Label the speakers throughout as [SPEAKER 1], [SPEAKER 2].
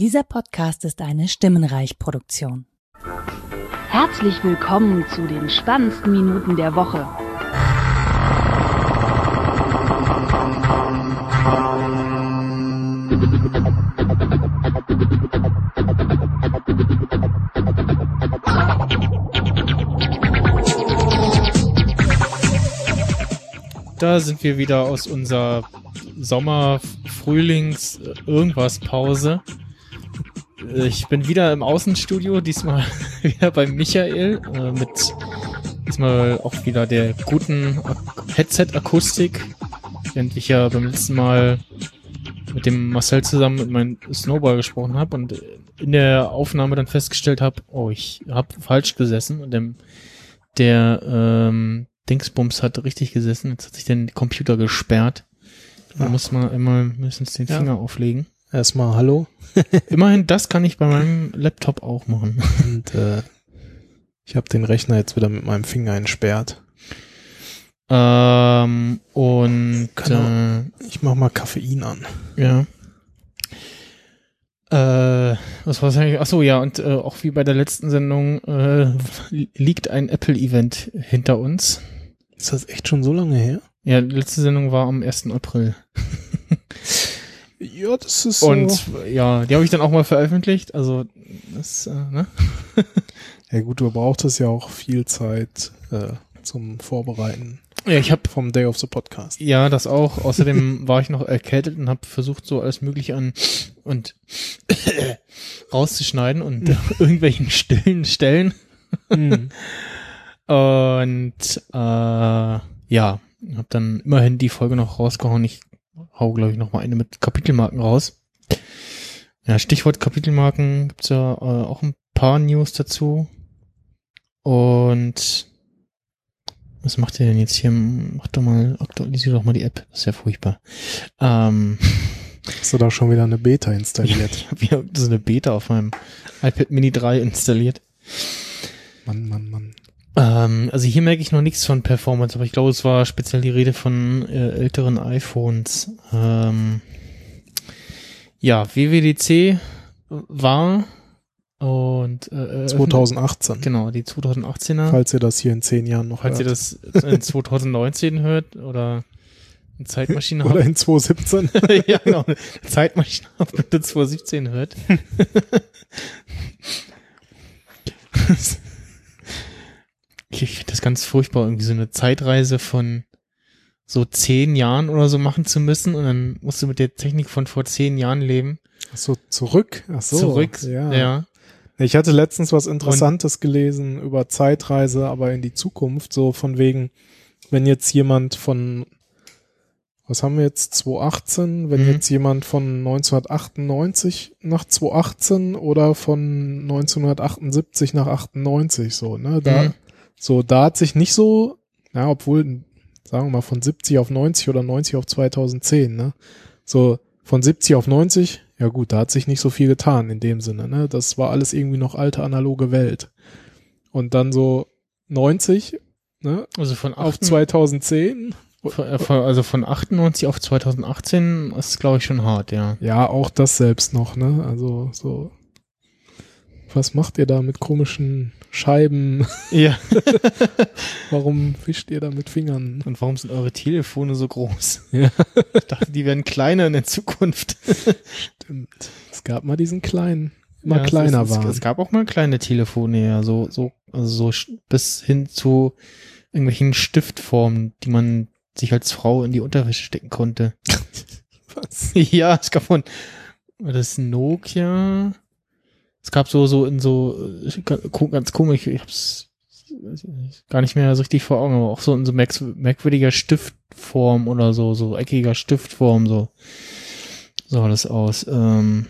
[SPEAKER 1] Dieser Podcast ist eine Stimmenreich-Produktion.
[SPEAKER 2] Herzlich willkommen zu den spannendsten Minuten der Woche.
[SPEAKER 3] Da sind wir wieder aus unserer Sommer-, Frühlings-, irgendwas Pause. Ich bin wieder im Außenstudio, diesmal wieder bei Michael, äh, mit diesmal auch wieder der guten Ak- Headset-Akustik, während ich ja beim letzten Mal mit dem Marcel zusammen mit meinem Snowball gesprochen habe und in der Aufnahme dann festgestellt habe, oh, ich habe falsch gesessen und dem, der ähm, Dingsbums hat richtig gesessen, jetzt hat sich der Computer gesperrt. Da
[SPEAKER 4] Ah.
[SPEAKER 3] muss man immer mindestens den
[SPEAKER 4] Ja.
[SPEAKER 3] Finger auflegen.
[SPEAKER 4] Erstmal Hallo
[SPEAKER 3] Immerhin, das kann ich bei meinem Laptop auch machen.
[SPEAKER 4] und äh, ich habe den Rechner jetzt wieder mit meinem Finger entsperrt.
[SPEAKER 3] ähm, und
[SPEAKER 4] Kann Ich mach mal Koffein an.
[SPEAKER 3] äh, ja. Äh, was war eigentlich? Ach so, ja, und äh, auch wie bei der letzten Sendung äh, liegt ein Apple-Event hinter uns.
[SPEAKER 4] Ist das echt schon so lange her?
[SPEAKER 3] Ja, die letzte Sendung war am 1. April.
[SPEAKER 4] Ja, das ist so.
[SPEAKER 3] Und ja, die habe ich dann auch mal veröffentlicht. Also, das, äh, ne?
[SPEAKER 4] ja gut, du brauchtest ja auch viel Zeit äh, zum Vorbereiten
[SPEAKER 3] Ja, ich habe
[SPEAKER 4] vom Day of the Podcast.
[SPEAKER 3] Ja, das auch. Außerdem war ich noch erkältet und habe versucht, so alles Mögliche an und rauszuschneiden und irgendwelchen stillen Stellen.
[SPEAKER 4] Mhm.
[SPEAKER 3] Und äh, ja, habe dann immerhin die Folge noch rausgehauen. Ich hau, glaube ich, noch mal eine mit Kapitelmarken raus. Ja, Stichwort Kapitelmarken gibt's ja äh, auch ein paar News dazu. Und was macht ihr denn jetzt hier? Mach doch mal, aktualisier doch mal die App. Das ist ja furchtbar. Ähm,
[SPEAKER 4] Hast du da schon wieder eine Beta
[SPEAKER 3] ich
[SPEAKER 4] installiert?
[SPEAKER 3] habe hier so eine Beta auf meinem iPad Mini 3 installiert.
[SPEAKER 4] Mann, Mann, Mann.
[SPEAKER 3] Ähm, also hier merke ich noch nichts von Performance, aber ich glaube, es war speziell die Rede von äh, älteren iPhones. Ähm, ja, WWDC war und äh, äh,
[SPEAKER 4] 2018.
[SPEAKER 3] Genau, die 2018er.
[SPEAKER 4] Falls ihr das hier in zehn Jahren noch
[SPEAKER 3] Falls ihr
[SPEAKER 4] hört.
[SPEAKER 3] das in 2019 hört oder eine Zeitmaschine
[SPEAKER 4] Oder
[SPEAKER 3] habt.
[SPEAKER 4] in 2017.
[SPEAKER 3] ja, genau. Eine Zeitmaschine habt und in 2017 hört. ich finde das ganz furchtbar, irgendwie so eine Zeitreise von so zehn Jahren oder so machen zu müssen und dann musst du mit der Technik von vor zehn Jahren leben.
[SPEAKER 4] Ach so, zurück. Ach so.
[SPEAKER 3] Zurück.
[SPEAKER 4] Ja.
[SPEAKER 3] ja.
[SPEAKER 4] Ich hatte letztens was Interessantes gelesen über Zeitreise, aber in die Zukunft, so von wegen, wenn jetzt jemand von, was haben wir jetzt, 2018, wenn
[SPEAKER 3] Mhm.
[SPEAKER 4] jetzt jemand von 1998 nach 2018 oder von 1978 nach 98, so, ne, da,
[SPEAKER 3] Mhm.
[SPEAKER 4] So, da hat sich nicht so, ja, obwohl, sagen wir mal, von 70 auf 90 oder 90 auf 2010, ne, so, von 70 auf 90, ja gut, da hat sich nicht so viel getan in dem Sinne, ne? Das war alles irgendwie noch alte analoge Welt. Und dann so 90, ne?
[SPEAKER 3] Also von,
[SPEAKER 4] Auf
[SPEAKER 3] 8,
[SPEAKER 4] 2010.
[SPEAKER 3] von, äh, von, also von 98 auf 2018 ist, glaube ich, schon hart, ja.
[SPEAKER 4] Ja, auch das selbst noch, ne? Also so. Was macht ihr da mit komischen Scheiben?
[SPEAKER 3] Ja.
[SPEAKER 4] Warum fischt ihr da mit Fingern?
[SPEAKER 3] Und warum sind eure Telefone so groß?
[SPEAKER 4] Ja.
[SPEAKER 3] Ich dachte, die werden kleiner in der Zukunft.
[SPEAKER 4] Stimmt. Es gab mal diesen kleinen, immer
[SPEAKER 3] Ja,
[SPEAKER 4] kleiner
[SPEAKER 3] es,
[SPEAKER 4] waren.
[SPEAKER 3] Es gab auch mal kleine Telefone, ja, so, so, also so bis hin zu irgendwelchen Stiftformen, die man sich als Frau in die Unterwäsche stecken konnte.
[SPEAKER 4] Was?
[SPEAKER 3] ja, es gab von, war das Nokia? Es gab so, so in so, äh, ga- ganz komisch, ich hab's gar nicht mehr so richtig vor Augen, aber auch so in so merk merkwürdiger Stiftform oder so, so eckiger Stiftform, so sah das aus. Ähm,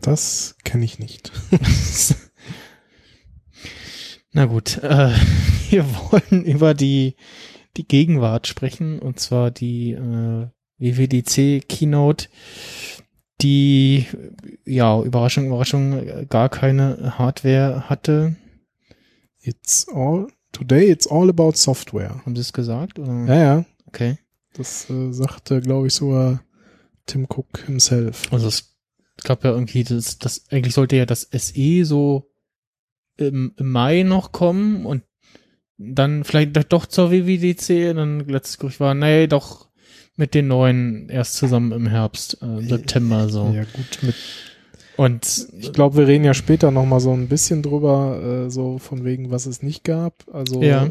[SPEAKER 4] Das kenne ich nicht.
[SPEAKER 3] Na gut, äh, wir wollen über die, die Gegenwart sprechen, und zwar die äh, WWDC Keynote, die, ja, Überraschung, Überraschung, gar keine Hardware hatte.
[SPEAKER 4] It's all, today it's all about software.
[SPEAKER 3] Haben Sie es gesagt? Oder?
[SPEAKER 4] Ja, ja.
[SPEAKER 3] Okay.
[SPEAKER 4] Das äh, sagte, glaube ich, sogar Tim Cook himself.
[SPEAKER 3] Also es gab ja irgendwie das, das, eigentlich sollte ja das SE so im, im Mai noch kommen und dann vielleicht doch zur WWDC und dann letztes Gerücht war, nee, doch mit den neuen erst zusammen im Herbst, äh, September so.
[SPEAKER 4] Ja gut, mit
[SPEAKER 3] Und
[SPEAKER 4] Ich glaube, wir reden ja später noch mal so ein bisschen drüber, äh, so von wegen, was es nicht gab. Also
[SPEAKER 3] Ja.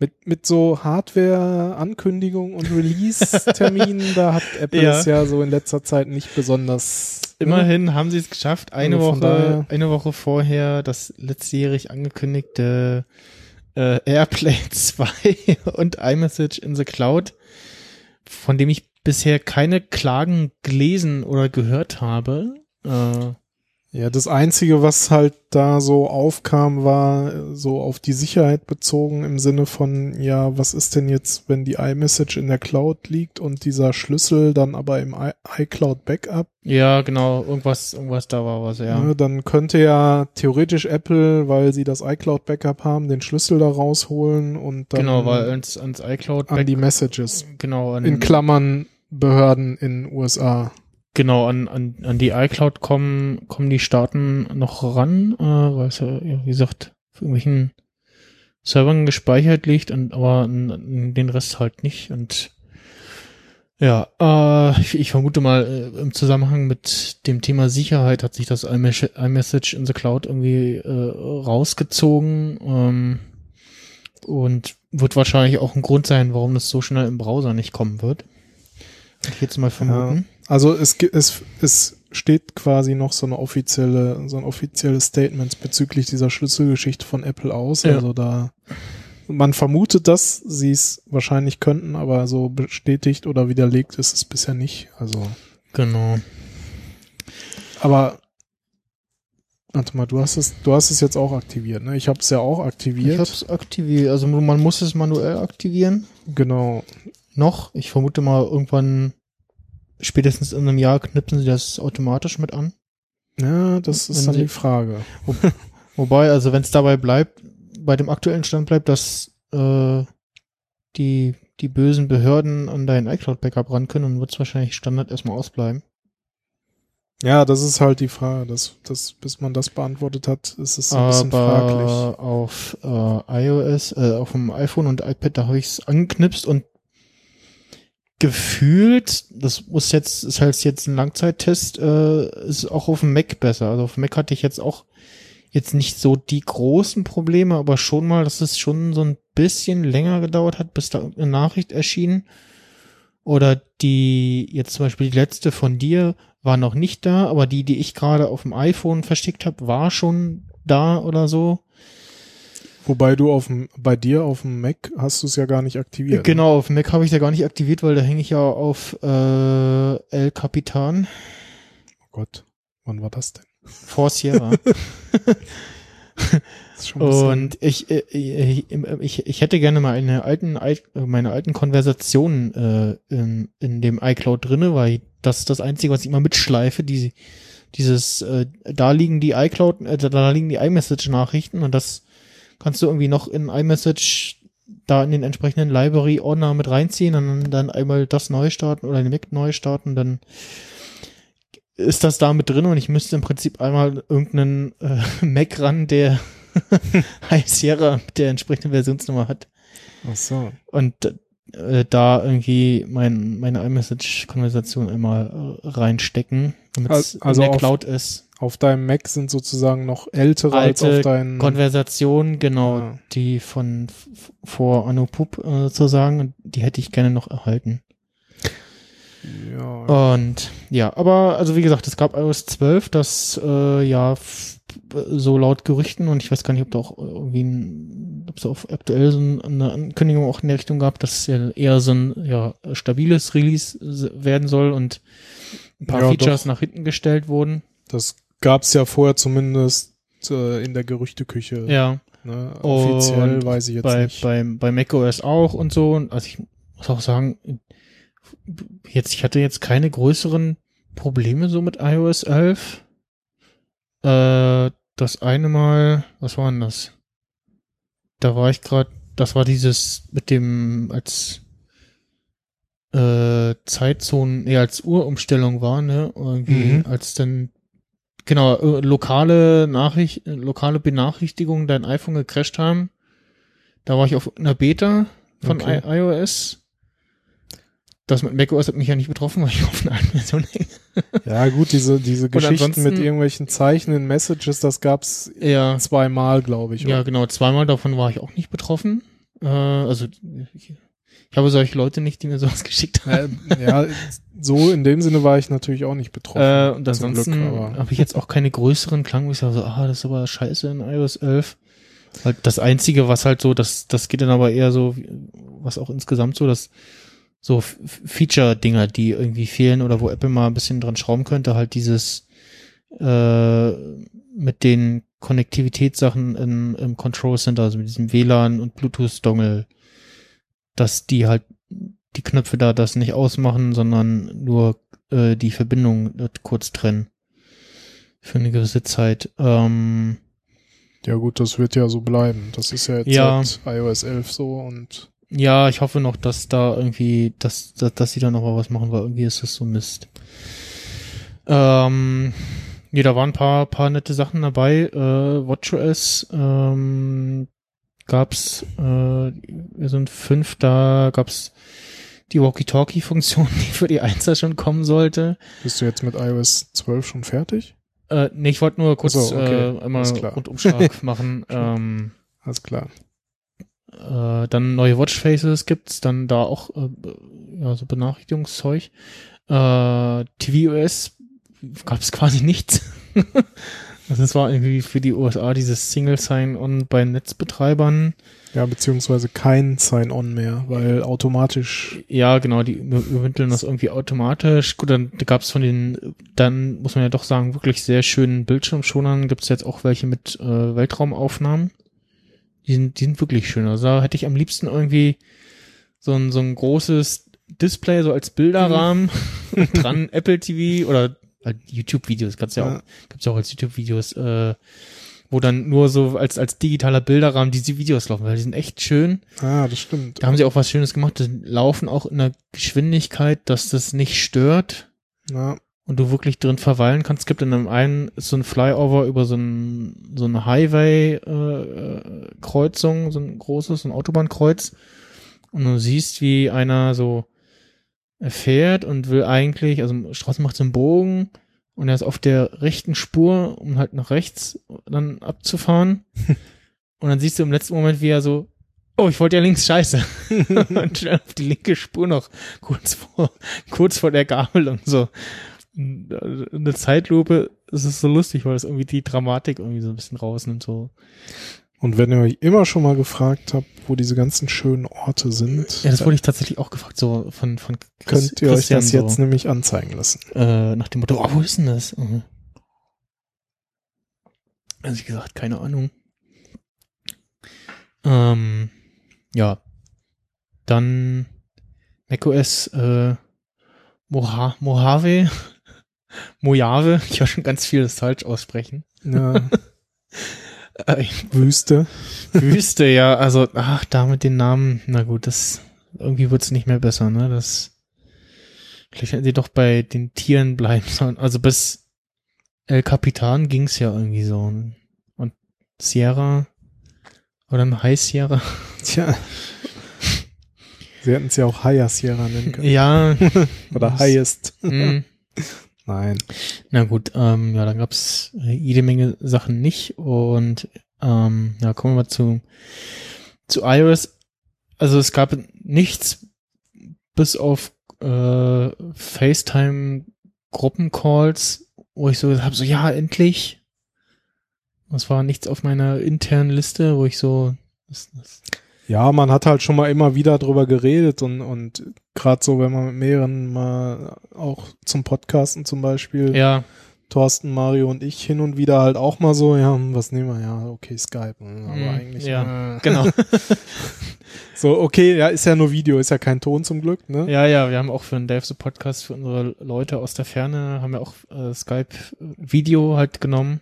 [SPEAKER 4] mit, mit so Hardware-Ankündigung und Release-Terminen, da hat Apple
[SPEAKER 3] Ja.
[SPEAKER 4] es ja so in letzter Zeit nicht besonders. ne?
[SPEAKER 3] immerhin haben sie es geschafft, eine
[SPEAKER 4] Also
[SPEAKER 3] Woche, eine Woche vorher das letztjährig angekündigte äh, Airplay 2 und iMessage in the Cloud, von dem ich bisher keine Klagen gelesen oder gehört habe. Äh,
[SPEAKER 4] Ja, das Einzige, was halt da so aufkam, war äh, so auf die Sicherheit bezogen im Sinne von, ja, was ist denn jetzt, wenn die iMessage in der Cloud liegt und dieser Schlüssel dann aber im iCloud Backup
[SPEAKER 3] ja, genau, irgendwas, irgendwas da war was, ja.
[SPEAKER 4] Ne, dann könnte ja theoretisch Apple, weil sie das iCloud Backup haben, den Schlüssel da rausholen und dann
[SPEAKER 3] genau, weil ans, ans iCloud
[SPEAKER 4] an die Messages
[SPEAKER 3] genau, an,
[SPEAKER 4] in Klammern Behörden in USA.
[SPEAKER 3] Genau, an, an, an die iCloud kommen, kommen die Staaten noch ran, äh, weil es ja, wie gesagt, auf irgendwelchen Servern gespeichert liegt, und, aber an, an den Rest halt nicht. Und ja, äh, ich, ich vermute mal, äh, im Zusammenhang mit dem Thema Sicherheit hat sich das iMess- iMessage in the Cloud irgendwie äh, rausgezogen ähm, und wird wahrscheinlich auch ein Grund sein, warum das so schnell im Browser nicht kommen wird. Würde Ich jetzt mal vermuten.
[SPEAKER 4] Also es, es, es steht quasi noch so eine offizielle, so ein offizielles Statement bezüglich dieser Schlüsselgeschichte von Apple aus.
[SPEAKER 3] Ja.
[SPEAKER 4] Also da man vermutet, dass sie es wahrscheinlich könnten, aber so bestätigt oder widerlegt ist es bisher nicht. Also
[SPEAKER 3] Genau.
[SPEAKER 4] aber warte mal, du hast es, du hast es jetzt auch aktiviert, ne? Ich habe es ja auch aktiviert.
[SPEAKER 3] Ich hab's aktiviert. Also man muss es manuell aktivieren.
[SPEAKER 4] genau.
[SPEAKER 3] Noch. Ich vermute mal irgendwann spätestens in einem Jahr knipsen sie das automatisch mit an.
[SPEAKER 4] Ja, das ist
[SPEAKER 3] Wenn
[SPEAKER 4] dann
[SPEAKER 3] sie-
[SPEAKER 4] die Frage.
[SPEAKER 3] Wobei, also wenn es dabei bleibt, bei dem aktuellen Stand bleibt, dass äh, die, die bösen Behörden an dein iCloud-Backup ran können, dann wird es wahrscheinlich Standard erstmal ausbleiben.
[SPEAKER 4] Ja, das ist halt die Frage. Das, das, bis man das beantwortet hat, ist es ein bisschen fraglich.
[SPEAKER 3] Aber auf äh, iOS, äh, auf dem iPhone und iPad, da habe ich es angeknipst und gefühlt, das muss jetzt, ist halt jetzt ein Langzeittest, äh, ist auch auf dem Mac besser. Also auf dem Mac hatte ich jetzt auch jetzt nicht so die großen Probleme, aber schon mal, dass es schon so ein bisschen länger gedauert hat, bis da irgendeine Nachricht erschien. Oder die, jetzt zum Beispiel die letzte von dir war noch nicht da, aber die, die ich gerade auf dem iPhone versteckt habe, war schon da oder so.
[SPEAKER 4] Wobei du auf dem, bei dir auf dem Mac hast du es ja gar nicht aktiviert.
[SPEAKER 3] Genau, auf dem Mac habe ich da gar nicht aktiviert, weil da hänge ich ja auf äh, El Capitan
[SPEAKER 4] Oh Gott, wann war das denn?
[SPEAKER 3] for Sierra. Und ich, äh, ich, ich, ich hätte gerne mal eine alten, i- meine alten Konversationen äh, in, in dem iCloud drinne, weil das ist das Einzige, was ich immer mitschleife, die, dieses, äh, da liegen die iCloud, äh, da liegen die iMessage-Nachrichten und das kannst du irgendwie noch in iMessage da in den entsprechenden Library-Ordner mit reinziehen und dann, einmal das neu starten oder den Mac neu starten, dann ist das da mit drin und ich müsste im Prinzip einmal irgendeinen äh, Mac ran, der High Sierra mit der entsprechenden Versionsnummer hat
[SPEAKER 4] Ach so.
[SPEAKER 3] und äh, da irgendwie mein, meine iMessage-Konversation einmal äh, reinstecken, damit es
[SPEAKER 4] Al- also
[SPEAKER 3] in der Cloud ist.
[SPEAKER 4] Auf deinem Mac sind sozusagen noch ältere als
[SPEAKER 3] Alte
[SPEAKER 4] auf deinen.
[SPEAKER 3] Konversation, genau,
[SPEAKER 4] Ja.
[SPEAKER 3] die von vor Anno Pup äh, sozusagen, die hätte ich gerne noch erhalten.
[SPEAKER 4] ja.
[SPEAKER 3] Und ja, aber also wie gesagt, es gab iOS 12, das äh, ja so laut Gerüchten und ich weiß gar nicht, ob da auch irgendwie ein, ob es auch aktuell so ein- eine Ankündigung auch in der Richtung gab, dass es ja eher so ein ja, stabiles Release werden soll und ein paar
[SPEAKER 4] Ja,
[SPEAKER 3] Features
[SPEAKER 4] doch.
[SPEAKER 3] nach hinten gestellt wurden.
[SPEAKER 4] Das gab's ja vorher zumindest äh, in der Gerüchteküche.
[SPEAKER 3] Ja,
[SPEAKER 4] Ne? Offiziell
[SPEAKER 3] Und
[SPEAKER 4] weiß ich jetzt
[SPEAKER 3] bei,
[SPEAKER 4] nicht.
[SPEAKER 3] bei, bei macOS auch und so. Also ich muss auch sagen, jetzt, ich hatte jetzt keine größeren Probleme so mit iOS 11. Äh, das eine Mal, was war denn das? Da war ich gerade, das war dieses mit dem, als äh, Zeitzonen eher als Urumstellung war, ne? Irgendwie,
[SPEAKER 4] Mhm.
[SPEAKER 3] als dann genau äh, lokale Nachricht, äh, lokale Benachrichtigungen dein iPhone gecrashed haben. Da war ich auf einer Beta von
[SPEAKER 4] Okay.
[SPEAKER 3] IOS. Das mit macOS hat mich ja nicht betroffen, weil ich auf einer alten Version hänge.
[SPEAKER 4] Ja, gut, diese, diese Geschichten mit irgendwelchen Zeichen in Messages, das gab's
[SPEAKER 3] Ja,
[SPEAKER 4] zweimal, glaube ich.
[SPEAKER 3] ja,
[SPEAKER 4] oder?
[SPEAKER 3] genau. Zweimal davon war ich auch nicht betroffen. Äh, also ich, habe solche Leute nicht, die mir sowas geschickt haben.
[SPEAKER 4] Ja, so in dem Sinne war ich natürlich auch nicht betroffen.
[SPEAKER 3] Äh, und ansonsten habe ich jetzt auch keine größeren Klang, wo ich sage, so, ah, das ist aber scheiße in iOS 11. Halt das Einzige, was halt so, das, das geht dann aber eher so, was auch insgesamt so, dass so Feature-Dinger, die irgendwie fehlen oder wo Apple mal ein bisschen dran schrauben könnte, halt dieses äh, mit den Konnektivitätssachen im, im Control Center, also mit diesem WLAN und Bluetooth-Dongle, dass die halt die Knöpfe da das nicht ausmachen, sondern nur äh, die Verbindung kurz trennen. Für eine gewisse Zeit. Ähm,
[SPEAKER 4] Ja gut, das wird ja so bleiben. Das ist ja jetzt
[SPEAKER 3] Ja.
[SPEAKER 4] seit iOS 11 so und
[SPEAKER 3] ja, ich hoffe noch, dass da irgendwie, dass, dass, dass sie da noch mal was machen, weil irgendwie ist das so Mist. Ähm, nee, da waren ein paar, paar nette Sachen dabei. Äh, WatchOS ähm, gab's äh, wir sind fünf, da gab's die Walkie-Talkie-Funktion, die für die Einser schon kommen sollte.
[SPEAKER 4] bist du jetzt mit iOS 12 schon fertig?
[SPEAKER 3] Äh, nee, ich wollte nur kurz
[SPEAKER 4] so, okay.
[SPEAKER 3] äh,
[SPEAKER 4] klar.
[SPEAKER 3] Rundumschlag machen. ähm,
[SPEAKER 4] Alles klar.
[SPEAKER 3] äh, dann neue Watchfaces gibt's, dann da auch äh, ja, so Benachrichtigungszeug. Äh, tvOS gab's quasi nichts. also das war irgendwie für die USA dieses Single Sign-On bei Netzbetreibern.
[SPEAKER 4] Ja, beziehungsweise kein Sign-on mehr, weil automatisch
[SPEAKER 3] Ja, genau, die über- übermitteln das irgendwie automatisch. Gut, dann gab's von den, dann muss man ja doch sagen, wirklich sehr schönen Bildschirmschonern gibt's jetzt auch welche mit äh, Weltraumaufnahmen. Die sind, die sind wirklich schön. Also da hätte ich am liebsten irgendwie so ein, so ein großes Display, so als Bilderrahmen, und dran Apple TV oder YouTube-Videos, gibt's ja,
[SPEAKER 4] Ja.
[SPEAKER 3] auch, gibt's ja auch als YouTube-Videos, äh, wo dann nur so als, als digitaler Bilderrahmen diese Videos laufen, weil die sind echt schön.
[SPEAKER 4] Ah, das stimmt.
[SPEAKER 3] Da haben sie auch was Schönes gemacht. Die laufen auch in einer Geschwindigkeit, dass das nicht stört
[SPEAKER 4] Ja,
[SPEAKER 3] und du wirklich drin verweilen kannst. Es gibt in einem einen so ein Flyover über so ein so eine Highway-Kreuzung, so ein großes, so ein Autobahnkreuz. Und du siehst, wie einer so fährt und will eigentlich, also Straße macht so einen Bogen und er ist auf der rechten Spur, um halt nach rechts dann abzufahren. und dann siehst du im letzten Moment, wie er so, oh, ich wollte ja links scheiße. und schnell auf die linke Spur noch kurz vor, kurz vor der Gabel und so. Eine Zeitlupe, es ist so lustig, weil es irgendwie die Dramatik irgendwie so ein bisschen rausnimmt, so.
[SPEAKER 4] Und wenn ihr euch immer schon mal gefragt habt, wo diese ganzen schönen Orte sind,
[SPEAKER 3] Ja, das wurde ich tatsächlich auch gefragt, so von, von Chris,
[SPEAKER 4] könnt ihr euch
[SPEAKER 3] Christian
[SPEAKER 4] das
[SPEAKER 3] so,
[SPEAKER 4] jetzt nämlich anzeigen lassen.
[SPEAKER 3] äh, nach dem Motto, oh, wo ist denn das? Mhm. Also ich gesagt, keine Ahnung. Ähm, ja. Dann macOS äh, Moha Mojave. Mojave. Ich höre schon ganz viel das falsch aussprechen.
[SPEAKER 4] Ja,
[SPEAKER 3] Äh,
[SPEAKER 4] Wüste.
[SPEAKER 3] Wüste, ja, also, ach, da mit den Namen, na gut, das, irgendwie wird's nicht mehr besser, ne, das, vielleicht hätten sie doch bei den Tieren bleiben sollen, also bis El Capitan ging's ja irgendwie so, und Sierra, oder ein High Sierra,
[SPEAKER 4] Tja. Sie hätten es ja auch Higher Sierra nennen können.
[SPEAKER 3] ja,
[SPEAKER 4] Oder Highest.
[SPEAKER 3] mm,
[SPEAKER 4] Nein.
[SPEAKER 3] na gut, ähm, ja, dann gab's äh, jede Menge Sachen nicht, und, ähm, ja, kommen wir mal zu, zu iOS, also es gab nichts bis auf äh, FaceTime Gruppencalls, wo ich so habe so ja endlich. Das war nichts auf meiner internen Liste, wo ich so das, das,
[SPEAKER 4] Ja, man hat halt schon mal immer wieder drüber geredet und, und gerade so, wenn man mit mehreren mal auch zum Podcasten zum Beispiel,
[SPEAKER 3] ja
[SPEAKER 4] Thorsten, Mario und ich hin und wieder halt auch mal so, ja, hm, was nehmen wir? Ja, okay, Skype. hm, Aber
[SPEAKER 3] Mm,
[SPEAKER 4] eigentlich,
[SPEAKER 3] ja,
[SPEAKER 4] äh,
[SPEAKER 3] genau
[SPEAKER 4] so, okay, ja, ist ja nur Video, ist ja kein Ton zum Glück, ne?
[SPEAKER 3] ja ja wir haben auch für den Dave the Podcast für unsere Leute aus der Ferne haben wir auch äh, Skype Video halt genommen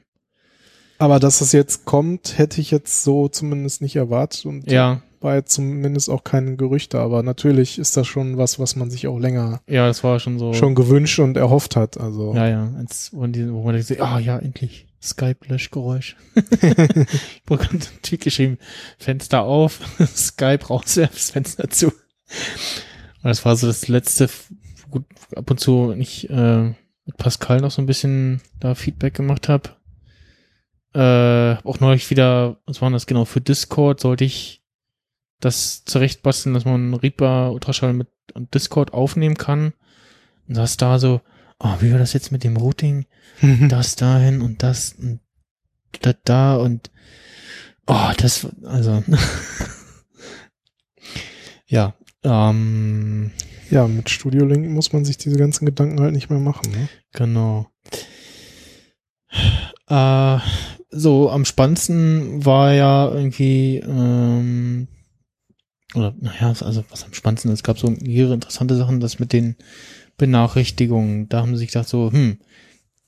[SPEAKER 4] Aber dass es jetzt kommt, hätte ich jetzt so zumindest nicht erwartet und
[SPEAKER 3] ja
[SPEAKER 4] war jetzt zumindest auch keine Gerüchte, aber natürlich ist das schon was, was man sich auch länger
[SPEAKER 3] Ja, das war schon so.
[SPEAKER 4] schon gewünscht und erhofft hat. Also
[SPEAKER 3] Ja, ja. Als, wo, die, wo man denkt, ah ja, endlich. Skype-Löschgeräusch. ich habe gerade einen Tweet geschrieben, Fenster auf, Skype rauswerfen, Fenster zu. Und das war so das letzte, gut, ab und zu nicht äh, mit Pascal noch so ein bisschen da Feedback gemacht habe. Äh, auch neulich wieder, was war das genau, für Discord sollte ich das zurechtbasteln, dass man Reaper Ultraschall mit Discord aufnehmen kann. Und das da so, oh, wie war das jetzt mit dem Routing? das dahin und das und da, da und oh, das, also ja, ähm,
[SPEAKER 4] ja, mit Studio Link muss man sich diese ganzen Gedanken halt nicht mehr machen. Ne?
[SPEAKER 3] genau. Äh, so, am spannendsten war ja irgendwie, ähm, oder naja, also was am spannendsten, es gab so mehrere interessante Sachen, das mit den Benachrichtigungen, da haben sie sich gedacht so, hm,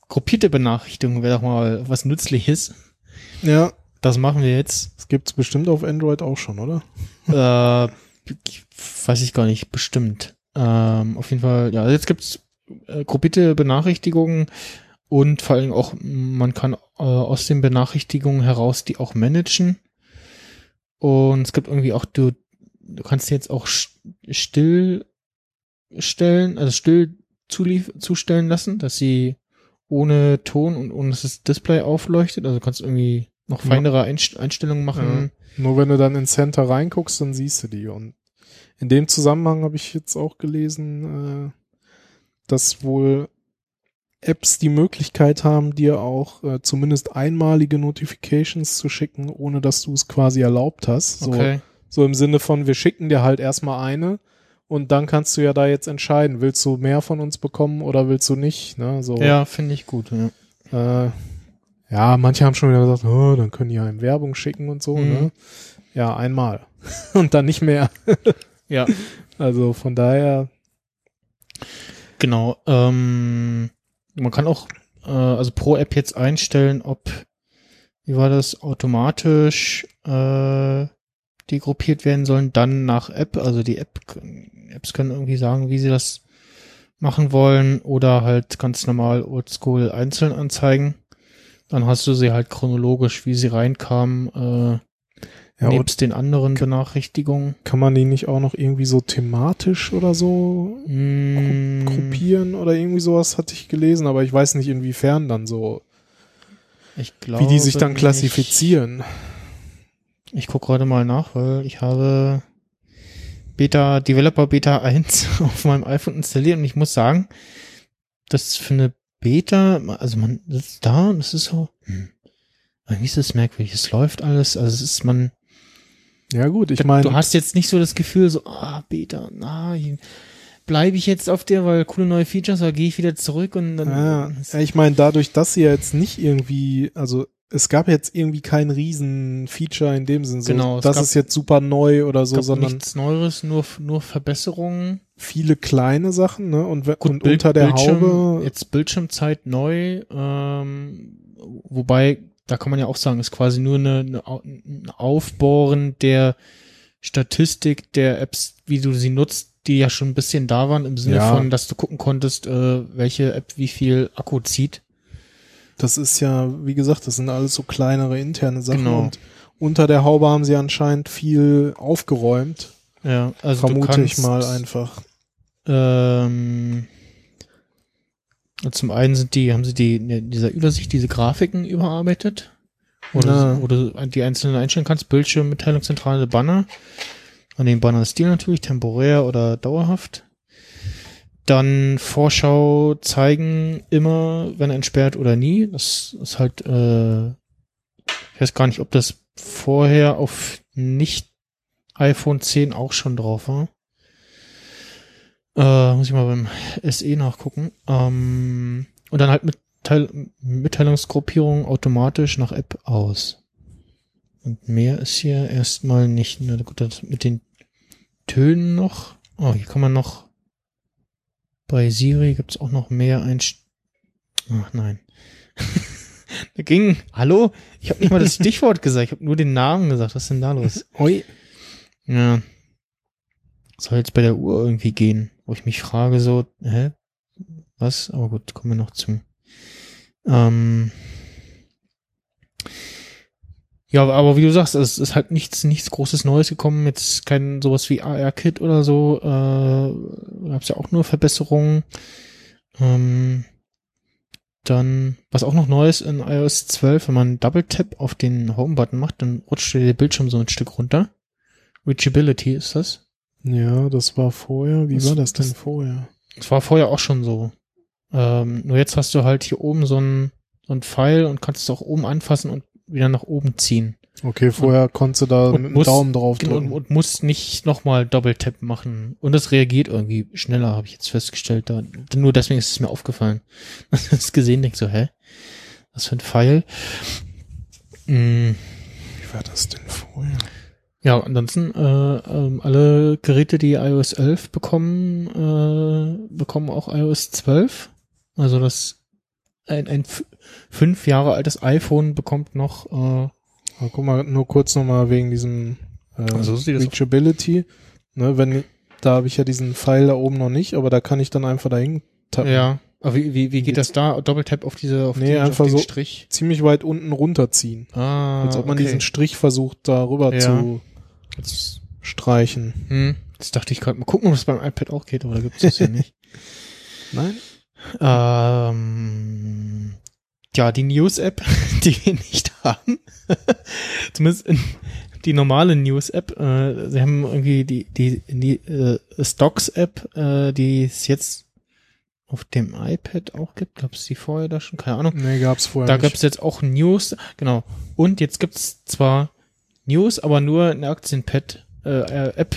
[SPEAKER 3] gruppierte Benachrichtigungen wäre doch mal was Nützliches.
[SPEAKER 4] Ja,
[SPEAKER 3] Das machen wir jetzt.
[SPEAKER 4] das gibt's bestimmt auf Android auch schon, oder?
[SPEAKER 3] äh, weiß ich gar nicht, bestimmt. Ähm, auf jeden Fall, ja, jetzt gibt's äh, gruppierte Benachrichtigungen und vor allem auch, man kann äh, aus den Benachrichtigungen heraus die auch managen. Und es gibt irgendwie auch, du, kannst jetzt auch st- still stellen, also still zulief zustellen lassen, dass sie ohne Ton und ohne dass das Display aufleuchtet. Also du kannst irgendwie noch
[SPEAKER 4] Ja.
[SPEAKER 3] feinere Einst Einstellungen machen.
[SPEAKER 4] Nur wenn du dann in Center reinguckst, dann siehst du die. Und in dem Zusammenhang habe ich jetzt auch gelesen, äh, dass wohl Apps die Möglichkeit haben, dir auch äh, zumindest einmalige Notifications zu schicken, ohne dass du es quasi erlaubt hast. So,
[SPEAKER 3] Okay.
[SPEAKER 4] So im Sinne von, wir schicken dir halt erstmal eine und dann kannst du ja da jetzt entscheiden, willst du mehr von uns bekommen oder willst du nicht. Ne? So,
[SPEAKER 3] Ja, finde ich gut. Ja.
[SPEAKER 4] äh, ja, manche haben schon wieder gesagt, oh, dann können die einem Werbung schicken und so.
[SPEAKER 3] Mhm.
[SPEAKER 4] Ne? Ja, einmal. und dann nicht mehr.
[SPEAKER 3] ja,
[SPEAKER 4] Also von daher,
[SPEAKER 3] genau. Ähm, man kann auch äh, also pro App jetzt einstellen, ob wie war das automatisch äh, die gruppiert werden sollen, dann nach App. Also die App Apps können irgendwie sagen, wie sie das machen wollen oder halt ganz normal Oldschool einzeln anzeigen. Dann hast du sie halt chronologisch, wie sie reinkamen, äh,
[SPEAKER 4] ja,
[SPEAKER 3] nebst den anderen Benachrichtigungen.
[SPEAKER 4] kann man die nicht auch noch irgendwie so thematisch oder so
[SPEAKER 3] Mm,
[SPEAKER 4] gruppieren oder irgendwie sowas hatte ich gelesen, aber ich weiß nicht inwiefern dann so,
[SPEAKER 3] ich glaube,
[SPEAKER 4] wie die sich dann
[SPEAKER 3] nicht. Ich gucke gerade mal nach, weil ich habe Beta, Developer Beta 1 auf meinem iPhone installiert und ich muss sagen, das für eine Beta, also man sitzt da und es ist so, hm, irgendwie ist es merkwürdig, es läuft alles, also es ist man,
[SPEAKER 4] Ja gut, ich
[SPEAKER 3] du
[SPEAKER 4] meine,
[SPEAKER 3] hast jetzt nicht so das Gefühl so, ah, Beta, na, bleibe ich jetzt auf der, weil coole neue Features, oder gehe ich wieder zurück und dann,
[SPEAKER 4] ja, ja, ich meine, dadurch, dass sie ja jetzt nicht irgendwie, also es gab jetzt irgendwie kein Riesen-Feature in dem Sinn, so,
[SPEAKER 3] Genau, es
[SPEAKER 4] das
[SPEAKER 3] gab-
[SPEAKER 4] ist jetzt super neu oder so, sondern
[SPEAKER 3] nichts Neues, nur, nur Verbesserungen.
[SPEAKER 4] viele kleine Sachen, ne? Und,
[SPEAKER 3] Gut,
[SPEAKER 4] und
[SPEAKER 3] Bild-
[SPEAKER 4] unter der
[SPEAKER 3] Bildschirm,
[SPEAKER 4] Haube
[SPEAKER 3] Jetzt Bildschirmzeit neu, ähm, wobei, da kann man ja auch sagen, ist quasi nur eine, eine, ein Aufbohren der Statistik der Apps, wie du sie nutzt, die ja schon ein bisschen da waren, im Sinne
[SPEAKER 4] Ja.
[SPEAKER 3] von, dass du gucken konntest, äh, welche App wie viel Akku zieht.
[SPEAKER 4] Das ist ja, wie gesagt, das sind alles so kleinere interne Sachen
[SPEAKER 3] Genau.
[SPEAKER 4] und unter der Haube haben sie anscheinend viel aufgeräumt,
[SPEAKER 3] Ja, also du
[SPEAKER 4] vermute ich
[SPEAKER 3] kannst,
[SPEAKER 4] mal einfach.
[SPEAKER 3] Ähm, zum einen sind die, haben sie die in dieser Übersicht diese Grafiken überarbeitet, wo du die einzelnen einstellen kannst, Bildschirm, Mitteilungszentrale, Banner. An den Banner-Stil natürlich, temporär oder dauerhaft. Dann Vorschau zeigen immer, wenn entsperrt oder nie. Das ist halt, äh, ich weiß gar nicht, ob das vorher auf nicht iPhone 10 auch schon drauf war. Äh, muss ich mal beim SE nachgucken. Ähm, und dann halt Mitteil Mitteilungsgruppierung automatisch nach App aus. Und mehr ist hier erstmal nicht. Na gut, das mit den Tönen noch. Oh, hier kann man noch. Bei Siri gibt's auch noch mehr Einst Ach nein. da ging. Hallo? Ich habe nicht mal das Stichwort gesagt, ich habe nur den Namen gesagt. Was ist denn da los?
[SPEAKER 4] Oi.
[SPEAKER 3] Ja. Soll jetzt bei der Uhr irgendwie gehen, wo ich mich frage so, hä? Was? Aber gut, kommen wir noch zu. Ähm, ja, aber wie du sagst, es ist halt nichts, nichts Großes Neues gekommen. Jetzt kein sowas wie AR-Kit oder so. Äh, gab es ja auch nur Verbesserungen. Ähm, dann, was auch noch neu ist in iOS 12, wenn man Double Tap auf den Home-Button macht, dann rutscht der Bildschirm so ein Stück runter. Reachability ist das.
[SPEAKER 4] Ja, das war vorher. Wie
[SPEAKER 3] Das-
[SPEAKER 4] war das denn
[SPEAKER 3] das-
[SPEAKER 4] vorher?
[SPEAKER 3] Das war vorher auch schon so. Ähm, nur jetzt hast du halt hier oben so ein, so ein Pfeil und kannst es auch oben anfassen und wieder nach oben ziehen.
[SPEAKER 4] Okay, vorher konntest du da
[SPEAKER 3] und
[SPEAKER 4] mit dem
[SPEAKER 3] musst-
[SPEAKER 4] Daumen drauf
[SPEAKER 3] Genau,
[SPEAKER 4] drücken.
[SPEAKER 3] und, und musst nicht nochmal Double-Tap machen. Und es reagiert irgendwie schneller, habe ich jetzt festgestellt. Da, nur deswegen ist es mir aufgefallen. Ich es gesehen, denk so, hä? Was für ein Pfeil? Mm,
[SPEAKER 4] Wie war das denn vorher?
[SPEAKER 3] ja, ansonsten, äh, ähm, alle Geräte, die iOS 11 bekommen, äh, bekommen auch iOS 12. Also das ein, ein fünf Jahre altes iPhone bekommt noch äh,
[SPEAKER 4] Aber guck mal, nur kurz nochmal wegen diesem äh,
[SPEAKER 3] Also das
[SPEAKER 4] Reachability. Ne, wenn, da habe ich ja diesen Pfeil da oben noch nicht, aber da kann ich dann einfach dahin tappen.
[SPEAKER 3] Ja. Aber wie, wie, wie geht das da? Doppeltap auf diese, auf,
[SPEAKER 4] Nee,
[SPEAKER 3] den,
[SPEAKER 4] einfach
[SPEAKER 3] auf den
[SPEAKER 4] so-
[SPEAKER 3] Strich?
[SPEAKER 4] Ziemlich weit unten runterziehen.
[SPEAKER 3] Ah,
[SPEAKER 4] Als ob man
[SPEAKER 3] okay.
[SPEAKER 4] diesen Strich versucht, da rüber
[SPEAKER 3] Ja.
[SPEAKER 4] zu
[SPEAKER 3] Jetzt,
[SPEAKER 4] streichen.
[SPEAKER 3] hm, jetzt dachte ich gerade mal gucken, ob es beim iPad auch geht, aber da gibt es das ja nicht.
[SPEAKER 4] Nein?
[SPEAKER 3] Ähm, ja, die News-App, die wir nicht haben. Zumindest in, die normale News-App. Äh, sie haben irgendwie die, die, die äh, Stocks-App, äh, die es jetzt auf dem iPad auch gibt. Gab es die vorher da schon? Keine Ahnung.
[SPEAKER 4] Nee, gab's vorher
[SPEAKER 3] Da gab es jetzt auch News, genau. Und jetzt gibt's zwar News, aber nur eine Aktienpad äh, äh, App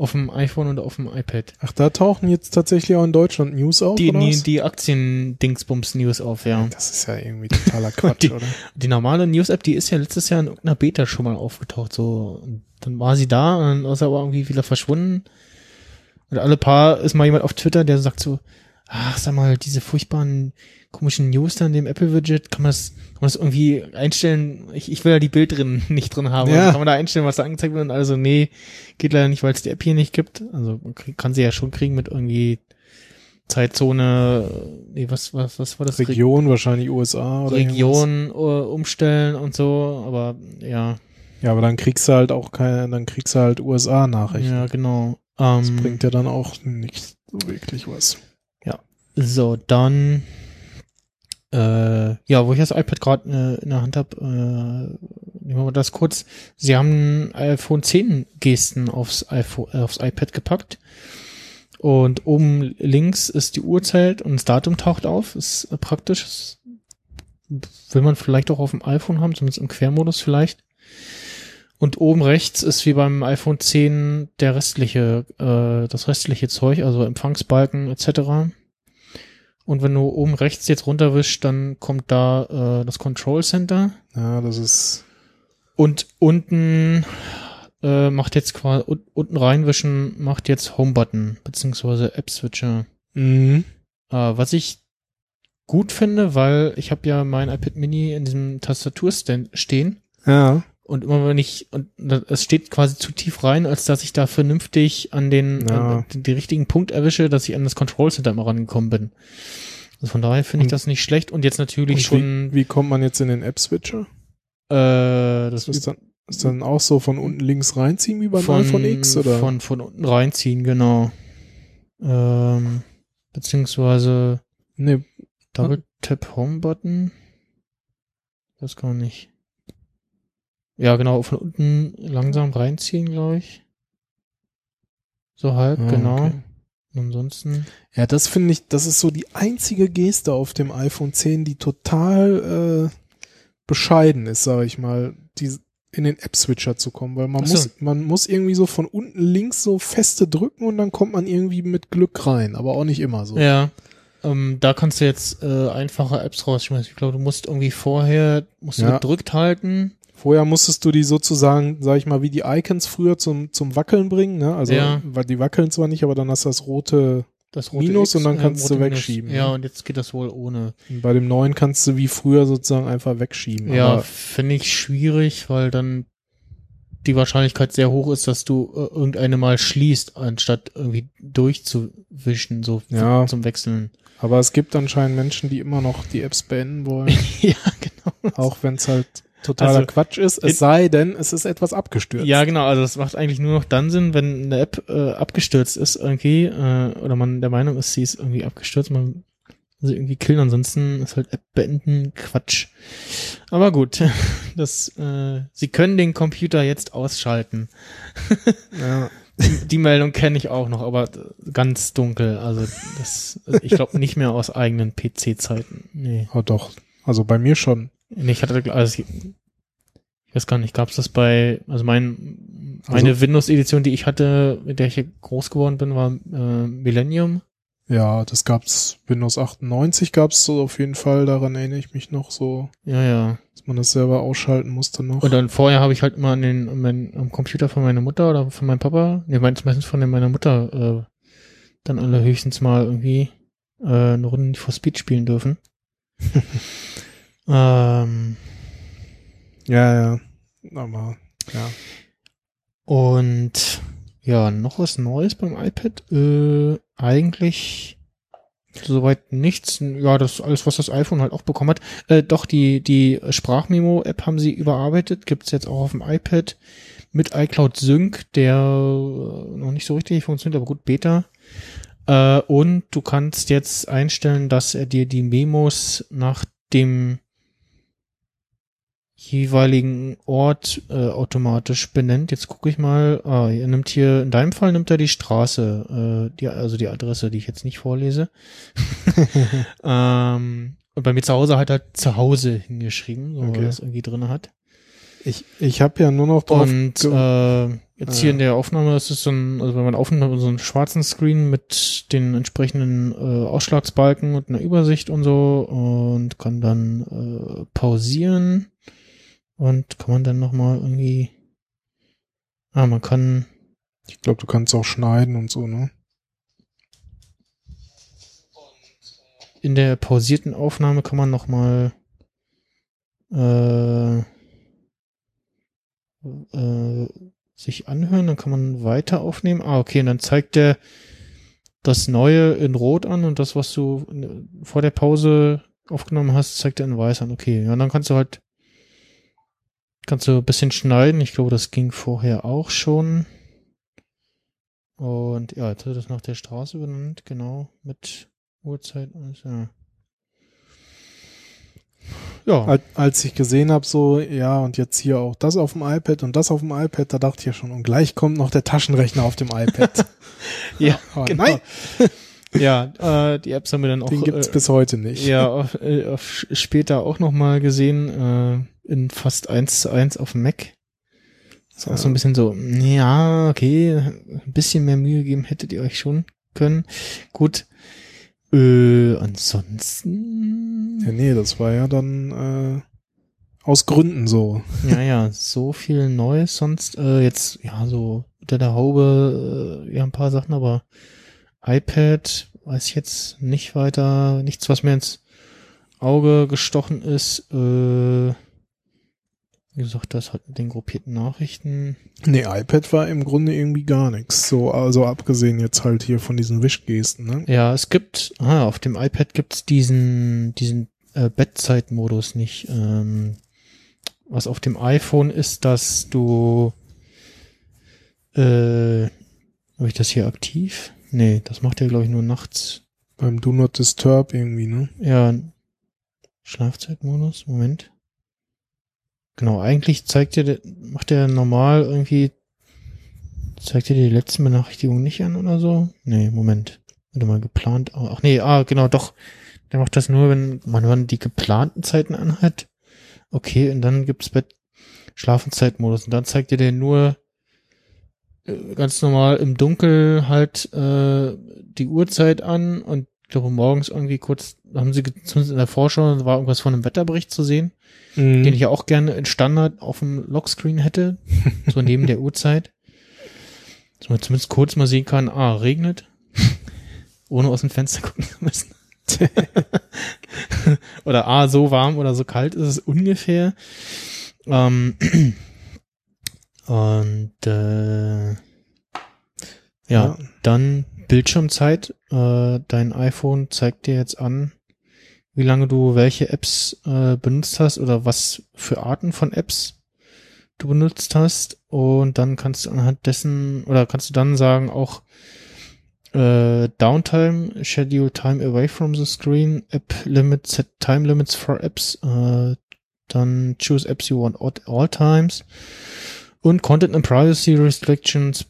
[SPEAKER 3] auf dem iPhone und auf dem iPad.
[SPEAKER 4] Ach, da tauchen jetzt tatsächlich auch in Deutschland News auf,
[SPEAKER 3] Die,
[SPEAKER 4] oder
[SPEAKER 3] die,
[SPEAKER 4] was?
[SPEAKER 3] die Aktien-Dingsbums News auf, ja.
[SPEAKER 4] Das ist ja irgendwie totaler Quatsch,
[SPEAKER 3] Die-
[SPEAKER 4] oder?
[SPEAKER 3] Die normale News-App, die ist ja letztes Jahr in irgendeiner Beta schon mal aufgetaucht, so. Und dann war sie da und dann ist sie aber irgendwie wieder verschwunden. Und alle paar ist mal jemand auf Twitter, der sagt so, ach, sag mal, diese furchtbaren komischen News da in dem Apple-Widget, kann man das, kann man das irgendwie einstellen? Ich, ich will ja die Bild drin nicht drin haben.
[SPEAKER 4] Ja.
[SPEAKER 3] Kann man da einstellen, was da angezeigt wird? Und also, nee, geht leider nicht, weil es die App hier nicht gibt. Also, kann sie ja schon kriegen mit irgendwie Zeitzone, nee, was, was, was war das?
[SPEAKER 4] Region, wahrscheinlich USA oder irgendwas.
[SPEAKER 3] Region äh, umstellen und so, aber ja,
[SPEAKER 4] Ja, aber dann kriegst du halt auch keine, dann kriegst du halt USA-Nachrichten.
[SPEAKER 3] ja, genau.
[SPEAKER 4] Das
[SPEAKER 3] Ähm,
[SPEAKER 4] bringt ja dann auch nicht so wirklich was.
[SPEAKER 3] So, dann äh, ja, wo ich das iPad gerade äh, in der Hand habe, äh, nehmen wir mal das kurz. Sie haben iPhone 10 Gesten aufs iPhone, äh, aufs iPad gepackt. Und oben links ist die Uhrzeit und das Datum taucht auf. Ist äh, praktisch. Das will man vielleicht auch auf dem iPhone haben, zumindest im Quermodus vielleicht. Und oben rechts ist wie beim iPhone 10 der restliche, äh, das restliche Zeug, also Empfangsbalken etc. Und wenn du oben rechts jetzt runterwischst, dann kommt da äh, das Control Center.
[SPEAKER 4] Ja, das ist,
[SPEAKER 3] Und unten äh, macht jetzt quasi un unten reinwischen macht jetzt Home Button beziehungsweise App Switcher.
[SPEAKER 4] mhm.
[SPEAKER 3] Äh, was ich gut finde, weil ich habe ja mein iPad Mini in diesem Tastaturstand stehen
[SPEAKER 4] ja,
[SPEAKER 3] und immer wenn ich und es steht quasi zu tief rein, als dass ich da vernünftig an den
[SPEAKER 4] Ja.
[SPEAKER 3] an den, den richtigen Punkt erwische, dass ich an das Control Center immer rangekommen bin. Also von daher finde ich das nicht schlecht und jetzt natürlich
[SPEAKER 4] Und
[SPEAKER 3] schon
[SPEAKER 4] wie, wie kommt man jetzt in den App-Switcher?
[SPEAKER 3] äh, das
[SPEAKER 4] ist dann, ist dann auch so von unten links reinziehen wie beim
[SPEAKER 3] von,
[SPEAKER 4] iPhone X, oder?
[SPEAKER 3] Von, von unten reinziehen, genau. Ähm, beziehungsweise
[SPEAKER 4] nee,
[SPEAKER 3] Double Tap Home Button. Das gar nicht. Ja, genau, von unten langsam reinziehen, glaube ich. So halb,
[SPEAKER 4] ah,
[SPEAKER 3] genau.
[SPEAKER 4] okay.
[SPEAKER 3] Ansonsten.
[SPEAKER 4] Ja, das finde ich, das ist so die einzige Geste auf dem iPhone 10, die total äh, bescheiden ist, sage ich mal, die in den App-Switcher zu kommen, weil man
[SPEAKER 3] so.
[SPEAKER 4] muss, man muss irgendwie so von unten links so feste drücken und dann kommt man irgendwie mit Glück rein, aber auch nicht immer so.
[SPEAKER 3] Ja. Ähm, da kannst du jetzt äh, einfache Apps rausschmeißen. Ich glaube, du musst irgendwie vorher, musst du
[SPEAKER 4] Ja.
[SPEAKER 3] gedrückt halten.
[SPEAKER 4] Vorher musstest du die sozusagen, sag ich mal, wie die Icons früher zum, zum Wackeln bringen, ne? Also,
[SPEAKER 3] Ja.
[SPEAKER 4] weil die wackeln zwar nicht, aber dann hast du das rote,
[SPEAKER 3] Das
[SPEAKER 4] Minus und dann kannst du
[SPEAKER 3] rote Minus.
[SPEAKER 4] wegschieben,
[SPEAKER 3] Ja,
[SPEAKER 4] ne?
[SPEAKER 3] und jetzt geht das wohl ohne.
[SPEAKER 4] und bei dem neuen kannst du wie früher sozusagen einfach wegschieben.
[SPEAKER 3] Ja, finde ich schwierig, weil dann die Wahrscheinlichkeit sehr hoch ist, dass du äh, irgendeine mal schließt, anstatt irgendwie durchzuwischen, so
[SPEAKER 4] Ja.
[SPEAKER 3] zum Wechseln.
[SPEAKER 4] Aber es gibt anscheinend Menschen, die immer noch die Apps beenden wollen,
[SPEAKER 3] ja, genau.
[SPEAKER 4] auch wenn es halt totaler
[SPEAKER 3] Also,
[SPEAKER 4] Quatsch ist, es sei denn, es ist etwas abgestürzt.
[SPEAKER 3] Ja, genau. Also das macht eigentlich nur noch dann Sinn, wenn eine App äh, abgestürzt ist irgendwie äh, oder man der Meinung ist, sie ist irgendwie abgestürzt. Man also irgendwie killen. Ansonsten ist halt App beenden Quatsch. Aber gut, das äh, Sie können den Computer jetzt ausschalten.
[SPEAKER 4] ja.
[SPEAKER 3] Die Meldung kenne ich auch noch, aber ganz dunkel. Also das, ich glaube nicht mehr aus eigenen PC-Zeiten. Nee.
[SPEAKER 4] Oh, doch. Also bei mir schon.
[SPEAKER 3] Nee, ich hatte, also ich, weiß gar nicht, gab es das bei, also mein,
[SPEAKER 4] Also-
[SPEAKER 3] meine Windows-Edition, die ich hatte, mit der ich hier groß geworden bin, war äh, Millennium.
[SPEAKER 4] Ja, das gab's Windows 98 gab's so auf jeden Fall, daran erinnere ich mich noch so,
[SPEAKER 3] Ja, ja.
[SPEAKER 4] dass man das selber ausschalten musste noch.
[SPEAKER 3] Und dann vorher habe ich halt immer an den, an mein, am Computer von meiner Mutter oder von meinem Papa, meins- meistens von meiner Mutter, äh, dann alle höchstens mal irgendwie äh, eine Runde for Speed spielen dürfen. ähm,
[SPEAKER 4] ja, ja. Aber, ja.
[SPEAKER 3] Und ja, noch was Neues beim iPad? Äh, eigentlich soweit nichts. Ja, das alles, was das iPhone halt auch bekommen hat. Äh, doch, die, die Sprachmemo-App haben sie überarbeitet. Gibt's jetzt auch auf dem iPad mit iCloud Sync, der äh, noch nicht so richtig funktioniert, aber gut, Beta. Äh, und du kannst jetzt einstellen, dass er dir die Memos nach dem jeweiligen Ort äh, automatisch benennt. Jetzt gucke ich mal. Ah, er nimmt hier, in deinem Fall nimmt er die Straße, äh, die, also die Adresse, die ich jetzt nicht vorlese. ähm, und bei mir zu Hause hat er zu Hause hingeschrieben, so
[SPEAKER 4] Okay.
[SPEAKER 3] er es irgendwie drin hat.
[SPEAKER 4] Ich, ich habe ja nur noch drauf
[SPEAKER 3] Und äh, jetzt hier
[SPEAKER 4] Ah.
[SPEAKER 3] in der Aufnahme ist es so ein, also wenn man aufnimmt, so einen schwarzen Screen mit den entsprechenden äh, Ausschlagsbalken und einer Übersicht und so und kann dann äh, pausieren und kann man dann nochmal irgendwie Ah, man kann
[SPEAKER 4] ich glaube, du kannst auch schneiden und so, ne?
[SPEAKER 3] in der pausierten Aufnahme kann man nochmal äh, äh, sich anhören, dann kann man weiter aufnehmen. Ah, okay, und dann zeigt der das Neue in Rot an und das, was du in- vor der Pause aufgenommen hast, zeigt er in Weiß an. Okay, ja, dann kannst du halt kannst du ein bisschen schneiden. Ich glaube, das ging vorher auch schon. Und ja, jetzt wird das nach der Straße benannt, genau, mit Uhrzeit. und Ja. Ja.
[SPEAKER 4] Als, ich gesehen habe, so, ja, und jetzt hier auch das auf dem iPad und das auf dem iPad, da dachte ich ja schon, und gleich kommt noch der Taschenrechner auf dem iPad.
[SPEAKER 3] Ja,
[SPEAKER 4] Aber
[SPEAKER 3] genau.
[SPEAKER 4] nein,
[SPEAKER 3] Ja, äh, die Apps haben wir dann auch
[SPEAKER 4] den gibt's
[SPEAKER 3] äh,
[SPEAKER 4] bis heute nicht.
[SPEAKER 3] ja auf, äh, auf später auch noch mal gesehen äh, in fast eins zu eins auf dem Mac. Ist auch so ein bisschen so, ja, okay, ein bisschen mehr Mühe geben hättet ihr euch schon können. Gut. Äh, ansonsten.
[SPEAKER 4] Ja, nee, das war ja dann äh, aus Gründen so.
[SPEAKER 3] Ja, ja, so viel Neues sonst. Äh, jetzt, ja, so unter der Haube, äh, ja, ein paar Sachen, aber iPad weiß ich jetzt nicht weiter, nichts, was mir ins Auge gestochen ist. Äh, wie gesagt, das hat mit den gruppierten Nachrichten.
[SPEAKER 4] Nee, iPad war im Grunde irgendwie gar nichts. So, also abgesehen jetzt halt hier von diesen Wischgesten, ne?
[SPEAKER 3] Ja, es gibt, ah, auf dem iPad gibt's diesen, diesen äh, Bettzeitmodus nicht. Ähm, was auf dem iPhone ist, dass du, äh, habe ich das hier aktiv? Nee, das macht er, glaube ich, nur nachts.
[SPEAKER 4] Beim Do Not Disturb irgendwie, ne?
[SPEAKER 3] Ja, Schlafzeitmodus, Moment. Genau, eigentlich zeigt er, macht er normal irgendwie, zeigt er die letzten Benachrichtigungen nicht an oder so? Nee, Moment. Warte mal, geplant, ach nee, ah, genau, doch. Der macht das nur, wenn man dann die geplanten Zeiten anhat. Okay, und dann gibt's Bett, Schlafenzeitmodus und dann zeigt dir nur äh, ganz normal im Dunkel halt äh, die Uhrzeit an und ich glaube morgens irgendwie kurz, haben sie zumindest in der Vorschau, war irgendwas von einem Wetterbericht zu sehen,
[SPEAKER 4] Mhm.
[SPEAKER 3] den ich ja auch gerne in Standard auf dem Lockscreen hätte, so neben der Uhrzeit. Dass man zumindest kurz mal sehen kann, ah, regnet, ohne aus dem Fenster gucken zu müssen. oder ah, so warm oder so kalt ist es ungefähr. Ähm, Und äh, ja,
[SPEAKER 4] Ja.
[SPEAKER 3] dann Bildschirmzeit. Äh, dein iPhone zeigt dir jetzt an, wie lange du welche Apps äh, benutzt hast oder was für Arten von Apps du benutzt hast. Und dann kannst du anhand dessen oder kannst du dann sagen auch äh, Downtime, Schedule Time Away from the Screen, App Limits, Set Time Limits for Apps, äh, dann Choose Apps you want at all times und Content and Privacy Restrictions,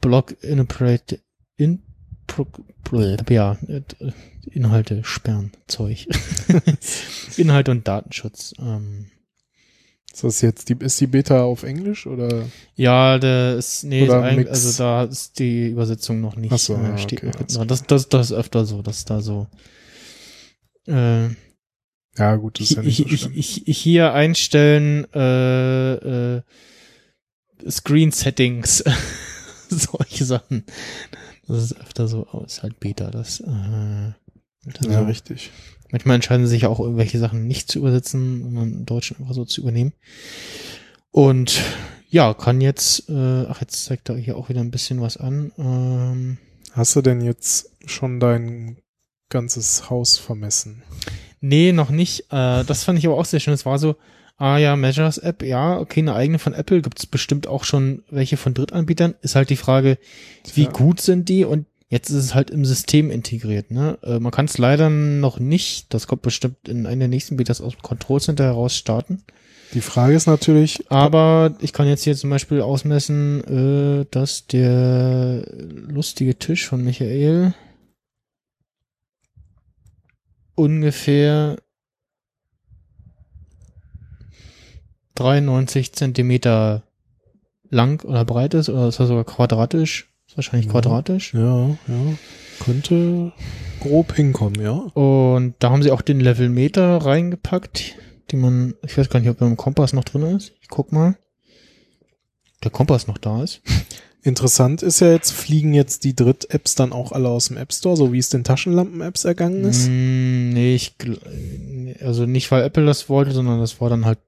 [SPEAKER 3] Block Inappropriate in, pro, pro, ja, äh, Inhalte sperren, Zeug. Inhalte und Datenschutz. Ähm,
[SPEAKER 4] Ist das jetzt die, ist die Beta auf Englisch oder?
[SPEAKER 3] ja, der ist, nee, ist also da ist die Übersetzung noch nicht,
[SPEAKER 4] Ach so,
[SPEAKER 3] äh,
[SPEAKER 4] ja,
[SPEAKER 3] steht
[SPEAKER 4] okay,
[SPEAKER 3] noch. Das, das, das ist öfter so, dass da so, äh,
[SPEAKER 4] Ja, gut, das ist ja nicht so schlimm.
[SPEAKER 3] hier einstellen äh, äh, Screen Settings, solche Sachen. Das ist öfter so, oh, ist halt Beta. Das, äh, das
[SPEAKER 4] ja,
[SPEAKER 3] so.
[SPEAKER 4] richtig.
[SPEAKER 3] Manchmal entscheiden sie sich auch irgendwelche Sachen nicht zu übersetzen, sondern im Deutschen einfach so zu übernehmen. Und ja, kann jetzt, äh, ach jetzt zeigt er hier auch wieder ein bisschen was an. Ähm,
[SPEAKER 4] Hast du denn jetzt schon dein ganzes Haus vermessen?
[SPEAKER 3] Nee, noch nicht. Äh, das fand ich aber auch sehr schön. Es war so, ah ja, Measures App, ja, okay, eine eigene von Apple, gibt's bestimmt auch schon welche von Drittanbietern. Ist halt die Frage, wie
[SPEAKER 4] Tja.
[SPEAKER 3] gut sind die? Und jetzt ist es halt im System integriert. Ne? Äh, man kann es leider noch nicht, das kommt bestimmt in einer der nächsten Betas aus dem Control Center heraus starten.
[SPEAKER 4] Die Frage ist natürlich,
[SPEAKER 3] Aber ich kann jetzt hier zum Beispiel ausmessen, äh, dass der lustige Tisch von Michael ungefähr 93 Zentimeter lang oder breit ist, oder ist das sogar quadratisch? Ist wahrscheinlich
[SPEAKER 4] Ja.
[SPEAKER 3] quadratisch.
[SPEAKER 4] ja, ja, könnte grob hinkommen, ja.
[SPEAKER 3] Und da haben sie auch den Levelmeter reingepackt, die man, ich weiß gar nicht, ob er im Kompass noch drin ist. Ich guck mal. Der Kompass noch da ist.
[SPEAKER 4] Interessant ist ja jetzt, fliegen jetzt die Dritt-Apps dann auch alle aus dem App Store, so wie es den Taschenlampen-Apps ergangen ist?
[SPEAKER 3] Mm, nee, ich, also nicht, weil Apple das wollte, sondern das war dann halt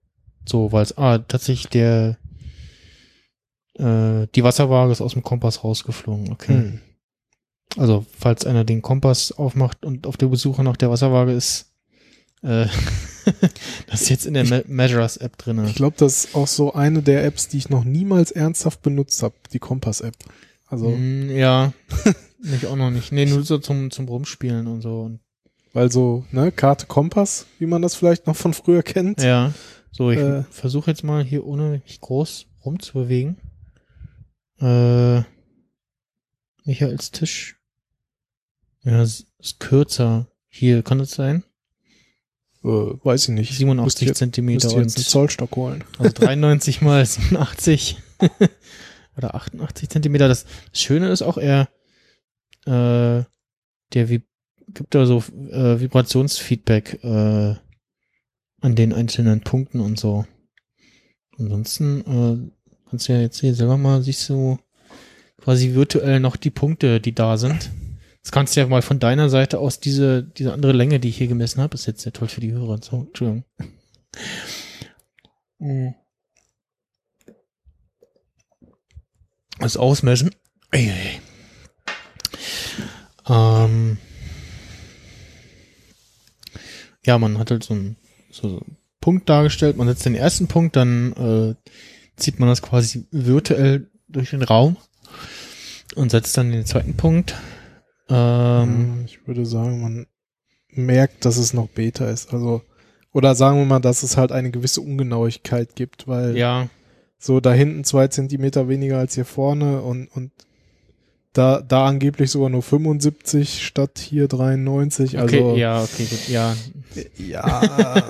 [SPEAKER 3] so, weil es, ah, tatsächlich der, äh, die Wasserwaage ist aus dem Kompass rausgeflogen, okay.
[SPEAKER 4] Hm.
[SPEAKER 3] Also, falls einer den Kompass aufmacht und auf der Besuche nach der Wasserwaage ist, äh, das ist jetzt in der Me Measures App drinne.
[SPEAKER 4] Ich glaube, das ist auch so eine der Apps, die ich noch niemals ernsthaft benutzt habe, die Kompass-App. Also,
[SPEAKER 3] Mm, ja, ich auch noch nicht. Nee, nur so zum, zum Rumspielen und so.
[SPEAKER 4] Weil so, ne, Karte Kompass, wie man das vielleicht noch von früher kennt.
[SPEAKER 3] ja, so, ich
[SPEAKER 4] Äh.
[SPEAKER 3] versuche jetzt mal hier ohne mich groß rumzubewegen. Äh, Michaels Tisch. Ja, es ist kürzer. Hier, kann das sein?
[SPEAKER 4] Äh, weiß ich nicht. Müsste
[SPEAKER 3] 87
[SPEAKER 4] jetzt,
[SPEAKER 3] Zentimeter
[SPEAKER 4] müsste jetzt einen Zollstock holen.
[SPEAKER 3] also 93 mal 87 oder 88 Zentimeter. Das Schöne ist auch, er äh, der Vib gibt da so äh, Vibrationsfeedback äh, an den einzelnen Punkten und so. Ansonsten äh, kannst du ja jetzt hier selber mal siehst du quasi virtuell noch die Punkte, die da sind. Jetzt kannst du ja mal von deiner Seite aus diese, diese andere Länge, die ich hier gemessen habe, ist jetzt sehr toll für die Hörer. So, Entschuldigung. Mhm. Das Ausmessen. Ähm, ja, man hat halt so einen, so Punkt dargestellt. Man setzt den ersten Punkt, dann äh, zieht man das quasi virtuell durch den Raum und setzt dann den zweiten Punkt. Ähm,
[SPEAKER 4] ich würde sagen, man merkt, dass es noch Beta ist. Also, oder sagen wir mal, dass es halt eine gewisse Ungenauigkeit gibt, weil
[SPEAKER 3] ja,
[SPEAKER 4] so da hinten zwei Zentimeter weniger als hier vorne und, und da, da angeblich sogar nur 75 statt hier 93.
[SPEAKER 3] okay,
[SPEAKER 4] Also,
[SPEAKER 3] ja, okay, gut, ja,
[SPEAKER 4] ja,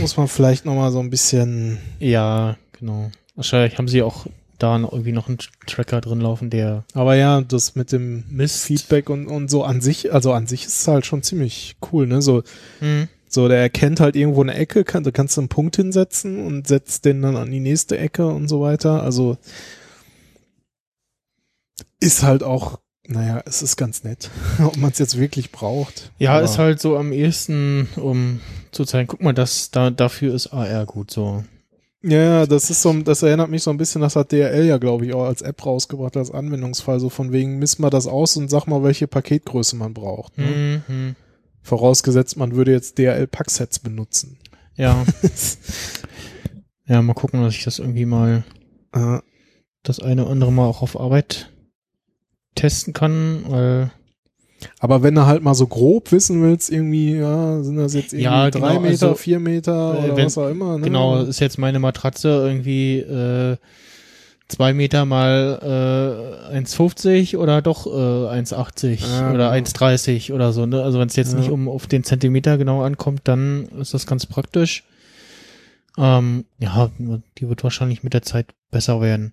[SPEAKER 4] muss man vielleicht nochmal so ein bisschen,
[SPEAKER 3] ja, genau. Wahrscheinlich haben sie auch da noch irgendwie noch einen Tracker drin laufen, der
[SPEAKER 4] aber ja, das mit dem
[SPEAKER 3] misst.
[SPEAKER 4] Feedback und, und so an sich, also an sich ist es halt schon ziemlich cool, ne? So,
[SPEAKER 3] Hm.
[SPEAKER 4] So, der erkennt halt irgendwo eine Ecke, kann, da kannst du einen Punkt hinsetzen und setzt den dann an die nächste Ecke und so weiter. Also ist halt auch, naja, es ist ganz nett, ob man es jetzt wirklich braucht.
[SPEAKER 3] Ja,
[SPEAKER 4] Aber
[SPEAKER 3] ist halt so am ehesten, um zu zeigen, guck mal, das, da, dafür ist AR gut, so.
[SPEAKER 4] Ja, ja, das ist so, das erinnert mich so ein bisschen, das hat DRL ja, glaube ich, auch als App rausgebracht, als Anwendungsfall, so von wegen, misst mal das aus und sag mal, welche Paketgröße man braucht. Ne?
[SPEAKER 3] Mhm.
[SPEAKER 4] Vorausgesetzt, man würde jetzt DRL-Packsets benutzen.
[SPEAKER 3] Ja. ja, mal gucken, dass ich das irgendwie mal
[SPEAKER 4] Äh,
[SPEAKER 3] das eine oder andere Mal auch auf Arbeit testen kann, weil
[SPEAKER 4] aber wenn du halt mal so grob wissen willst, irgendwie, ja, sind das jetzt irgendwie
[SPEAKER 3] Ja,
[SPEAKER 4] drei
[SPEAKER 3] genau,
[SPEAKER 4] Meter,
[SPEAKER 3] also,
[SPEAKER 4] vier Meter
[SPEAKER 3] äh,
[SPEAKER 4] oder
[SPEAKER 3] wenn-
[SPEAKER 4] was auch immer, ne?
[SPEAKER 3] genau, ist jetzt meine Matratze irgendwie äh, zwei Meter mal äh, 1,50 oder doch äh, 1,80
[SPEAKER 4] Ja,
[SPEAKER 3] oder
[SPEAKER 4] genau.
[SPEAKER 3] 1,30 oder so. Ne? Also wenn es jetzt
[SPEAKER 4] Ja.
[SPEAKER 3] nicht um auf den Zentimeter genau ankommt, dann ist das ganz praktisch. Ähm, ja, die wird wahrscheinlich mit der Zeit besser werden.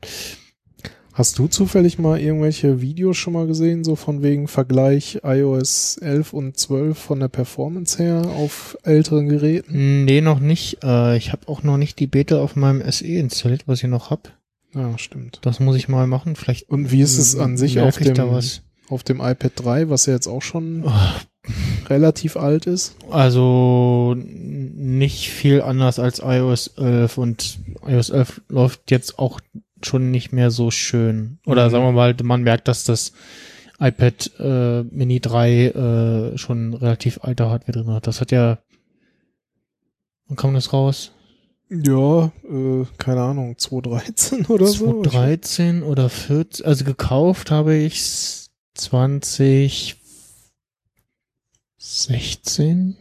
[SPEAKER 4] Hast du zufällig mal irgendwelche Videos schon mal gesehen, so von wegen Vergleich iOS 11 und 12 von der Performance her auf älteren Geräten?
[SPEAKER 3] Nee, noch nicht. Äh, ich habe auch noch nicht die Beta auf meinem SE installiert, was ich noch hab.
[SPEAKER 4] Ja, stimmt.
[SPEAKER 3] Das muss ich mal machen. Vielleicht
[SPEAKER 4] Und wie ist es an sich auf dem, auf dem iPad 3, was ja jetzt auch schon
[SPEAKER 3] Oh,
[SPEAKER 4] relativ alt ist?
[SPEAKER 3] Also nicht viel anders als iOS 11 und iOS 11 läuft jetzt auch schon nicht mehr so schön. Oder
[SPEAKER 4] Mhm.
[SPEAKER 3] sagen wir mal, man merkt, dass das iPad äh, Mini 3 äh, schon relativ alte Hardware drin hat. Das hat ja wann kam das raus?
[SPEAKER 4] Ja, äh, keine Ahnung, 2013 oder so?
[SPEAKER 3] 2013 oder 14, also gekauft habe ich 2016.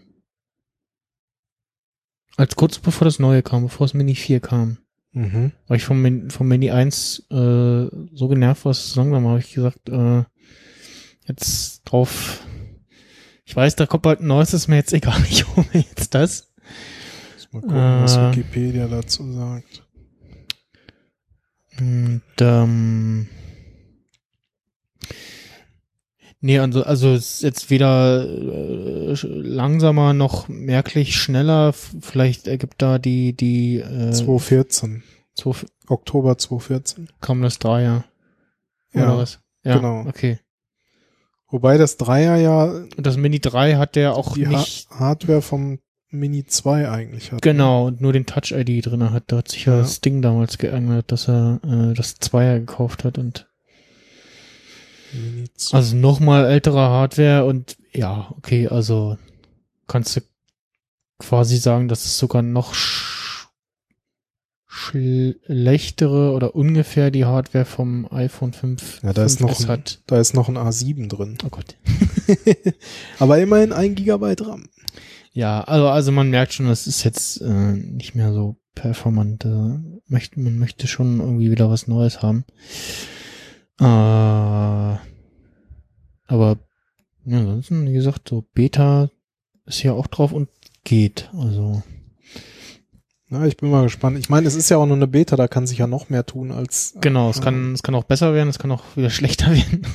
[SPEAKER 3] Als kurz bevor das neue kam, bevor das Mini 4 kam.
[SPEAKER 4] Mhm.
[SPEAKER 3] Weil ich vom, vom Mini 1 äh, so genervt war, zu langsam habe ich gesagt, äh, jetzt drauf. Ich weiß, da kommt bald ein neues, ist mir jetzt egal, ich hole mir jetzt das.
[SPEAKER 4] Mal gucken, was
[SPEAKER 3] Äh.
[SPEAKER 4] Wikipedia dazu sagt.
[SPEAKER 3] Und, ähm, nee, also, also ist jetzt weder äh, langsamer noch merklich schneller. Vielleicht ergibt da die, die äh,
[SPEAKER 4] 2014.
[SPEAKER 3] zwei,
[SPEAKER 4] Oktober 2014.
[SPEAKER 3] kam das Dreier.
[SPEAKER 4] Ja,
[SPEAKER 3] Oder was? Ja,
[SPEAKER 4] genau.
[SPEAKER 3] okay.
[SPEAKER 4] Wobei das Dreier ja
[SPEAKER 3] Und das Mini 3 hat der auch
[SPEAKER 4] die
[SPEAKER 3] nicht,
[SPEAKER 4] ha Hardware vom Mini 2 eigentlich hat.
[SPEAKER 3] genau, und nur den Touch-ID drin hat. Da hat sich ja
[SPEAKER 4] Ja.
[SPEAKER 3] das Ding damals geärgert, dass er äh, das Zweier gekauft hat und
[SPEAKER 4] Mini 2.
[SPEAKER 3] Also nochmal ältere Hardware und ja, okay, also kannst du quasi sagen, dass es sogar noch sch schlechtere oder ungefähr die Hardware vom iPhone 5
[SPEAKER 4] Ja, da ist noch
[SPEAKER 3] 5S
[SPEAKER 4] ein-
[SPEAKER 3] hat.
[SPEAKER 4] Da ist noch ein A7 drin.
[SPEAKER 3] Oh Gott.
[SPEAKER 4] Aber immerhin ein Gigabyte RAM.
[SPEAKER 3] Ja, also, also man merkt schon, das ist jetzt äh, nicht mehr so performant. Äh, möchte, man möchte schon irgendwie wieder was Neues haben. Äh, aber ja, ansonsten, wie gesagt, so Beta ist ja auch drauf und geht. Also
[SPEAKER 4] Na, ich bin mal gespannt. Ich meine, es ist ja auch nur eine Beta, da kann sich ja noch mehr tun als.
[SPEAKER 3] genau, es kann, es kann auch besser werden, es kann auch wieder schlechter werden.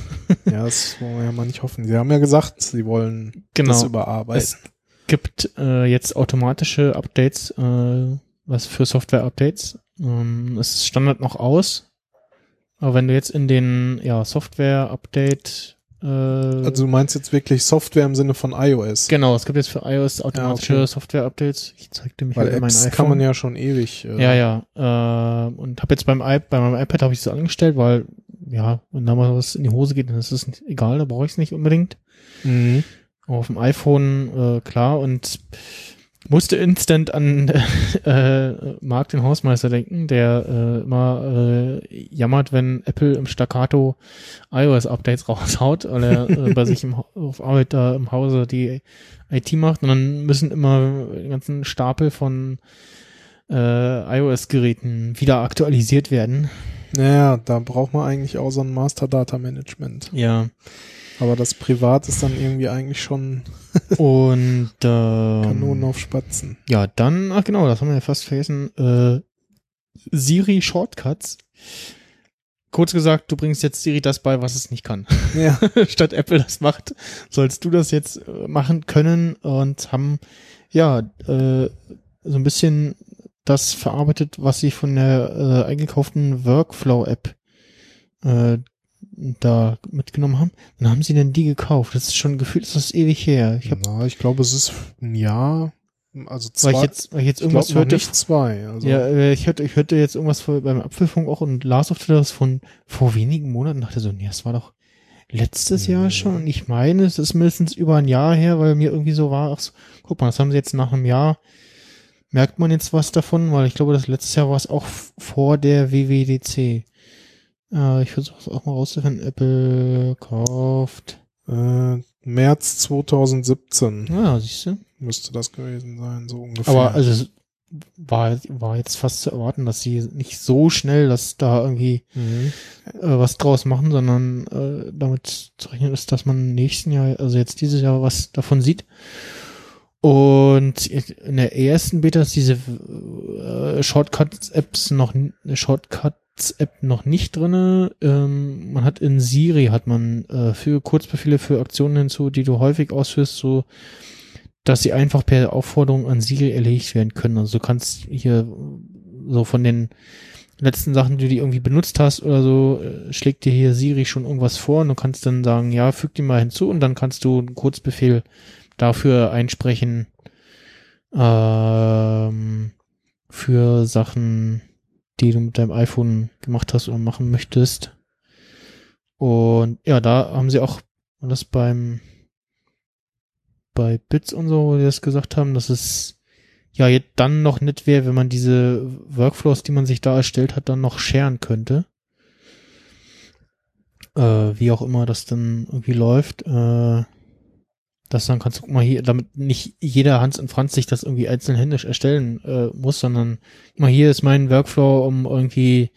[SPEAKER 4] Ja, das wollen wir ja mal nicht hoffen. Sie haben ja gesagt, sie wollen das
[SPEAKER 3] Genau.
[SPEAKER 4] überarbeiten.
[SPEAKER 3] Es gibt äh, jetzt automatische Updates, äh, was für Software-Updates. Ähm, es ist Standard noch aus. Aber wenn du jetzt in den ja, Software-Update äh,
[SPEAKER 4] also du meinst jetzt wirklich Software im Sinne von iOS.
[SPEAKER 3] genau, es gibt jetzt für iOS automatische
[SPEAKER 4] okay.
[SPEAKER 3] Software-Updates. Ich zeigte mich
[SPEAKER 4] Weil
[SPEAKER 3] heute mein
[SPEAKER 4] Apps
[SPEAKER 3] iPhone.
[SPEAKER 4] kann man ja schon ewig. Äh,
[SPEAKER 3] Ja, ja. Äh, und habe jetzt beim, I bei meinem iPad habe ich das angestellt, weil ja, wenn da mal was in die Hose geht, dann ist es egal, da brauche ich es nicht unbedingt.
[SPEAKER 4] Mhm.
[SPEAKER 3] Aber auf dem iPhone, äh, klar, und musste instant an äh, Marc, den Hausmeister, denken, der äh, immer äh, jammert, wenn Apple im Staccato iOS-Updates raushaut, weil er äh, bei sich im, auf Arbeit da im Hause die IT macht und dann müssen immer den ganzen Stapel von äh, iOS-Geräten wieder aktualisiert werden.
[SPEAKER 4] Naja, da braucht man eigentlich auch so ein Master Data Management.
[SPEAKER 3] Ja.
[SPEAKER 4] Aber das Privat ist dann irgendwie eigentlich schon
[SPEAKER 3] Und ähm,
[SPEAKER 4] Kanonen auf Spatzen.
[SPEAKER 3] Ja, dann, ach genau, das haben wir ja fast vergessen. Äh, Siri Shortcuts. Kurz gesagt, du bringst jetzt Siri das bei, was es nicht kann.
[SPEAKER 4] Ja.
[SPEAKER 3] Statt Apple das macht, sollst du das jetzt äh, machen können und haben ja äh, so ein bisschen das verarbeitet, was sie von der äh, eingekauften Workflow-App äh, da mitgenommen haben. Dann haben sie denn die gekauft. Das ist schon gefühlt, ist das ewig her. Ich hab,
[SPEAKER 4] Na, ich glaube, es ist ein Jahr Also
[SPEAKER 3] Weil
[SPEAKER 4] zwei,
[SPEAKER 3] ich jetzt, weil ich jetzt
[SPEAKER 4] ich glaub
[SPEAKER 3] irgendwas hörte.
[SPEAKER 4] nicht zwei. Also,
[SPEAKER 3] Ja, äh, ich hörte, ich hörte jetzt irgendwas vor, beim Apfelfunk auch und las auf das von vor wenigen Monaten dachte so, nee, das war doch letztes Jahr schon. Und ich meine, es ist mindestens über ein Jahr her, weil mir irgendwie so war, ach so, guck mal, das haben sie jetzt nach einem Jahr, merkt man jetzt was davon, weil ich glaube, das letztes Jahr war es auch vor der WWDC. Äh, ich versuche es auch mal rauszufinden. Apple kauft.
[SPEAKER 4] äh, März 2017
[SPEAKER 3] Ja, siehst du.
[SPEAKER 4] müsste das gewesen sein, so ungefähr.
[SPEAKER 3] Aber also es war, war jetzt fast zu erwarten, dass sie nicht so schnell, dass da irgendwie
[SPEAKER 4] Mhm.
[SPEAKER 3] äh, was draus machen, sondern äh, damit zu rechnen ist, dass man im nächsten Jahr, also jetzt dieses Jahr was davon sieht. Und in der ersten Beta ist diese äh, Shortcuts-Apps noch Shortcuts-App noch nicht drinne. Ähm, man hat in Siri hat man äh, für Kurzbefehle für Aktionen hinzu, die du häufig ausführst, so dass sie einfach per Aufforderung an Siri erledigt werden können. Also du kannst hier so von den letzten Sachen, die du irgendwie benutzt hast oder so, äh, schlägt dir hier Siri schon irgendwas vor und du kannst dann sagen, ja, füg die mal hinzu und dann kannst du einen Kurzbefehl dafür einsprechen ähm, für Sachen, die du mit deinem iPhone gemacht hast oder machen möchtest. Und ja, da haben sie auch das beim bei Bits und so, wo die das gesagt haben, dass es ja dann noch nett wäre, wenn man diese Workflows, die man sich da erstellt hat, dann noch sharen könnte. Äh, wie auch immer das dann irgendwie läuft. Äh, dass dann kannst du guck mal hier, damit nicht jeder Hans und Franz sich das irgendwie einzeln händisch erstellen äh, muss, sondern guck mal hier ist mein Workflow, um irgendwie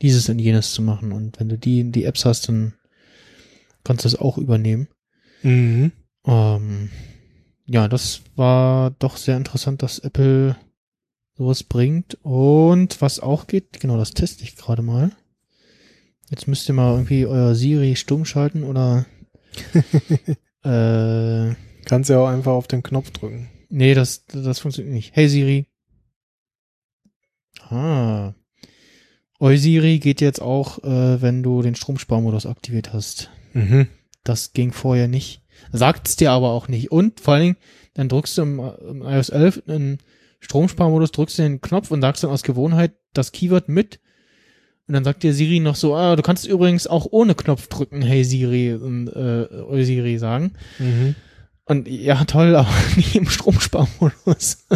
[SPEAKER 3] dieses und jenes zu machen. Und wenn du die, die Apps hast, dann kannst du das auch übernehmen.
[SPEAKER 4] Mhm.
[SPEAKER 3] Ähm, ja, das war doch sehr interessant, dass Apple sowas bringt. Und was auch geht, genau, das teste ich gerade mal. Jetzt müsst ihr mal irgendwie euer Siri stumm schalten oder äh,
[SPEAKER 4] Kannst ja auch einfach auf den Knopf drücken.
[SPEAKER 3] nee, das, das funktioniert nicht. Hey Siri. Ah. Eu Siri geht jetzt auch, äh, wenn du den Stromsparmodus aktiviert hast.
[SPEAKER 4] Mhm.
[SPEAKER 3] Das ging vorher nicht. Sagt es dir aber auch nicht. Und vor allen Dingen, dann drückst du im, im iOS 11 in Stromsparmodus, drückst du den Knopf und sagst dann aus Gewohnheit das Keyword mit. Und dann sagt dir Siri noch so, ah, du kannst übrigens auch ohne Knopf drücken, hey Siri, und, äh, oh Siri sagen.
[SPEAKER 4] Mhm.
[SPEAKER 3] Und ja, toll, aber nicht im Stromsparmodus.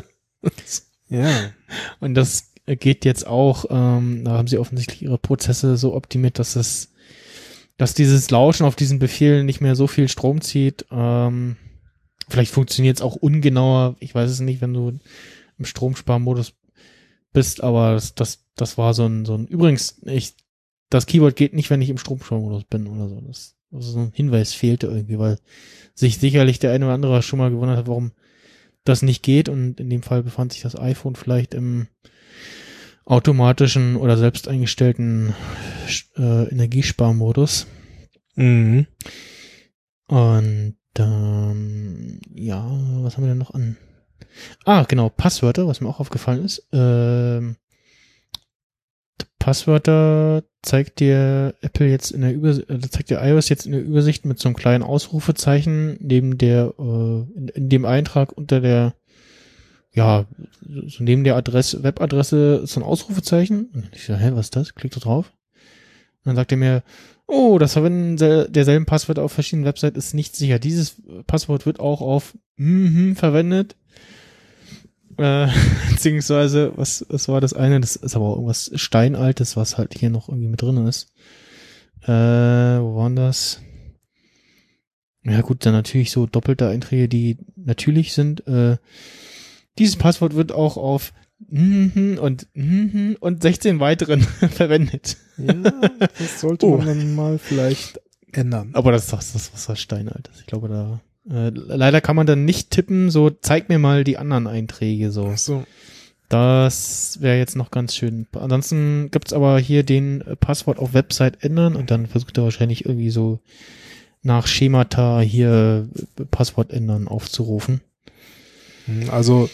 [SPEAKER 4] Ja.
[SPEAKER 3] Und das geht jetzt auch, ähm, da haben sie offensichtlich ihre Prozesse so optimiert, dass es, dass dieses Lauschen auf diesen Befehl nicht mehr so viel Strom zieht. Ähm, vielleicht funktioniert es auch ungenauer, ich weiß es nicht, wenn du im Stromsparmodus bist, aber das, das, das war so ein, so ein, übrigens, ich, das Keyboard geht nicht, wenn ich im Stromsparmodus bin oder so. Das, also so ein Hinweis fehlte irgendwie, weil sich sicherlich der eine oder andere schon mal gewundert hat, warum das nicht geht und in dem Fall befand sich das iPhone vielleicht im automatischen oder selbst eingestellten äh, Energiesparmodus.
[SPEAKER 4] Mhm.
[SPEAKER 3] Und ähm, ja, was haben wir denn noch an? Ah, genau, Passwörter, was mir auch aufgefallen ist. Ähm, Passwörter zeigt dir Apple jetzt in der Übersicht, äh, zeigt dir iOS jetzt in der Übersicht mit so einem kleinen Ausrufezeichen neben der, äh, in, in dem Eintrag unter der, ja, so neben der Adresse, Webadresse so ein Ausrufezeichen. Und ich so, hä, was ist das? Klick da drauf. Und dann sagt er mir, oh, das Verwenden sel- derselben Passwort auf verschiedenen Websites ist nicht sicher. Dieses Passwort wird auch auf mhm verwendet. Äh, beziehungsweise, was, was war das eine? Das ist aber auch irgendwas Steinaltes, was halt hier noch irgendwie mit drin ist. Äh, wo waren das? Ja gut, dann natürlich so doppelte Einträge, die natürlich sind. Äh, dieses Passwort wird auch auf mhm und mhm und 16 weiteren verwendet.
[SPEAKER 4] Ja, das sollte
[SPEAKER 3] Oh.
[SPEAKER 4] man dann mal vielleicht ändern.
[SPEAKER 3] Aber das ist doch das, was Steinaltes. Ich glaube, da äh, leider kann man dann nicht tippen, so zeig mir mal die anderen Einträge so.
[SPEAKER 4] Ach so.
[SPEAKER 3] Das wäre jetzt noch ganz schön. Ansonsten gibt's aber hier den Passwort auf Website ändern und dann versucht er wahrscheinlich irgendwie so nach Schemata hier Passwort ändern aufzurufen.
[SPEAKER 4] Hm, Also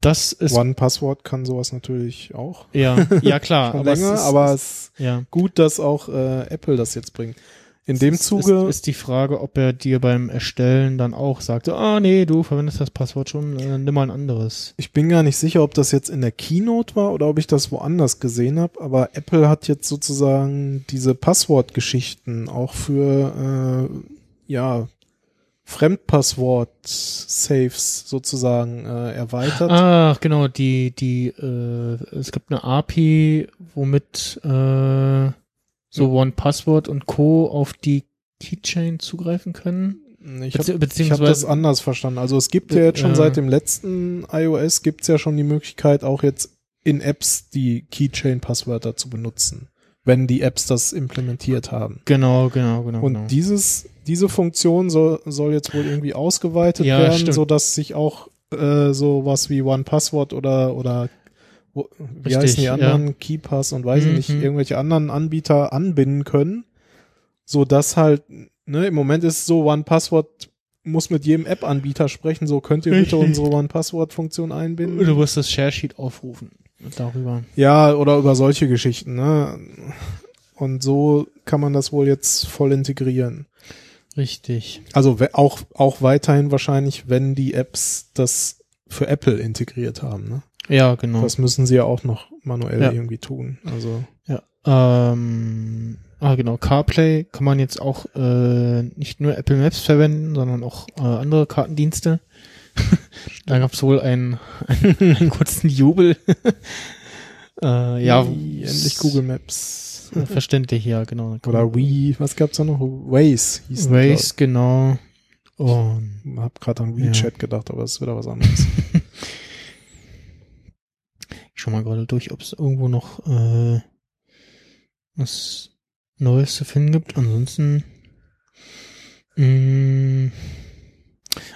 [SPEAKER 3] Das ist
[SPEAKER 4] One Password kann sowas natürlich auch.
[SPEAKER 3] ja ja klar, aber
[SPEAKER 4] länger,
[SPEAKER 3] es ist,
[SPEAKER 4] aber es ist
[SPEAKER 3] ja
[SPEAKER 4] gut, dass auch äh, Apple das jetzt bringt. In dem
[SPEAKER 3] ist,
[SPEAKER 4] Zuge,
[SPEAKER 3] ist, ist die Frage, ob er dir beim Erstellen dann auch sagt, ah nee, du verwendest das Passwort schon, äh, nimm mal ein anderes.
[SPEAKER 4] ich bin gar nicht sicher, ob das jetzt in der Keynote war oder ob ich das woanders gesehen habe, aber Apple hat jetzt sozusagen diese Passwortgeschichten auch für, äh, ja, Fremdpasswort-Saves sozusagen äh, erweitert.
[SPEAKER 3] Ach, genau, die, die, äh, es gibt eine API, womit äh, so One-Password und Co. auf die Keychain zugreifen können.
[SPEAKER 4] Ich habe hab das anders verstanden. Also es gibt ja jetzt schon
[SPEAKER 3] Ja.
[SPEAKER 4] seit dem letzten iOS gibt's ja schon die Möglichkeit, auch jetzt in Apps die Keychain-Passwörter zu benutzen, wenn die Apps das implementiert haben.
[SPEAKER 3] Genau, genau, genau.
[SPEAKER 4] Und
[SPEAKER 3] genau.
[SPEAKER 4] dieses, diese Funktion soll, soll jetzt wohl irgendwie ausgeweitet
[SPEAKER 3] Ja,
[SPEAKER 4] werden,
[SPEAKER 3] stimmt.
[SPEAKER 4] so dass sich auch äh, so was wie One Password oder oder wie
[SPEAKER 3] Richtig,
[SPEAKER 4] heißen die
[SPEAKER 3] ja.
[SPEAKER 4] anderen Keypass und weiß ich nicht
[SPEAKER 3] Mhm.
[SPEAKER 4] irgendwelche anderen Anbieter anbinden können, so dass halt ne im Moment ist so One Password muss mit jedem App-Anbieter sprechen, so könnt ihr bitte unsere One Password Funktion einbinden.
[SPEAKER 3] Du musst das Share Sheet aufrufen. Darüber.
[SPEAKER 4] Ja, oder über solche Geschichten, ne? Und so kann man das wohl jetzt voll integrieren.
[SPEAKER 3] Richtig.
[SPEAKER 4] Also auch, auch weiterhin wahrscheinlich, wenn die Apps das für Apple integriert haben. Ne?
[SPEAKER 3] Ja, genau.
[SPEAKER 4] Das müssen sie ja auch noch manuell
[SPEAKER 3] Ja.
[SPEAKER 4] irgendwie tun. Also
[SPEAKER 3] Ja. Ähm, ah, genau. CarPlay kann man jetzt auch äh, nicht nur Apple Maps verwenden, sondern auch äh, andere Kartendienste. da gab es wohl einen, einen, kurzen Jubel. äh, ja,
[SPEAKER 4] Wie, endlich Google Maps.
[SPEAKER 3] Verständlich, ja, genau.
[SPEAKER 4] Oder Wii, was gab's da noch? Waze hieß
[SPEAKER 3] Waze, genau. Und
[SPEAKER 4] Ich hab gerade an
[SPEAKER 3] Ja.
[SPEAKER 4] WeChat gedacht, aber das ist wieder was anderes.
[SPEAKER 3] Schau mal gerade durch, ob es irgendwo noch äh, was Neues zu finden gibt. Ansonsten. Mh,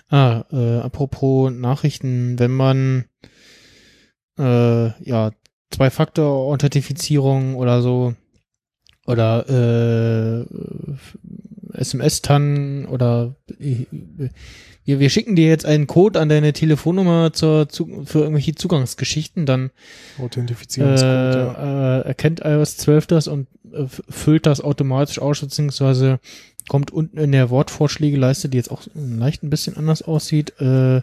[SPEAKER 3] ah, äh, apropos Nachrichten, wenn man äh, ja Zwei-Faktor-Authentifizierung oder so oder äh, SMS-TAN oder äh, wir, wir schicken dir jetzt einen Code an deine Telefonnummer zur, zu, für irgendwelche Zugangsgeschichten, dann äh,
[SPEAKER 4] Authentifizierungscode, ja.
[SPEAKER 3] äh, erkennt iOS 12 das und äh, füllt das automatisch aus, beziehungsweise kommt unten in der Wortvorschlägeleiste, die jetzt auch leicht ein bisschen anders aussieht, äh,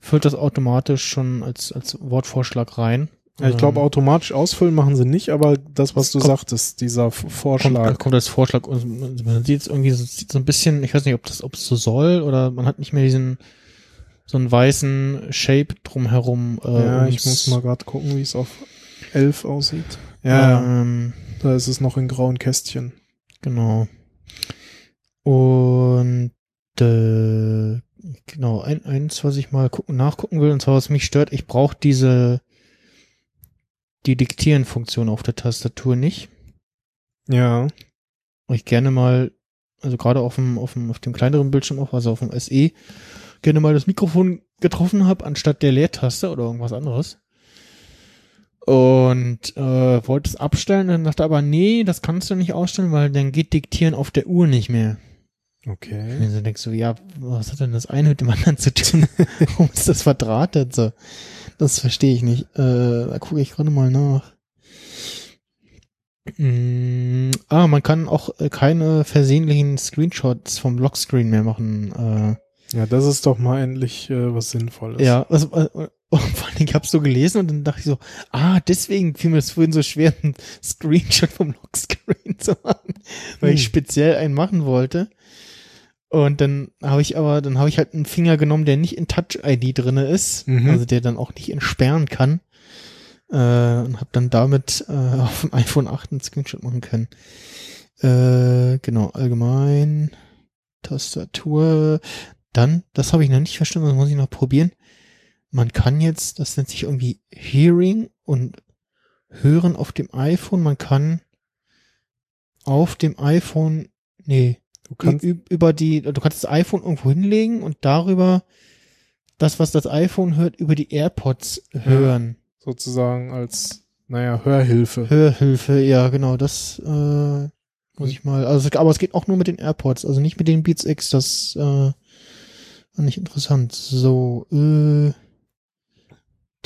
[SPEAKER 3] füllt das automatisch schon als, als Wortvorschlag rein.
[SPEAKER 4] Ja, ich glaube,
[SPEAKER 3] Ähm,
[SPEAKER 4] automatisch ausfüllen machen sie nicht, aber das, was
[SPEAKER 3] Es
[SPEAKER 4] du
[SPEAKER 3] kommt-
[SPEAKER 4] sagtest, dieser F-
[SPEAKER 3] kommt,
[SPEAKER 4] Vorschlag.
[SPEAKER 3] kommt als Vorschlag und man sieht es irgendwie so, so ein bisschen, ich weiß nicht, ob das, ob es so soll oder man hat nicht mehr diesen so einen weißen Shape drumherum. Äh,
[SPEAKER 4] ja, ich
[SPEAKER 3] ums-
[SPEAKER 4] muss mal gerade gucken, wie es auf 11 aussieht. Ja, ja,
[SPEAKER 3] Ähm,
[SPEAKER 4] da ist es noch in grauen Kästchen.
[SPEAKER 3] Genau. Und äh, genau, ein, eins, was ich mal gucken, nachgucken will, und zwar was mich stört, ich brauche diese die Diktieren-Funktion auf der Tastatur nicht.
[SPEAKER 4] Ja.
[SPEAKER 3] Wo ich gerne mal, also gerade auf dem, auf dem, auf dem kleineren Bildschirm auch, also auf dem SE, gerne mal das Mikrofon getroffen habe, anstatt der Leertaste oder irgendwas anderes. Und äh, wollte es abstellen, dann dachte aber, nee, das kannst du nicht ausstellen, weil dann geht Diktieren auf der Uhr nicht mehr.
[SPEAKER 4] Okay.
[SPEAKER 3] Und dann denkst du, ja, was hat denn das eine mit dem anderen zu tun? Warum ist das verdrahtet so? Das verstehe ich nicht. Äh, da gucke ich gerade mal nach. Mm, ah, man kann auch äh, keine versehentlichen Screenshots vom Lockscreen mehr machen. Äh,
[SPEAKER 4] Ja, das ist doch mal endlich äh, was Sinnvolles.
[SPEAKER 3] ja, was, äh, oh, vor allem, ich habe so gelesen und dann dachte ich so, ah, deswegen fiel mir das vorhin so schwer, einen Screenshot vom Lockscreen zu machen, weil ich
[SPEAKER 4] Hm.
[SPEAKER 3] speziell einen machen wollte. Und dann habe ich aber, dann habe ich halt einen Finger genommen, der nicht in Touch-ID drinne ist,
[SPEAKER 4] Mhm.
[SPEAKER 3] also der dann auch nicht entsperren kann. Äh, und habe dann damit äh, auf dem iPhone 8 einen Screenshot machen können. Äh, genau, allgemein, Tastatur. Dann, das habe ich noch nicht verstanden, das muss ich noch probieren. Man kann jetzt, das nennt sich irgendwie Hearing und Hören auf dem iPhone. Man kann auf dem iPhone, nee,
[SPEAKER 4] Du kannst,
[SPEAKER 3] über die, du kannst das iPhone irgendwo hinlegen und darüber das, was das iPhone hört, über die AirPods hören.
[SPEAKER 4] sozusagen als, naja, Hörhilfe.
[SPEAKER 3] Hörhilfe, ja, genau, das äh, muss ich mal, also aber es geht auch nur mit den AirPods, also nicht mit den Beats X, das äh, fand ich interessant. So, äh,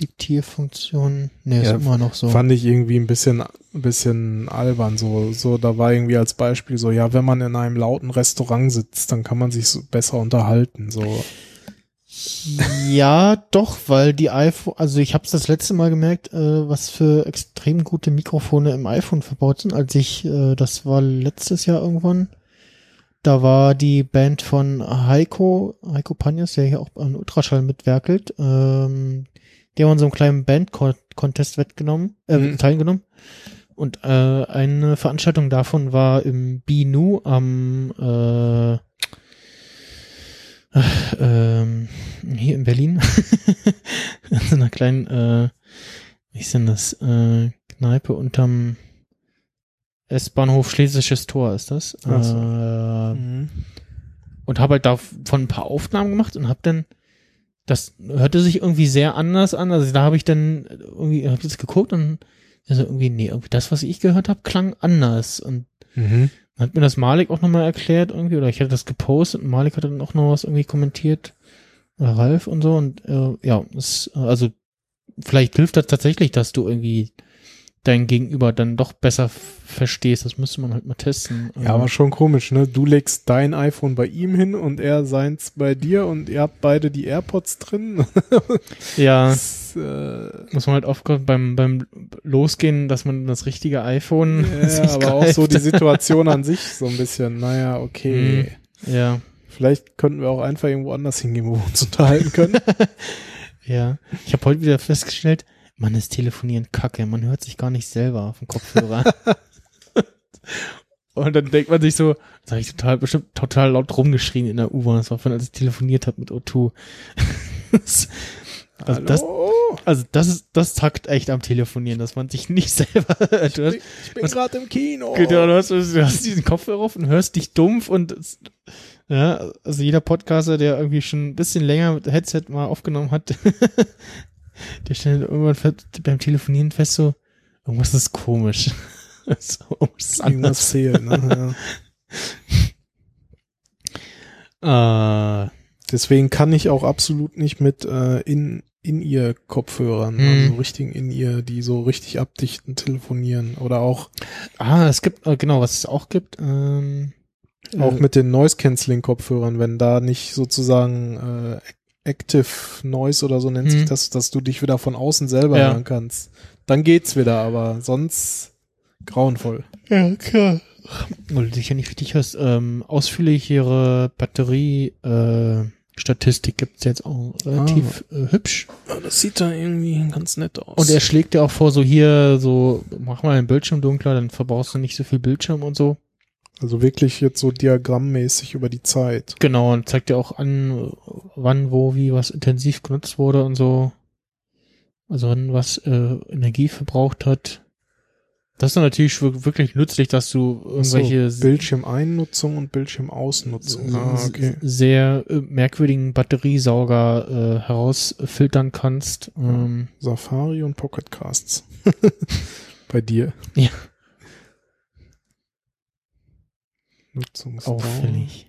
[SPEAKER 3] Diktierfunktion. Nee, ist
[SPEAKER 4] Ja,
[SPEAKER 3] immer noch so.
[SPEAKER 4] Fand ich irgendwie ein bisschen, ein bisschen albern. So, so, da war irgendwie als Beispiel so, ja, wenn man in einem lauten Restaurant sitzt, dann kann man sich so besser unterhalten. So,
[SPEAKER 3] Ja, doch, weil die iPhone, also ich habe es das letzte Mal gemerkt, äh, was für extrem gute Mikrofone im iPhone verbaut sind, als ich, äh, das war letztes Jahr irgendwann, da war die Band von Heiko, Heiko Panjas, der hier auch an Ultraschall mitwerkelt, ähm, die haben an so einem kleinen Band-Contest wettgenommen, äh,
[SPEAKER 4] Mhm.
[SPEAKER 3] teilgenommen. Und äh, eine Veranstaltung davon war im BNU am äh, ähm, hier in Berlin. in so einer kleinen, äh, wie ist denn das, äh, Kneipe unterm S-Bahnhof Schlesisches Tor ist das.
[SPEAKER 4] So.
[SPEAKER 3] Äh, und habe halt davon ein paar Aufnahmen gemacht und habe dann das hörte sich irgendwie sehr anders an. Also da habe ich dann irgendwie habe das geguckt und also irgendwie nee, irgendwie das was ich gehört habe klang anders und
[SPEAKER 4] Mhm.
[SPEAKER 3] hat mir das Malik auch nochmal erklärt irgendwie, oder ich hatte das gepostet und Malik hat dann auch noch was irgendwie kommentiert. Oder Ralf und so. Und äh, ja, es, also vielleicht hilft das tatsächlich, dass du irgendwie dein Gegenüber dann doch besser verstehst. Das müsste man halt mal testen.
[SPEAKER 4] Ja, aber schon komisch, ne? Du legst dein iPhone bei ihm hin und er seins bei dir und ihr habt beide die AirPods drin.
[SPEAKER 3] ja,
[SPEAKER 4] Das, äh,
[SPEAKER 3] muss man halt aufkommen beim, beim Losgehen, dass man das richtige iPhone
[SPEAKER 4] ja,
[SPEAKER 3] sich
[SPEAKER 4] aber auch so
[SPEAKER 3] greift.
[SPEAKER 4] die Situation an sich so ein bisschen, naja, okay.
[SPEAKER 3] Ja,
[SPEAKER 4] Vielleicht könnten wir auch einfach irgendwo anders hingehen, wo wir uns unterhalten können.
[SPEAKER 3] ja. Ich habe heute wieder festgestellt, man ist telefonieren kacke, man hört sich gar nicht selber auf dem Kopfhörer. Und dann denkt man sich so, das habe ich total, bestimmt total laut rumgeschrien in der U-Bahn. Das war von, als ich telefoniert habe mit O2. Das- also, das, also das ist, das takt echt am Telefonieren, dass man sich nicht selber hört.
[SPEAKER 4] Ich bin gerade im Kino.
[SPEAKER 3] Genau, du hast, du hast diesen Kopfhörer auf und hörst dich dumpf und es- ja, also jeder Podcaster, der irgendwie schon ein bisschen länger mit Headset mal aufgenommen hat, der stellt irgendwann beim Telefonieren fest so, irgendwas ist komisch. so, irgendwas anders.
[SPEAKER 4] fehlt, ne? ja.
[SPEAKER 3] Äh,
[SPEAKER 4] Deswegen kann ich auch absolut nicht mit äh, in in ihr Kopfhörern,
[SPEAKER 3] Hm.
[SPEAKER 4] also richtigen in ihr, die so richtig abdichten, telefonieren oder auch
[SPEAKER 3] ah, es gibt, äh, genau, was es auch gibt, ähm,
[SPEAKER 4] auch
[SPEAKER 3] äh,
[SPEAKER 4] mit den Noise Cancelling Kopfhörern, wenn da nicht sozusagen äh, Active Noise oder so nennt sich
[SPEAKER 3] Hm.
[SPEAKER 4] das, dass du dich wieder von außen selber
[SPEAKER 3] Ja.
[SPEAKER 4] hören kannst. Dann geht's wieder, aber sonst grauenvoll.
[SPEAKER 3] Ja, klar. Weil du dich ja nicht richtig hörst. Ähm, ausführlichere Batterie, äh, Statistik gibt's jetzt auch relativ äh, hübsch.
[SPEAKER 4] Das sieht da irgendwie ganz nett aus.
[SPEAKER 3] Und er schlägt dir auch vor, so hier, so, mach mal den Bildschirm dunkler, dann verbrauchst du nicht so viel Bildschirm und so.
[SPEAKER 4] Also wirklich jetzt so diagrammmäßig über die Zeit.
[SPEAKER 3] Genau, und zeigt dir auch an, wann, wo, wie was intensiv genutzt wurde und so. Also wann was äh, Energie verbraucht hat. Das ist natürlich wir- wirklich nützlich, dass du irgendwelche
[SPEAKER 4] so, Bildschirmeinnutzung und Bildschirmausnutzung. Ah, okay.
[SPEAKER 3] sehr äh, merkwürdigen Batteriesauger äh, herausfiltern kannst. Ähm,
[SPEAKER 4] Safari und Pocket Casts. Bei dir.
[SPEAKER 3] Ja.
[SPEAKER 4] Nutzungsdauer.
[SPEAKER 3] auffällig.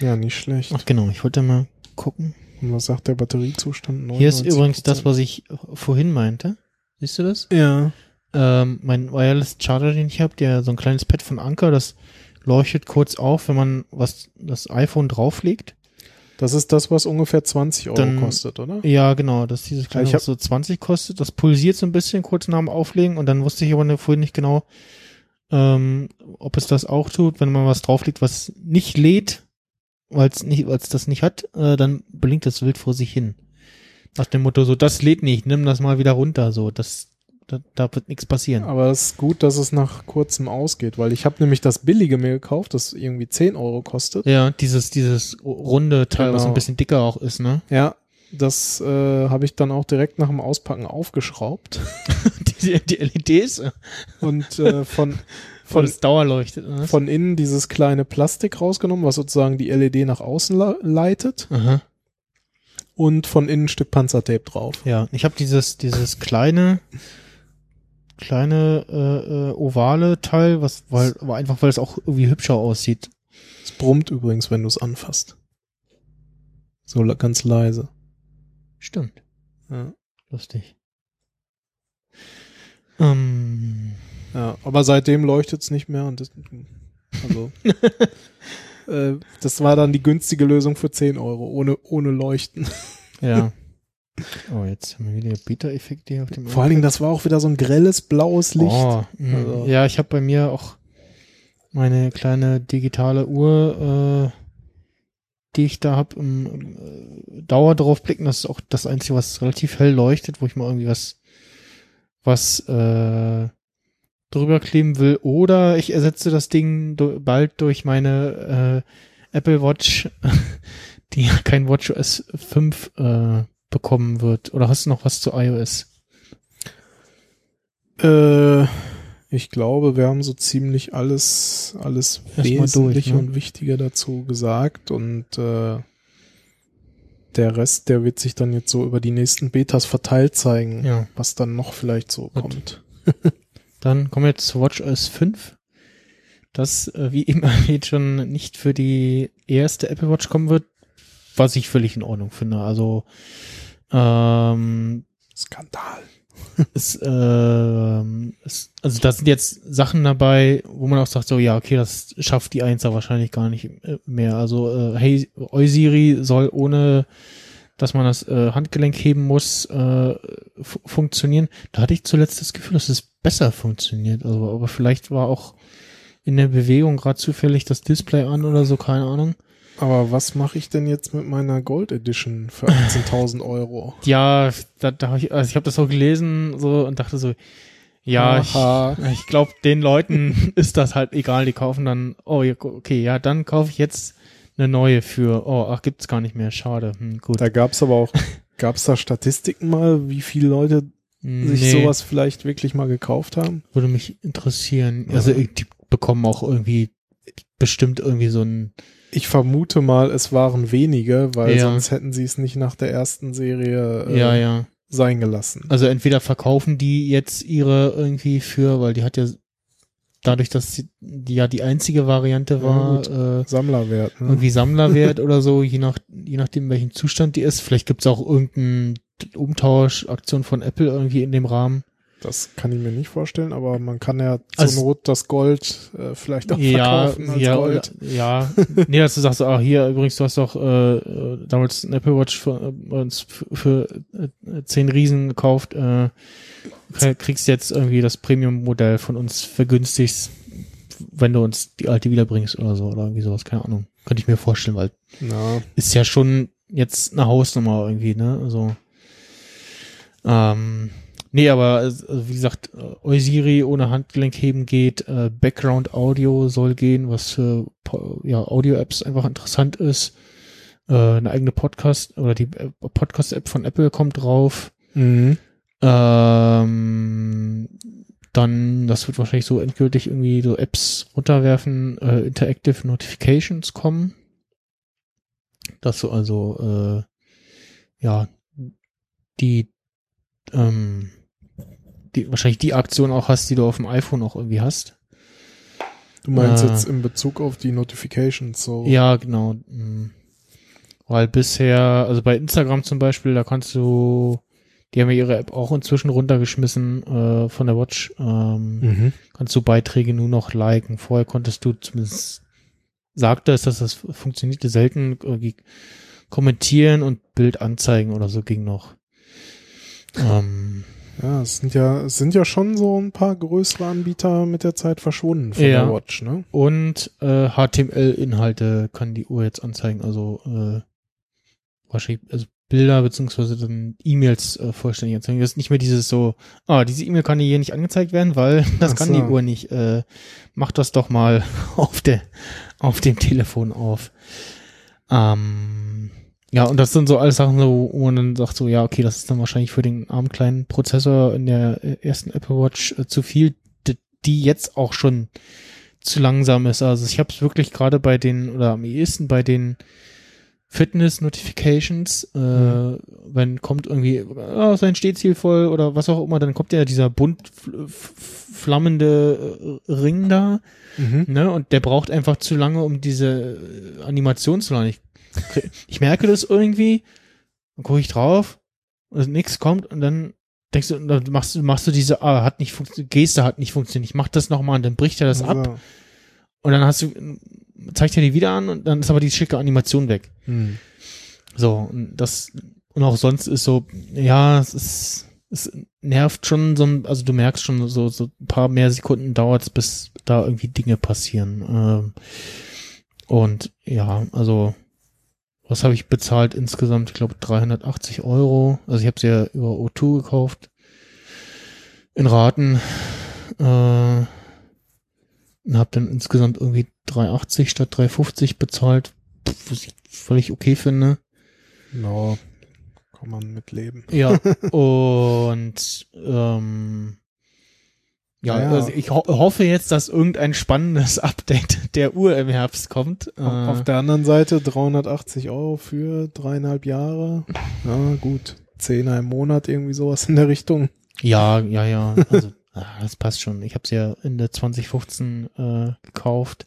[SPEAKER 4] Ja, nicht schlecht.
[SPEAKER 3] Ach genau, ich wollte mal gucken.
[SPEAKER 4] Und was sagt der Batteriezustand?
[SPEAKER 3] Hier ist
[SPEAKER 4] 99%.
[SPEAKER 3] übrigens das, was ich vorhin meinte. Siehst du das?
[SPEAKER 4] Ja.
[SPEAKER 3] Ähm, mein Wireless Charger, den ich habe, der so ein kleines Pad von Anker, das leuchtet kurz auf, wenn man was das iPhone drauflegt.
[SPEAKER 4] Das ist das, was ungefähr 20 Euro
[SPEAKER 3] Dann-
[SPEAKER 4] kostet, oder?
[SPEAKER 3] Ja, genau, das ist dieses kleine,
[SPEAKER 4] ich hab-
[SPEAKER 3] was so 20 kostet. Das pulsiert so ein bisschen kurz nach dem Auflegen und dann wusste ich aber vorhin nicht genau, ähm, ob es das auch tut, wenn man was drauflegt, was nicht lädt, weil es nicht, das nicht hat, äh, dann blinkt das wild vor sich hin. Nach dem Motto, so, das lädt nicht, nimm das mal wieder runter, so, das, da, da wird nichts passieren.
[SPEAKER 4] Aber es ist gut, dass es nach kurzem ausgeht, weil ich habe nämlich das billige mir gekauft, das irgendwie 10 Euro kostet.
[SPEAKER 3] Ja, dieses, dieses runde Teil, was
[SPEAKER 4] Genau.
[SPEAKER 3] ein bisschen dicker auch ist, ne?
[SPEAKER 4] Ja, das äh, habe ich dann auch direkt nach dem Auspacken aufgeschraubt
[SPEAKER 3] Die, die LEDs,
[SPEAKER 4] und äh, von,
[SPEAKER 3] von das Dauerleuchtet, ne?
[SPEAKER 4] von innen dieses kleine Plastik rausgenommen, was sozusagen die LED nach außen le- leitet
[SPEAKER 3] Aha.
[SPEAKER 4] und von innen ein Stück Panzertape drauf.
[SPEAKER 3] Ja, ich habe dieses, dieses kleine, kleine äh, äh, ovale Teil, was, weil, aber einfach, weil es auch irgendwie hübscher aussieht.
[SPEAKER 4] Es brummt übrigens, wenn du es anfasst. So ganz leise.
[SPEAKER 3] Stimmt.
[SPEAKER 4] Ja.
[SPEAKER 3] Lustig. Ähm,
[SPEAKER 4] Ja, aber seitdem leuchtet's nicht mehr und das, also, äh, das war dann die günstige Lösung für 10 Euro, ohne, ohne Leuchten.
[SPEAKER 3] ja. Oh, jetzt haben wir wieder Beta-Effekte hier auf dem
[SPEAKER 4] Vor allen Dingen, das war auch wieder so ein grelles blaues Licht.
[SPEAKER 3] Oh, mh.
[SPEAKER 4] Also-
[SPEAKER 3] Ja, ich habe bei mir auch meine kleine digitale Uhr, äh, die ich da habe, im, im äh, Dauer drauf blicken. Das ist auch das Einzige, was relativ hell leuchtet, wo ich mal irgendwie was, was äh, drüber kleben will. Oder ich ersetze das Ding do, bald durch meine äh, Apple Watch, die ja kein WatchOS 5 äh, bekommen wird. Oder hast du noch was zu iOS?
[SPEAKER 4] Äh, ich glaube, wir haben so ziemlich alles, alles
[SPEAKER 3] mal durch,
[SPEAKER 4] Wesentliche
[SPEAKER 3] ne?
[SPEAKER 4] und Wichtige dazu gesagt und äh, der Rest, der wird sich dann jetzt so über die nächsten Betas verteilt zeigen,
[SPEAKER 3] Ja.
[SPEAKER 4] was dann noch vielleicht so
[SPEAKER 3] Gut.
[SPEAKER 4] kommt.
[SPEAKER 3] Dann kommen wir jetzt zu WatchOS 5. Das, äh, wie eben erwähnt, schon nicht für die erste Apple Watch kommen wird, was ich völlig in Ordnung finde. Also, ähm,
[SPEAKER 4] Skandal.
[SPEAKER 3] es, ähm, es, also da sind jetzt Sachen dabei, wo man auch sagt, so, ja, okay, das schafft die Einser wahrscheinlich gar nicht äh, mehr. Also, äh, hey, Eusiri soll ohne, dass man das äh, Handgelenk heben muss, äh, fu- funktionieren. Da hatte ich zuletzt das Gefühl, dass es besser funktioniert. Also, aber vielleicht war auch in der Bewegung gerade zufällig das Display an oder so, keine Ahnung.
[SPEAKER 4] Aber was mache ich denn jetzt mit meiner Gold Edition für 18.000 Euro?
[SPEAKER 3] Ja, da, da hab ich, also ich habe das auch gelesen so und dachte so, ja, ich,
[SPEAKER 4] Aha.
[SPEAKER 3] ich glaube, den Leuten ist das halt egal, die kaufen dann, oh, okay, ja, dann kaufe ich jetzt eine neue für, oh, ach, gibt's gar nicht mehr, schade, hm, gut.
[SPEAKER 4] Da gab's aber auch, gab's da Statistiken mal, wie viele Leute sich
[SPEAKER 3] Nee,
[SPEAKER 4] sowas vielleicht wirklich mal gekauft haben?
[SPEAKER 3] würde mich interessieren. Also die bekommen auch irgendwie bestimmt irgendwie so ein,
[SPEAKER 4] Ich vermute mal, es waren wenige, weil
[SPEAKER 3] Ja.
[SPEAKER 4] sonst hätten sie es nicht nach der ersten Serie äh,
[SPEAKER 3] ja, ja.
[SPEAKER 4] sein gelassen.
[SPEAKER 3] Also entweder verkaufen die jetzt ihre irgendwie für, weil die hat ja dadurch, dass sie, die ja die einzige Variante
[SPEAKER 4] Ja,
[SPEAKER 3] war,
[SPEAKER 4] gut.
[SPEAKER 3] äh,
[SPEAKER 4] Sammlerwert. Ne?
[SPEAKER 3] irgendwie Sammlerwert oder so, je nach je nachdem welchen Zustand die ist. Vielleicht gibt's auch irgendeine Umtauschaktion von Apple irgendwie in dem Rahmen.
[SPEAKER 4] Das kann ich mir nicht vorstellen, aber man kann ja zur
[SPEAKER 3] Also-
[SPEAKER 4] Not das Gold äh, vielleicht auch
[SPEAKER 3] Ja,
[SPEAKER 4] verkaufen als
[SPEAKER 3] ja,
[SPEAKER 4] Gold.
[SPEAKER 3] oder- ja. nee, dass du sagst, ah, hier übrigens, du hast doch äh, äh, damals ein Apple Watch für, äh, uns für, für äh, 10 Riesen gekauft, äh, krie- kriegst jetzt irgendwie das Premium-Modell von uns vergünstigst, wenn du uns die alte wiederbringst oder so, oder irgendwie sowas, keine Ahnung. Könnte ich mir vorstellen, weil
[SPEAKER 4] Na,
[SPEAKER 3] ist ja schon jetzt eine Hausnummer irgendwie, ne? Also ähm, nee, aber also, wie gesagt, äh, Eusiri ohne Handgelenkheben geht, äh, Background Audio soll gehen, was für ja, Audio-Apps einfach interessant ist. Äh, eine eigene Podcast oder die äh, Podcast-App von Apple kommt drauf.
[SPEAKER 4] mhm.
[SPEAKER 3] Ähm, dann, das wird wahrscheinlich so endgültig irgendwie so Apps runterwerfen, äh, Interactive Notifications kommen. Dass du also, äh, ja, die, ähm, die, wahrscheinlich die Aktion auch hast, die du auf dem iPhone auch irgendwie hast.
[SPEAKER 4] Du meinst
[SPEAKER 3] Äh.
[SPEAKER 4] jetzt in Bezug auf die Notifications so.
[SPEAKER 3] Ja, genau. mm. Weil bisher, also bei Instagram zum Beispiel, da kannst du, die haben ja ihre App auch inzwischen runtergeschmissen äh, von der Watch. Ähm,
[SPEAKER 4] Mhm.
[SPEAKER 3] kannst du Beiträge nur noch liken. Vorher konntest du zumindest, sagte es, dass das funktionierte selten, irgendwie kommentieren und Bild anzeigen oder so ging noch. Ähm,
[SPEAKER 4] Ja, es sind ja, es sind ja schon so ein paar größere Anbieter mit der Zeit verschwunden von
[SPEAKER 3] Ja.
[SPEAKER 4] der Watch, ne?
[SPEAKER 3] und äh, HTML-Inhalte kann die Uhr jetzt anzeigen, also äh, wahrscheinlich, also Bilder beziehungsweise dann E-Mails äh, vollständig anzeigen. Das ist nicht mehr dieses so, ah, diese E-Mail kann hier nicht angezeigt werden, weil das
[SPEAKER 4] Ach
[SPEAKER 3] kann
[SPEAKER 4] so.
[SPEAKER 3] die Uhr nicht. Äh, mach das doch mal auf der auf dem Telefon auf. Ähm, ja, und das sind so alles Sachen, so, wo man dann sagt so, ja, okay, das ist dann wahrscheinlich für den armen kleinen Prozessor in der äh, ersten Apple Watch äh, zu viel, die jetzt auch schon zu langsam ist. Also ich habe es wirklich gerade bei den, oder am ehesten bei den Fitness-Notifications, äh,
[SPEAKER 4] Mhm.
[SPEAKER 3] wenn kommt irgendwie, oh, sein Stehziel voll oder was auch immer, dann kommt ja dieser bunt flammende äh, Ring da,
[SPEAKER 4] Mhm.
[SPEAKER 3] ne, und der braucht einfach zu lange, um diese äh, Animation zu laden. Ich ich merke das irgendwie, dann gucke ich drauf, und nichts kommt und dann denkst du, dann machst du, machst du diese, ah, hat nicht funktioniert, Geste hat nicht funktioniert, ich mach das nochmal und dann bricht er das ab
[SPEAKER 4] So.
[SPEAKER 3] und dann hast du, zeigt er die wieder an und dann ist aber die schicke Animation weg.
[SPEAKER 4] Hm.
[SPEAKER 3] So, und das, und auch sonst ist so, ja, es ist, es nervt schon so, ein- also du merkst schon so, so ein paar mehr Sekunden dauert's, bis da irgendwie Dinge passieren. Ähm, und ja, also, was habe ich bezahlt insgesamt? Ich glaube 380 Euro. Also ich habe sie ja über O2 gekauft. In Raten. Äh, und habe dann insgesamt irgendwie 380 statt 350 bezahlt. Was ich völlig okay finde.
[SPEAKER 4] Ja, kann man mitleben.
[SPEAKER 3] Ja, und ähm, ja,
[SPEAKER 4] Ja.
[SPEAKER 3] Also ich ho hoffe jetzt, dass irgendein spannendes Update der Uhr im Herbst kommt. Äh,
[SPEAKER 4] Auf der anderen Seite 380 Euro für dreieinhalb Jahre. Ja, gut. Zehner im Monat, irgendwie sowas in der Richtung.
[SPEAKER 3] ja, ja, ja. Also das passt schon. Ich habe sie ja in der 2015 äh, gekauft.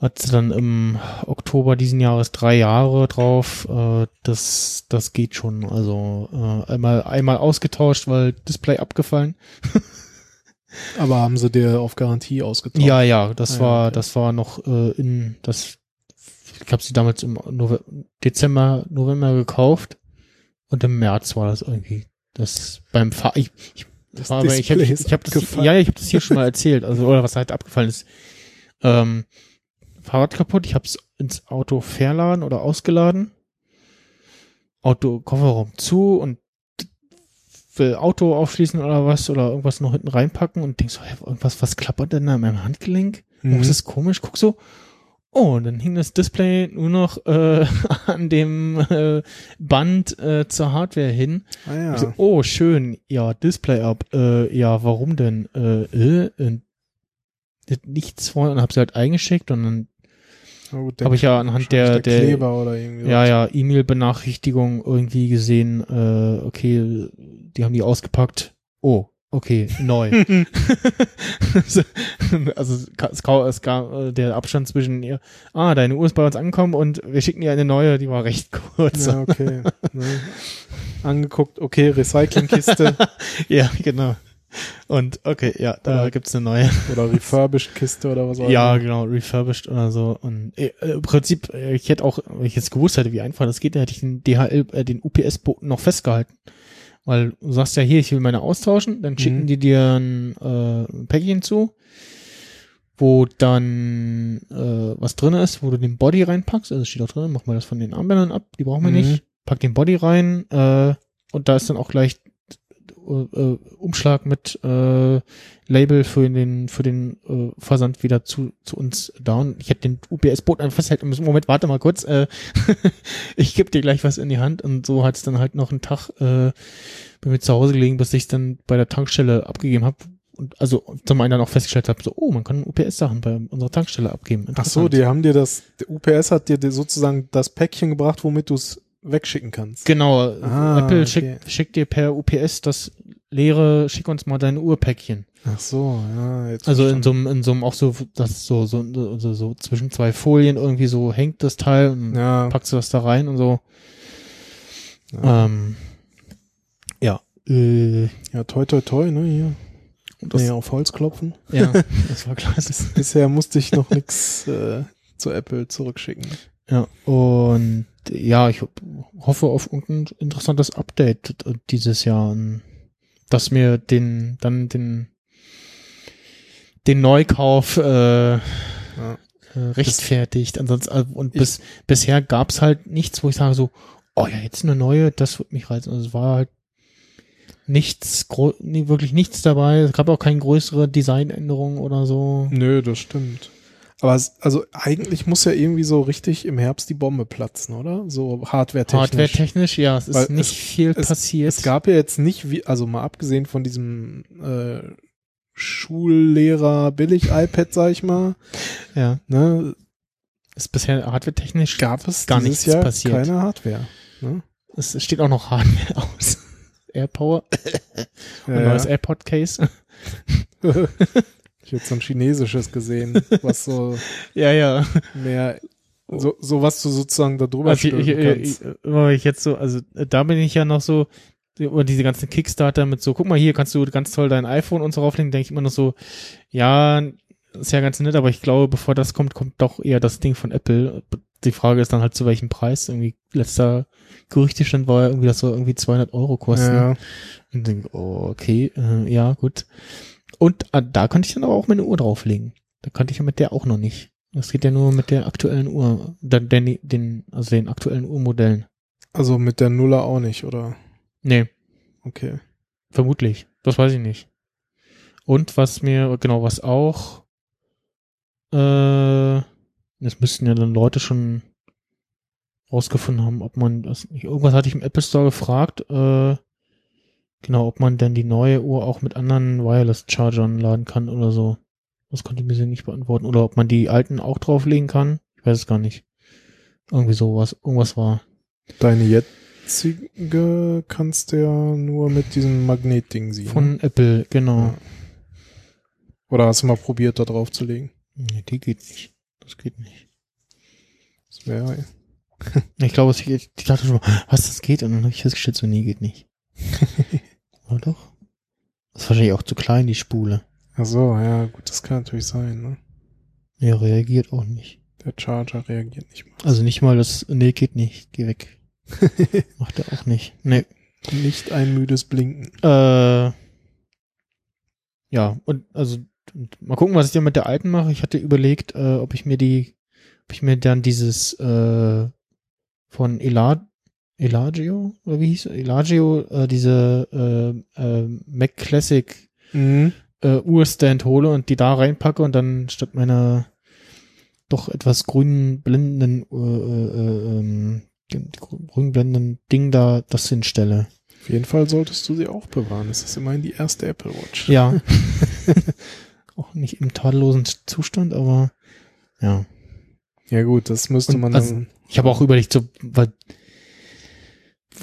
[SPEAKER 3] Hat sie dann im Oktober diesen Jahres drei Jahre drauf. Äh, das, das geht schon. Also äh, einmal, einmal ausgetauscht, weil Display abgefallen.
[SPEAKER 4] Aber haben sie dir auf Garantie ausgetauscht?
[SPEAKER 3] Ja, ja, das
[SPEAKER 4] Ah, ja,
[SPEAKER 3] war,
[SPEAKER 4] okay.
[SPEAKER 3] das war noch äh, in das. Ich habe sie damals im Nove Dezember, November gekauft und im März war das irgendwie. Das beim Fahr ich, ich,
[SPEAKER 4] Das
[SPEAKER 3] war, ich habe ich, hab das, ja, ja, ich habe das hier schon mal erzählt, also oder was halt abgefallen ist. Ähm, Fahrrad kaputt, ich habe es ins Auto verladen oder ausgeladen. Auto Kofferraum zu und will Auto aufschließen oder was oder irgendwas noch hinten reinpacken und denkst so, hä, irgendwas, was klappert denn da in meinem Handgelenk?
[SPEAKER 4] Mhm.
[SPEAKER 3] Oh, ist das komisch? Guck so, oh, und dann hing das Display nur noch äh, an dem äh, Band äh, zur Hardware hin.
[SPEAKER 4] Ah, ja.
[SPEAKER 3] So, oh, schön, ja, Display ab. Äh, ja, warum denn? Äh, äh, äh, nichts vorne und hab sie halt eingeschickt und dann
[SPEAKER 4] gut,
[SPEAKER 3] habe ich ja anhand der, der,
[SPEAKER 4] Kleber oder irgendwie
[SPEAKER 3] ja, ja, E-Mail-Benachrichtigung irgendwie gesehen, äh, okay, die haben die ausgepackt. Oh, okay, neu. So, also es kam, es kam äh, der Abstand zwischen ihr, ah, deine Uhr ist bei uns angekommen und wir schicken dir eine neue, die war recht kurz.
[SPEAKER 4] Ja, okay. ne. Angeguckt, okay, Recyclingkiste
[SPEAKER 3] Ja, genau. Und okay, ja, da
[SPEAKER 4] Oder-
[SPEAKER 3] gibt's eine neue.
[SPEAKER 4] oder Refurbished Kiste oder was auch
[SPEAKER 3] Ja,
[SPEAKER 4] immer.
[SPEAKER 3] genau, refurbished oder so. Und äh, im Prinzip, äh, ich hätte auch, wenn ich jetzt gewusst hätte, wie einfach das geht, dann hätte ich den DHL, äh, den UPS-Boten noch festgehalten. Weil du sagst ja hier, ich will meine austauschen, dann schicken
[SPEAKER 4] Mhm.
[SPEAKER 3] die dir ein äh, Päckchen zu, wo dann äh, was drin ist, wo du den Body reinpackst. Also steht auch drin, mach mal das von den Armbändern ab, die brauchen wir
[SPEAKER 4] Mhm.
[SPEAKER 3] nicht. Pack den Body rein äh, und da ist dann auch gleich äh, Umschlag mit äh, Label für den für den äh, Versand wieder zu zu uns da und ich hätte den UPS-Boot einfach festhalten müssen. Moment, warte mal kurz. Äh, ich gebe dir gleich was in die Hand und so hat es dann halt noch einen Tag äh, bei mir zu Hause gelegen, bis ich dann bei der Tankstelle abgegeben habe. Und also zum einen dann auch festgestellt habe, so, oh, man kann UPS-Sachen bei unserer Tankstelle abgeben.
[SPEAKER 4] Ach so, die haben dir das, der UPS hat dir sozusagen das Päckchen gebracht, womit du es wegschicken kannst.
[SPEAKER 3] Genau,
[SPEAKER 4] Ah,
[SPEAKER 3] Apple
[SPEAKER 4] okay.
[SPEAKER 3] schickt, schickt dir per UPS das leere, schick uns mal dein Uhrpäckchen.
[SPEAKER 4] Ach so, ja, jetzt
[SPEAKER 3] Also in so einem, in so einem auch so, das so, so, so, so zwischen zwei Folien irgendwie so hängt das Teil und
[SPEAKER 4] ja,
[SPEAKER 3] packst du das da rein und so.
[SPEAKER 4] ja.
[SPEAKER 3] Ähm, ja, äh,
[SPEAKER 4] ja, toi toi toi, ne, hier.
[SPEAKER 3] und das,
[SPEAKER 4] Nee, auf Holz klopfen.
[SPEAKER 3] ja, das war klasse.
[SPEAKER 4] Bisher musste ich noch nix äh, zu Apple zurückschicken.
[SPEAKER 3] Ja, und ja, ich hoffe auf irgendein interessantes Update dieses Jahr, und dass mir den, dann den, den Neukauf äh,
[SPEAKER 4] Ja.
[SPEAKER 3] äh, rechtfertigt. Ansonsten, äh, und bis, bisher gab's halt nichts, wo ich sage so, oh ja, jetzt eine neue, das wird mich reizen. Also es war halt nichts, wirklich nichts dabei. Es gab auch keine größere Designänderung oder so.
[SPEAKER 4] Nö, das stimmt. Aber es, also eigentlich muss ja irgendwie so richtig im Herbst die Bombe platzen, oder? So hardware-technisch.
[SPEAKER 3] Hardware-technisch, ja, es ist
[SPEAKER 4] Weil
[SPEAKER 3] nicht
[SPEAKER 4] es-
[SPEAKER 3] viel
[SPEAKER 4] es-
[SPEAKER 3] passiert.
[SPEAKER 4] Es gab ja jetzt nicht, wie, also mal abgesehen von diesem äh, Schullehrer-Billig-iPad, sag ich mal,
[SPEAKER 3] ja,
[SPEAKER 4] ne,
[SPEAKER 3] ist bisher hardware-technisch
[SPEAKER 4] gab es
[SPEAKER 3] Gar nichts
[SPEAKER 4] Jahr
[SPEAKER 3] passiert.
[SPEAKER 4] keine Hardware. Ne?
[SPEAKER 3] Es steht auch noch Hardware aus. AirPower, ein
[SPEAKER 4] Ja,
[SPEAKER 3] neues
[SPEAKER 4] ja.
[SPEAKER 3] AirPod-Case.
[SPEAKER 4] Ich habe so ein chinesisches gesehen, was so
[SPEAKER 3] ja, ja.
[SPEAKER 4] mehr So, so was du sozusagen da drüber
[SPEAKER 3] Also ich, ich, ich, ich jetzt so, also äh, da bin ich ja noch so, oder diese ganzen Kickstarter mit so, guck mal hier, kannst du ganz toll dein iPhone und so rauflegen, denke ich immer noch so, ja, ist ja ganz nett, aber ich glaube, bevor das kommt, kommt doch eher das Ding von Apple. Die Frage ist dann halt, zu welchem Preis. Irgendwie letzter Gerüchtestand war ja irgendwie, das soll irgendwie 200 Euro kosten.
[SPEAKER 4] Ja,
[SPEAKER 3] Und denke, oh, okay, äh, ja, gut. Und äh, da könnte ich dann aber auch meine Uhr drauflegen. Da könnte ich ja mit der auch noch nicht. Das geht ja nur mit der aktuellen Uhr, den, den, den also den aktuellen Uhrmodellen.
[SPEAKER 4] also mit der Nuller auch nicht, oder?
[SPEAKER 3] Nee,
[SPEAKER 4] Okay.
[SPEAKER 3] vermutlich. Das weiß ich nicht. Und was mir, genau, was auch, äh, das müssten ja dann Leute schon rausgefunden haben, ob man das nicht, irgendwas hatte ich im Apple Store gefragt, äh, genau, ob man denn die neue Uhr auch mit anderen Wireless-Chargern laden kann oder so. Das konnte ich mir nicht beantworten. Oder ob man die alten auch drauflegen kann. Ich weiß es gar nicht. Irgendwie sowas, irgendwas war.
[SPEAKER 4] Deine jetzige kannst du ja nur mit diesem Magnetding sehen.
[SPEAKER 3] Von Apple, genau.
[SPEAKER 4] Ja. Oder hast du mal probiert, da drauf zu legen?
[SPEAKER 3] Nee, die geht nicht. Das geht nicht.
[SPEAKER 4] Das wäre
[SPEAKER 3] Ich glaube, es geht, ich dachte schon, mal, was, das geht? Und dann habe ich festgestellt, so, nee, geht nicht. Oder doch? Das ist wahrscheinlich auch zu klein, die Spule.
[SPEAKER 4] Ach so, ja, gut, das kann natürlich sein, ne?
[SPEAKER 3] Ja, reagiert auch nicht.
[SPEAKER 4] Der Charger reagiert nicht mal.
[SPEAKER 3] Also nicht mal das, nee, geht nicht, geh weg. Macht er auch nicht. Nee.
[SPEAKER 4] Nicht ein müdes Blinken.
[SPEAKER 3] Äh, ja, und also und mal gucken, was ich dann mit der alten mache. Ich hatte überlegt, äh, ob ich mir die, ob ich mir dann dieses äh, von Ela Elagio, oder wie hieß? Elagio, äh, diese äh, äh, Mac Classic
[SPEAKER 4] Mhm.
[SPEAKER 3] äh, Urstand hole und die da reinpacke und dann statt meiner doch etwas grün blendenden äh, äh, ähm, grün blendenden Ding da das hinstelle.
[SPEAKER 4] Auf jeden Fall solltest du sie auch bewahren. Es ist immerhin die erste Apple Watch.
[SPEAKER 3] Ja. Auch nicht im tadellosen Zustand, aber ja.
[SPEAKER 4] Ja gut, das müsste
[SPEAKER 3] Und
[SPEAKER 4] man
[SPEAKER 3] also-
[SPEAKER 4] dann.
[SPEAKER 3] Ich habe auch überlegt, so, weil,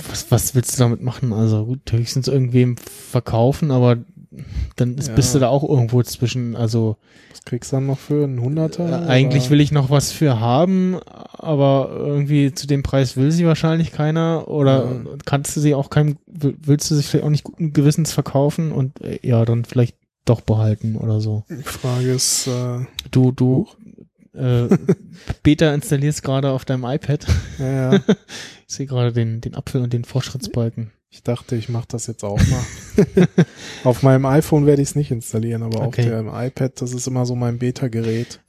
[SPEAKER 3] was, was willst du damit machen? Also gut, höchstens irgendwem verkaufen, aber dann ist,
[SPEAKER 4] Ja.
[SPEAKER 3] bist du da auch irgendwo zwischen, also
[SPEAKER 4] Was kriegst du dann noch für einen Hunderter?
[SPEAKER 3] äh, eigentlich will ich noch was für haben, aber irgendwie zu dem Preis will sie wahrscheinlich keiner oder
[SPEAKER 4] Ja.
[SPEAKER 3] kannst du sie auch keinem, will- willst du sie vielleicht auch nicht guten Gewissens verkaufen und äh, ja, dann vielleicht doch behalten oder so.
[SPEAKER 4] Die Frage ist, äh,
[SPEAKER 3] Du, du, äh, Beta installierst gerade auf deinem iPad.
[SPEAKER 4] ja, ja,
[SPEAKER 3] Ich sehe gerade den, den Apfel und den Fortschrittsbalken.
[SPEAKER 4] ich dachte, ich mache das jetzt auch mal. auf meinem iPhone werde ich es nicht installieren, aber
[SPEAKER 3] Okay.
[SPEAKER 4] auf dem iPad, das ist immer so mein Beta-Gerät.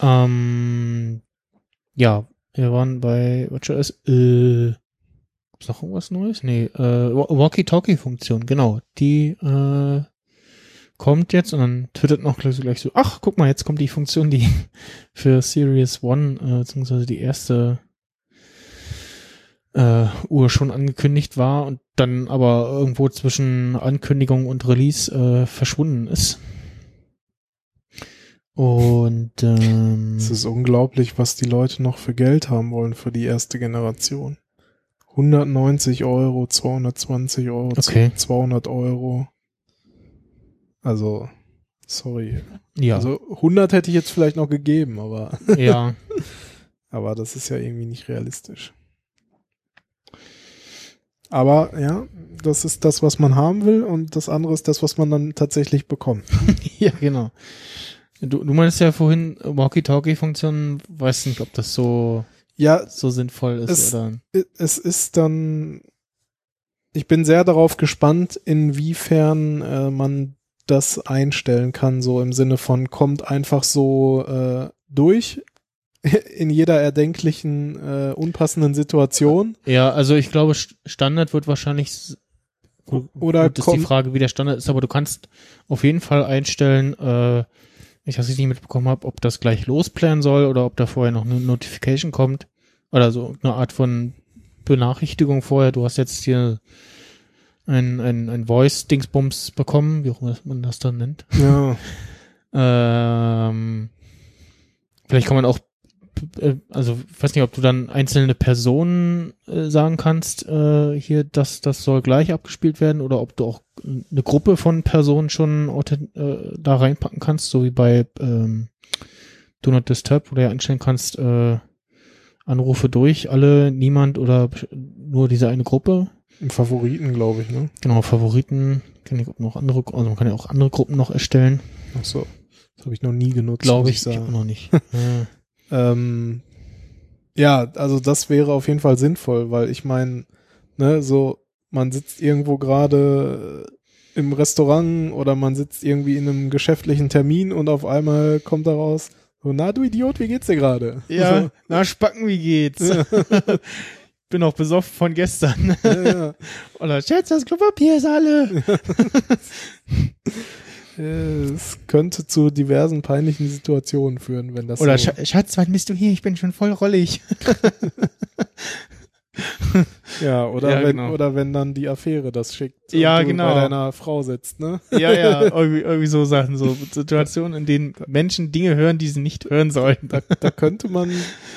[SPEAKER 3] Ähm, ja, wir waren bei WatchOS. Äh, gibt's noch irgendwas Neues? Nee, äh, Wa- Walkie-Talkie-Funktion, genau. Die äh, kommt jetzt und dann twittert noch gleich so, gleich so, ach, guck mal, jetzt kommt die Funktion, die für Series One, äh, beziehungsweise die erste äh, Uhr schon angekündigt war und dann aber irgendwo zwischen Ankündigung und Release äh, verschwunden ist. Und ähm,
[SPEAKER 4] Es ist unglaublich, was die Leute noch für Geld haben wollen für die erste Generation. 190 Euro, 220 Euro,
[SPEAKER 3] Okay.
[SPEAKER 4] 200 Euro. Also, sorry.
[SPEAKER 3] ja,
[SPEAKER 4] Also 100 hätte ich jetzt vielleicht noch gegeben, aber,
[SPEAKER 3] ja,
[SPEAKER 4] aber das ist ja irgendwie nicht realistisch. Aber ja, das ist das, was man haben will und das andere ist das, was man dann tatsächlich bekommt.
[SPEAKER 3] ja, genau. Du, du meinst ja vorhin Walkie-Talkie-Funktion, weiß nicht, ob das so
[SPEAKER 4] Ja,
[SPEAKER 3] so sinnvoll ist
[SPEAKER 4] Es-
[SPEAKER 3] oder.
[SPEAKER 4] es ist dann, ich bin sehr darauf gespannt, inwiefern äh, man das einstellen kann, so im Sinne von kommt einfach so äh, durch in jeder erdenklichen äh, unpassenden Situation
[SPEAKER 3] Ja, also ich glaube, St- Standard wird wahrscheinlich gut,
[SPEAKER 4] Oder
[SPEAKER 3] gut, ist die Frage, wie der Standard ist, aber du kannst auf jeden Fall einstellen, äh, ich weiß nicht mitbekommen habe, ob das gleich losplanen soll oder ob da vorher noch eine Notification kommt oder so eine Art von Benachrichtigung vorher. Du hast jetzt hier ein, ein, ein Voice-Dingsbums bekommen, wie auch immer man das dann nennt.
[SPEAKER 4] ja
[SPEAKER 3] Ähm, vielleicht kann man auch, äh, also ich weiß nicht, ob du dann einzelne Personen äh, sagen kannst, äh, hier, dass das soll gleich abgespielt werden oder ob du auch eine Gruppe von Personen schon äh, da reinpacken kannst, so wie bei ähm, Do Not Disturb, wo du ja einstellen kannst, äh, Anrufe durch, alle, niemand oder nur diese eine Gruppe.
[SPEAKER 4] Im Favoriten, glaube ich, ne?
[SPEAKER 3] Genau, Favoriten, kann ich noch andere, also man kann ja auch andere Gruppen noch erstellen,
[SPEAKER 4] Ach so. Das habe ich noch nie genutzt.
[SPEAKER 3] glaube
[SPEAKER 4] muss
[SPEAKER 3] ich, ich auch noch nicht. ja.
[SPEAKER 4] Ähm, ja, also das wäre auf jeden Fall sinnvoll, weil ich meine, ne, so, man sitzt irgendwo gerade im Restaurant oder man sitzt irgendwie in einem geschäftlichen Termin und auf einmal kommt daraus, so, na du Idiot, wie geht's dir gerade?
[SPEAKER 3] Ja, na Spacken, wie geht's? Bin auch besoffen von gestern.
[SPEAKER 4] So, ja, ja.
[SPEAKER 3] Oder Schatz, das Klopapier ist alle.
[SPEAKER 4] Es könnte zu diversen peinlichen Situationen führen, wenn das
[SPEAKER 3] Oder
[SPEAKER 4] so,
[SPEAKER 3] Sch Schatz, wann bist du hier? Ich bin schon voll rollig.
[SPEAKER 4] ja, oder
[SPEAKER 3] Ja,
[SPEAKER 4] wenn,
[SPEAKER 3] genau.
[SPEAKER 4] oder wenn dann die Affäre das schickt
[SPEAKER 3] Ja, genau.
[SPEAKER 4] bei deiner Frau sitzt, ne?
[SPEAKER 3] Ja, ja, irgendwie, irgendwie so Sachen, so Situationen, in denen Menschen Dinge hören, die sie nicht hören sollten.
[SPEAKER 4] Da, da könnte man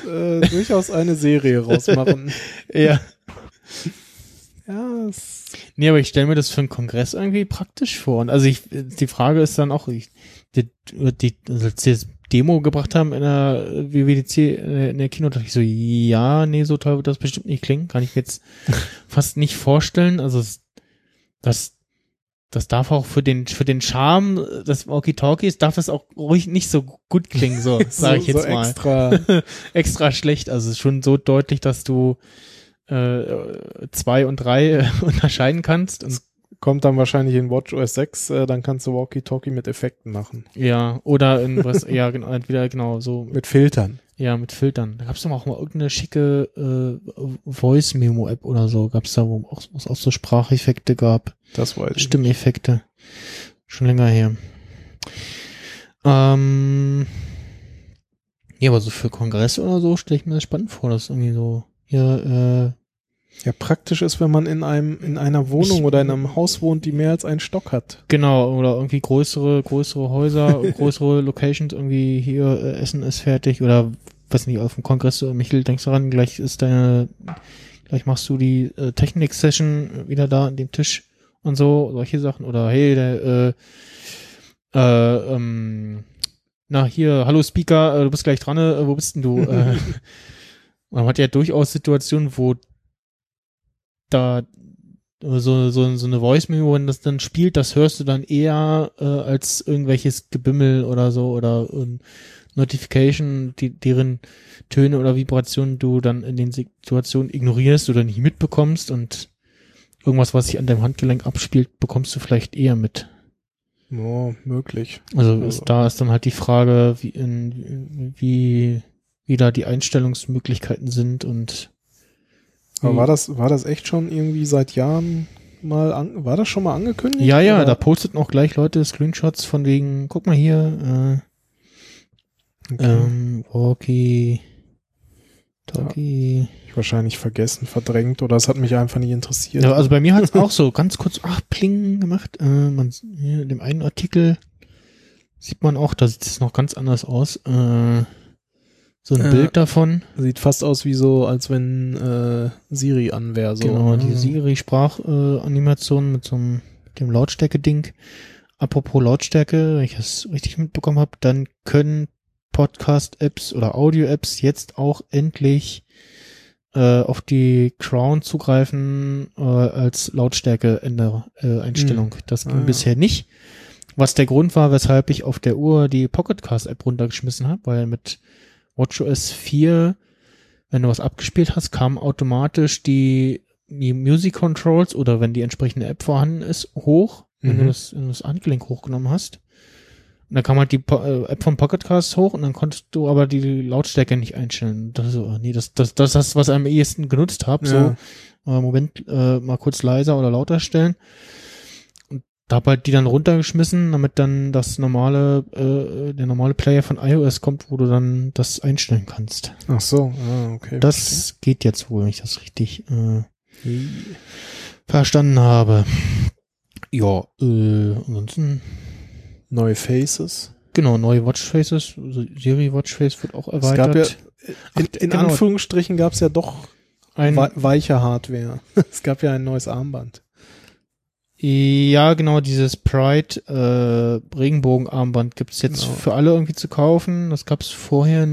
[SPEAKER 4] äh, durchaus eine Serie rausmachen.
[SPEAKER 3] Ja.
[SPEAKER 4] Ja, es,
[SPEAKER 3] Nee, aber ich stelle mir das für einen Kongress irgendwie praktisch vor. Und also ich, die Frage ist dann auch, ich, die, die, also das Demo gebracht haben in der WWDC in der Kino, dachte ich so, ja, nee, so toll wird das bestimmt nicht klingen. Kann ich mir jetzt fast nicht vorstellen. Also das, das darf auch für den, für den Charme des Walkie-Talkies darf das auch ruhig nicht so gut klingen, so, sage ich
[SPEAKER 4] so,
[SPEAKER 3] jetzt
[SPEAKER 4] so
[SPEAKER 3] mal.
[SPEAKER 4] Extra,
[SPEAKER 3] extra schlecht. Also schon so deutlich, dass du äh, zwei und drei äh, unterscheiden kannst. Und,
[SPEAKER 4] kommt dann wahrscheinlich in WatchOS 6, äh, dann kannst du Walkie-Talkie mit Effekten machen.
[SPEAKER 3] ja, oder in was, ja, genau, entweder genau so,
[SPEAKER 4] Mit Filtern.
[SPEAKER 3] ja, mit Filtern. Da gab es doch auch mal irgendeine schicke äh, Voice-Memo-App oder so. Gab es da, wo auch, es auch so Spracheffekte gab,
[SPEAKER 4] Das weiß ich.
[SPEAKER 3] Stimmeffekte. Schon länger her. Ähm, ja, aber so für Kongress oder so stelle ich mir das spannend vor, dass irgendwie so hier, äh,
[SPEAKER 4] Ja, praktisch ist, wenn man in einem, in einer Wohnung
[SPEAKER 3] Ich-
[SPEAKER 4] oder in einem Haus wohnt, die mehr als einen Stock hat.
[SPEAKER 3] Genau, oder irgendwie größere, größere Häuser, größere Locations, irgendwie hier, äh, Essen ist fertig oder weiß nicht, auf dem Kongress, äh, Michel, denkst dran, gleich ist deine, gleich machst du die äh, Technik-Session wieder da an dem Tisch und so, solche Sachen. Oder hey, der, äh, äh, ähm, na hier, hallo Speaker, äh, du bist gleich dran, äh, wo bist denn du? äh, man hat ja durchaus Situationen, wo da so, so, so eine Voice-Memo, wenn das dann spielt, das hörst du dann eher äh, als irgendwelches Gebimmel oder so oder ähm, Notification, die, deren Töne oder Vibrationen du dann in den Situationen ignorierst oder nicht mitbekommst und irgendwas, was sich an deinem Handgelenk abspielt, bekommst du vielleicht eher mit.
[SPEAKER 4] Oh, möglich.
[SPEAKER 3] Also
[SPEAKER 4] Also-
[SPEAKER 3] ist, da ist dann halt die Frage, wie, in, wie, wie da die Einstellungsmöglichkeiten sind und
[SPEAKER 4] Aber war das, war das echt schon irgendwie seit Jahren mal, an, war das schon mal angekündigt?
[SPEAKER 3] Ja, ja,
[SPEAKER 4] Oder?
[SPEAKER 3] da posteten auch gleich Leute Screenshots von wegen, guck mal hier, äh,
[SPEAKER 4] Okay.
[SPEAKER 3] ähm, Walkie, Talkie.
[SPEAKER 4] Ich wahrscheinlich vergessen, verdrängt oder es hat mich einfach nicht interessiert.
[SPEAKER 3] Ja, also bei mir hat es auch so ganz kurz, ach, pling gemacht. Äh, man, hier in dem einen Artikel sieht man auch, da sieht es noch ganz anders aus. Äh, so ein
[SPEAKER 4] Äh,
[SPEAKER 3] Bild davon.
[SPEAKER 4] Sieht fast aus wie so, als wenn äh, Siri an wäre. So,
[SPEAKER 3] genau,
[SPEAKER 4] ne?
[SPEAKER 3] die Siri-Sprachanimation äh, mit so einem dem Lautstärke-Ding. Apropos Lautstärke, wenn ich das richtig mitbekommen habe, dann können Podcast-Apps oder Audio-Apps jetzt auch endlich äh, auf die Crown zugreifen äh, als Lautstärke-Einstellung. Äh, das ging
[SPEAKER 4] Ah, ja.
[SPEAKER 3] bisher nicht. Was der Grund war, weshalb ich auf der Uhr die Pocketcast-App runtergeschmissen habe, weil mit WatchOS 4, wenn du was abgespielt hast, kamen automatisch die, die Music Controls oder wenn die entsprechende App vorhanden ist, hoch, wenn, du
[SPEAKER 4] Mhm.
[SPEAKER 3] das, wenn du das Handgelenk hochgenommen hast. Und dann kam halt die Po- äh, App von Pocketcast hoch und dann konntest du aber die Lautstärke nicht einstellen. Das ist so, ah, nee, das, das, das das, was ich am ehesten genutzt habe. So,
[SPEAKER 4] Ja.
[SPEAKER 3] äh, Moment, äh, mal kurz leiser oder lauter stellen. Da hab halt die dann runtergeschmissen, damit dann das normale, äh, der normale Player von iOS kommt, wo du dann das einstellen kannst.
[SPEAKER 4] Ach so, ah, okay.
[SPEAKER 3] Das geht jetzt wohl, wenn ich das richtig äh,
[SPEAKER 4] verstehe.
[SPEAKER 3] verstanden habe. Ja, äh, ansonsten,
[SPEAKER 4] Neue Faces.
[SPEAKER 3] genau, neue Watchfaces, also Siri Watchface wird auch
[SPEAKER 4] Es gab ja,
[SPEAKER 3] erweitert.
[SPEAKER 4] in, in
[SPEAKER 3] genau.
[SPEAKER 4] Anführungsstrichen gab es ja doch
[SPEAKER 3] Ein,
[SPEAKER 4] wei- weiche Hardware. es gab ja ein neues Armband.
[SPEAKER 3] Ja, genau, dieses Pride äh, Regenbogenarmband gibt es jetzt
[SPEAKER 4] Genau.
[SPEAKER 3] für alle irgendwie zu kaufen. Das gab es vorher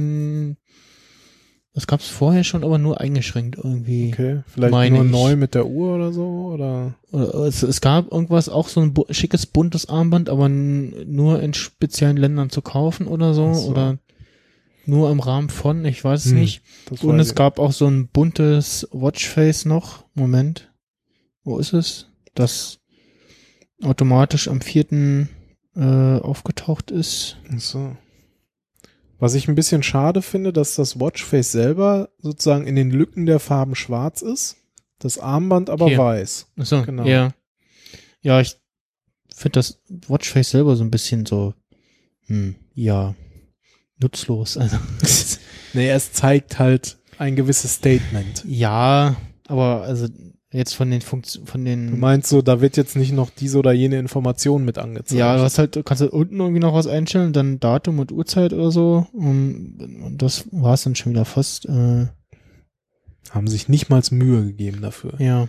[SPEAKER 3] Das gab's vorher schon, aber nur eingeschränkt irgendwie.
[SPEAKER 4] Okay, vielleicht
[SPEAKER 3] Meine
[SPEAKER 4] nur
[SPEAKER 3] ich.
[SPEAKER 4] neu mit der Uhr oder so, oder?
[SPEAKER 3] Oder Es, es gab irgendwas, auch so ein schickes buntes Armband, aber nur in speziellen Ländern zu kaufen oder so,
[SPEAKER 4] so.
[SPEAKER 3] oder nur im Rahmen von, ich weiß es
[SPEAKER 4] Hm,
[SPEAKER 3] nicht. Und es gab auch so ein buntes Watchface noch. Moment. Wo ist es? Das automatisch am vierten äh, aufgetaucht ist.
[SPEAKER 4] Ach so. Was ich ein bisschen schade finde, dass das Watchface selber sozusagen in den Lücken der Farben schwarz ist, das Armband aber
[SPEAKER 3] Hier.
[SPEAKER 4] weiß.
[SPEAKER 3] Achso,
[SPEAKER 4] Genau.
[SPEAKER 3] ja. Ja, ich finde das Watchface selber so ein bisschen so, hm, ja, nutzlos. Also,
[SPEAKER 4] Nee, es zeigt halt ein gewisses Statement.
[SPEAKER 3] ja, aber also jetzt von den Funktionen, von
[SPEAKER 4] Du
[SPEAKER 3] den
[SPEAKER 4] meinst so, da wird jetzt nicht noch diese oder jene Information mit angezeigt.
[SPEAKER 3] Ja, du hast halt, du kannst halt unten irgendwie noch was einstellen, dann Datum und Uhrzeit oder so. Und, und das war es dann schon wieder fast. Äh,
[SPEAKER 4] Haben sich nicht mal Mühe gegeben dafür.
[SPEAKER 3] ja.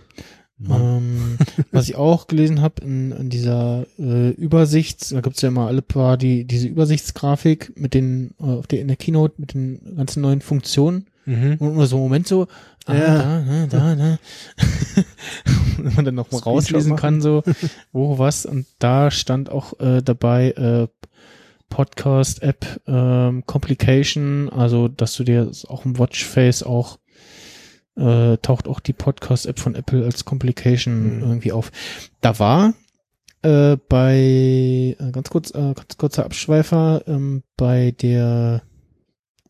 [SPEAKER 3] Ähm, was ich auch gelesen habe in, in dieser äh, Übersicht, da gibt's ja immer alle paar die diese Übersichtsgrafik mit den äh, auf der in der Keynote mit den ganzen neuen Funktionen
[SPEAKER 4] Mhm.
[SPEAKER 3] und immer so Moment so ah,
[SPEAKER 4] Ja.
[SPEAKER 3] da da da da wenn man dann noch mal
[SPEAKER 4] Screenshot
[SPEAKER 3] rauslesen kann so wo was und da stand auch äh, dabei äh, Podcast App ähm, Complication also dass du dir auch im Watchface auch äh, taucht auch die Podcast App von Apple als Complication
[SPEAKER 4] Mhm.
[SPEAKER 3] irgendwie auf da war äh, bei äh, ganz kurz äh, ganz kurzer Abschweifer ähm, bei der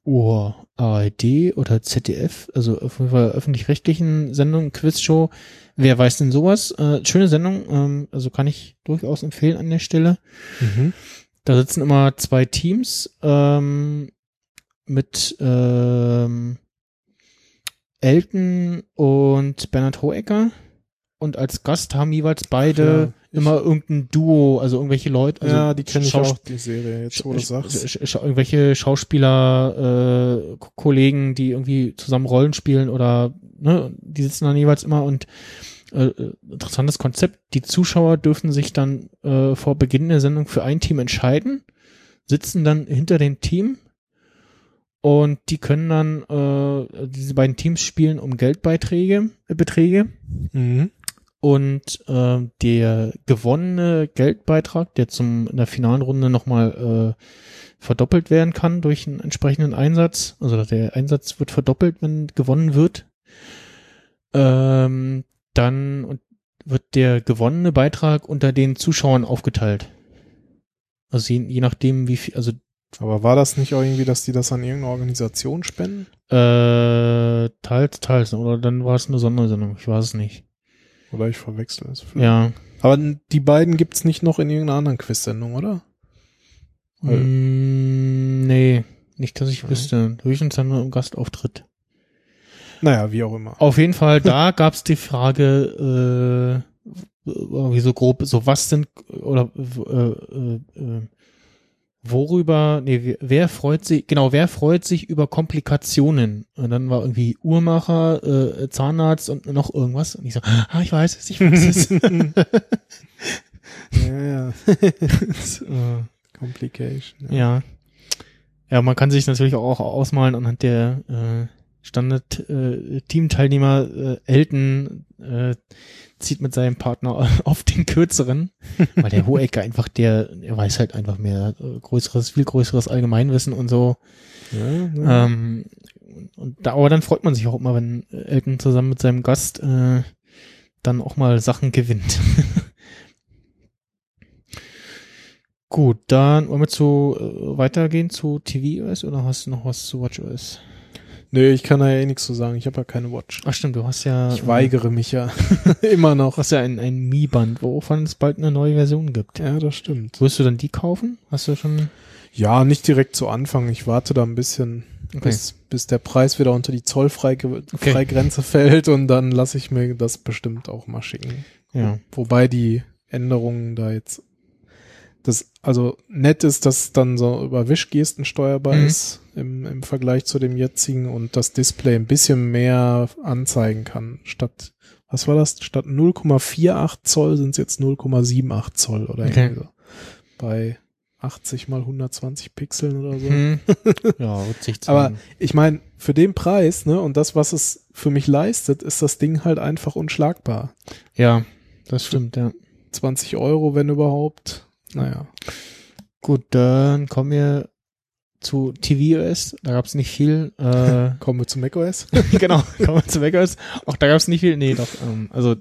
[SPEAKER 3] oh, ARD oder ZDF, also auf jeden Fall öffentlich-rechtlichen Sendungen, Quizshow. Wer weiß denn sowas? Äh, schöne Sendung, ähm, also kann ich durchaus empfehlen an der Stelle.
[SPEAKER 4] Mhm.
[SPEAKER 3] Da sitzen immer zwei Teams ähm, mit ähm, Elton und Bernhard Hohecker. Und als Gast haben jeweils beide immer irgendein Duo, also irgendwelche Leute. Also
[SPEAKER 4] ja, die kenne ich auch, die Serie, jetzt wo du sagst.
[SPEAKER 3] sch- sch- irgendwelche Schauspieler, äh, Kollegen, die irgendwie zusammen Rollen spielen oder ne, die sitzen dann jeweils immer und äh, äh, interessantes Konzept. Die Zuschauer dürfen sich dann äh, vor Beginn der Sendung für ein Team entscheiden, sitzen dann hinter dem Team und die können dann äh, diese beiden Teams spielen um Geldbeiträge, äh, Beträge
[SPEAKER 4] Mhm.
[SPEAKER 3] Und äh, der gewonnene Geldbeitrag, der zum in der finalen Runde nochmal äh, verdoppelt werden kann durch einen entsprechenden Einsatz, also der Einsatz wird verdoppelt, wenn gewonnen wird, ähm, dann wird der gewonnene Beitrag unter den Zuschauern aufgeteilt. Also je, je nachdem, wie viel, also
[SPEAKER 4] Aber war das nicht auch irgendwie, dass die das an irgendeine Organisation spenden?
[SPEAKER 3] äh, teils, teils, oder dann war es eine Sondersendung, ich weiß es nicht.
[SPEAKER 4] Oder ich verwechsel es. vielleicht.
[SPEAKER 3] Ja.
[SPEAKER 4] Aber die beiden gibt's nicht noch in irgendeiner anderen Quiz-Sendung, oder?
[SPEAKER 3] Mm, nee, nicht, dass ich wüsste. Höchstens dann nur im Gastauftritt.
[SPEAKER 4] Naja, wie auch immer.
[SPEAKER 3] Auf jeden Fall, da gab's die Frage, äh, irgendwie so grob, so was sind, oder äh, äh, äh, worüber, nee, wer- freut sich, genau, wer freut sich über Komplikationen? Und dann war irgendwie Uhrmacher, äh, Zahnarzt und noch irgendwas. Und ich so, ah, ich weiß es, ich weiß es.
[SPEAKER 4] ja, ja.
[SPEAKER 3] äh,
[SPEAKER 4] Complication.
[SPEAKER 3] Ja. Ja, man kann sich natürlich auch ausmalen anhand der äh, Standard-Teamteilnehmer. Äh, Elton äh, zieht mit seinem Partner auf den kürzeren, weil der Hohecker einfach der, er weiß halt einfach mehr äh, größeres, viel größeres Allgemeinwissen und so.
[SPEAKER 4] Ja, ja.
[SPEAKER 3] Ähm, und da, aber dann freut man sich auch immer, wenn Elton zusammen mit seinem Gast äh, dann auch mal Sachen gewinnt. Gut, dann wollen wir zu äh, weitergehen zu tvOS oder hast du noch was zu WatchOS?
[SPEAKER 4] Nee, ich kann da ja eh nichts zu sagen. Ich habe ja keine Watch.
[SPEAKER 3] Ach stimmt, du hast ja
[SPEAKER 4] Ich weigere mich ja immer noch.
[SPEAKER 3] Du hast ja ein, ein Mi-Band, wovon es bald eine neue Version gibt.
[SPEAKER 4] Ja, das stimmt.
[SPEAKER 3] Wirst du dann die kaufen? Hast du schon?
[SPEAKER 4] Ja, nicht direkt zu Anfang. Ich warte da ein bisschen,
[SPEAKER 3] Okay.
[SPEAKER 4] bis, bis der Preis wieder unter die Zollfreigrenze
[SPEAKER 3] Okay.
[SPEAKER 4] Fällt und dann lasse ich mir das bestimmt auch mal schicken.
[SPEAKER 3] Ja.
[SPEAKER 4] Wobei die Änderungen da jetzt also nett ist, dass es dann so über Wischgesten steuerbar
[SPEAKER 3] Mhm.
[SPEAKER 4] ist im, im Vergleich zu dem jetzigen und das Display ein bisschen mehr anzeigen kann. Statt, was war das? Statt 0,48 Zoll sind es jetzt 0,78 Zoll oder
[SPEAKER 3] Okay.
[SPEAKER 4] irgendwie so. Bei 80 mal 120 Pixeln oder so.
[SPEAKER 3] Hm. Ja, wird sich
[SPEAKER 4] Aber ich meine, für den Preis, ne, und das, was es für mich leistet, ist das Ding halt einfach unschlagbar.
[SPEAKER 3] ja, das stimmt, ja.
[SPEAKER 4] 20 Euro, wenn überhaupt. Naja.
[SPEAKER 3] Gut, dann kommen wir zu tvOS. Da gab es nicht viel. Äh,
[SPEAKER 4] Kommen wir zu macOS.
[SPEAKER 3] genau, kommen wir zu macOS. Auch da gab es nicht viel. Nee, doch. Ähm, also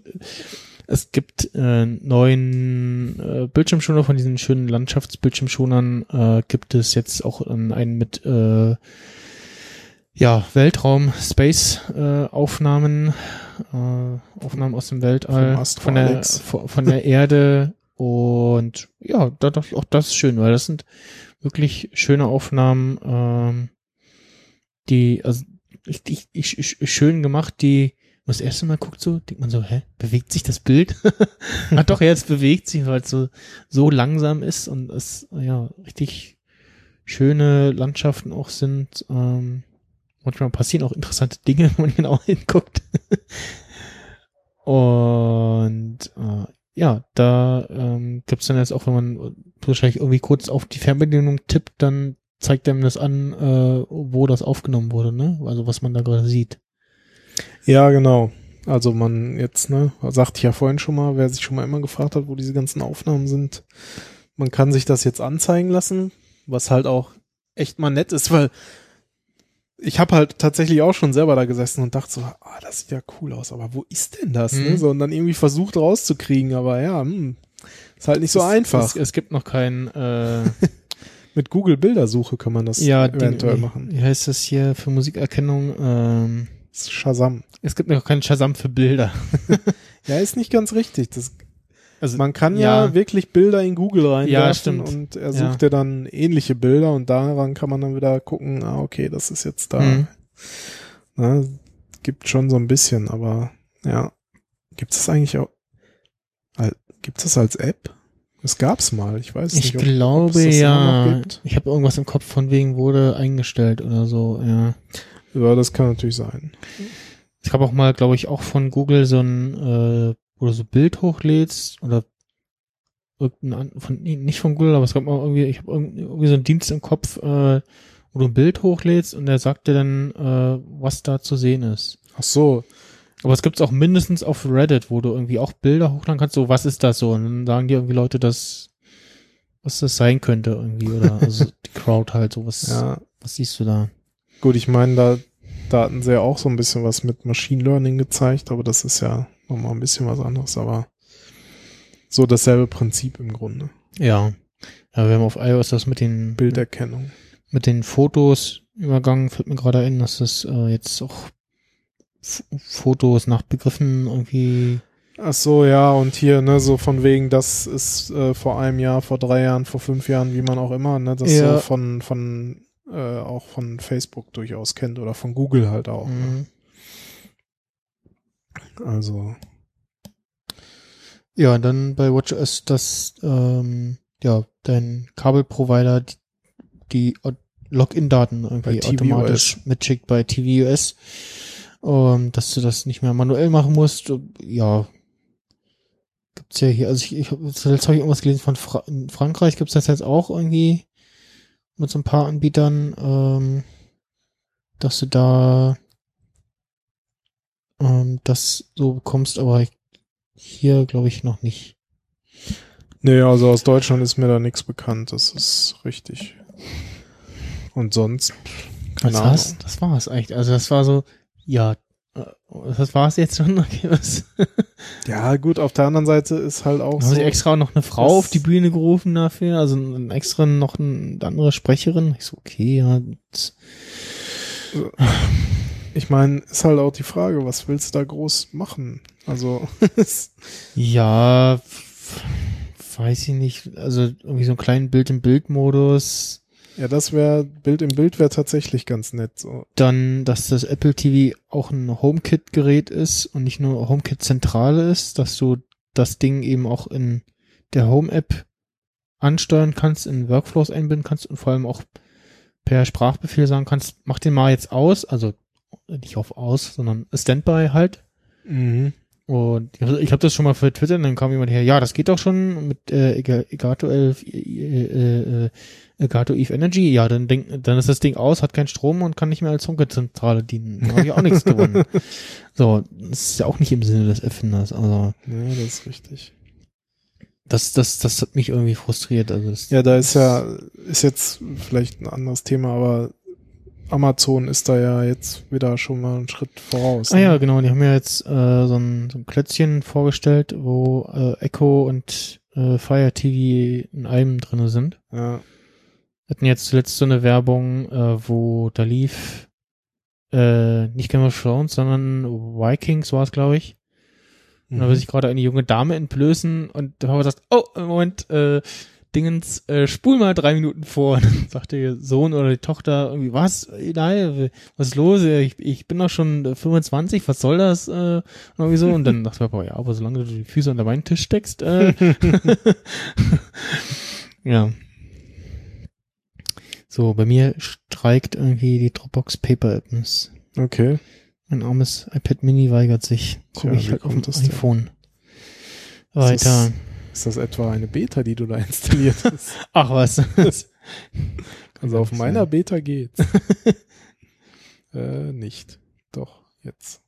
[SPEAKER 3] es gibt äh, neuen äh, Bildschirmschoner von diesen schönen Landschaftsbildschirmschonern. Äh, gibt es jetzt auch ähm, einen mit äh, ja Weltraum, Space äh, Aufnahmen, äh, Aufnahmen aus dem Weltall, von der von der Erde und ja, da dachte ich auch, das ist schön, weil das sind wirklich schöne Aufnahmen, ähm, die also ich, ich, ich, schön gemacht, die man das erste Mal guckt so, denkt man so, hä, bewegt sich das Bild? ah doch, jetzt bewegt sich, weil es so, so langsam ist und es, ja, richtig schöne Landschaften auch sind. Ähm, manchmal passieren auch interessante Dinge, wenn man genau hinguckt. und äh, ja, da ähm, gibt's dann jetzt auch, wenn man wahrscheinlich irgendwie kurz auf die Fernbedienung tippt, dann zeigt einem das an, äh, wo das aufgenommen wurde, ne? Also was man da gerade sieht.
[SPEAKER 4] Ja, genau. Also man jetzt, ne, sagte ich ja vorhin schon mal, wer sich schon mal immer gefragt hat, wo diese ganzen Aufnahmen sind, man kann sich das jetzt anzeigen lassen, was halt auch echt mal nett ist, weil ich habe halt tatsächlich auch schon selber da gesessen und dachte so, ah, das sieht ja cool aus, aber wo ist denn das? Ne?
[SPEAKER 3] Mhm.
[SPEAKER 4] So, und dann irgendwie versucht rauszukriegen, aber ja, hm, ist halt nicht so
[SPEAKER 3] es,
[SPEAKER 4] einfach.
[SPEAKER 3] Es, es gibt noch kein äh,
[SPEAKER 4] Mit Google Bildersuche kann man das
[SPEAKER 3] ja,
[SPEAKER 4] eventuell
[SPEAKER 3] Ding,
[SPEAKER 4] machen.
[SPEAKER 3] Wie heißt das hier für Musikerkennung? Ähm,
[SPEAKER 4] Shazam.
[SPEAKER 3] es gibt noch keinen Shazam für Bilder.
[SPEAKER 4] Ja, ist nicht ganz richtig. Das,
[SPEAKER 3] Also
[SPEAKER 4] man kann ja,
[SPEAKER 3] ja.
[SPEAKER 4] wirklich Bilder in Google reinwerfen
[SPEAKER 3] Ja,
[SPEAKER 4] und er
[SPEAKER 3] Ja.
[SPEAKER 4] sucht dir dann ähnliche Bilder und daran kann man dann wieder gucken, ah, okay, das ist jetzt da.
[SPEAKER 3] Mhm.
[SPEAKER 4] Ne, gibt schon so ein bisschen, aber ja. Gibt es eigentlich auch, gibt es als App? Es gab's mal, ich weiß
[SPEAKER 3] Ich
[SPEAKER 4] nicht. ob-
[SPEAKER 3] glaube
[SPEAKER 4] das
[SPEAKER 3] ja.
[SPEAKER 4] gibt.
[SPEAKER 3] Ich habe irgendwas im Kopf von wegen wurde eingestellt oder so. Ja.
[SPEAKER 4] Ja, das kann natürlich sein.
[SPEAKER 3] Es gab auch mal, glaube ich, auch von Google so ein, äh, du so Bild hochlädst oder irgendein, von, nicht von Google, aber es gab mal irgendwie, ich habe irgendwie, irgendwie so einen Dienst im Kopf, äh, wo du ein Bild hochlädst und der sagt dir dann, äh, was da zu sehen ist.
[SPEAKER 4] Ach so,
[SPEAKER 3] Aber es gibt's auch mindestens auf Reddit, wo du irgendwie auch Bilder hochladen kannst, so, was ist das so? Und dann sagen dir irgendwie Leute, dass, was das sein könnte irgendwie, oder, also die Crowd halt, so, was,
[SPEAKER 4] ja.
[SPEAKER 3] was siehst du da?
[SPEAKER 4] Gut, ich meine, da, da hatten sie ja auch so ein bisschen was mit Machine Learning gezeigt, aber das ist ja nochmal ein bisschen was anderes, aber so dasselbe Prinzip im Grunde.
[SPEAKER 3] Ja. Ja, wir haben auf iOS das mit den
[SPEAKER 4] Bilderkennung.
[SPEAKER 3] mit den Fotos übergangen, fällt mir gerade ein, dass das äh, jetzt auch F Fotos nach Begriffen irgendwie.
[SPEAKER 4] Ach so, ja, und hier, ne, so von wegen, das ist äh, vor einem Jahr, vor drei Jahren, vor fünf Jahren, wie man auch immer, ne, das
[SPEAKER 3] Ja.
[SPEAKER 4] so von, von, äh, auch von Facebook durchaus kennt oder von Google halt auch. Ne? Also,
[SPEAKER 3] Ja, dann bei WatchOS, dass ähm, ja dein Kabelprovider die, die Login-Daten irgendwie automatisch mitschickt bei tvOS, ähm, dass du das nicht mehr manuell machen musst. Ja, gibt's ja hier. Also ich, ich hab, zuletzt habe ich irgendwas gelesen von Fra in Frankreich gibt's das jetzt auch irgendwie mit so ein paar Anbietern, ähm, dass du da ähm, das so bekommst, aber hier glaube ich noch nicht.
[SPEAKER 4] nee, also aus Deutschland ist mir da nichts bekannt, das ist richtig. Und sonst, keine
[SPEAKER 3] Was
[SPEAKER 4] Ahnung.
[SPEAKER 3] war's? Das war's eigentlich. Also das war so, ja, äh, das war's jetzt schon. Okay?
[SPEAKER 4] Ja, gut, auf der anderen Seite ist halt auch
[SPEAKER 3] Haben
[SPEAKER 4] so,
[SPEAKER 3] sie extra noch eine Frau
[SPEAKER 4] das-
[SPEAKER 3] auf die Bühne gerufen dafür? Also ein extra noch ein, eine andere Sprecherin? Ich so, okay, ja.
[SPEAKER 4] Ich meine, ist halt auch die Frage, was willst du da groß machen? Also,
[SPEAKER 3] Ja, weiß ich nicht. Also irgendwie so einen kleinen Bild-in-Bild-Modus.
[SPEAKER 4] ja, das wäre, Bild im Bild wäre tatsächlich ganz nett, so.
[SPEAKER 3] Dann, dass das Apple TV auch ein HomeKit-Gerät ist und nicht nur HomeKit-Zentrale ist, dass du das Ding eben auch in der Home-App ansteuern kannst, in Workflows einbinden kannst und vor allem auch per Sprachbefehl sagen kannst, mach den mal jetzt aus, also nicht auf aus, sondern Standby halt.
[SPEAKER 4] Mhm.
[SPEAKER 3] Und ich hab- ich habe das schon mal für Twitter und dann kam jemand her, ja, das geht doch schon mit äh, Ega- Elgato 11, äh, äh, äh, Elgato Eve Energy. Ja, dann, denk, dann ist das Ding aus, hat keinen Strom und kann nicht mehr als Funke-Zentrale dienen. Da habe ich auch nichts gewonnen. So, das ist ja auch nicht im Sinne des Erfinders. Also
[SPEAKER 4] Ja, das ist richtig.
[SPEAKER 3] das, das, das hat mich irgendwie frustriert. Also
[SPEAKER 4] Ja, da ist ja, ist jetzt vielleicht ein anderes Thema, aber Amazon ist da ja jetzt wieder schon mal einen Schritt voraus.
[SPEAKER 3] Ah
[SPEAKER 4] ne?
[SPEAKER 3] ja, genau. Die haben ja jetzt äh, so, ein, so ein Klötzchen vorgestellt, wo äh, Echo und äh, Fire TV in einem drinne sind.
[SPEAKER 4] Ja,
[SPEAKER 3] hatten jetzt zuletzt so eine Werbung, äh, wo da lief äh, nicht Game of Thrones, sondern Vikings war es, glaube ich. Und da will sich gerade eine junge Dame entblößen und der Papa sagt, oh, Moment, äh, Dingens, äh, spul mal drei Minuten vor. Und dann sagt der Sohn oder die Tochter irgendwie, was? Nein, was ist los? Ich, ich bin doch schon 25, was soll das? Äh, irgendwie so. Und dann sagt der Papa, ja, aber solange du die Füße unter meinen Tisch steckst, äh, ja. So, bei mir streikt irgendwie die Dropbox Paper Apps.
[SPEAKER 4] Okay.
[SPEAKER 3] Mein armes iPad Mini weigert sich. Guck
[SPEAKER 4] Tja,
[SPEAKER 3] ich halt auf dem iPhone. Weiter.
[SPEAKER 4] Ist das etwa eine Beta, die du da installiert hast?
[SPEAKER 3] Ach was.
[SPEAKER 4] Also auf meiner. Beta geht's. äh, nicht. Doch, jetzt.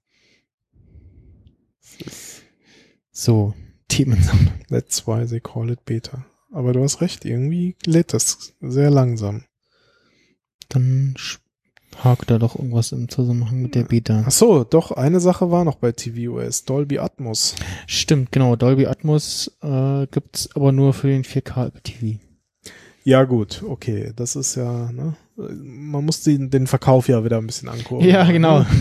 [SPEAKER 3] So, Themensammlung.
[SPEAKER 4] That's why they call it Beta. Aber du hast recht, irgendwie lädt das sehr langsam.
[SPEAKER 3] Dann hakt da doch irgendwas im Zusammenhang mit der Beta.
[SPEAKER 4] Ach so, doch, eine Sache war noch bei tvOS, Dolby Atmos.
[SPEAKER 3] Stimmt, genau. Dolby Atmos äh, gibt's aber nur für den 4K Apple TV.
[SPEAKER 4] Ja gut, okay, das ist ja, ne? Man muss den, den Verkauf ja wieder ein bisschen angucken.
[SPEAKER 3] Ja, genau.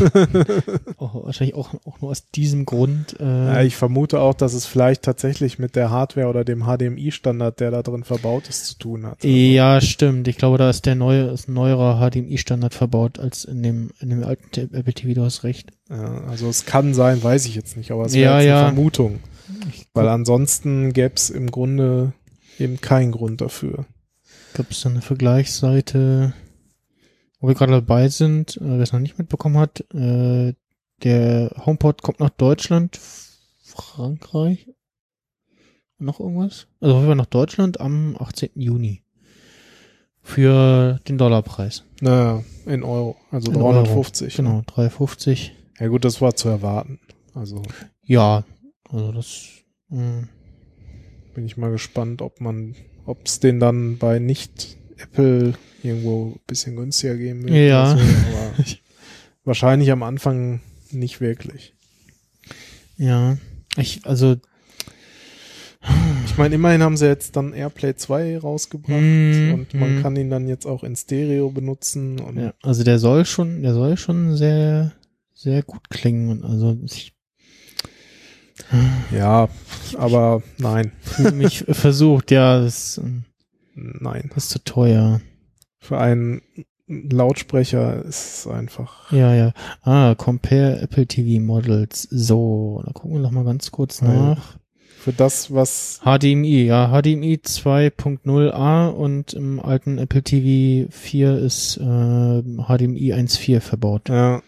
[SPEAKER 3] Oh, wahrscheinlich auch, auch nur aus diesem Grund. Äh,
[SPEAKER 4] ja, ich vermute auch, dass es vielleicht tatsächlich mit der Hardware oder dem HDMI-Standard, der da drin verbaut ist, zu tun hat. Also,
[SPEAKER 3] ja, stimmt. Ich glaube, da ist der neue, ist ein neuerer HDMI-Standard verbaut als in dem, in dem alten Apple TV. Du hast recht.
[SPEAKER 4] Ja, also es kann sein, weiß ich jetzt nicht, aber es
[SPEAKER 3] Ja,
[SPEAKER 4] wäre jetzt
[SPEAKER 3] ja.
[SPEAKER 4] eine Vermutung. Weil ansonsten gäbe es im Grunde eben keinen Grund dafür.
[SPEAKER 3] Gibt es da eine Vergleichsseite, wo wir gerade dabei sind, äh, wer es noch nicht mitbekommen hat, äh, der HomePod kommt nach Deutschland, Frankreich, noch irgendwas? Also auf jeden Fall nach Deutschland am 18. Juni. Für den Dollarpreis.
[SPEAKER 4] Naja, in Euro, also
[SPEAKER 3] In
[SPEAKER 4] 350.
[SPEAKER 3] Genau, 3,50.
[SPEAKER 4] Ja gut, das war zu erwarten. Also
[SPEAKER 3] Ja, also das, mh,
[SPEAKER 4] bin ich mal gespannt, ob man, ob es den dann bei nicht Apple irgendwo ein bisschen günstiger geben wird.
[SPEAKER 3] Ja.
[SPEAKER 4] So, aber wahrscheinlich am Anfang nicht wirklich.
[SPEAKER 3] ja. Ich, also,
[SPEAKER 4] Ich meine, immerhin haben sie jetzt dann AirPlay 2 rausgebracht
[SPEAKER 3] Mm,
[SPEAKER 4] und man
[SPEAKER 3] mm.
[SPEAKER 4] kann ihn dann jetzt auch in Stereo benutzen.
[SPEAKER 3] Ja, also der soll schon, der soll schon sehr, sehr gut klingen. Und also ich
[SPEAKER 4] ja, aber nein,
[SPEAKER 3] mich versucht, ja, das, ähm,
[SPEAKER 4] nein.
[SPEAKER 3] das ist zu teuer.
[SPEAKER 4] Für einen Lautsprecher ist es einfach.
[SPEAKER 3] Ja, ja. Ah, Compare Apple TV Models. So, da gucken wir noch mal ganz kurz nach.
[SPEAKER 4] Für das, was
[SPEAKER 3] HDMI, ja, HDMI 2.0a und im alten Apple TV 4 ist äh, HDMI 1.4 verbaut.
[SPEAKER 4] ja,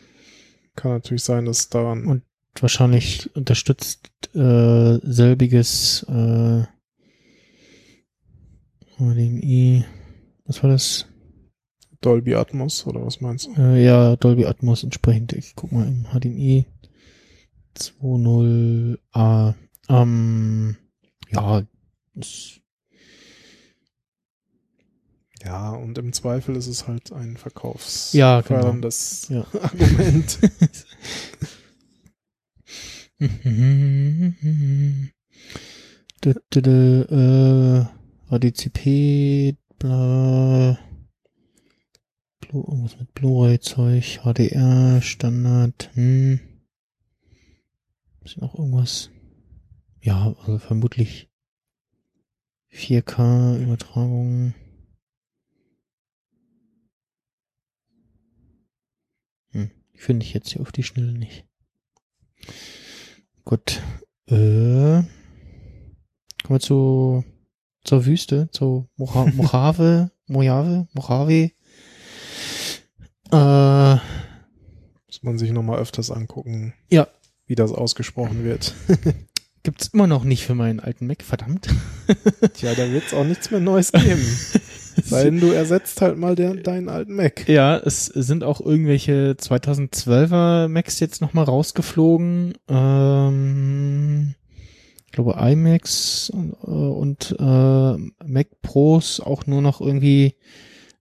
[SPEAKER 4] kann natürlich sein, dass daran.
[SPEAKER 3] Und wahrscheinlich unterstützt äh, selbiges äh, HDMI. Was war das?
[SPEAKER 4] Dolby Atmos oder was meinst du?
[SPEAKER 3] Äh, ja, Dolby Atmos entsprechend. Ich guck mal im HDMI 2.0a. Ähm, ja, ist,
[SPEAKER 4] Ja, und im Zweifel ist es halt ein Verkaufs
[SPEAKER 3] Ja, genau. Ja.
[SPEAKER 4] Argument.
[SPEAKER 3] Äh, HDCP, bla, Blu, irgendwas mit Blu-ray-Zeug, HDR, Standard, hm. Ist noch irgendwas? Ja, also vermutlich 4K Übertragung. Hm, finde ich jetzt hier auf die Schnelle nicht. Gut. Äh, kommen wir zu, zur Wüste, zu Moja- Mojave, Mojave, Mojave. Äh,
[SPEAKER 4] Muss man sich nochmal öfters angucken.
[SPEAKER 3] Ja.
[SPEAKER 4] wie das ausgesprochen wird.
[SPEAKER 3] Gibt's immer noch nicht für meinen alten Mac, verdammt.
[SPEAKER 4] Tja, da wird's auch nichts mehr Neues geben. Sei denn, du ersetzt halt mal der, deinen alten Mac.
[SPEAKER 3] Ja, es sind auch irgendwelche 2012er Macs jetzt nochmal rausgeflogen. Ähm, ich glaube iMacs und, äh, und äh, Mac Pros auch nur noch irgendwie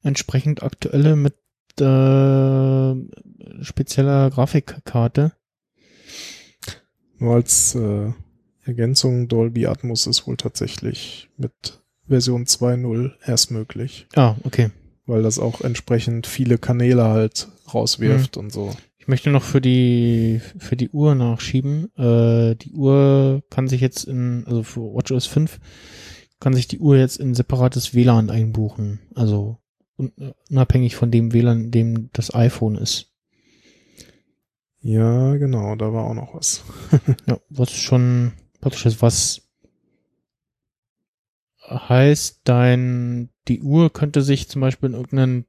[SPEAKER 3] entsprechend aktuelle mit äh, spezieller Grafikkarte.
[SPEAKER 4] Nur als äh, Ergänzung, Dolby Atmos ist wohl tatsächlich mit Version 2.0 erst möglich,
[SPEAKER 3] Ah, okay.
[SPEAKER 4] weil das auch entsprechend viele Kanäle halt rauswirft und so.
[SPEAKER 3] Ich möchte noch für die für die Uhr nachschieben. Äh, die Uhr kann sich jetzt in, also für WatchOS 5 kann sich die Uhr jetzt in separates WLAN einbuchen. Also un- unabhängig von dem WLAN, in dem das iPhone ist.
[SPEAKER 4] Ja, genau, da war auch noch was.
[SPEAKER 3] Ja, was schon praktisch ist, was heißt, dein, die Uhr könnte sich zum Beispiel in irgendeinen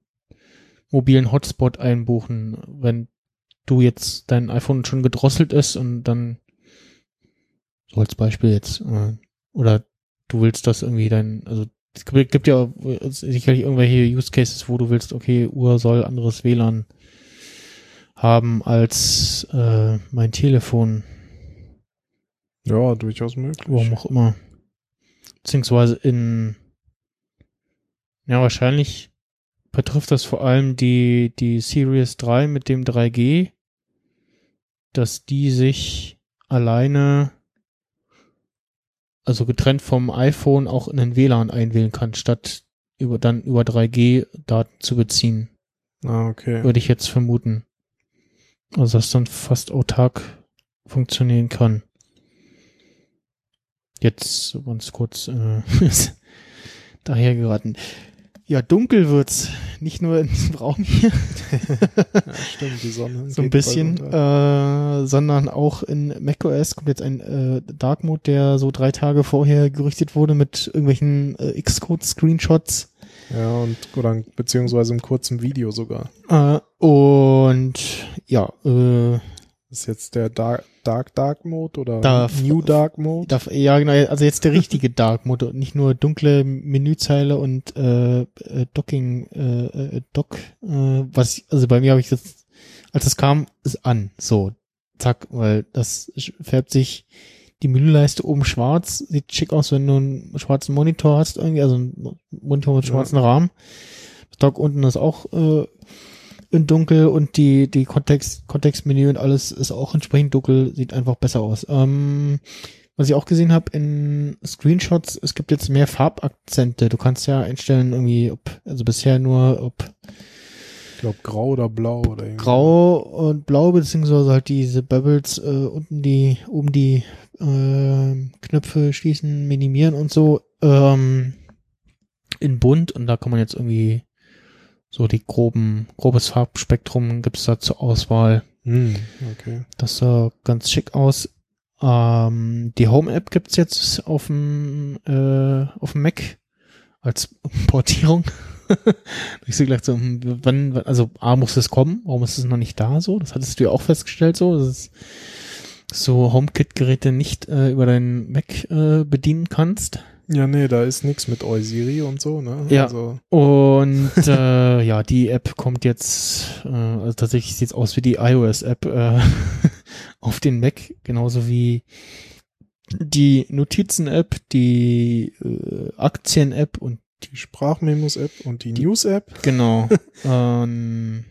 [SPEAKER 3] mobilen Hotspot einbuchen, wenn du jetzt dein iPhone schon gedrosselt ist und dann so als Beispiel jetzt, äh, oder du willst das irgendwie dein, also es gibt, gibt ja sicherlich irgendwelche Use Cases, wo du willst, okay, Uhr soll anderes WLAN haben als äh, mein Telefon.
[SPEAKER 4] Ja, durchaus möglich.
[SPEAKER 3] Warum auch immer. Beziehungsweise in, ja, wahrscheinlich betrifft das vor allem die, die Series 3 mit dem 3G, dass die sich alleine, also getrennt vom iPhone auch in den WLAN einwählen kann, statt über, dann über 3G Daten zu beziehen,
[SPEAKER 4] Ah, okay.
[SPEAKER 3] würde ich jetzt vermuten. Also, dass dann fast autark funktionieren kann. Jetzt ganz kurz äh, daher geraten. Ja, dunkel wird's. Nicht nur im Raum hier,
[SPEAKER 4] Ja, stimmt, die Sonne.
[SPEAKER 3] so ein bisschen, äh, sondern auch in macOS kommt jetzt ein äh, Dark Mode, der so drei Tage vorher gerüchtet wurde mit irgendwelchen äh, Xcode-Screenshots.
[SPEAKER 4] Ja, und oder beziehungsweise im kurzen Video sogar.
[SPEAKER 3] Äh, und ja, äh,
[SPEAKER 4] Ist jetzt der Dark Dark, Dark Mode oder
[SPEAKER 3] Da-
[SPEAKER 4] New Dark Mode?
[SPEAKER 3] Darf, ja, genau, also jetzt der richtige Dark Mode, und nicht nur dunkle Menüzeile und äh, äh, Docking, äh, äh, Dock, äh, was, ich- also bei mir habe ich das, als das kam, ist an, so, zack, weil das färbt sich die Menüleiste oben schwarz, sieht schick aus, wenn du einen schwarzen Monitor hast, irgendwie, also einen Monitor mit
[SPEAKER 4] Ja.
[SPEAKER 3] schwarzen Rahmen. Das Dock unten ist auch äh, in dunkel und die, die Kontext, Kontextmenü und alles ist auch entsprechend dunkel, sieht einfach besser aus. Ähm, was ich auch gesehen habe in Screenshots, es gibt jetzt mehr Farbakzente. Du kannst ja einstellen irgendwie, ob, also bisher nur ob
[SPEAKER 4] Ich glaube grau oder blau oder irgendwie.
[SPEAKER 3] grau und blau, beziehungsweise halt diese Bubbles äh, unten die, oben die äh, Knöpfe schließen, minimieren und so, ähm, in bunt und da kann man jetzt irgendwie so die groben, grobes Farbspektrum gibt's da zur Auswahl.
[SPEAKER 4] Hm, okay.
[SPEAKER 3] Das sah ganz schick aus. Ähm, die Home-App gibt's jetzt auf dem, äh, auf dem Mac als Portierung. ich so gedacht so, hm, wann, also A muss es kommen, warum ist es noch nicht da so? Das hattest du ja auch festgestellt so, dass so HomeKit-Geräte nicht äh, über deinen Mac äh, bedienen kannst.
[SPEAKER 4] Ja, nee, da ist nix mit Eusiri und so, ne?
[SPEAKER 3] Ja.
[SPEAKER 4] Also,
[SPEAKER 3] Und äh, ja, die App kommt jetzt, äh, also tatsächlich sieht's aus wie die iOS-App äh, auf den Mac, genauso wie die Notizen-App, die äh, Aktien-App und
[SPEAKER 4] die Sprachmemos-App und die,
[SPEAKER 3] Die-
[SPEAKER 4] News-App.
[SPEAKER 3] genau. ähm,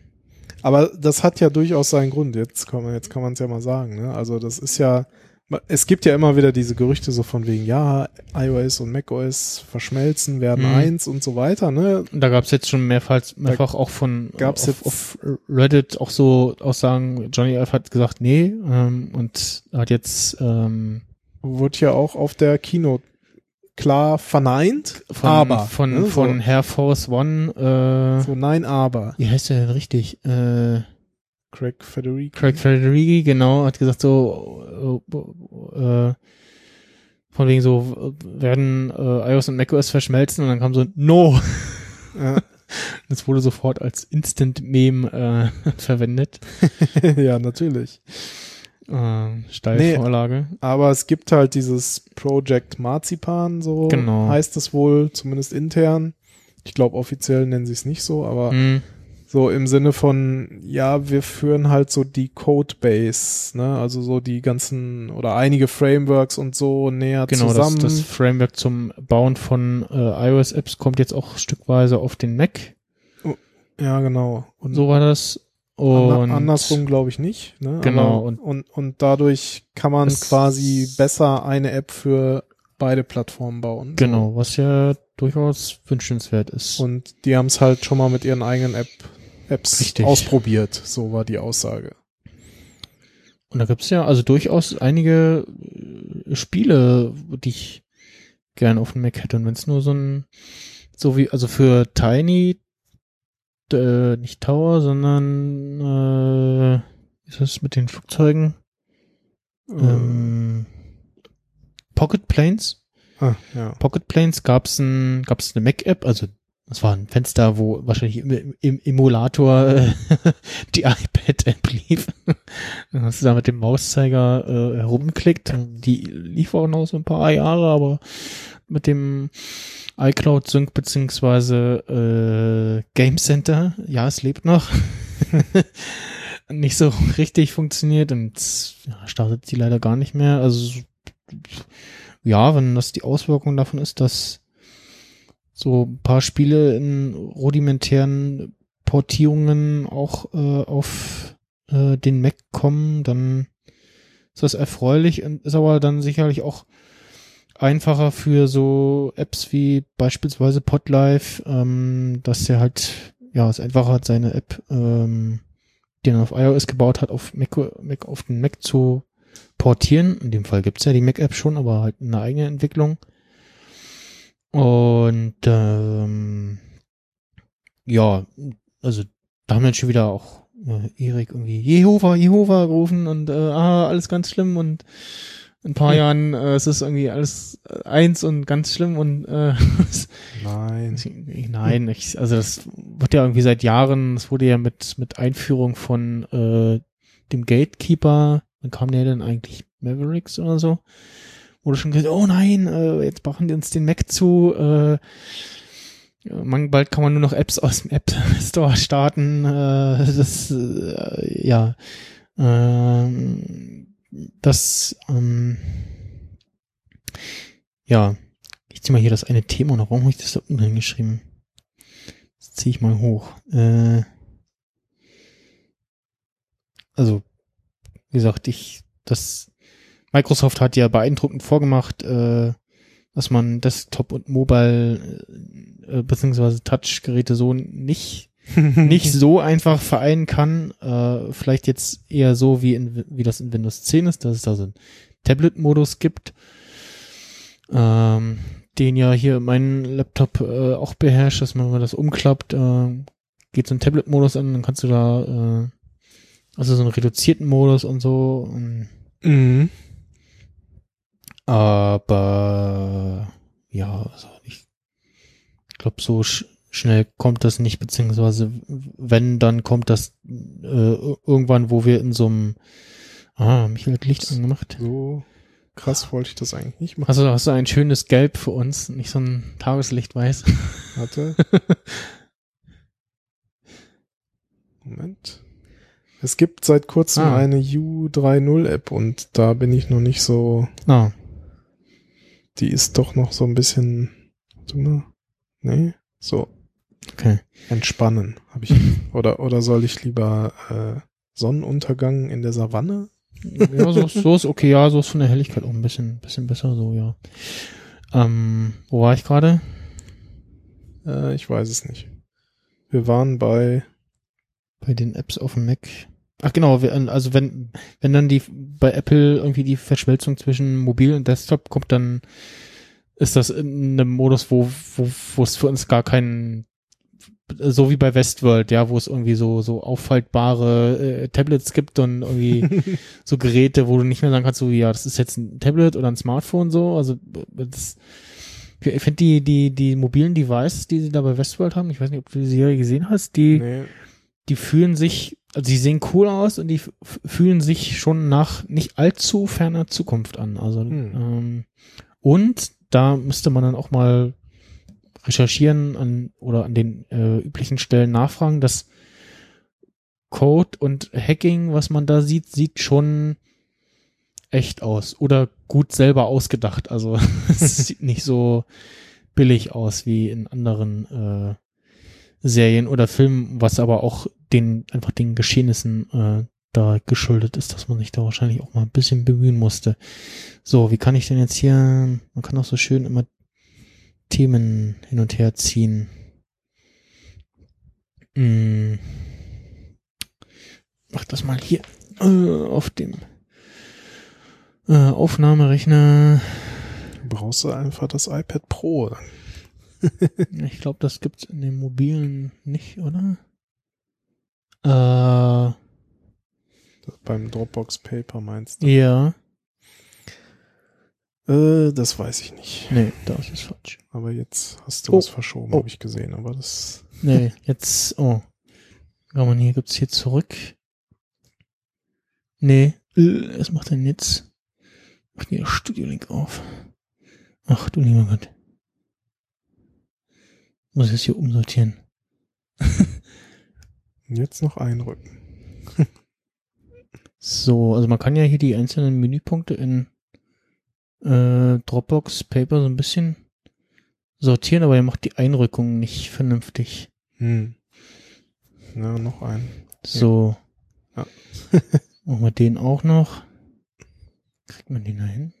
[SPEAKER 4] Aber das hat ja durchaus seinen Grund. Jetzt kann man, jetzt kann man es ja mal sagen, ne? Also das ist ja, es gibt ja immer wieder diese Gerüchte so von wegen, ja, iOS und macOS verschmelzen, werden
[SPEAKER 3] Mhm.
[SPEAKER 4] eins und so weiter, ne?
[SPEAKER 3] da gab's jetzt schon mehrfach, mehrfach auch von
[SPEAKER 4] gab's
[SPEAKER 3] auf,
[SPEAKER 4] jetzt-
[SPEAKER 3] auf Reddit auch so Aussagen, Johnny F. hat gesagt, nee, ähm, und hat jetzt ähm,
[SPEAKER 4] Wurde ja auch auf der Keynote klar verneint,
[SPEAKER 3] von,
[SPEAKER 4] aber.
[SPEAKER 3] von,
[SPEAKER 4] ne?
[SPEAKER 3] von Air Force One äh,
[SPEAKER 4] so, so nein, aber.
[SPEAKER 3] wie heißt der denn richtig? Äh,
[SPEAKER 4] Craig Federico.
[SPEAKER 3] Craig Federighi, genau, hat gesagt so, äh, äh, von wegen so, werden äh, iOS und macOS verschmelzen und dann kam so, no.
[SPEAKER 4] Ja,
[SPEAKER 3] Das wurde sofort als Instant-Meme äh, verwendet.
[SPEAKER 4] ja, natürlich.
[SPEAKER 3] Äh, Steilvorlage.
[SPEAKER 4] Aber es gibt halt dieses Project Marzipan, so
[SPEAKER 3] Genau.
[SPEAKER 4] heißt es wohl, zumindest intern. Ich glaube, offiziell nennen sie es nicht so, aber
[SPEAKER 3] Hm,
[SPEAKER 4] so im Sinne von, ja, wir führen halt so die Codebase, ne, also so die ganzen oder einige Frameworks und so näher
[SPEAKER 3] genau, das,
[SPEAKER 4] zusammen.
[SPEAKER 3] das Framework zum Bauen von äh, iOS-Apps kommt jetzt auch stückweise auf den Mac.
[SPEAKER 4] ja, genau. Und
[SPEAKER 3] So war das. Und
[SPEAKER 4] andersrum glaube ich nicht. Ne?
[SPEAKER 3] Genau,
[SPEAKER 4] Aber,
[SPEAKER 3] und-
[SPEAKER 4] und, und dadurch kann man quasi besser eine App für beide Plattformen bauen.
[SPEAKER 3] Genau, was ja durchaus wünschenswert ist.
[SPEAKER 4] Und die haben es halt schon mal mit ihren eigenen App, Apps
[SPEAKER 3] Richtig.
[SPEAKER 4] ausprobiert. So war die Aussage.
[SPEAKER 3] Und da gibt's ja also durchaus einige äh, Spiele, die ich gern auf dem Mac hätte. Und wenn es nur so ein, so wie, also für Tiny, äh, nicht Tower, sondern äh, wie ist das mit den Flugzeugen? Ähm, Pocket Planes.
[SPEAKER 4] ah, ja.
[SPEAKER 3] Pocket Planes gab's ein, gab's eine Mac-App, also das war ein Fenster, wo wahrscheinlich im, im Emulator äh, die iPad-App lief. Dann hast du da mit dem Mauszeiger äh, herumklickt. Die lief auch noch so ein paar Jahre, aber mit dem iCloud Sync beziehungsweise äh, Game Center, ja, es lebt noch. nicht so richtig funktioniert und ja, startet sie leider gar nicht mehr. Also ja, wenn das die Auswirkung davon ist, dass so ein paar Spiele in rudimentären Portierungen auch äh, auf äh, den Mac kommen, dann ist das erfreulich und ist aber dann sicherlich auch einfacher für so Apps wie beispielsweise Podlife, ähm, dass er halt, ja, es einfacher hat, seine App, ähm, die er auf iOS gebaut hat, auf Mac, Mac auf den Mac zu portieren. In dem Fall gibt's ja die Mac-App schon, aber halt eine eigene Entwicklung. Und ähm, ja, also da haben wir schon wieder auch äh, Erik irgendwie Jehova, Jehova gerufen und äh, ah, alles ganz schlimm und in ein paar Jahren äh, es ist irgendwie alles äh, eins und ganz schlimm und äh,
[SPEAKER 4] Nein.
[SPEAKER 3] Nein, ich, also das wird ja irgendwie seit Jahren, es wurde ja mit, mit Einführung von äh, dem Gatekeeper, wann kam der denn eigentlich? Mavericks oder so? Wurde schon gesagt, oh nein, äh, jetzt machen die uns den Mac zu, äh, man, bald kann man nur noch Apps aus dem App Store starten. Äh, das, äh, ja, ähm, das, ähm, ja, ich zieh mal hier das eine Thema noch. Warum habe ich das da unten hingeschrieben? Das ziehe ich mal hoch. Äh, also, wie gesagt, ich, das, Microsoft hat ja beeindruckend vorgemacht, äh, dass man Desktop und Mobile äh, beziehungsweise Touchgeräte so nicht nicht so einfach vereinen kann. Äh, vielleicht jetzt eher so wie in, wie das in Windows 10 ist, dass es da so einen Tablet-Modus gibt, ähm, den ja hier mein Laptop äh, auch beherrscht, dass man wenn man das umklappt, äh, geht so ein Tablet-Modus an, dann kannst du da äh, also so einen reduzierten Modus und so. Und,
[SPEAKER 4] Mhm.
[SPEAKER 3] Aber ja, also ich glaube, so sch schnell kommt das nicht, beziehungsweise wenn, dann kommt das äh, irgendwann, wo wir in so einem Ah, Michael hat Licht angemacht.
[SPEAKER 4] So krass wollte ich das eigentlich nicht machen.
[SPEAKER 3] Also hast du ein schönes Gelb für uns, nicht so ein Tageslichtweiß.
[SPEAKER 4] Warte. Moment. Es gibt seit kurzem
[SPEAKER 3] Ah.
[SPEAKER 4] eine U30-App und da bin ich noch nicht so,
[SPEAKER 3] Ah,
[SPEAKER 4] die ist doch noch so ein bisschen, warte mal, nee, so,
[SPEAKER 3] okay.
[SPEAKER 4] entspannen habe ich, oder, oder soll ich lieber äh, Sonnenuntergang in der Savanne?
[SPEAKER 3] Ja, so, ist- so ist okay, ja, so ist von der Helligkeit auch ein bisschen, bisschen besser, so, ja. Ähm, wo war ich gerade?
[SPEAKER 4] Äh, ich weiß es nicht. Wir waren bei,
[SPEAKER 3] Bei den Apps auf dem Mac. Ach genau, also wenn, wenn dann die bei Apple irgendwie die Verschmelzung zwischen Mobil und Desktop kommt, dann ist das in einem Modus, wo, wo, wo es für uns gar keinen, so wie bei Westworld, ja, wo es irgendwie so, so auffaltbare äh, Tablets gibt und irgendwie so Geräte, wo du nicht mehr sagen kannst, so, ja, das ist jetzt ein Tablet oder ein Smartphone, so, also, das, ich finde die, die, die mobilen Devices, die sie da bei Westworld haben, ich weiß nicht, ob du die Serie gesehen hast, die,
[SPEAKER 4] nee,
[SPEAKER 3] die fühlen sich also die sehen cool aus und die fühlen sich schon nach nicht allzu ferner Zukunft an. Also
[SPEAKER 4] Hm.
[SPEAKER 3] ähm, und da müsste man dann auch mal recherchieren an oder an den äh, üblichen Stellen nachfragen, dass Code und Hacking, was man da sieht, sieht schon echt aus oder gut selber ausgedacht. Also es sieht nicht so billig aus wie in anderen äh, Serien oder Filmen, was aber auch den einfach den Geschehnissen äh, da geschuldet ist, dass man sich da wahrscheinlich auch mal ein bisschen bemühen musste. So, wie kann ich denn jetzt hier, man kann auch so schön immer Themen hin und her ziehen. Hm. Mach das mal hier äh, auf dem äh, Aufnahmerechner.
[SPEAKER 4] Brauchst du einfach das iPad Pro.
[SPEAKER 3] Ich glaube, das gibt's in den mobilen nicht, oder? Äh,
[SPEAKER 4] Beim Dropbox Paper meinst du?
[SPEAKER 3] ja.
[SPEAKER 4] Äh, das weiß ich nicht.
[SPEAKER 3] Nee, das ist falsch.
[SPEAKER 4] Aber jetzt hast du
[SPEAKER 3] Oh.
[SPEAKER 4] was verschoben,
[SPEAKER 3] Oh.
[SPEAKER 4] habe ich gesehen. Aber das.
[SPEAKER 3] Nee, jetzt, oh. Kann man hier, gibt's hier zurück? Nee, äh, was macht denn jetzt? Macht hier Studio Link auf. Ach du lieber Gott. Muss ich das hier umsortieren.
[SPEAKER 4] Jetzt noch einrücken.
[SPEAKER 3] So, also man kann ja hier die einzelnen Menüpunkte in äh, Dropbox Paper so ein bisschen sortieren, aber er macht die Einrückung nicht vernünftig.
[SPEAKER 4] Hm. Ja, noch ein.
[SPEAKER 3] So.
[SPEAKER 4] Ja.
[SPEAKER 3] Machen wir den auch noch. Kriegt man den da hin?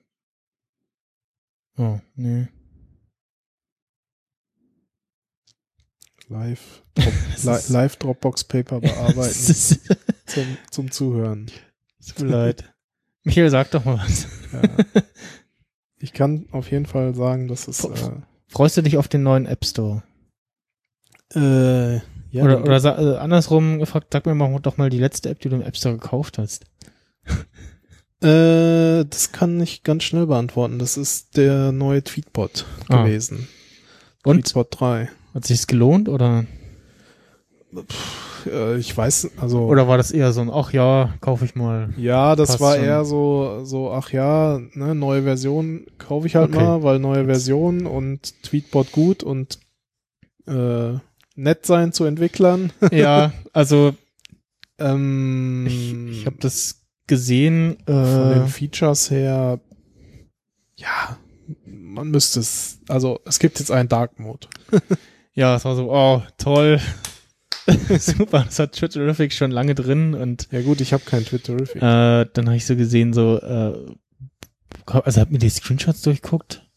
[SPEAKER 3] Oh, nee.
[SPEAKER 4] Live, Drop, li live Dropbox Paper bearbeiten zum, zum Zuhören.
[SPEAKER 3] Tut mir leid. Michael, sag doch mal was.
[SPEAKER 4] Ja. Ich kann auf jeden Fall sagen, dass es äh,
[SPEAKER 3] Freust du dich auf den neuen App Store?
[SPEAKER 4] äh, ja,
[SPEAKER 3] oder oder sa äh, andersrum gefragt, sag mir mal doch mal die letzte App, die du im App Store gekauft hast.
[SPEAKER 4] Äh, das kann ich ganz schnell beantworten. Das ist der neue Tweetbot
[SPEAKER 3] Ah.
[SPEAKER 4] gewesen.
[SPEAKER 3] Und?
[SPEAKER 4] Tweetbot 3.
[SPEAKER 3] Hat sich's gelohnt oder
[SPEAKER 4] Äh, ich weiß, also
[SPEAKER 3] oder war das eher so ein ach ja, kaufe ich mal.
[SPEAKER 4] ja, das
[SPEAKER 3] passt
[SPEAKER 4] war
[SPEAKER 3] schon.
[SPEAKER 4] eher so, so, ach ja, ne, neue Version kaufe ich halt
[SPEAKER 3] Okay.
[SPEAKER 4] mal, weil neue Version und Tweetbot gut und äh, nett sein zu Entwicklern.
[SPEAKER 3] ja, also
[SPEAKER 4] ähm,
[SPEAKER 3] ich, ich habe das gesehen
[SPEAKER 4] von
[SPEAKER 3] äh,
[SPEAKER 4] den Features her, ja, man müsste es, also es gibt jetzt einen Dark Mode.
[SPEAKER 3] Ja, es war so, oh, toll. Super, das hat Twitterific schon lange drin und
[SPEAKER 4] Ja gut, ich habe kein Twitterific.
[SPEAKER 3] äh, dann habe ich so gesehen, so, äh, also hab mir die Screenshots durchguckt.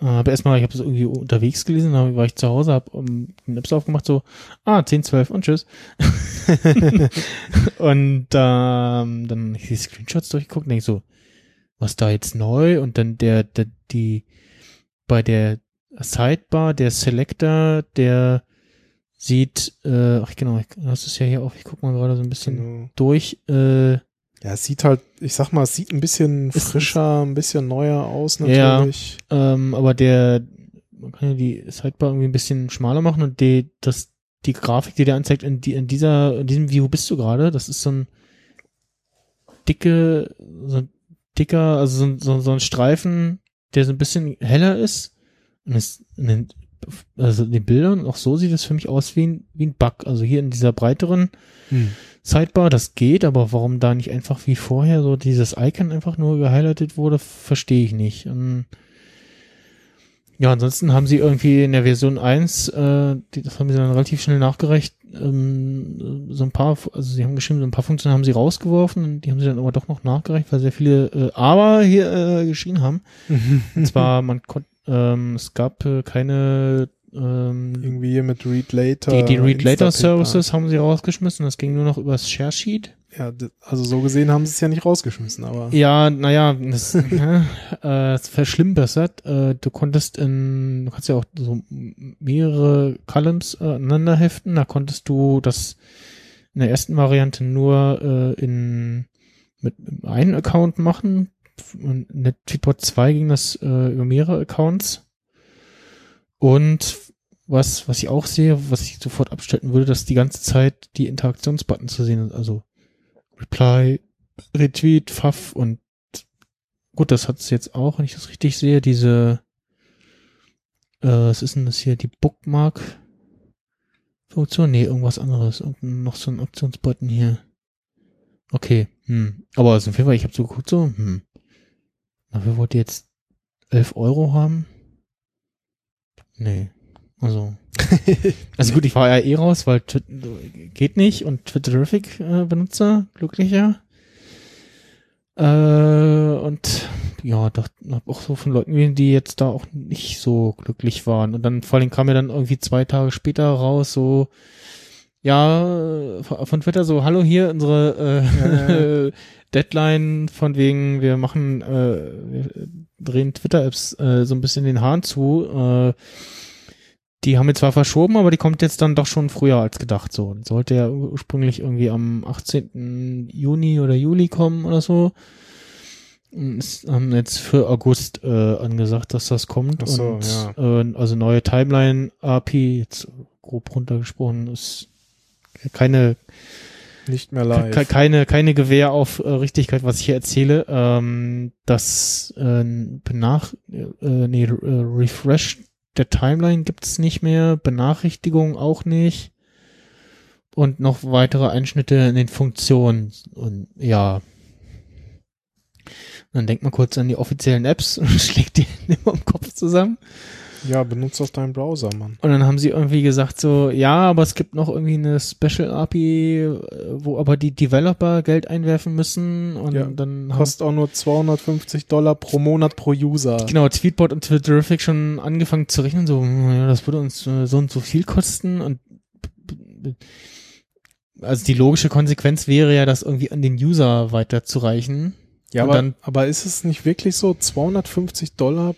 [SPEAKER 3] Äh, habe erstmal, ich habe das irgendwie unterwegs gelesen, dann war ich zu Hause, habe um, den Apps aufgemacht, so, ah, 10, 12 und tschüss. und ähm, dann ich die Screenshots durchgeguckt und denk so, was da jetzt neu? Und dann der, der die bei der Sidebar, der Selector, der sieht, äh, ach genau, ich, das ist ja hier auch, ich guck mal gerade so ein bisschen
[SPEAKER 4] Genau.
[SPEAKER 3] durch, äh,
[SPEAKER 4] Ja, es sieht halt, ich sag mal, es sieht ein bisschen frischer, ein bisschen neuer aus
[SPEAKER 3] Ja.
[SPEAKER 4] natürlich.
[SPEAKER 3] ähm, aber der, man kann ja die Sidebar irgendwie ein bisschen schmaler machen und die, das, die Grafik, die der anzeigt, in, die, in dieser, in diesem View bist du gerade, das ist so ein dicke, so ein dicker, also so, so, so ein Streifen, der so ein bisschen heller ist. Und es, also in den Bildern, auch so sieht es für mich aus wie ein, wie ein Bug. Also hier in dieser breiteren Sidebar, das geht, aber warum da nicht einfach wie vorher so dieses Icon einfach nur gehighlightet wurde, verstehe ich nicht. Ähm, ja, ansonsten haben sie irgendwie in der Version 1, äh, die, das haben sie dann relativ schnell nachgereicht, ähm, so ein paar, also sie haben geschrieben, so ein paar Funktionen haben sie rausgeworfen und die haben sie dann aber doch noch nachgereicht, weil sehr viele äh, Aber hier äh, geschrien haben. Und zwar, man konnte, ähm, es gab äh, keine ähm,
[SPEAKER 4] Irgendwie hier mit Read Later.
[SPEAKER 3] die, die Read Later. Services haben sie rausgeschmissen. Das ging nur noch übers Share Sheet.
[SPEAKER 4] Ja, also so gesehen haben sie es ja nicht rausgeschmissen, aber
[SPEAKER 3] Ja, naja, das ja, äh, es verschlimmbessert. Äh, du konntest in, du kannst ja auch so mehrere Columns äh, aneinander heften. Da konntest du das in der ersten Variante nur äh, in mit einem Account machen. Tweetbot 2 ging das äh, über mehrere Accounts. Und was, was ich auch sehe, was ich sofort abstellen würde, dass die ganze Zeit die Interaktionsbutton zu sehen sind. Also Reply, Retweet, Pfaff und gut, das hat es jetzt auch, wenn ich das richtig sehe, diese, äh, was ist denn das hier, die Bookmark Funktion? Nee, irgendwas anderes. Und noch so ein Aktionsbutton hier. Okay, hm. Aber also auf jeden Fall, ich habe so geguckt, so, hm. Dafür wollt ihr jetzt 11 Euro haben? Nee. Also. also gut, ich war ja eh raus, weil Twi geht nicht und Twitterific äh, Benutzer, glücklicher. Äh, und ja, doch, auch so von Leuten die jetzt da auch nicht so glücklich waren. Und dann vor allem kam mir dann irgendwie zwei Tage später raus, so, ja, von Twitter so, hallo hier, unsere äh, Deadline von wegen, wir machen, äh, wir drehen Twitter-Apps äh, so ein bisschen den Hahn zu. Äh, die haben wir zwar verschoben, aber die kommt jetzt dann doch schon früher als gedacht. So, die sollte ja ursprünglich irgendwie am 18. Juni oder Juli kommen oder so. Und es haben jetzt für August äh, angesagt, dass das kommt.
[SPEAKER 4] Ach so,
[SPEAKER 3] und
[SPEAKER 4] ja.
[SPEAKER 3] äh, also neue Timeline API, jetzt grob runtergesprochen, ist keine
[SPEAKER 4] Nicht mehr live.
[SPEAKER 3] Ke keine, keine Gewähr auf äh, Richtigkeit, was ich hier erzähle. Ähm, das äh, benach äh, nee, äh, Refresh der Timeline gibt's nicht mehr, Benachrichtigungen auch nicht. Und noch weitere Einschnitte in den Funktionen. Und ja. Dann denkt man kurz an die offiziellen Apps und schlägt die immer im Kopf zusammen.
[SPEAKER 4] Ja, benutzt doch deinen Browser, Mann.
[SPEAKER 3] Und dann haben sie irgendwie gesagt so, ja, aber es gibt noch irgendwie eine Special API, äh, wo aber die Developer Geld einwerfen müssen und
[SPEAKER 4] Ja,
[SPEAKER 3] dann
[SPEAKER 4] Kostet auch nur 250 Dollar pro Monat pro User.
[SPEAKER 3] genau Tweetbot und Twitterific schon angefangen zu rechnen, so, ja, das würde uns äh, so und so viel kosten und also die logische Konsequenz wäre ja, das irgendwie an den User weiterzureichen.
[SPEAKER 4] Ja, aber, aber ist es nicht wirklich so 250 Dollar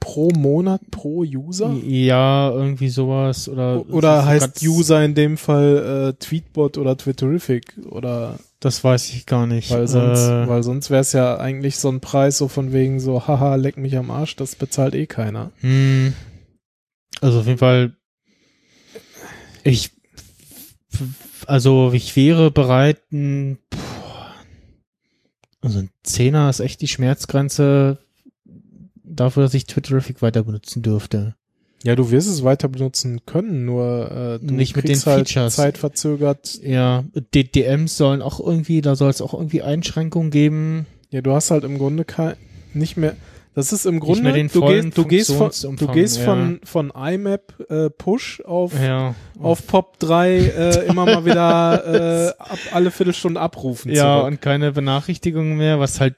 [SPEAKER 4] pro Monat pro User?
[SPEAKER 3] Ja, irgendwie sowas oder
[SPEAKER 4] Oder heißt User in dem Fall äh, Tweetbot oder Twitterific oder
[SPEAKER 3] Das weiß ich gar nicht.
[SPEAKER 4] weil sonst,
[SPEAKER 3] äh,
[SPEAKER 4] weil sonst wäre es ja eigentlich so ein Preis so von wegen so, haha, leck mich am Arsch, das bezahlt eh keiner.
[SPEAKER 3] Hm. Also auf jeden Fall, ich, also ich wäre bereit, ein, also ein Zehner ist echt die Schmerzgrenze dafür, dass ich Twitterific weiter benutzen dürfte.
[SPEAKER 4] Ja, du wirst es weiter benutzen können, nur äh, du
[SPEAKER 3] Nicht mit den
[SPEAKER 4] halt
[SPEAKER 3] Features.
[SPEAKER 4] zeitverzögert.
[SPEAKER 3] Ja, DMs sollen auch irgendwie, da soll es auch irgendwie Einschränkungen geben.
[SPEAKER 4] Ja, du hast halt im Grunde kein, nicht mehr, das ist im Grunde, du, gehst, du gehst von, du gehst
[SPEAKER 3] ja.
[SPEAKER 4] von, von IMAP äh, Push auf,
[SPEAKER 3] Ja.
[SPEAKER 4] auf Pop 3 äh, immer mal wieder äh, ab, alle Viertelstunde abrufen.
[SPEAKER 3] Ja,
[SPEAKER 4] zurück.
[SPEAKER 3] und keine Benachrichtigungen mehr, was halt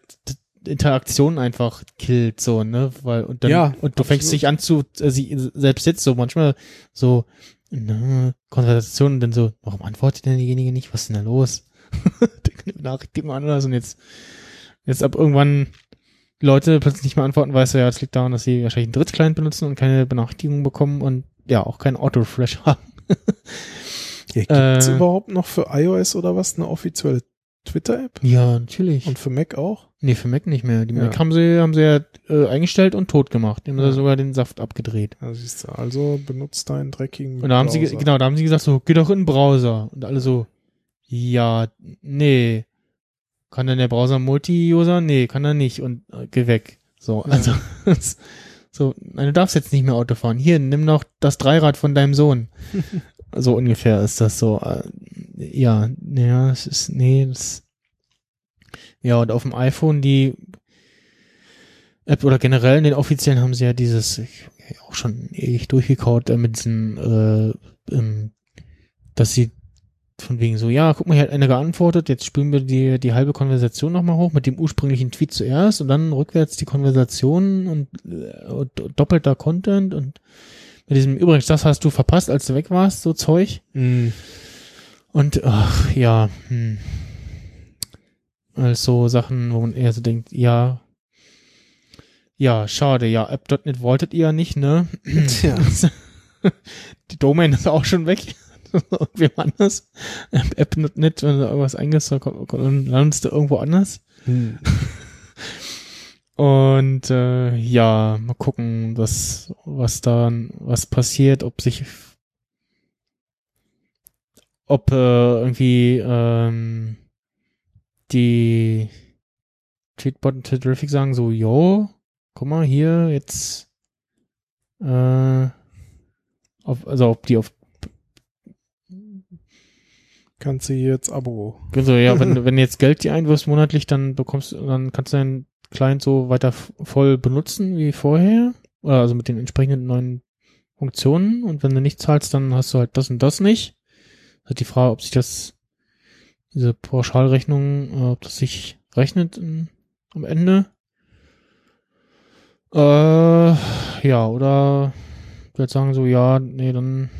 [SPEAKER 3] Interaktion einfach killt, so, ne? Weil, und dann,
[SPEAKER 4] Ja,
[SPEAKER 3] und du fängst
[SPEAKER 4] absolut.
[SPEAKER 3] dich an zu, äh, sie, selbst jetzt so manchmal so, ne, Konversation und dann so, warum antwortet denn diejenige nicht? Was ist denn da los? Die Benachrichtigung anders und jetzt, jetzt ab irgendwann Leute plötzlich nicht mehr antworten, weißt du, ja, es liegt daran, dass sie wahrscheinlich einen Drittclient benutzen und keine Benachrichtigung bekommen und ja, auch kein Auto-Refresh haben.
[SPEAKER 4] ja, gibt's
[SPEAKER 3] äh,
[SPEAKER 4] überhaupt noch für iOS oder was eine offizielle Twitter-App?
[SPEAKER 3] Ja, natürlich.
[SPEAKER 4] Und für Mac auch?
[SPEAKER 3] Nee, für Mac nicht mehr. Die
[SPEAKER 4] Ja.
[SPEAKER 3] Mac haben sie, haben sie ja äh, eingestellt und tot gemacht. Die haben
[SPEAKER 4] Ja.
[SPEAKER 3] sie sogar den Saft abgedreht.
[SPEAKER 4] Siehst du, also benutzt deinen dreckigen
[SPEAKER 3] Und da haben sie,
[SPEAKER 4] Browser.
[SPEAKER 3] genau, da haben sie gesagt, so, geh doch in den Browser. Und alle so, ja, nee. Kann denn der Browser Multi-User? Nee, kann er nicht. Und äh, geh weg. So,
[SPEAKER 4] Ja.
[SPEAKER 3] also, so, nein, du darfst jetzt nicht mehr Auto fahren. Hier, nimm noch das Dreirad von deinem Sohn. so ungefähr ist das so. Äh, ja, naja, es ist, nee, das, ja, und auf dem iPhone, die App oder generell in den offiziellen haben sie ja dieses, ich, auch schon ewig durchgekaut, äh, mit diesen, äh, ähm, dass sie von wegen so, ja, guck mal, hier hat einer geantwortet, jetzt spülen wir die, die halbe Konversation nochmal hoch mit dem ursprünglichen Tweet zuerst und dann rückwärts die Konversation und, äh, und doppelter Content und mit diesem, übrigens, das hast du verpasst, als du weg warst, so Zeug.
[SPEAKER 4] Mm.
[SPEAKER 3] Und ach, ja, hm. Also Sachen, wo man eher so denkt, ja, ja, schade, ja, App.net wolltet ihr ja nicht, ne?
[SPEAKER 4] Tja.
[SPEAKER 3] Die Domain ist auch schon weg. Irgendwem anders. App- App.net, wenn du irgendwas eingibst, dann landest du irgendwo anders.
[SPEAKER 4] Hm.
[SPEAKER 3] Und äh, ja, mal gucken, was, was dann, was passiert, ob sich ob äh, irgendwie ähm, die Tweetbot und Terrific sagen so, yo, guck mal hier, jetzt äh, auf, also ob die auf
[SPEAKER 4] Kannst du jetzt Abo.
[SPEAKER 3] also ja, wenn, wenn du jetzt Geld die einwirfst monatlich, dann bekommst du, dann kannst du deinen Client so weiter voll benutzen wie vorher. Oder also mit den entsprechenden neuen Funktionen. Und wenn du nicht zahlst, dann hast du halt das und das nicht. Halt die Frage, ob sich das, diese Pauschalrechnung, äh, ob das sich rechnet in, am Ende. Äh, ja, oder ich würde sagen so, ja, nee, dann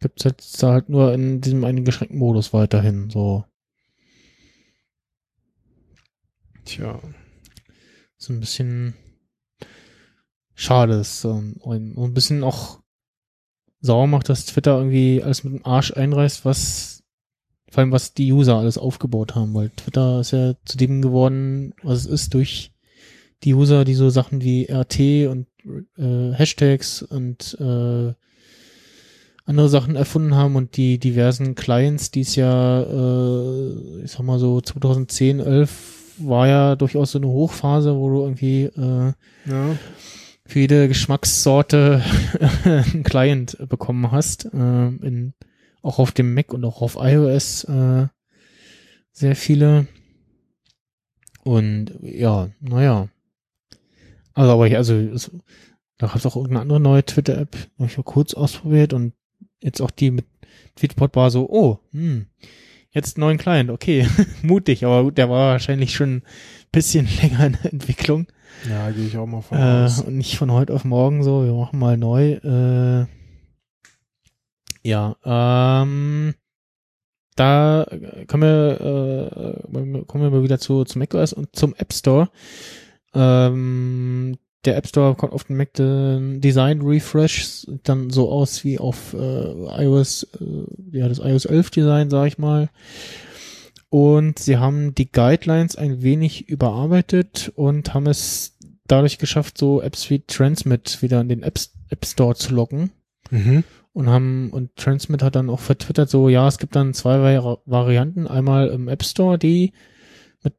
[SPEAKER 3] gibt's jetzt da halt nur in diesem eingeschränkten Modus weiterhin, so.
[SPEAKER 4] Tja.
[SPEAKER 3] So ein bisschen schade ist. Ein, und ein bisschen auch sauer macht, dass Twitter irgendwie alles mit dem Arsch einreißt, was vor allem was die User alles aufgebaut haben, weil Twitter ist ja zu dem geworden, was es ist, durch die User, die so Sachen wie RT und äh, Hashtags und äh, andere Sachen erfunden haben und die diversen Clients, die es ja, äh, ich sag mal so 2010, 11 war ja durchaus so eine Hochphase, wo du irgendwie äh,
[SPEAKER 4] Ja.
[SPEAKER 3] für jede Geschmackssorte einen Client bekommen hast. Äh, in, auch auf dem Mac und auch auf iOS äh, sehr viele. Und ja, naja. Also, aber ich, also, es, da gab es auch irgendeine andere neue Twitter-App, habe ich mal kurz ausprobiert und jetzt auch die mit Tweetbot war so, oh, hm, jetzt einen neuen Client, okay, mutig, aber gut, der war wahrscheinlich schon ein bisschen länger in der Entwicklung.
[SPEAKER 4] Ja, gehe ich auch mal von
[SPEAKER 3] Äh,
[SPEAKER 4] aus.
[SPEAKER 3] und nicht von heute auf morgen so, wir machen mal neu. Äh, ja, ähm, da kommen wir, äh, kommen wir mal wieder zu, zu macOS und zum App Store. Ähm, der App Store kommt auf den Mac den Design Refresh dann so aus wie auf äh, iOS, äh, ja, das iOS 11 Design, sag ich mal. Und sie haben die Guidelines ein wenig überarbeitet und haben es dadurch geschafft, so Apps wie Transmit wieder in den App, App Store zu locken.
[SPEAKER 4] Mhm.
[SPEAKER 3] Und haben, und Transmit hat dann auch vertwittert, so, ja, es gibt dann zwei Vari Varianten. Einmal im App Store, die mit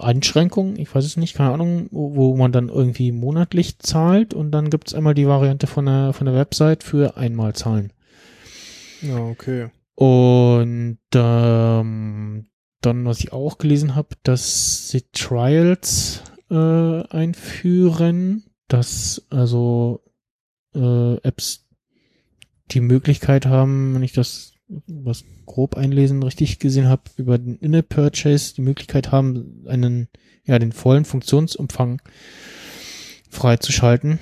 [SPEAKER 3] Einschränkungen, ich weiß es nicht, keine Ahnung, wo, wo man dann irgendwie monatlich zahlt. Und dann gibt es einmal die Variante von der, von der Website für einmal zahlen.
[SPEAKER 4] Ja, okay.
[SPEAKER 3] Und ähm, dann, was ich auch gelesen habe, dass sie Trials äh, einführen, dass also äh, Apps die Möglichkeit haben, wenn ich das was grob einlesen richtig gesehen habe, über den In-App-Purchase die Möglichkeit haben, einen, ja, den vollen Funktionsumfang freizuschalten.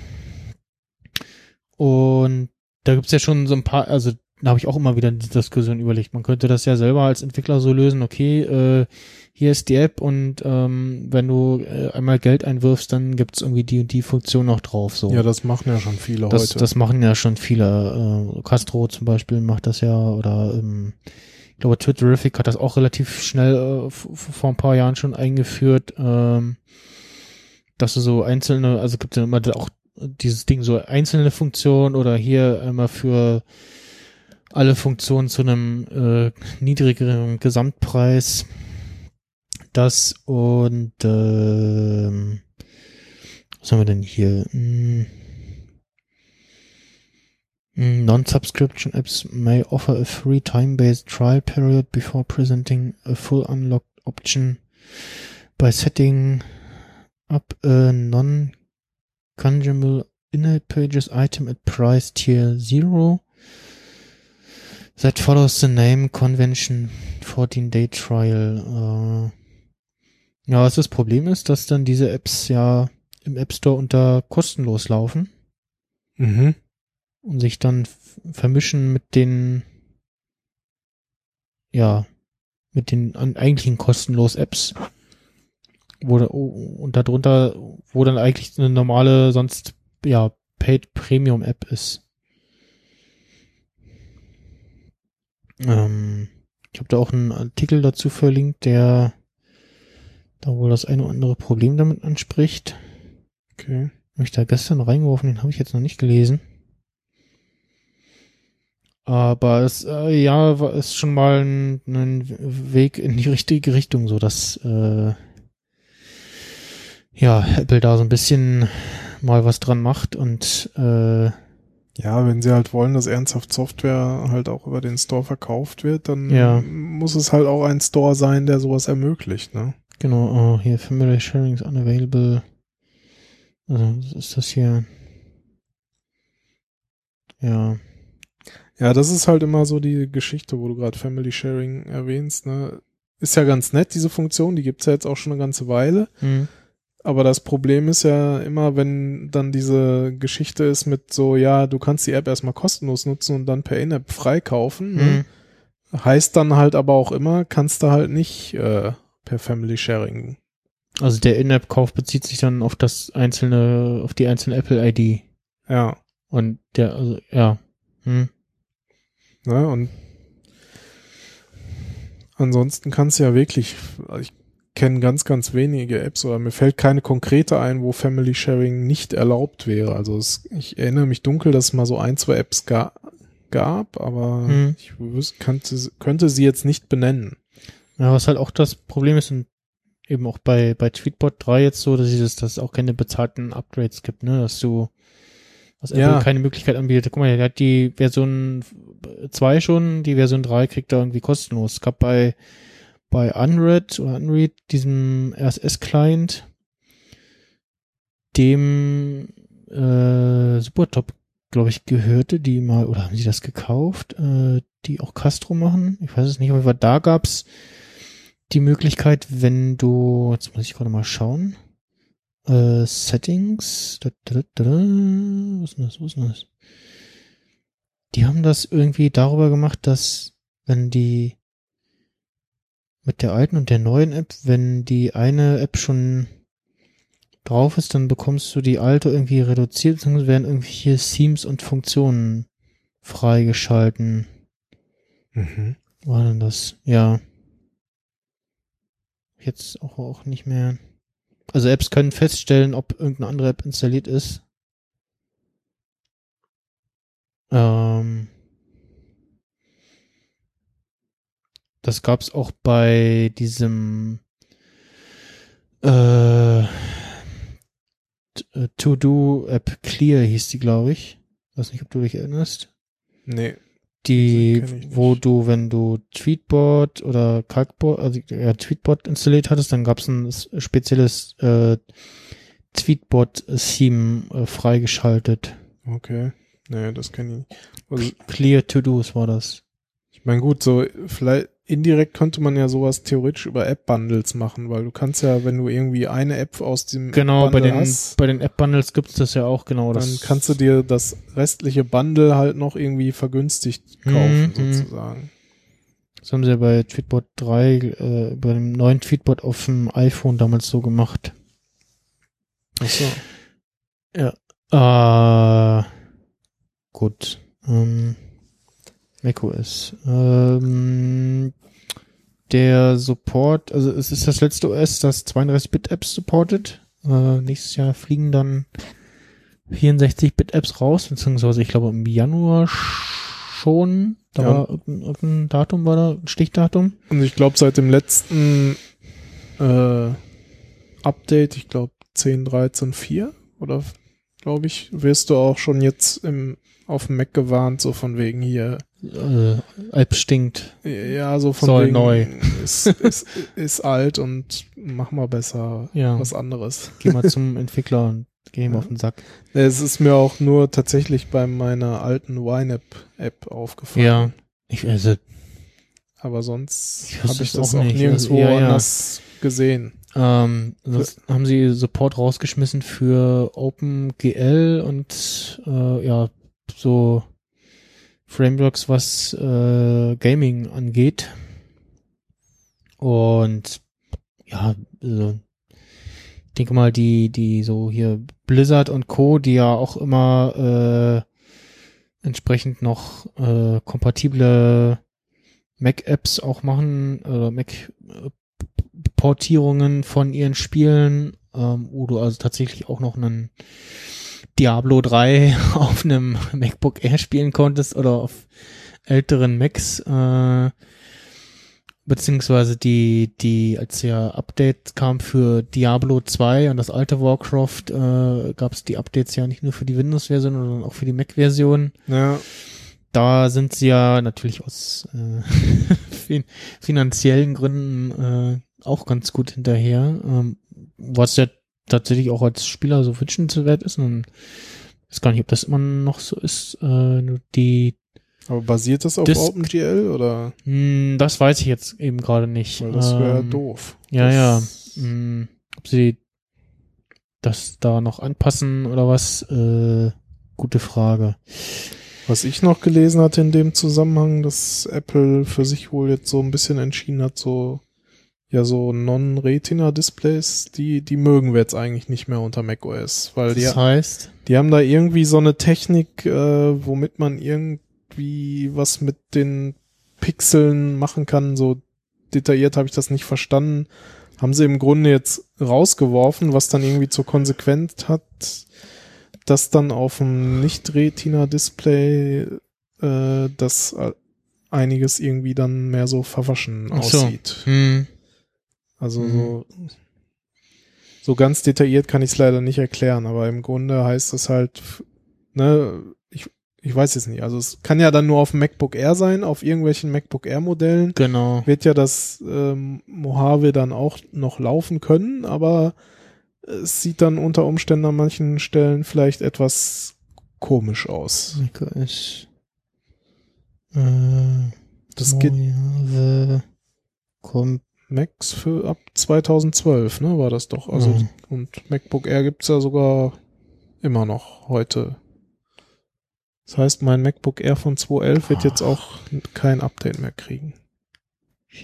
[SPEAKER 3] Und da gibt's ja schon so ein paar, also da habe ich auch immer wieder die Diskussion überlegt. Man könnte das ja selber als Entwickler so lösen, okay, äh, hier ist die App und ähm, wenn du äh, einmal Geld einwirfst, dann gibt's irgendwie die und die Funktion noch drauf. So.
[SPEAKER 4] Ja, das machen ja schon viele
[SPEAKER 3] das,
[SPEAKER 4] heute.
[SPEAKER 3] das machen ja schon viele. Äh, Castro zum Beispiel macht das ja oder ähm, ich glaube Twitterific hat das auch relativ schnell äh, vor ein paar Jahren schon eingeführt, ähm, dass du so einzelne, also gibt ja immer auch dieses Ding so einzelne Funktionen oder hier einmal für alle Funktionen zu einem äh, niedrigeren Gesamtpreis. Das und ähm, was haben wir denn hier? Hm. Mm, Non-subscription apps may offer a free time-based trial period before presenting a full unlocked option by setting up a non-fungible in-app pages item at price tier zero that follows the name convention 14-day trial. Äh, ja, was das Problem ist, dass dann diese Apps ja im App Store unter kostenlos laufen
[SPEAKER 4] mhm.
[SPEAKER 3] und sich dann vermischen mit den ja mit den eigentlichen kostenlos Apps wo oh, und darunter wo dann eigentlich eine normale sonst ja Paid Premium App ist ähm, ich habe da auch einen Artikel dazu verlinkt der da wohl das eine oder andere Problem damit anspricht.
[SPEAKER 4] Okay.
[SPEAKER 3] Habe ich da gestern reingeworfen, den habe ich jetzt noch nicht gelesen. Aber es, äh, ja, ist schon mal ein, ein Weg in die richtige Richtung, so dass äh, ja Apple da so ein bisschen mal was dran macht und äh,
[SPEAKER 4] Ja, wenn sie halt wollen, dass ernsthaft Software halt auch über den Store verkauft wird, dann
[SPEAKER 3] Ja.
[SPEAKER 4] muss es halt auch ein Store sein, der sowas ermöglicht, ne?
[SPEAKER 3] genau, oh, hier Family Sharing is unavailable. Also ist das hier? Ja,
[SPEAKER 4] Ja, das ist halt immer so die Geschichte, wo du gerade Family Sharing erwähnst, ne? Ist ja ganz nett, diese Funktion, die gibt's ja jetzt auch schon eine ganze Weile.
[SPEAKER 3] hm.
[SPEAKER 4] Aber das Problem ist ja immer, wenn dann diese Geschichte ist mit so, ja, du kannst die App erstmal kostenlos nutzen und dann per In-App freikaufen. Ne?
[SPEAKER 3] Hm.
[SPEAKER 4] Heißt dann halt aber auch immer, kannst du halt nicht äh, per Family Sharing.
[SPEAKER 3] Also der In-App-Kauf bezieht sich dann auf das einzelne, auf die einzelne Apple-ID.
[SPEAKER 4] Ja.
[SPEAKER 3] Und der, also, ja. Hm.
[SPEAKER 4] Ne? Und ansonsten kannst du ja wirklich, ich kenne ganz, ganz wenige Apps oder mir fällt keine konkrete ein, wo Family Sharing nicht erlaubt wäre. Also es, ich erinnere mich dunkel, dass es mal so ein, zwei Apps ga, gab, aber
[SPEAKER 3] Hm.
[SPEAKER 4] ich wüs- könnte, könnte sie jetzt nicht benennen.
[SPEAKER 3] Ja, was halt auch das Problem ist, eben auch bei, bei Tweetbot 3 jetzt so, dass es, dass es auch keine bezahlten Upgrades gibt, ne, dass du, dass Apple
[SPEAKER 4] Ja.
[SPEAKER 3] keine Möglichkeit anbietet. Guck mal, der hat die Version 2 schon, die Version 3 kriegt er irgendwie kostenlos. Es gab bei, bei Unread oder Unread, diesem RSS-Client, dem äh, Supertop, glaube ich, gehörte, die mal, oder haben sie das gekauft, äh, die auch Castro machen? Ich weiß es nicht, aber da gab's die Möglichkeit, wenn du, jetzt muss ich gerade mal schauen, äh, Settings, da, da, da, da, wo ist denn das, wo ist denn das? Die haben das irgendwie darüber gemacht, dass wenn die mit der alten und der neuen App, wenn die eine App schon drauf ist, dann bekommst du die alte irgendwie reduziert, beziehungsweise werden irgendwelche Themes und Funktionen freigeschalten.
[SPEAKER 4] Mhm.
[SPEAKER 3] War denn das? Ja. Jetzt auch, auch nicht mehr. Also Apps können feststellen, ob irgendeine andere App installiert ist. Ähm, das gab's auch bei diesem äh, äh, To-Do-App Clear hieß die, glaube ich. Weiß nicht, ob du dich erinnerst
[SPEAKER 4] Nee.
[SPEAKER 3] die, wo du, wenn du Tweetbot oder Calcbot, also ja, Tweetbot installiert hattest, dann gab es ein spezielles äh, Tweetbot-Theme äh, freigeschaltet.
[SPEAKER 4] Okay. Nee, das kenne ich nicht. Also,
[SPEAKER 3] Clear To-Dos war das.
[SPEAKER 4] ich meine, gut, so vielleicht indirekt könnte man ja sowas theoretisch über App-Bundles machen, weil du kannst ja, wenn du irgendwie eine App aus dem
[SPEAKER 3] Genau, bei
[SPEAKER 4] Bundle
[SPEAKER 3] den,
[SPEAKER 4] hast,
[SPEAKER 3] bei den App-Bundles gibt's das ja auch genau.
[SPEAKER 4] dann kannst du dir das restliche Bundle halt noch irgendwie vergünstigt kaufen,
[SPEAKER 3] Mhm.
[SPEAKER 4] sozusagen.
[SPEAKER 3] Das haben sie ja bei Tweetbot 3, äh, bei dem neuen Tweetbot auf dem iPhone damals so gemacht.
[SPEAKER 4] Achso.
[SPEAKER 3] Äh, gut. Ähm, macOS. Ähm, der Support, also es ist das letzte OS, das 32-Bit-Apps supportet. Äh, nächstes Jahr fliegen dann 64-Bit-Apps raus, beziehungsweise ich glaube im Januar sch- schon. Da
[SPEAKER 4] Ja.
[SPEAKER 3] war irgendein, irgendein Datum, war da ein Stichdatum.
[SPEAKER 4] Und ich glaube, seit dem letzten äh, Update, ich glaube 10.13.4 oder glaube ich, wirst du auch schon jetzt im, auf dem Mac gewarnt, so von wegen hier,
[SPEAKER 3] Äh, App stinkt.
[SPEAKER 4] ja, so von
[SPEAKER 3] Soll
[SPEAKER 4] wegen,
[SPEAKER 3] neu.
[SPEAKER 4] Ist, ist, ist alt und mach mal besser
[SPEAKER 3] Ja.
[SPEAKER 4] was anderes.
[SPEAKER 3] Geh mal zum Entwickler und geh ihm
[SPEAKER 4] Ja.
[SPEAKER 3] auf den Sack.
[SPEAKER 4] Es ist mir auch nur tatsächlich bei meiner alten YNAB-App aufgefallen.
[SPEAKER 3] Ja. Ich, also,
[SPEAKER 4] Aber sonst habe ich das
[SPEAKER 3] auch
[SPEAKER 4] auch, nirgendwo
[SPEAKER 3] Also, ja.
[SPEAKER 4] anders gesehen.
[SPEAKER 3] Ähm, sonst haben sie Support rausgeschmissen für OpenGL und äh, ja, so Frameworks, was äh, Gaming angeht. Und ja, also, ich denke mal, die, die so hier Blizzard und Co., die ja auch immer äh, entsprechend noch äh, kompatible Mac-Apps auch machen, äh, Mac Portierungen von ihren Spielen, ähm, wo du also tatsächlich auch noch einen Diablo 3 auf einem MacBook Air spielen konntest oder auf älteren Macs, äh, beziehungsweise die, die, als ja Update kam für Diablo 2 und das alte Warcraft, äh, gab es die Updates ja nicht nur für die Windows-Version, sondern auch für die Mac-Version.
[SPEAKER 4] Ja,
[SPEAKER 3] Da sind sie ja natürlich aus äh, fin finanziellen Gründen äh, auch ganz gut hinterher, ähm, was ja tatsächlich auch als Spieler so wünschenswert ist. Und ich weiß gar nicht, ob das immer noch so ist. Äh, die,
[SPEAKER 4] aber basiert das auf
[SPEAKER 3] Disk-
[SPEAKER 4] OpenGL oder?
[SPEAKER 3] mh, das weiß ich jetzt eben gerade nicht.
[SPEAKER 4] Weil das wäre
[SPEAKER 3] Ähm,
[SPEAKER 4] doof.
[SPEAKER 3] Ja,
[SPEAKER 4] das,
[SPEAKER 3] ja. Mh, ob sie das da noch anpassen oder was? Äh, gute Frage.
[SPEAKER 4] Was ich noch gelesen hatte in dem Zusammenhang, dass Apple für sich wohl jetzt so ein bisschen entschieden hat, so ja so Non-Retina-Displays, die die mögen wir jetzt eigentlich nicht mehr unter macOS, weil die
[SPEAKER 3] Das heißt,
[SPEAKER 4] die haben da irgendwie so eine Technik, äh, womit man irgendwie was mit den Pixeln machen kann. So detailliert habe ich das nicht verstanden. Haben sie im Grunde jetzt rausgeworfen, was dann irgendwie zur Konsequenz hat, dass dann auf dem Nicht-Retina-Display äh, das einiges irgendwie dann mehr so verwaschen
[SPEAKER 3] so.
[SPEAKER 4] aussieht.
[SPEAKER 3] hm,
[SPEAKER 4] Also
[SPEAKER 3] Mhm.
[SPEAKER 4] so, so ganz detailliert kann ich es leider nicht erklären, aber im Grunde heißt es halt, ne, ich, ich weiß jetzt nicht. Also es kann ja dann nur auf MacBook Air sein, auf irgendwelchen MacBook Air Modellen
[SPEAKER 3] genau.
[SPEAKER 4] wird ja das ähm, Mojave dann auch noch laufen können, aber es sieht dann unter Umständen an manchen Stellen vielleicht etwas komisch aus.
[SPEAKER 3] macOS. Äh,
[SPEAKER 4] Das geht
[SPEAKER 3] Mojave kommt.
[SPEAKER 4] Macs für ab 2012, ne, war das doch. Also
[SPEAKER 3] Mhm.
[SPEAKER 4] und MacBook Air gibt's ja sogar immer noch heute. Das heißt, mein MacBook Air von 2011 wird jetzt auch kein Update mehr kriegen.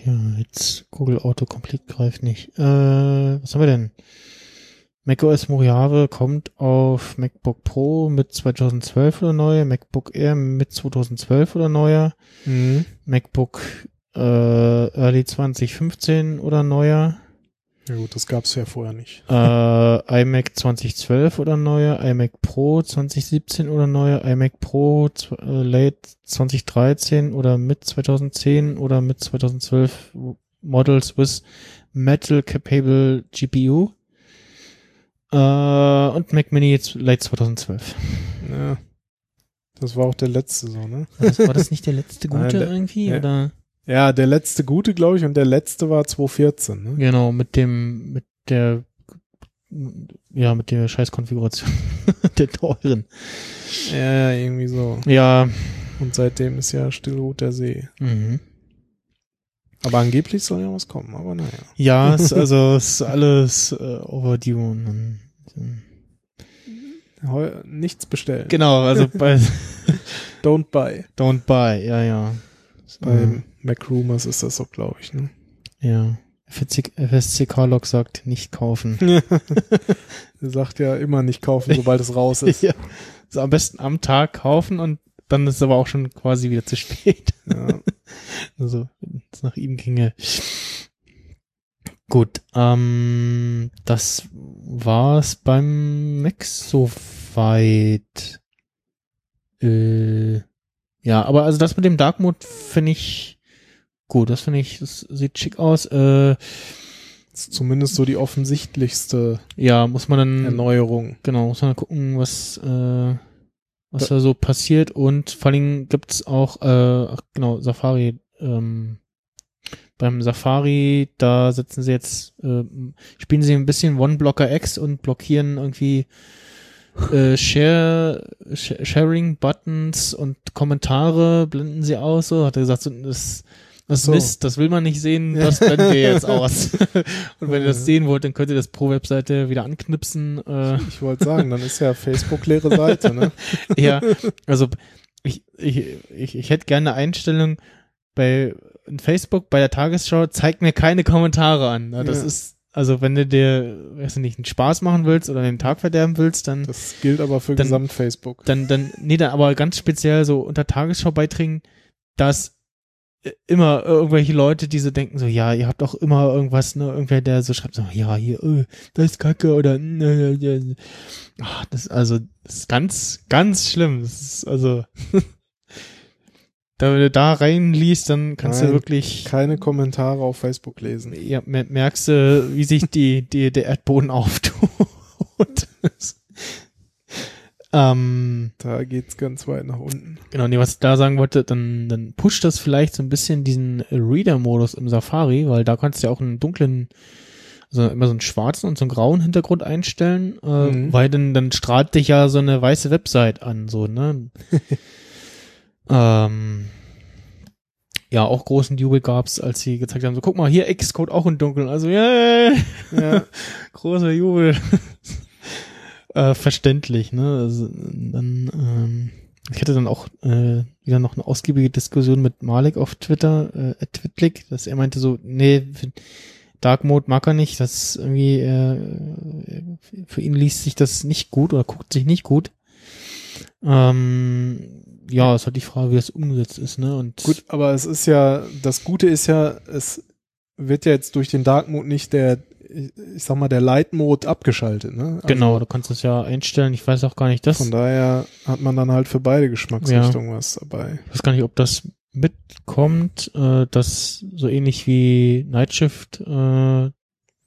[SPEAKER 3] Ja, jetzt Google Autocomplete greift nicht. Äh, was haben wir denn? macOS Mojave kommt auf MacBook Pro mit 2012 oder neuer, MacBook Air mit 2012 oder neuer,
[SPEAKER 4] Mhm.
[SPEAKER 3] MacBook äh, Early 2015 oder neuer,
[SPEAKER 4] Ja gut, das gab's ja vorher nicht.
[SPEAKER 3] äh, iMac 2012 oder neuer, iMac Pro 2017 oder neuer, iMac Pro äh, Late 2013 oder mit 2010 oder mit 2012 Models with Metal Capable GPU äh, und Mac Mini jetzt Late 2012.
[SPEAKER 4] Ja. Das war auch der letzte so, ne?
[SPEAKER 3] War das, war das nicht der letzte
[SPEAKER 4] Nein,
[SPEAKER 3] gute
[SPEAKER 4] der-
[SPEAKER 3] irgendwie?
[SPEAKER 4] ja.
[SPEAKER 3] Oder?
[SPEAKER 4] Ja, der letzte gute, glaube ich, und der letzte war 2014, ne?
[SPEAKER 3] Genau, mit dem, mit der, ja, mit der Scheißkonfiguration. der teuren.
[SPEAKER 4] Ja, irgendwie so.
[SPEAKER 3] Ja,
[SPEAKER 4] Und seitdem ist ja Stillruht der See.
[SPEAKER 3] mhm.
[SPEAKER 4] Aber angeblich soll ja was kommen, aber naja.
[SPEAKER 3] Ja, es, also es ist alles äh, overdue. Und,
[SPEAKER 4] Heu nichts bestellen.
[SPEAKER 3] genau, also bei
[SPEAKER 4] Don't buy.
[SPEAKER 3] Don't Buy, ja, ja.
[SPEAKER 4] Bei
[SPEAKER 3] Mhm.
[SPEAKER 4] Mac Rumors ist das so, glaube ich, ne?
[SPEAKER 3] Ja. FSC, FSCK-Log sagt nicht kaufen.
[SPEAKER 4] Er sagt ja immer nicht kaufen, sobald es raus ist.
[SPEAKER 3] ja. So am besten am Tag kaufen und dann ist es aber auch schon quasi wieder zu spät.
[SPEAKER 4] Ja.
[SPEAKER 3] Also, wenn es nach ihm ginge. Gut, ähm, das war's beim Max soweit. Äh, ja, aber also das mit dem Dark Mode finde ich gut. Das finde ich, das sieht schick aus. Äh,
[SPEAKER 4] Das ist zumindest so die offensichtlichste
[SPEAKER 3] ja, muss man dann
[SPEAKER 4] Erneuerung.
[SPEAKER 3] Genau, muss man gucken, was, äh, was da so passiert und vor allem gibt's auch, äh, ach, genau, Safari, ähm, beim Safari, da setzen sie jetzt, äh, spielen sie ein bisschen One-Blocker X und blockieren irgendwie äh, Share, Sh- Sharing-Buttons und Kommentare blenden sie aus, so, hat er gesagt, so, das
[SPEAKER 4] So.
[SPEAKER 3] Mist, das will man nicht sehen, das blenden wir jetzt aus. und wenn ihr das sehen wollt, dann könnt ihr das pro Webseite wieder anknipsen, äh,
[SPEAKER 4] Ich wollte sagen, dann ist ja Facebook leere Seite, ne?
[SPEAKER 3] ja, also ich, ich, ich, ich hätte gerne eine Einstellung bei Facebook, bei der Tagesschau, zeigt mir keine Kommentare an. Das
[SPEAKER 4] Ja.
[SPEAKER 3] ist, also wenn du dir, weiß ich nicht, einen Spaß machen willst oder den Tag verderben willst, dann,
[SPEAKER 4] Das gilt aber für
[SPEAKER 3] Dann-
[SPEAKER 4] gesamt Facebook.
[SPEAKER 3] dann, dann, nee, dann aber ganz speziell so unter Tagesschau-Beiträgen, dass immer irgendwelche Leute, die so denken, so, ja, ihr habt doch immer irgendwas, ne, irgendwer, der so schreibt, so, ja, hier, äh, das ist Kacke oder, ne, ne, ach, das, also, das ist ganz, ganz schlimm. Das ist, also, da, wenn du da reinliest, dann kannst
[SPEAKER 4] Nein,
[SPEAKER 3] du wirklich,
[SPEAKER 4] Keine Kommentare auf Facebook lesen.
[SPEAKER 3] ja, mer- merkst du, wie sich die, die, der Erdboden auftut. Ähm,
[SPEAKER 4] Da geht's ganz weit nach unten.
[SPEAKER 3] Genau, nee, was ich da sagen wollte, dann, dann pusht das vielleicht so ein bisschen diesen Reader-Modus im Safari, weil da kannst du ja auch einen dunklen, also immer so einen schwarzen und so einen grauen Hintergrund einstellen, äh,
[SPEAKER 4] Mhm.
[SPEAKER 3] weil dann, dann strahlt dich ja so eine weiße Website an, so, ne? ähm, ja, auch großen Jubel gab's, als sie gezeigt haben, so, guck mal, hier Xcode auch in dunkeln, also, yeah,
[SPEAKER 4] Ja,
[SPEAKER 3] großer Jubel. äh, verständlich, ne? Also, dann, ähm, ich hatte dann auch äh, wieder noch eine ausgiebige Diskussion mit Malik auf Twitter, äh, Twitlik, dass er meinte so, nee, Dark Mode mag er nicht, das irgendwie, äh, für ihn liest sich das nicht gut oder guckt sich nicht gut. Ähm, ja, ist halt die Frage, wie das umgesetzt ist, ne? Und
[SPEAKER 4] gut, aber es ist ja, das Gute ist ja, es wird ja jetzt durch den Dark Mode nicht der, ich ich sag mal, der Light Mode abgeschaltet, ne? Also
[SPEAKER 3] genau, du kannst es ja einstellen. Ich weiß auch gar nicht, das.
[SPEAKER 4] Von daher hat man dann halt für beide Geschmacksrichtungen was dabei.
[SPEAKER 3] Ich weiß gar nicht, ob das mitkommt, äh, dass so ähnlich wie Night Shift, äh,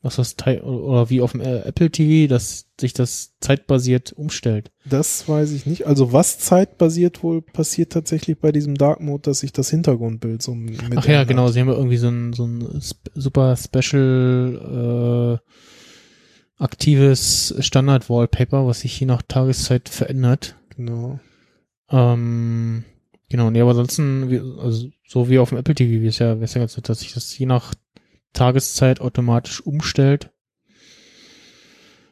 [SPEAKER 3] was das Teil, oder wie auf dem äh, Apple TV, dass sich das zeitbasiert umstellt.
[SPEAKER 4] Das weiß ich nicht. Also was zeitbasiert wohl passiert tatsächlich bei diesem Dark Mode, dass sich das Hintergrundbild so mit
[SPEAKER 3] Ach ja,
[SPEAKER 4] ändert.
[SPEAKER 3] genau, sie haben ja irgendwie so ein, so ein super special äh, aktives Standard-Wallpaper, was sich je nach Tageszeit verändert.
[SPEAKER 4] Genau.
[SPEAKER 3] Ähm, genau, nee, aber ansonsten, also so wie auf dem Apple TV, wie es ja, wie es ja ganz nett, dass sich das je nach Tageszeit automatisch umstellt.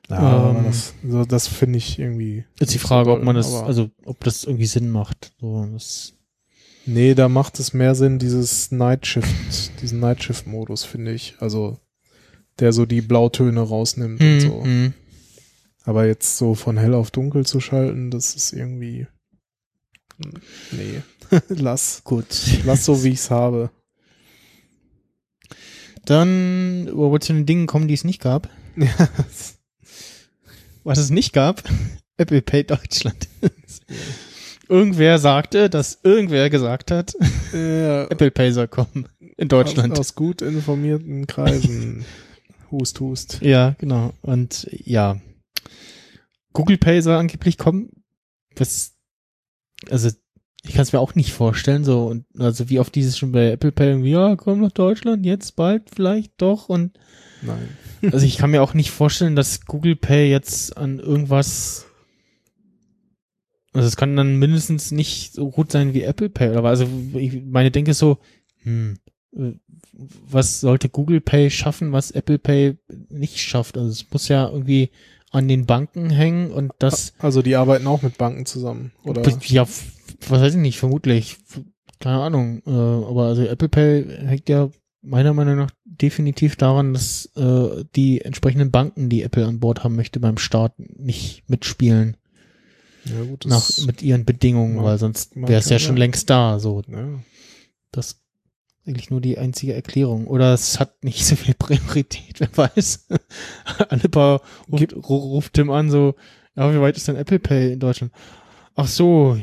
[SPEAKER 4] Ja,
[SPEAKER 3] Ähm,
[SPEAKER 4] das, so, das finde ich irgendwie.
[SPEAKER 3] Ist die Frage,
[SPEAKER 4] so
[SPEAKER 3] ob man das, also ob das irgendwie Sinn macht. So, das,
[SPEAKER 4] Nee, da macht es mehr Sinn, dieses Night Shift, diesen Night Shift Modus, finde ich. Also, der so die Blautöne rausnimmt und so.
[SPEAKER 3] Mhm.
[SPEAKER 4] Aber jetzt so von hell auf dunkel zu schalten, das ist irgendwie. Nee. lass.
[SPEAKER 3] Gut.
[SPEAKER 4] Lass so, wie ich's habe.
[SPEAKER 3] Dann wo wir zu den Dingen kommen, die es nicht gab. Was es nicht gab, Apple Pay Deutschland. irgendwer sagte, dass irgendwer gesagt hat,
[SPEAKER 4] ja,
[SPEAKER 3] Apple Pay soll kommen in Deutschland.
[SPEAKER 4] Aus, aus gut informierten Kreisen. hust, hust.
[SPEAKER 3] Ja, genau. Und ja, Google Pay soll angeblich kommen. Was, also ich kann es mir auch nicht vorstellen. So und also wie oft dieses schon bei Apple Pay irgendwie, ja, komm nach Deutschland jetzt bald vielleicht doch und
[SPEAKER 4] Nein.
[SPEAKER 3] also ich kann mir auch nicht vorstellen, dass Google Pay jetzt an irgendwas also es kann dann mindestens nicht so gut sein wie Apple Pay oder was. Also ich, meine Denke so, hm, was sollte Google Pay schaffen, was Apple Pay nicht schafft? Also es muss ja irgendwie an den Banken hängen und das
[SPEAKER 4] Also die arbeiten auch mit Banken zusammen, oder?
[SPEAKER 3] ja, was weiß ich nicht, vermutlich. Keine Ahnung. Äh, aber also Apple Pay hängt ja meiner Meinung nach definitiv daran, dass äh, die entsprechenden Banken, die Apple an Bord haben möchte, beim Start nicht mitspielen
[SPEAKER 4] Ja, gut,
[SPEAKER 3] nach,
[SPEAKER 4] das,
[SPEAKER 3] mit ihren Bedingungen, weil sonst wäre es ja
[SPEAKER 4] schon
[SPEAKER 3] längst da. So,
[SPEAKER 4] ja.
[SPEAKER 3] das ist eigentlich nur die einzige Erklärung. Oder es hat nicht so viel Priorität, wer weiß. Alle paar ruft, ruft Tim an, so, ja, wie weit ist denn Apple Pay in Deutschland? Ach so,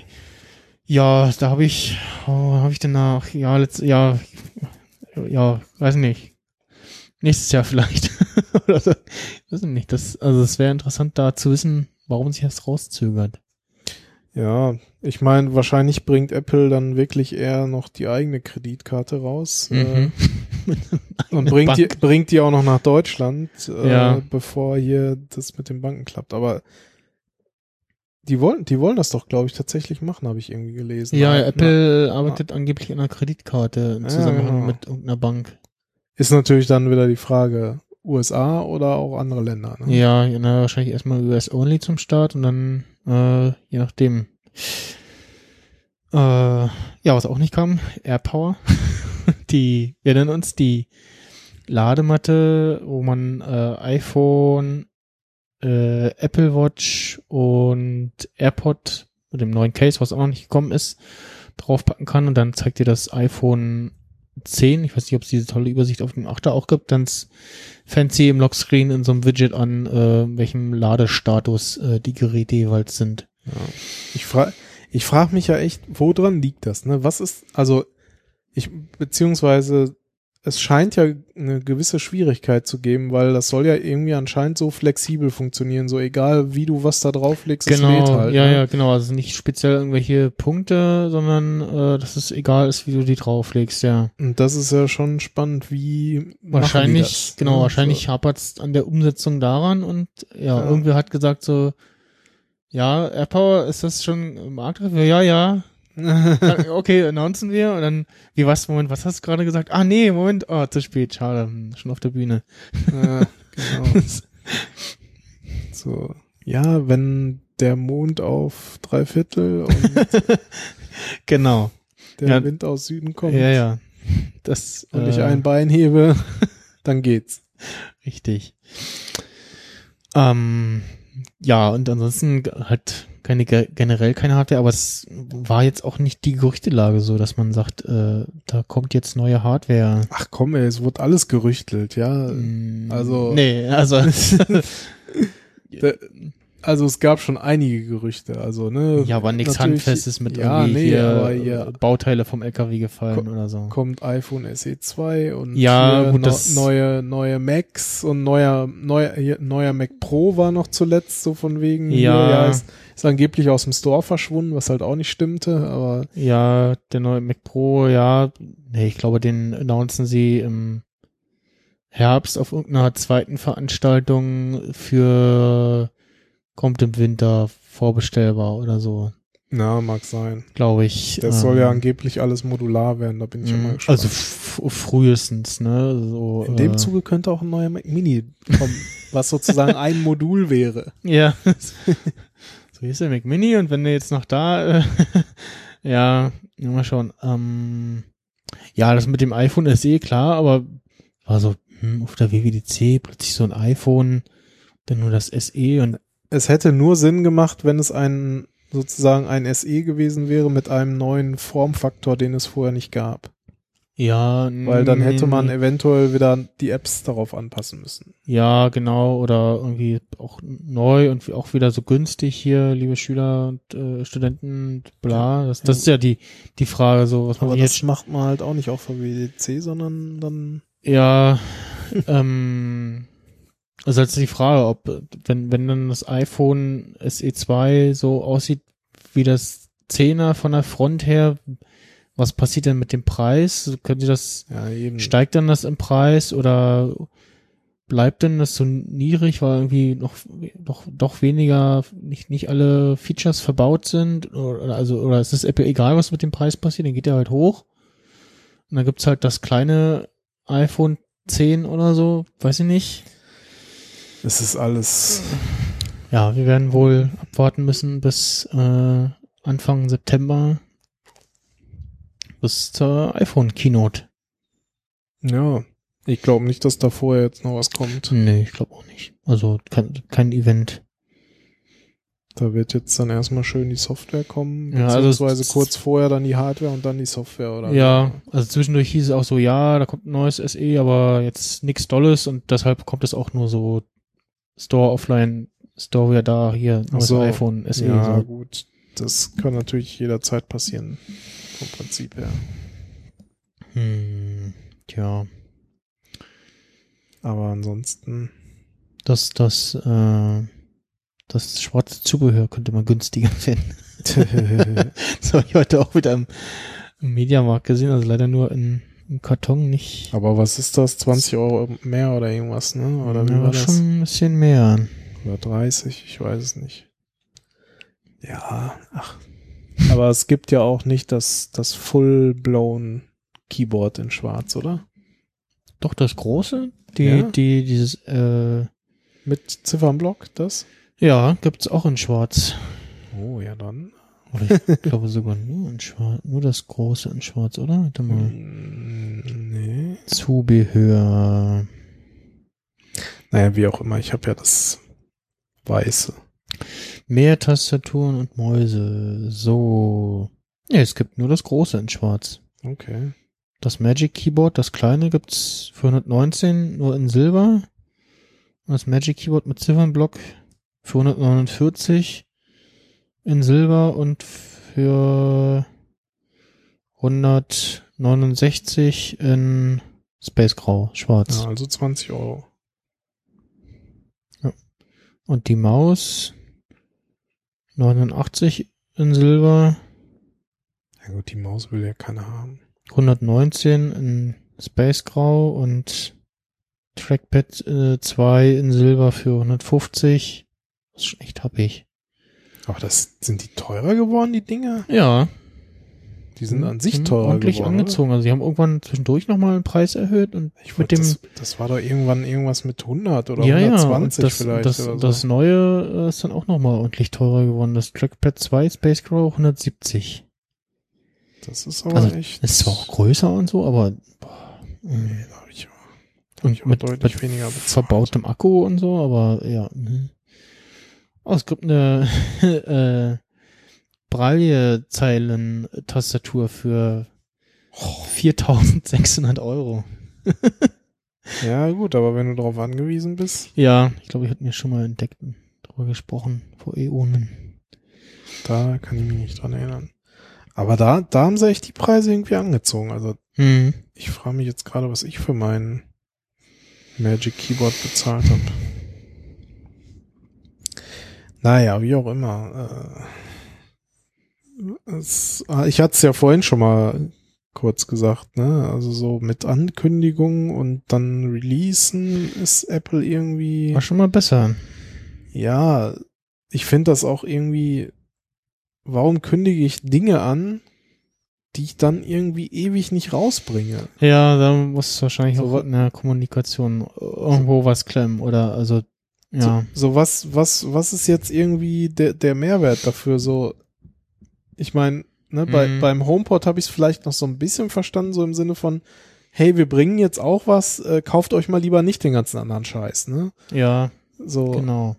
[SPEAKER 3] ja, da habe ich, oh, habe ich denn nach, ja, letztes Jahr, ja, weiß nicht. Nächstes Jahr vielleicht. Oder so. Weiß ich nicht. Das, also es wäre interessant, da zu wissen, warum sich das rauszögert.
[SPEAKER 4] Ja, ich meine, wahrscheinlich bringt Apple dann wirklich eher noch die eigene Kreditkarte raus
[SPEAKER 3] Mhm.
[SPEAKER 4] äh, und bringt die, bringt die auch noch nach Deutschland, äh,
[SPEAKER 3] Ja.
[SPEAKER 4] bevor hier das mit den Banken klappt. Aber die wollen, die wollen das doch, glaube ich, tatsächlich machen, habe ich irgendwie gelesen.
[SPEAKER 3] Ja,
[SPEAKER 4] Na-
[SPEAKER 3] Apple arbeitet angeblich an einer Kreditkarte im
[SPEAKER 4] Ja,
[SPEAKER 3] Zusammenhang
[SPEAKER 4] genau.
[SPEAKER 3] mit irgendeiner Bank.
[SPEAKER 4] Ist natürlich dann wieder die Frage, USA oder auch andere Länder. Ne?
[SPEAKER 3] Ja, na, wahrscheinlich erstmal US-only zum Start und dann äh, je nachdem. Äh, ja, was auch nicht kam, AirPower. die, wir nennen uns die Ladematte, wo man äh, iPhone, äh, Apple Watch und AirPod mit dem neuen Case, was auch noch nicht gekommen ist, draufpacken kann und dann zeigt dir das iPhone 10, ich weiß nicht, ob es diese tolle Übersicht auf dem 8er auch gibt, ganz fancy im Lockscreen in so einem Widget an, äh, welchem Ladestatus äh, die Geräte jeweils sind.
[SPEAKER 4] Ja. Ich frage ich frag mich ja echt, woran liegt das? Ne? Was ist, also ich, beziehungsweise es scheint ja eine gewisse Schwierigkeit zu geben, weil das soll ja irgendwie anscheinend so flexibel funktionieren, so egal wie du was da drauflegst,
[SPEAKER 3] genau,
[SPEAKER 4] es lädt halt.
[SPEAKER 3] ja,
[SPEAKER 4] ne?
[SPEAKER 3] ja, genau. Also nicht speziell irgendwelche Punkte, sondern äh, dass es egal ist, wie du die drauflegst, ja.
[SPEAKER 4] Und das ist ja schon spannend, wie
[SPEAKER 3] Wahrscheinlich,
[SPEAKER 4] das,
[SPEAKER 3] genau,
[SPEAKER 4] ne?
[SPEAKER 3] wahrscheinlich
[SPEAKER 4] So.
[SPEAKER 3] hapert es an der Umsetzung daran und ja,
[SPEAKER 4] Ja.
[SPEAKER 3] irgendwer hat gesagt so, ja, AirPower, ist das schon Marktreif? Ja, ja. Dann, okay, announcen wir und dann, wie was, Moment, was hast du gerade gesagt? Ah, nee, Moment, oh, zu spät, schade, hm, schon auf der Bühne.
[SPEAKER 4] Ja, genau. so. Ja, wenn der Mond auf drei Viertel und
[SPEAKER 3] genau.
[SPEAKER 4] der
[SPEAKER 3] Ja.
[SPEAKER 4] Wind aus Süden kommt
[SPEAKER 3] Ja, ja. Das,
[SPEAKER 4] und ich
[SPEAKER 3] äh,
[SPEAKER 4] ein Bein hebe, dann geht's.
[SPEAKER 3] Richtig. Ähm, ja, und ansonsten halt keine ge- generell keine Hardware, aber es war jetzt auch nicht die Gerüchtelage so, dass man sagt, äh, da kommt jetzt neue Hardware.
[SPEAKER 4] Ach komm, ey, es wurde alles gerüchtelt, ja.
[SPEAKER 3] Mm,
[SPEAKER 4] also-
[SPEAKER 3] nee, also
[SPEAKER 4] Da- Also es gab schon einige Gerüchte, also ne.
[SPEAKER 3] ja, aber nichts Handfestes mit
[SPEAKER 4] ja,
[SPEAKER 3] irgendwie
[SPEAKER 4] nee,
[SPEAKER 3] hier,
[SPEAKER 4] aber
[SPEAKER 3] äh,
[SPEAKER 4] hier
[SPEAKER 3] Bauteile vom LKW gefallen
[SPEAKER 4] Ko-
[SPEAKER 3] oder so.
[SPEAKER 4] kommt iPhone SE 2 und
[SPEAKER 3] Ja, gut,
[SPEAKER 4] no-
[SPEAKER 3] das-
[SPEAKER 4] neue neue Macs und neuer neuer neuer Mac Pro war noch zuletzt so von wegen hier,
[SPEAKER 3] Ja.
[SPEAKER 4] ja ist, ist angeblich aus dem Store verschwunden, was halt auch nicht stimmte, aber
[SPEAKER 3] Ja, der neue Mac Pro, ja, nee, ich glaube, den announcen sie im Herbst auf irgendeiner zweiten Veranstaltung für kommt im Winter vorbestellbar oder so,
[SPEAKER 4] na, mag sein.
[SPEAKER 3] glaube ich.
[SPEAKER 4] Das
[SPEAKER 3] Ähm,
[SPEAKER 4] soll ja angeblich alles modular werden, da bin ich ja mal
[SPEAKER 3] mh,
[SPEAKER 4] gespannt.
[SPEAKER 3] Also frühestens, ne? So,
[SPEAKER 4] in dem
[SPEAKER 3] äh,
[SPEAKER 4] Zuge könnte auch ein neuer Mac Mini kommen, was sozusagen ein Modul wäre.
[SPEAKER 3] Ja. so hier ist der Mac Mini und wenn du jetzt noch da, äh, ja, ja, mal schauen. Ähm, ja, das mit dem iPhone SE, klar, aber war so, hm, auf der WWDC plötzlich so ein iPhone, dann nur das SE und
[SPEAKER 4] Es hätte nur Sinn gemacht, wenn es ein sozusagen ein SE gewesen wäre mit einem neuen Formfaktor, den es vorher nicht gab.
[SPEAKER 3] ja,
[SPEAKER 4] Weil dann hätte man eventuell wieder die Apps darauf anpassen müssen.
[SPEAKER 3] ja, genau, oder irgendwie auch neu und auch wieder so günstig hier, liebe Schüler und äh, Studenten, bla, das, das ist ja die, die Frage, so, was man
[SPEAKER 4] Aber
[SPEAKER 3] jetzt
[SPEAKER 4] macht man halt auch nicht auf der WDC, sondern dann
[SPEAKER 3] Ja, ähm, also jetzt die Frage, ob, wenn, wenn dann das iPhone SE2 so aussieht wie das 10er von der Front her, was passiert denn mit dem Preis? Können Sie das,
[SPEAKER 4] ja
[SPEAKER 3] steigt dann das im Preis oder bleibt denn das so niedrig, weil irgendwie noch, doch, doch weniger, nicht, nicht alle Features verbaut sind? Oder, also, oder ist es Apple egal, was mit dem Preis passiert? Dann geht er halt hoch. Und dann gibt's halt das kleine iPhone 10 oder so, weiß ich nicht.
[SPEAKER 4] Es ist alles.
[SPEAKER 3] Ja, wir werden wohl abwarten müssen bis äh, Anfang September bis zur iPhone Keynote.
[SPEAKER 4] Ja. Ich glaube nicht, dass da vorher jetzt noch was kommt.
[SPEAKER 3] Nee, ich glaube auch nicht. Also kein, kein Event.
[SPEAKER 4] Da wird jetzt dann erstmal schön die Software kommen,
[SPEAKER 3] Ja, also
[SPEAKER 4] beziehungsweise kurz vorher dann die Hardware und dann die Software, oder?
[SPEAKER 3] Ja, also zwischendurch hieß es auch so, ja, da kommt ein neues SE, aber jetzt nichts Dolles und deshalb kommt es auch nur so Store offline, Store wieder da, hier, neues
[SPEAKER 4] so.
[SPEAKER 3] iPhone SE.
[SPEAKER 4] Ja,
[SPEAKER 3] so.
[SPEAKER 4] gut. Das kann natürlich jederzeit passieren. Vom Prinzip her.
[SPEAKER 3] Hm, tja,
[SPEAKER 4] Aber ansonsten.
[SPEAKER 3] das, das, äh, das schwarze Zubehör könnte man günstiger finden. Das habe ich heute auch wieder im, im Mediamarkt gesehen, also leider nur in, im Karton, nicht.
[SPEAKER 4] Aber was ist das? 20 Euro mehr oder irgendwas, ne? Oder wie
[SPEAKER 3] ja,
[SPEAKER 4] war das?
[SPEAKER 3] schon ein bisschen mehr.
[SPEAKER 4] Oder 30, ich weiß es nicht. Ja, ach. Aber es gibt ja auch nicht das, das full-blown Keyboard in schwarz, oder?
[SPEAKER 3] Doch das große, die,
[SPEAKER 4] Ja?
[SPEAKER 3] die, dieses, äh,
[SPEAKER 4] Mit Ziffernblock, das?
[SPEAKER 3] ja, gibt's auch in Schwarz.
[SPEAKER 4] Oh, ja dann.
[SPEAKER 3] Oder ich glaube sogar nur in Schwarz, nur das große in Schwarz, oder? Warte mal.
[SPEAKER 4] Mm, Nee.
[SPEAKER 3] Zubehör.
[SPEAKER 4] Naja, wie auch immer, ich habe ja das Weiße.
[SPEAKER 3] Mehr Tastaturen und Mäuse. So. Ja, es gibt nur das große in Schwarz.
[SPEAKER 4] Okay.
[SPEAKER 3] Das Magic Keyboard, das kleine, gibt's für 119 nur in Silber. Und das Magic Keyboard mit Ziffernblock für 149 in Silber und für 169 in Space Grau, schwarz.
[SPEAKER 4] Ja, also 20 Euro.
[SPEAKER 3] Und die Maus 89 in Silber,
[SPEAKER 4] Ja gut, die Maus will ja keiner haben.
[SPEAKER 3] 119 in Space Grau und Trackpad äh, 2 in Silber für 150. Das ist schon echt happig.
[SPEAKER 4] Aber das sind die teurer geworden, die Dinger?
[SPEAKER 3] Ja.
[SPEAKER 4] Die sind an sich
[SPEAKER 3] Sind
[SPEAKER 4] teurer
[SPEAKER 3] ordentlich
[SPEAKER 4] geworden.
[SPEAKER 3] angezogen. Also sie haben irgendwann zwischendurch nochmal einen Preis erhöht und
[SPEAKER 4] Ich
[SPEAKER 3] mit dem
[SPEAKER 4] das, das war doch irgendwann irgendwas mit 100 oder
[SPEAKER 3] ja, ja,
[SPEAKER 4] 120
[SPEAKER 3] und das,
[SPEAKER 4] vielleicht
[SPEAKER 3] das,
[SPEAKER 4] oder so.
[SPEAKER 3] das neue äh, ist dann auch nochmal ordentlich teurer geworden. Das Trackpad 2 Space Grow 170.
[SPEAKER 4] das ist aber
[SPEAKER 3] Also,
[SPEAKER 4] echt.
[SPEAKER 3] Ist zwar auch größer und so, aber boah.
[SPEAKER 4] Nee, da hab ich, hab ich
[SPEAKER 3] und
[SPEAKER 4] auch
[SPEAKER 3] mit,
[SPEAKER 4] deutlich
[SPEAKER 3] mit
[SPEAKER 4] weniger bezahlt.
[SPEAKER 3] verbautem Akku und so, aber ja. mh. Oh, es gibt eine äh, Braille-Zeilen-Tastatur für 4600 Euro.
[SPEAKER 4] Ja, gut, aber wenn du darauf angewiesen bist,
[SPEAKER 3] Ja, ich glaube, ich hatte mir schon mal entdeckt darüber gesprochen vor Äonen.
[SPEAKER 4] da kann ich mich nicht dran erinnern. Aber da, da haben sie echt die Preise irgendwie angezogen. Also
[SPEAKER 3] Hm.
[SPEAKER 4] ich frage mich jetzt gerade, was ich für mein Magic Keyboard bezahlt habe. Naja, wie auch immer. Äh, es, ah, ich hatte es ja vorhin schon mal kurz gesagt, ne? Also so mit Ankündigung und dann Releasen ist Apple irgendwie.
[SPEAKER 3] War schon mal besser.
[SPEAKER 4] Ja, ich finde das auch irgendwie. Warum kündige ich Dinge an, die ich dann irgendwie ewig nicht rausbringe?
[SPEAKER 3] Ja, da muss wahrscheinlich
[SPEAKER 4] So
[SPEAKER 3] auch in der Kommunikation irgendwo was klemmen oder also ja.
[SPEAKER 4] So, so was, was, was ist jetzt irgendwie der, der Mehrwert dafür? So, ich meine, ne, bei,
[SPEAKER 3] Mhm.
[SPEAKER 4] beim HomePod habe ich es vielleicht noch so ein bisschen verstanden, so im Sinne von, hey, wir bringen jetzt auch was, äh, kauft euch mal lieber nicht den ganzen anderen Scheiß, ne?
[SPEAKER 3] Ja,
[SPEAKER 4] So,
[SPEAKER 3] genau.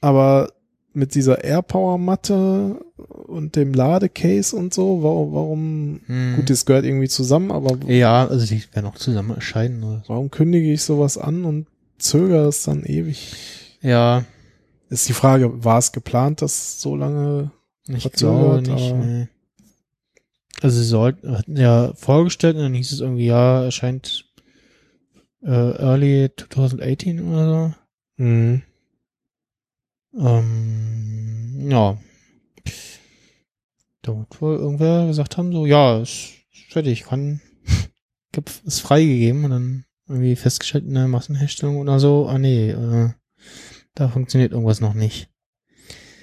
[SPEAKER 4] aber mit dieser AirPower-Matte und dem Ladecase und so, warum, warum
[SPEAKER 3] Hm.
[SPEAKER 4] gut, das gehört irgendwie zusammen, aber
[SPEAKER 3] Ja, also die werden auch zusammen erscheinen. Oder so.
[SPEAKER 4] warum kündige ich sowas an und zögere es dann ewig?
[SPEAKER 3] Ja,
[SPEAKER 4] Ist die Frage, war es geplant, dass so lange
[SPEAKER 3] ich
[SPEAKER 4] Verzögert,
[SPEAKER 3] glaube nicht. Nee. Also sie sollten, hatten ja vorgestellt und dann hieß es irgendwie, ja, erscheint äh, early 2018 oder
[SPEAKER 4] Mhm.
[SPEAKER 3] so. Ähm, ja. Da wird wohl irgendwer gesagt haben, so, ja, ist fertig, kann, ist freigegeben und dann irgendwie der Massenherstellung oder so, ah nee, äh, da funktioniert irgendwas noch nicht.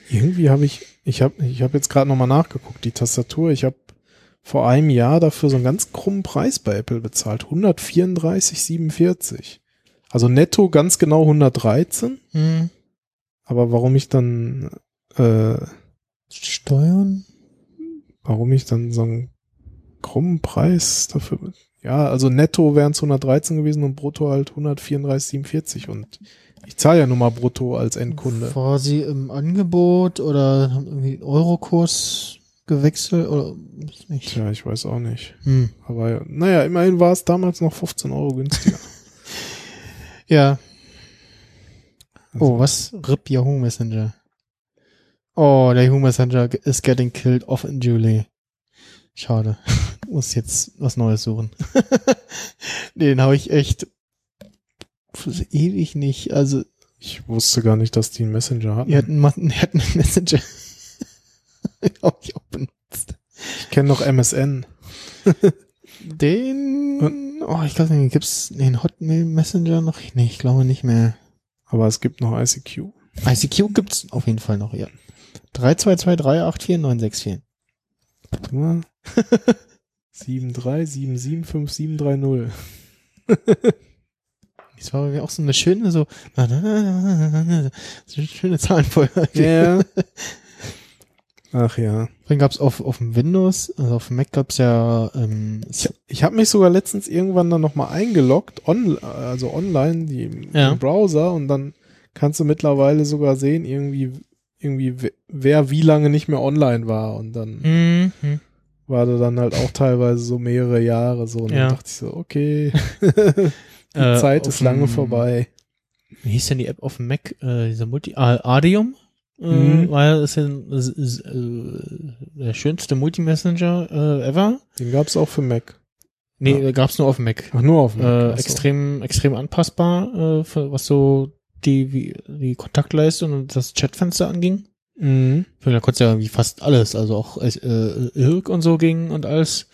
[SPEAKER 4] Irgendwie habe ich, ich habe ich hab jetzt gerade nochmal nachgeguckt, die Tastatur, ich habe vor einem Jahr dafür so einen ganz krummen Preis bei Apple bezahlt, 134,47. Also netto ganz genau 113,
[SPEAKER 3] Hm.
[SPEAKER 4] aber warum ich dann, äh,
[SPEAKER 3] Steuern?
[SPEAKER 4] warum ich dann so einen krummen Preis dafür, ja, also netto wären es 113 gewesen und brutto halt 134,47 und ich zahle ja nun mal brutto als Endkunde.
[SPEAKER 3] War sie im Angebot oder haben irgendwie den Eurokurs gewechselt oder nicht.
[SPEAKER 4] Tja, ich weiß auch nicht.
[SPEAKER 3] Hm.
[SPEAKER 4] Aber naja, immerhin war es damals noch 15 Euro günstiger.
[SPEAKER 3] Ja.
[SPEAKER 4] Also,
[SPEAKER 3] Oh, was? RIP Yahoo Messenger. Oh, der Yahoo Messenger is getting killed off in Julie. Schade. muss jetzt was Neues suchen. den habe ich echt ewig nicht. Also
[SPEAKER 4] ich wusste gar nicht, dass die einen Messenger hatten.
[SPEAKER 3] Die hatten, die hatten einen Messenger. habe ich auch benutzt.
[SPEAKER 4] Ich kenne noch MSN.
[SPEAKER 3] den, oh, ich glaube, den gibt's den Hotmail Messenger noch? Nee, ich glaube nicht mehr.
[SPEAKER 4] Aber es gibt noch ICQ.
[SPEAKER 3] ICQ gibt's auf jeden Fall noch, ja. 322384964.
[SPEAKER 4] Ja. 73775730.
[SPEAKER 3] das war ja auch so eine schöne, so, so schöne Zahlenfolge.
[SPEAKER 4] Ja. Ach ja.
[SPEAKER 3] Dann gab es auf, auf dem Windows, also auf dem Mac gab es ja. Ähm,
[SPEAKER 4] ich ich habe mich sogar letztens irgendwann dann nochmal eingeloggt, on, also online, die, im. Browser, und dann kannst du mittlerweile sogar sehen, irgendwie, irgendwie, wer wie lange nicht mehr online war. Und dann
[SPEAKER 3] mhm
[SPEAKER 4] war da dann halt auch teilweise so mehrere Jahre so. Und
[SPEAKER 3] Ja.
[SPEAKER 4] dann dachte ich so, okay, die
[SPEAKER 3] Äh,
[SPEAKER 4] Zeit ist lange vorbei.
[SPEAKER 3] Wie hieß denn die App auf dem Mac? Äh, dieser Multi... Ah, Adium? Äh,
[SPEAKER 4] Mhm.
[SPEAKER 3] Weil es ja ist, äh, der schönste Multi-Messenger äh, ever.
[SPEAKER 4] Den gab's auch für Mac.
[SPEAKER 3] Nee,
[SPEAKER 4] Ja.
[SPEAKER 3] gab's nur auf dem Mac.
[SPEAKER 4] Ach, nur auf dem Mac.
[SPEAKER 3] Äh,
[SPEAKER 4] Ach so.
[SPEAKER 3] extrem, extrem anpassbar, äh, für, was so die, wie, die Kontaktleistung und das Chatfenster anging.
[SPEAKER 4] Mhm.
[SPEAKER 3] Da konnte ja irgendwie fast alles, also auch äh, Irk und so ging und alles.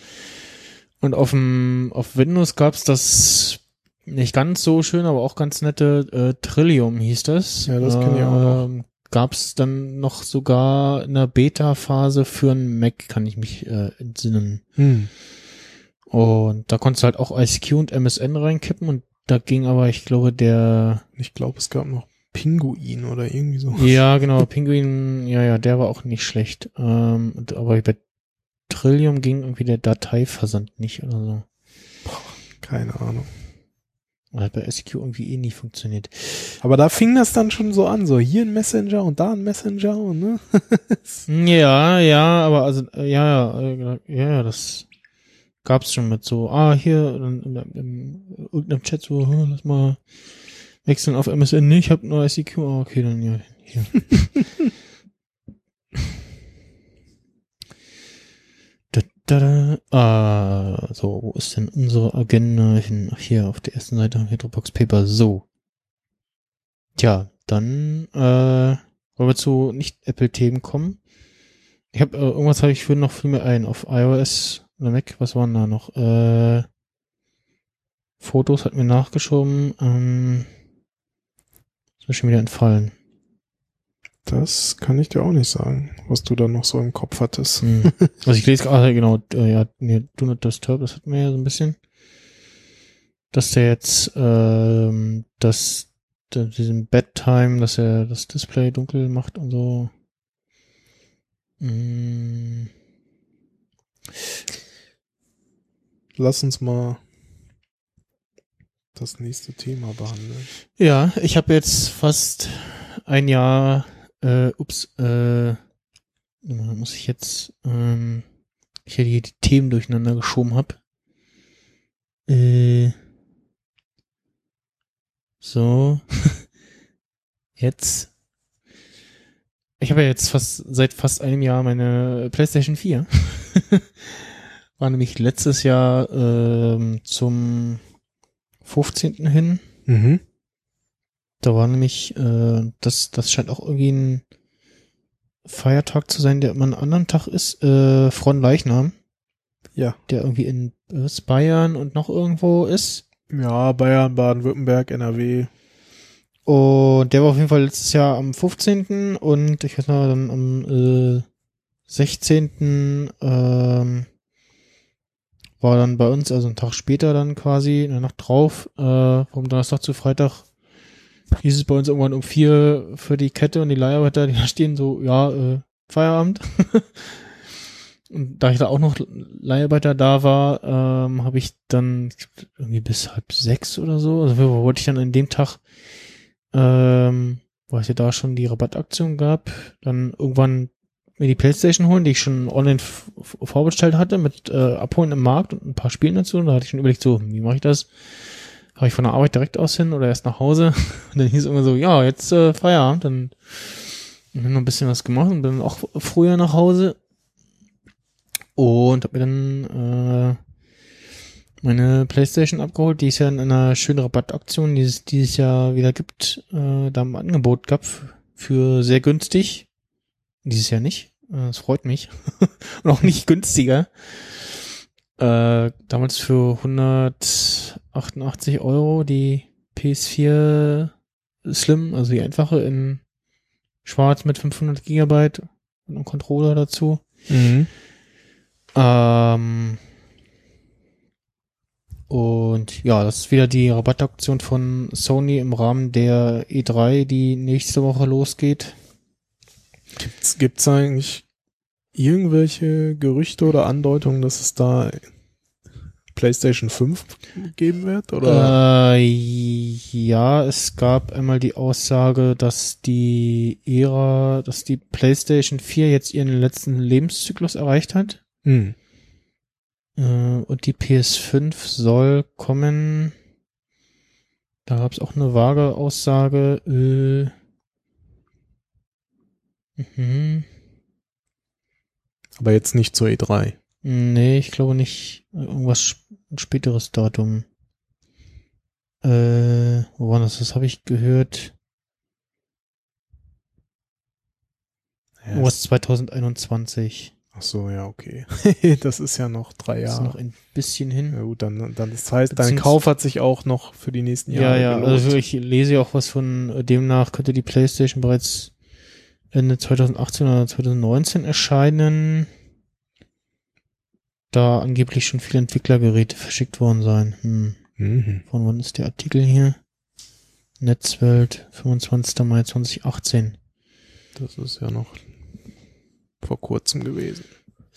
[SPEAKER 3] Und auf dem auf Windows gab's das nicht ganz so schön, aber auch ganz nette äh, Trillium hieß das.
[SPEAKER 4] Ja, das kenn ich auch noch.
[SPEAKER 3] Ähm, Gab's dann noch sogar in der Beta-Phase für einen Mac, kann ich mich äh, entsinnen.
[SPEAKER 4] Hm.
[SPEAKER 3] Und da konntest du halt auch ICQ und MSN reinkippen und da ging aber, ich glaube, der
[SPEAKER 4] Ich glaube, es gab noch Pinguin oder irgendwie so.
[SPEAKER 3] Ja, genau, Pinguin, ja, ja, der war auch nicht schlecht. Ähm, aber bei Trillium ging irgendwie der Dateiversand nicht oder so.
[SPEAKER 4] Keine Ahnung.
[SPEAKER 3] Hat bei SQ irgendwie eh nie funktioniert.
[SPEAKER 4] Aber da fing das dann schon so an, so hier ein Messenger und da ein Messenger und ne?
[SPEAKER 3] Ja, ja, aber also, ja, ja, äh, ja, ja, das gab's schon mit so, ah, hier, in, in, in irgendeinem Chat so, hm, lass mal wechseln auf MSN, nee, ich hab nur ICQ, ah, okay, dann ja, hier. da, da, da. Ah, so, wo ist denn unsere Agenda hin? Ach, hier, auf der ersten Seite haben wir Dropbox Paper, so. Tja, dann, äh, wollen wir zu Nicht-Apple-Themen kommen. Ich habe äh, irgendwas habe ich für noch für mir ein auf iOS oder Mac. Was waren da noch? Äh, Fotos hat mir nachgeschoben. Ähm, mir schon wieder entfallen.
[SPEAKER 4] Das kann ich dir auch nicht sagen, was du da noch so im Kopf hattest.
[SPEAKER 3] Hm. Also ich lese gerade genau. Äh, ja, nee, Do Not Disturb. Das hatten wir ja so ein bisschen. Dass der jetzt ähm, das diesen Bedtime, dass er das Display dunkel macht und so. Mm.
[SPEAKER 4] Lass uns mal das nächste Thema behandeln.
[SPEAKER 3] Ja, ich habe jetzt fast ein Jahr, äh, ups, äh, muss ich jetzt, ähm, ich hätte hier die Themen durcheinander geschoben hab. Äh, so, jetzt. Ich habe ja jetzt fast seit fast einem Jahr meine PlayStation 4. War nämlich letztes Jahr ähm, zum 15. hin.
[SPEAKER 4] Mhm.
[SPEAKER 3] Da war nämlich, äh, das, das scheint auch irgendwie ein Feiertag zu sein, der immer einen anderen Tag ist, äh, Fronleichnam,
[SPEAKER 4] Ja.
[SPEAKER 3] der irgendwie in äh, Bayern und noch irgendwo ist.
[SPEAKER 4] Ja, Bayern, Baden-Württemberg, NRW.
[SPEAKER 3] Und der war auf jeden Fall letztes Jahr am 15. und ich weiß noch, dann am äh, 16. Ähm, war dann bei uns, also einen Tag später dann quasi, eine Nacht drauf, äh, vom Donnerstag zu Freitag, hieß es bei uns irgendwann um vier für die Kette und die Leiharbeiter, die da stehen, so, ja, äh, Feierabend. und da ich da auch noch Leiharbeiter da war, ähm, habe ich dann irgendwie bis halb sechs oder so, also wollte ich dann an dem Tag ähm, weil es ja da schon die Rabattaktion gab, dann irgendwann mir die Playstation holen, die ich schon online vorbestellt hatte, mit äh, Abholen im Markt und ein paar Spielen dazu. Und da hatte ich schon überlegt, so, wie mache ich das? Habe ich von der Arbeit direkt aus hin oder erst nach Hause? Und dann hieß es immer so, ja, jetzt äh, Feierabend. Dann habe ich noch ein bisschen was gemacht und bin auch früher nach Hause. Und habe mir dann äh, meine Playstation abgeholt, die es ja in einer schönen Rabattaktion dieses, dieses Jahr wieder gibt, äh, da im Angebot gab für sehr günstig. Dieses Jahr nicht. Äh, Das freut mich. Und auch nicht günstiger. Äh, damals für 188 Euro die PS4 Slim, also die einfache in schwarz mit 500 Gigabyte und einem Controller dazu.
[SPEAKER 4] Mhm.
[SPEAKER 3] Ähm, und ja, das ist wieder die Rabattaktion von Sony im Rahmen der E3, die nächste Woche losgeht.
[SPEAKER 4] Gibt's, gibt's eigentlich irgendwelche Gerüchte oder Andeutungen, dass es da PlayStation 5 geben wird? Oder?
[SPEAKER 3] Äh, ja, es gab einmal die Aussage, dass die Ära, dass die PlayStation 4 jetzt ihren letzten Lebenszyklus erreicht hat.
[SPEAKER 4] Hm.
[SPEAKER 3] Äh, und die PS5 soll kommen. Da gab es auch eine vage Aussage. Äh, mhm.
[SPEAKER 4] Aber jetzt nicht zur E E3.
[SPEAKER 3] Nee, ich glaube nicht. Irgendwas späteres Datum. Äh, wo war das? Das habe ich gehört.
[SPEAKER 4] Ja,
[SPEAKER 3] Irgendwas 2021.
[SPEAKER 4] Ach so, ja, okay. das ist ja noch drei
[SPEAKER 3] Das ist noch
[SPEAKER 4] Jahre.
[SPEAKER 3] ein bisschen hin.
[SPEAKER 4] Ja gut, dann, dann das heißt, dein Kauf hat sich auch noch für die nächsten
[SPEAKER 3] Ja,
[SPEAKER 4] Jahre
[SPEAKER 3] ja,
[SPEAKER 4] gelohnt.
[SPEAKER 3] also ich lese ja auch was von äh, demnach könnte die PlayStation bereits Ende 2018 oder 2019 erscheinen. Da angeblich schon viele Entwicklergeräte verschickt worden sein. Hm.
[SPEAKER 4] Mhm.
[SPEAKER 3] Von wann ist der Artikel hier? Netzwelt, 25. Mai 2018.
[SPEAKER 4] Das ist ja noch vor kurzem gewesen.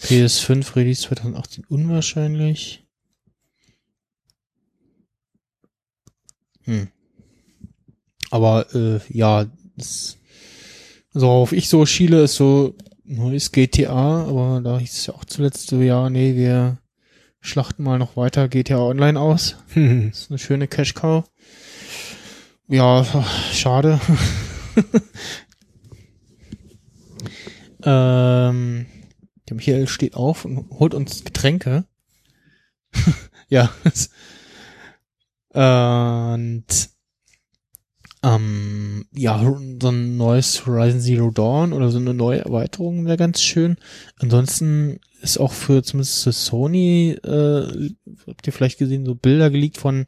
[SPEAKER 3] PS5 Release 2018 unwahrscheinlich. Hm. Aber äh, ja, das, worauf ich so schiele, ist so neues GTA, aber da hieß es ja auch zuletzt so, ja, nee, wir schlachten mal noch weiter GTA Online aus. Das ist eine schöne Cash Cow. Ja, schade. ähm, der Michael steht auf und holt uns Getränke. ja. und ähm, ja, so ein neues Horizon Zero Dawn oder so eine neue Erweiterung wäre ganz schön. Ansonsten ist auch für zumindest für Sony, äh, habt ihr vielleicht gesehen, so Bilder geleakt von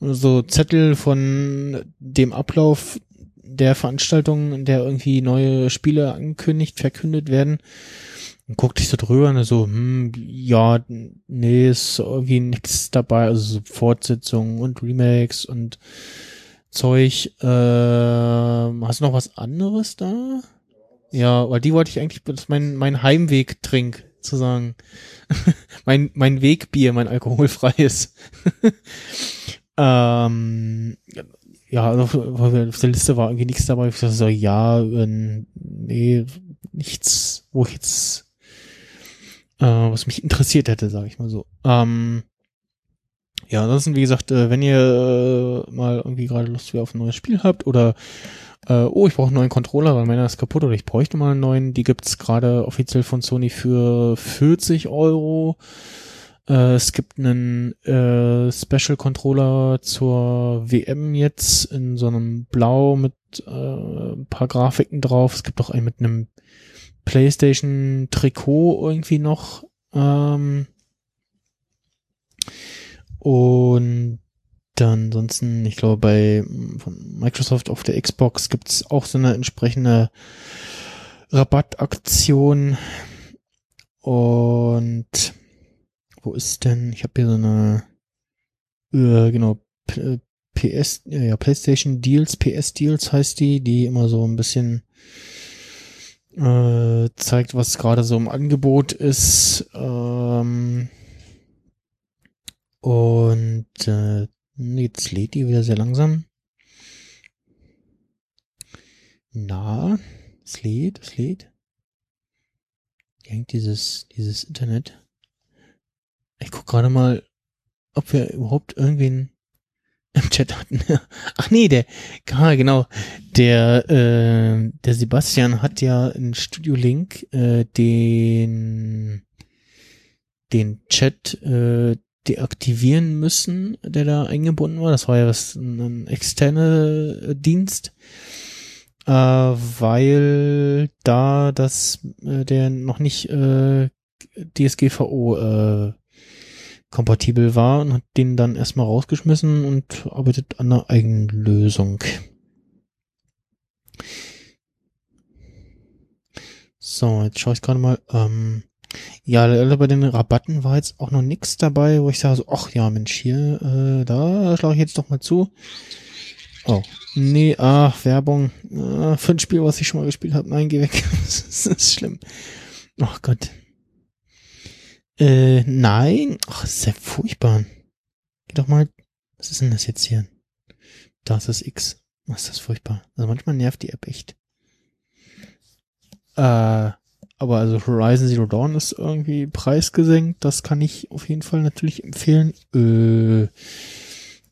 [SPEAKER 3] so Zettel von dem Ablauf der Veranstaltung, in der irgendwie neue Spiele angekündigt, verkündet werden. Und guckte ich so drüber und so, hm, ja, nee, ist irgendwie nix dabei, also so Fortsetzungen und Remakes und Zeug. Ähm, hast du noch was anderes da? Ja, weil die wollte ich eigentlich, das ist mein, mein Heimweg-Trink, zu sagen. mein, mein Wegbier, mein alkoholfreies. ähm, ja, also auf, auf der Liste war irgendwie nichts dabei. Ich so, ja, äh, nee, nichts, wo ich jetzt, äh, was mich interessiert hätte, sage ich mal so. Ähm, ja, ansonsten, wie gesagt, äh, wenn ihr äh, mal irgendwie gerade Lust auf ein neues Spiel habt oder äh, oh, ich brauche einen neuen Controller, weil meiner ist kaputt oder ich bräuchte mal einen neuen, die gibt's gerade offiziell von Sony für 40 Euro. Es gibt einen Special Controller zur WM jetzt in so einem Blau mit ein paar Grafiken drauf. Es gibt auch einen mit einem PlayStation Trikot irgendwie noch. Ähm, und dann ansonsten, ich glaube, bei von Microsoft auf der Xbox gibt's auch so eine entsprechende Rabattaktion. Und wo ist denn? Ich habe hier so eine äh, genau PS, ja, ja, PlayStation Deals, PS Deals heißt die, die immer so ein bisschen äh, zeigt, was gerade so im Angebot ist. Ähm, und äh, jetzt lädt die wieder sehr langsam. Na, es lädt, es lädt. Hier hängt dieses, dieses Internet. Ich guck gerade mal, ob wir überhaupt irgendwen im Chat hatten. Ach nee, der, ah, genau, der, äh, der Sebastian hat ja in Studio Link äh, den, den Chat äh, deaktivieren müssen, der da eingebunden war. Das war ja was, ein, externer Dienst, äh, weil da das, äh, der noch nicht äh, DSGVO äh, kompatibel war und hat den dann erstmal rausgeschmissen und arbeitet an einer eigenen Lösung. So, jetzt schaue ich gerade mal. Ähm, ja, bei den Rabatten war jetzt auch noch nichts dabei, wo ich sage so, ach ja, Mensch, hier, äh, da schlage ich jetzt doch mal zu. Oh, nee, ach, Werbung. Ah, für ein Spiel, was ich schon mal gespielt habe. Nein, geh weg. das ist schlimm. Ach Gott. Äh, nein. Ach, das ist ja furchtbar. Geh doch mal. Was ist denn das jetzt hier? Da ist das X. Was ist das furchtbar? Also manchmal nervt die App echt. Äh, aber also Horizon Zero Dawn ist irgendwie preisgesenkt. Das kann ich auf jeden Fall natürlich empfehlen. Äh,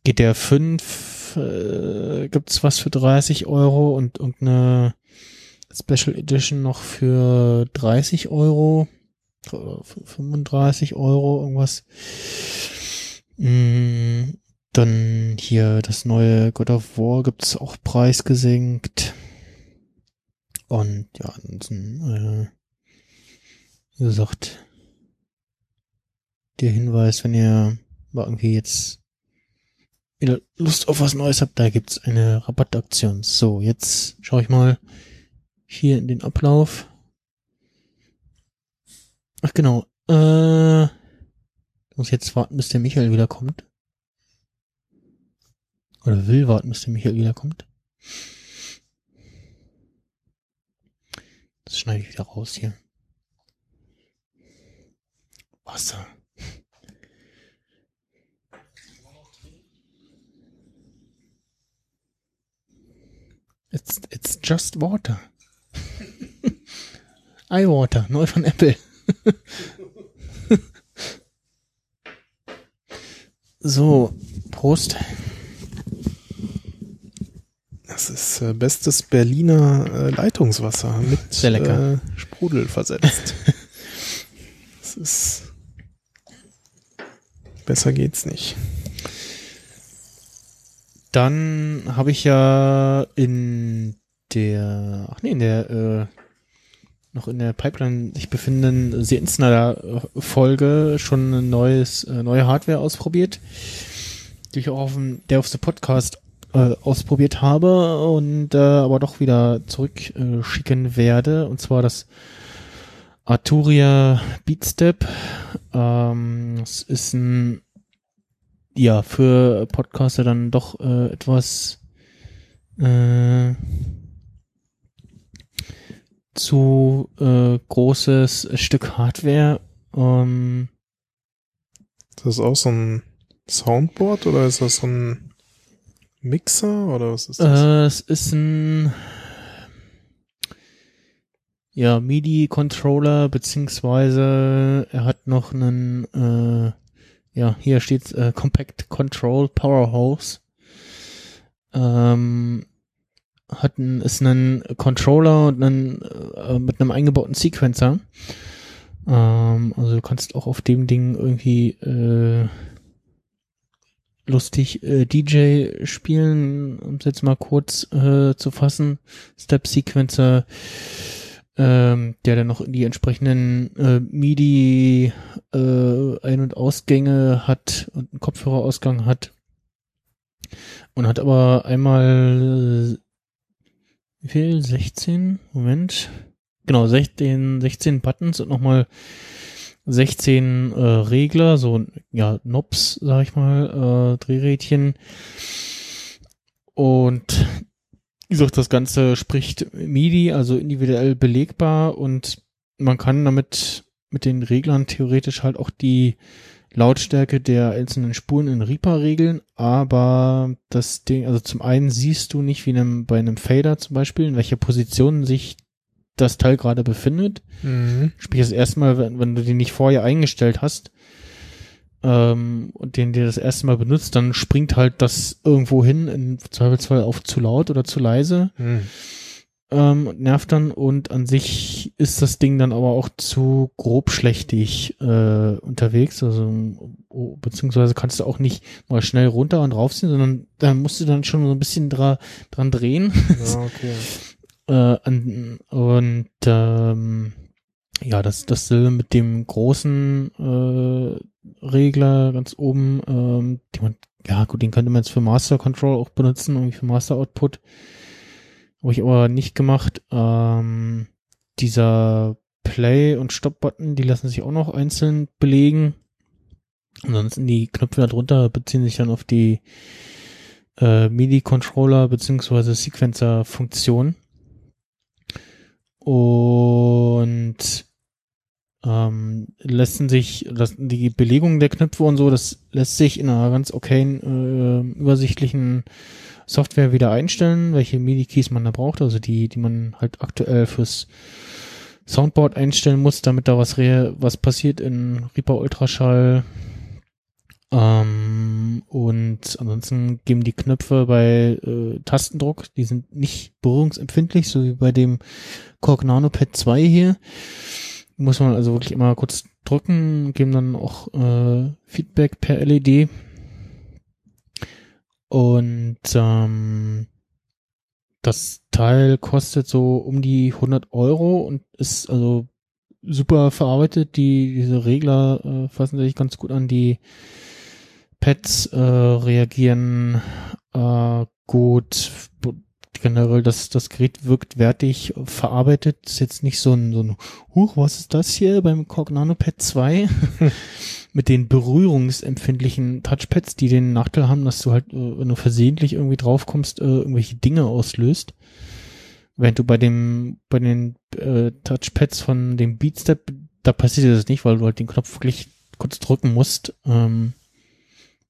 [SPEAKER 3] GTA 5 äh, gibt's was für 30 Euro und irgendeine Special Edition noch für 30 Euro. Oder für 35 Euro, irgendwas. Mm, dann hier das neue God of War gibt's auch preisgesenkt. Und ja, ansonsten, äh, wie gesagt, der Hinweis, wenn ihr mal irgendwie jetzt wieder Lust auf was Neues habt, da gibt's eine Rabattaktion. So, jetzt schaue ich mal hier in den Ablauf. Ach genau, äh, muss jetzt warten, bis der Michael wiederkommt. Oder will warten, bis der Michael wiederkommt. Das schneide ich wieder raus hier. Wasser. It's, it's just water. iWater, neu von Apple. so, Prost.
[SPEAKER 4] Das ist äh, bestes Berliner äh, Leitungswasser mit. Äh, Sprudel versetzt. das ist besser geht's nicht.
[SPEAKER 3] Dann habe ich ja in der, ach nee, in der äh, noch in der Pipeline sich befindenden The Insider Folge schon ein neues äh, neue Hardware ausprobiert, die ich auch auf dem der auf the Podcast äh, ausprobiert habe und äh, aber doch wieder zurückschicken schicken werde und zwar das Arturia Beatstep. Ähm, es ist ein ja für Podcaster dann doch äh, etwas äh, zu äh, großes Stück Hardware. Ähm,
[SPEAKER 4] Ist das auch so ein Soundboard oder ist das so ein Mixer oder was ist das?
[SPEAKER 3] äh, es ist ein ja MIDI-Controller beziehungsweise er hat noch einen äh, ja hier steht äh, Compact Control Powerhouse. Ähm, hat ein, ist ein Controller und einen, äh, mit einem eingebauten Sequencer. Ähm, also du kannst auch auf dem Ding irgendwie äh, lustig äh, DJ spielen, um es jetzt mal kurz äh, zu fassen. Step Sequencer, ähm, der dann noch die entsprechenden äh, MIDI äh, Ein- und Ausgänge hat und einen Kopfhörerausgang hat. Und hat aber einmal äh, wie viel? 16? Moment. Genau, 16, 16 Buttons und nochmal 16 äh, Regler, so ja, Knobs, sag ich mal, äh, Drehrädchen. Und wie gesagt, das Ganze spricht MIDI, also individuell belegbar und man kann damit mit den Reglern theoretisch halt auch die Lautstärke der einzelnen Spuren in Reaper regeln, aber das Ding, also zum einen siehst du nicht wie einem, bei einem Fader zum Beispiel, in welcher Position sich das Teil gerade befindet.
[SPEAKER 4] Mhm.
[SPEAKER 3] Sprich, das erste Mal, wenn, wenn du den nicht vorher eingestellt hast ähm, und den dir das erste Mal benutzt, dann springt halt das irgendwo hin, im Zweifelsfall auf zu laut oder zu leise
[SPEAKER 4] Mhm.
[SPEAKER 3] ähm, und nervt dann und an sich ist das Ding dann aber auch zu grobschlächtig äh, unterwegs, also oh, beziehungsweise kannst du auch nicht mal schnell runter und raufziehen, sondern da musst du dann schon so ein bisschen dra dran drehen
[SPEAKER 4] Ja, okay.
[SPEAKER 3] äh, an, und ähm, ja, das dasselbe mit dem großen äh, Regler ganz oben, ähm, die man, ja gut, den könnte man jetzt für Master Control auch benutzen, irgendwie für Master Output. Habe ich aber nicht gemacht. Ähm, dieser Play- und Stop-Button, die lassen sich auch noch einzeln belegen. Ansonsten die Knöpfe darunter beziehen sich dann auf die äh, MIDI-Controller beziehungsweise Sequencer-Funktion. Und ähm, lassen sich das, die Belegung der Knöpfe und so, das lässt sich in einer ganz okayen, äh, übersichtlichen Software wieder einstellen, welche MIDI-Keys man da braucht, also die, die man halt aktuell fürs Soundboard einstellen muss, damit da was re was passiert in Reaper Ultraschall. Ähm, und ansonsten geben die Knöpfe bei äh, Tastendruck, die sind nicht berührungsempfindlich, so wie bei dem Korg Nano Pad 2 hier. Muss man also wirklich immer kurz drücken, geben dann auch äh, Feedback per LED. Und ähm, das Teil kostet so um die 100 Euro und ist also super verarbeitet. Die, diese Regler äh, fassen sich ganz gut an. Die Pads äh, reagieren äh, gut. Generell, das, das Gerät wirkt wertig verarbeitet. Ist jetzt nicht so ein, so ein Huch, was ist das hier beim Korg Nano Pad 2? Mit den berührungsempfindlichen Touchpads, die den Nachteil haben, dass du halt, äh, wenn du versehentlich irgendwie draufkommst, äh, irgendwelche Dinge auslöst. Während du bei dem, bei den äh, Touchpads von dem Beatstep, da passiert das nicht, weil du halt den Knopf wirklich kurz drücken musst. Ähm,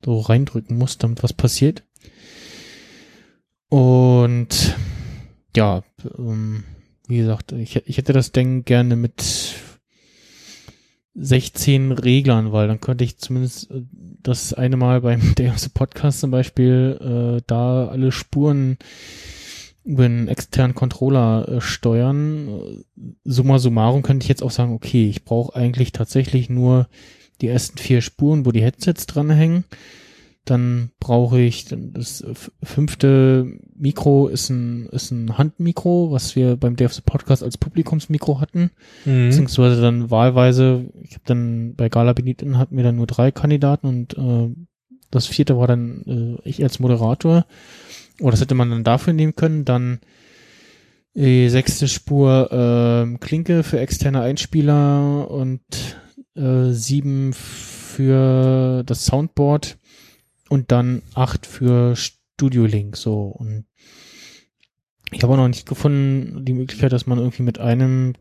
[SPEAKER 3] so reindrücken muss, damit was passiert. Und ja, ähm, wie gesagt, ich, ich hätte das Ding gerne mit 16 Reglern, weil dann könnte ich zumindest äh, das eine Mal beim DMC Podcast zum Beispiel äh, da alle Spuren über einen externen Controller äh, steuern. Summa summarum könnte ich jetzt auch sagen, okay, ich brauche eigentlich tatsächlich nur die ersten vier Spuren, wo die Headsets dranhängen. Dann brauche ich das fünfte Mikro ist ein, ist ein Handmikro, was wir beim Devs Podcast als Publikumsmikro hatten. Mhm. Beziehungsweise dann wahlweise, ich habe dann bei Gala Beniten hatten wir dann nur drei Kandidaten und äh, das vierte war dann äh, ich als Moderator. Oder das hätte man dann dafür nehmen können. Dann die sechste Spur äh, Klinke für externe Einspieler und äh, sieben für das Soundboard und dann acht für Studio Link so und ich habe auch noch nicht gefunden die Möglichkeit, dass man irgendwie mit einem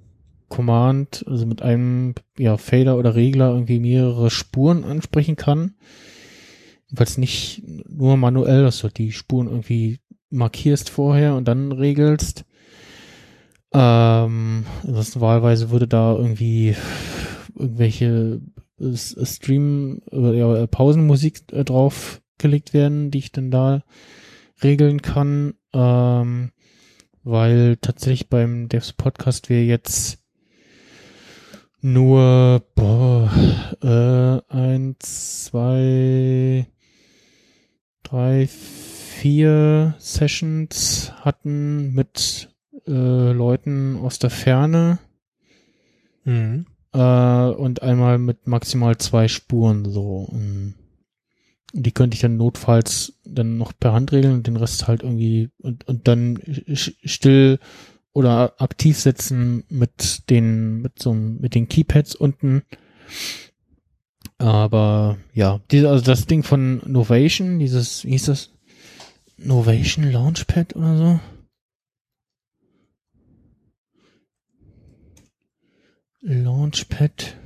[SPEAKER 3] Command, also mit einem ja Fader oder Regler irgendwie mehrere Spuren ansprechen kann. Jedenfalls nicht nur manuell, dass du die Spuren irgendwie markierst vorher und dann regelst. Ähm, ansonsten wahlweise würde da irgendwie irgendwelche Stream oder ja, Pausenmusik äh, draufgelegt werden, die ich dann da regeln kann, ähm, weil tatsächlich beim Devs Podcast wir jetzt nur boah, äh, eins, zwei, drei, vier Sessions hatten mit äh, Leuten aus der Ferne. Mhm äh, und einmal mit maximal zwei Spuren so. Und die könnte ich dann notfalls dann noch per Hand regeln und den Rest halt irgendwie und, und dann still oder aktiv setzen mit den mit so mit den Keypads unten. Aber ja, diese, also das Ding von Novation, dieses, wie hieß das? Novation Launchpad oder so? Launchpad.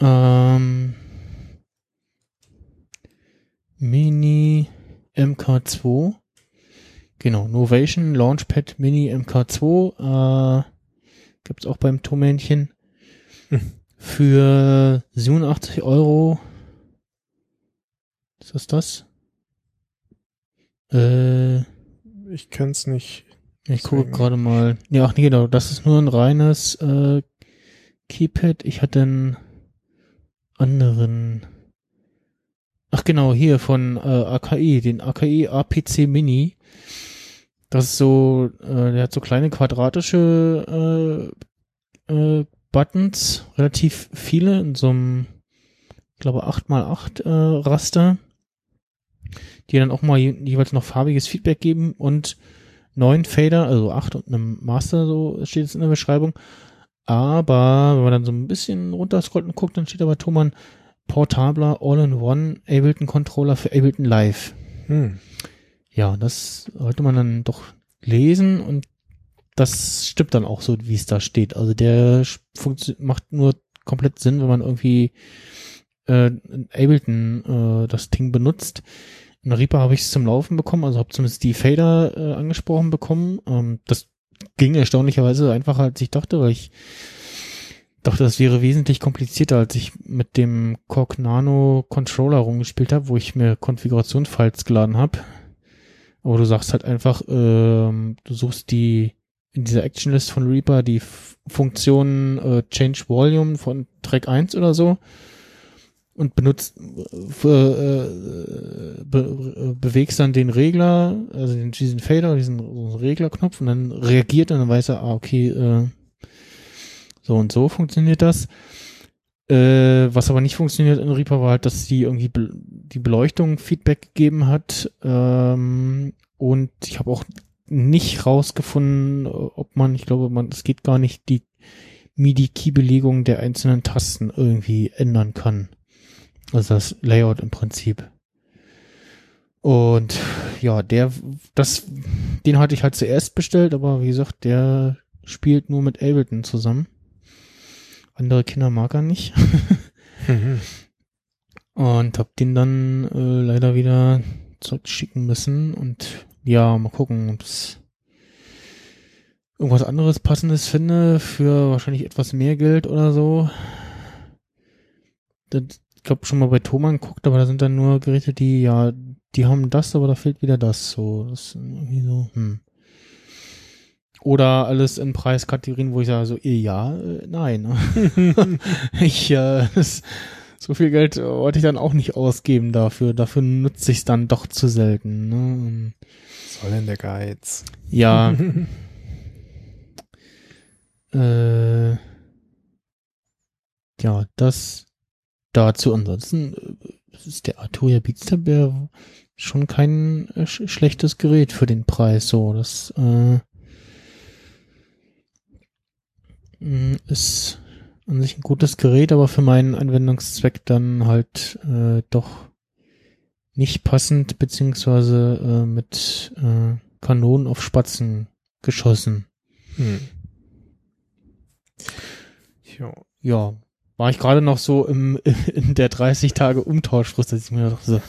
[SPEAKER 3] Ähm, Mini MK2. Genau, Novation Launchpad Mini MK2. Äh, gibt's auch beim Tomännchen. Hm. Für 87 Euro. Ist das das? Äh,
[SPEAKER 4] ich kann's nicht
[SPEAKER 3] ich gucke gerade mal. Ja, ach nee, genau. Das ist nur ein reines äh, Keypad. Ich hatte einen anderen. Ach genau, hier von äh, AKI, den AKI APC Mini. Das ist so, äh, der hat so kleine quadratische äh, äh, Buttons, relativ viele in so einem, ich glaube 8x8 äh, Raster, die dann auch mal je, jeweils noch farbiges Feedback geben und neun Fader, also acht und einem Master, so steht es in der Beschreibung. Aber wenn man dann so ein bisschen runterscrollt und guckt, dann steht aber Thomann portabler All-in-One Ableton Controller für Ableton Live. Hm. Ja, das sollte man dann doch lesen und das stimmt dann auch so, wie es da steht. Also der macht nur komplett Sinn, wenn man irgendwie äh, Ableton äh, das Ding benutzt. In Reaper habe ich es zum Laufen bekommen, also habe zumindest die Fader äh, angesprochen bekommen. Ähm, das ging erstaunlicherweise einfacher, als ich dachte, weil ich dachte, das wäre wesentlich komplizierter, als ich mit dem Korg Nano Controller rumgespielt habe, wo ich mir Konfigurationsfiles geladen habe. Aber du sagst halt einfach, ähm, du suchst die in dieser Actionlist von Reaper die F Funktion äh, Change Volume von Track 1 oder so und benutzt äh, äh, be, bewegst dann den Regler, also den, diesen Fader, diesen Reglerknopf und dann reagiert und dann weiß er, ah, okay, äh, so und so funktioniert das. Äh, was aber nicht funktioniert in Reaper war halt, dass sie irgendwie be die Beleuchtung Feedback gegeben hat. Ähm, und ich habe auch nicht rausgefunden, ob man, ich glaube, man, es geht gar nicht, die MIDI-Key-Belegung der einzelnen Tasten irgendwie ändern kann. Also das Layout im Prinzip. Und ja, der, das, den hatte ich halt zuerst bestellt, aber wie gesagt, der spielt nur mit Ableton zusammen. Andere Kinder mag er nicht. mhm. Und hab den dann äh, leider wieder zurückschicken müssen. Und ja, mal gucken, ob es irgendwas anderes passendes finde für wahrscheinlich etwas mehr Geld oder so. Das, ich glaube schon mal bei Thomann geguckt, aber da sind dann nur Geräte, die ja, die haben das, aber da fehlt wieder das. So, das ist irgendwie so. Hm. Oder alles in Preiskategorien, wo ich sage so, eh, ja, äh, nein. ich, äh, das, so viel Geld wollte ich dann auch nicht ausgeben dafür. Dafür nutze ich es dann doch zu selten. Ne?
[SPEAKER 4] soll denn der Geiz?
[SPEAKER 3] Ja. äh, ja, das dazu. Ansonsten äh, ist der Arturia Beatstep schon kein äh, sch schlechtes Gerät für den Preis. So, das äh, Mm, ist an sich ein gutes Gerät, aber für meinen Anwendungszweck dann halt äh, doch nicht passend, beziehungsweise äh, mit äh, Kanonen auf Spatzen geschossen. Hm. Ja. ja, war ich gerade noch so im in der 30 Tage Umtauschfrist, dass ich mir dachte so,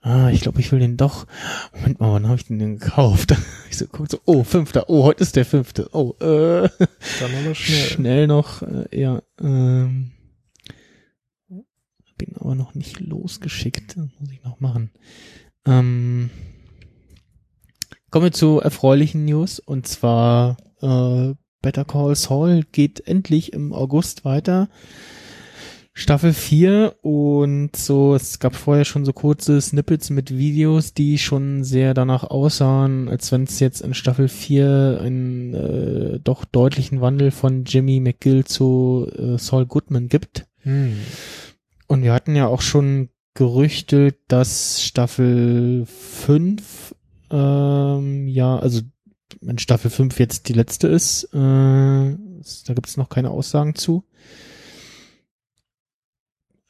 [SPEAKER 3] ah, ich glaube, ich will den doch. Moment mal, wann habe ich den denn gekauft? Ich so, guck so, oh, fünfter, oh, heute ist der fünfte. Oh, äh,
[SPEAKER 4] dann aber schnell.
[SPEAKER 3] Schnell noch, äh, ja, ähm, bin aber noch nicht losgeschickt. Das muss ich noch machen. Ähm, kommen wir zu erfreulichen News und zwar äh, Better Call Saul geht endlich im August weiter. Staffel 4 und so, es gab vorher schon so kurze Snippets mit Videos, die schon sehr danach aussahen, als wenn es jetzt in Staffel 4 einen äh, doch deutlichen Wandel von Jimmy McGill zu äh, Saul Goodman gibt. Hm. Und wir hatten ja auch schon gerüchtet, dass Staffel 5 ähm, ja, also wenn Staffel 5 jetzt die letzte ist, äh, da gibt es noch keine Aussagen zu.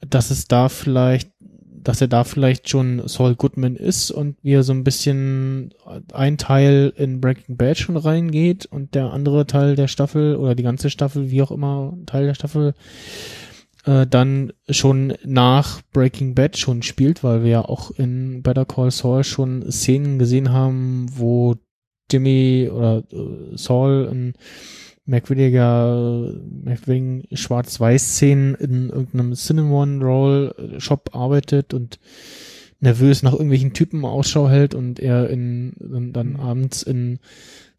[SPEAKER 3] Dass es da vielleicht, dass er da vielleicht schon Saul Goodman ist und wir so ein bisschen ein Teil in Breaking Bad schon reingeht und der andere Teil der Staffel oder die ganze Staffel, wie auch immer, Teil der Staffel, äh, dann schon nach Breaking Bad schon spielt, weil wir ja auch in Better Call Saul schon Szenen gesehen haben, wo Jimmy oder äh, Saul in merkwürdiger, merkwürdigen Schwarz-Weiß-Szenen in irgendeinem Cinnamon-Roll-Shop arbeitet und nervös nach irgendwelchen Typen Ausschau hält und er in, dann, dann abends in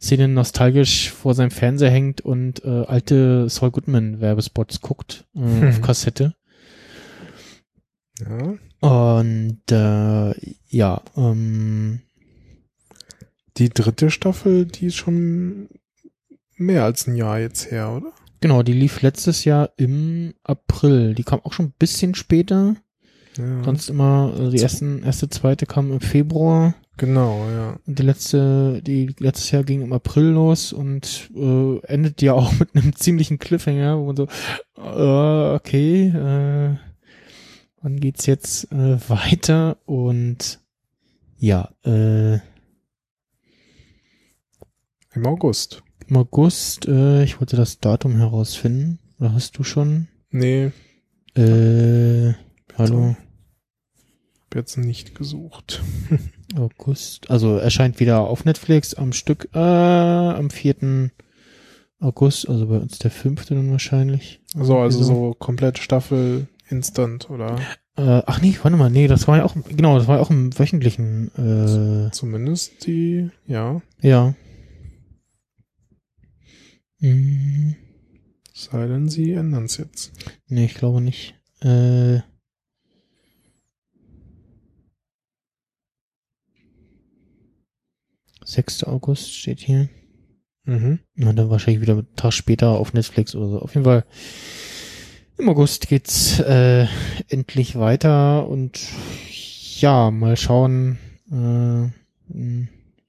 [SPEAKER 3] Szenen nostalgisch vor seinem Fernseher hängt und äh, alte Saul Goodman Werbespots guckt äh, hm. auf Kassette. Ja. Und äh, ja, ähm,
[SPEAKER 4] die dritte Staffel, die ist schon mehr als ein Jahr jetzt her, oder?
[SPEAKER 3] Genau, die lief letztes Jahr im April. Die kam auch schon ein bisschen später. Ja. Sonst immer, also die ersten, erste, zweite kam im Februar.
[SPEAKER 4] Genau, ja.
[SPEAKER 3] Und die letzte, die letztes Jahr ging im April los und äh, endet ja auch mit einem ziemlichen Cliffhanger, wo man so, äh, okay, äh, wann geht's jetzt äh, weiter? Und ja, äh,
[SPEAKER 4] im August
[SPEAKER 3] im August, äh, ich wollte das Datum herausfinden. Oder hast du schon?
[SPEAKER 4] Nee.
[SPEAKER 3] Äh, hallo.
[SPEAKER 4] habe jetzt nicht gesucht.
[SPEAKER 3] August. Also erscheint wieder auf Netflix am Stück äh, am 4. August, also bei uns der 5. dann wahrscheinlich.
[SPEAKER 4] So, also so komplett Staffel instant oder
[SPEAKER 3] Äh, ach nee, warte mal, nee, das war ja auch, genau, das war ja auch im wöchentlichen, äh,
[SPEAKER 4] zumindest die, ja,
[SPEAKER 3] ja. Hm,
[SPEAKER 4] es sei denn, sie ändern es jetzt.
[SPEAKER 3] nee, ich glaube nicht. Äh, Sechster August steht hier.
[SPEAKER 4] Mhm.
[SPEAKER 3] Na, dann wahrscheinlich wieder einen Tag später auf Netflix oder so. Auf jeden Fall im August geht's äh, endlich weiter und ja, mal schauen, äh,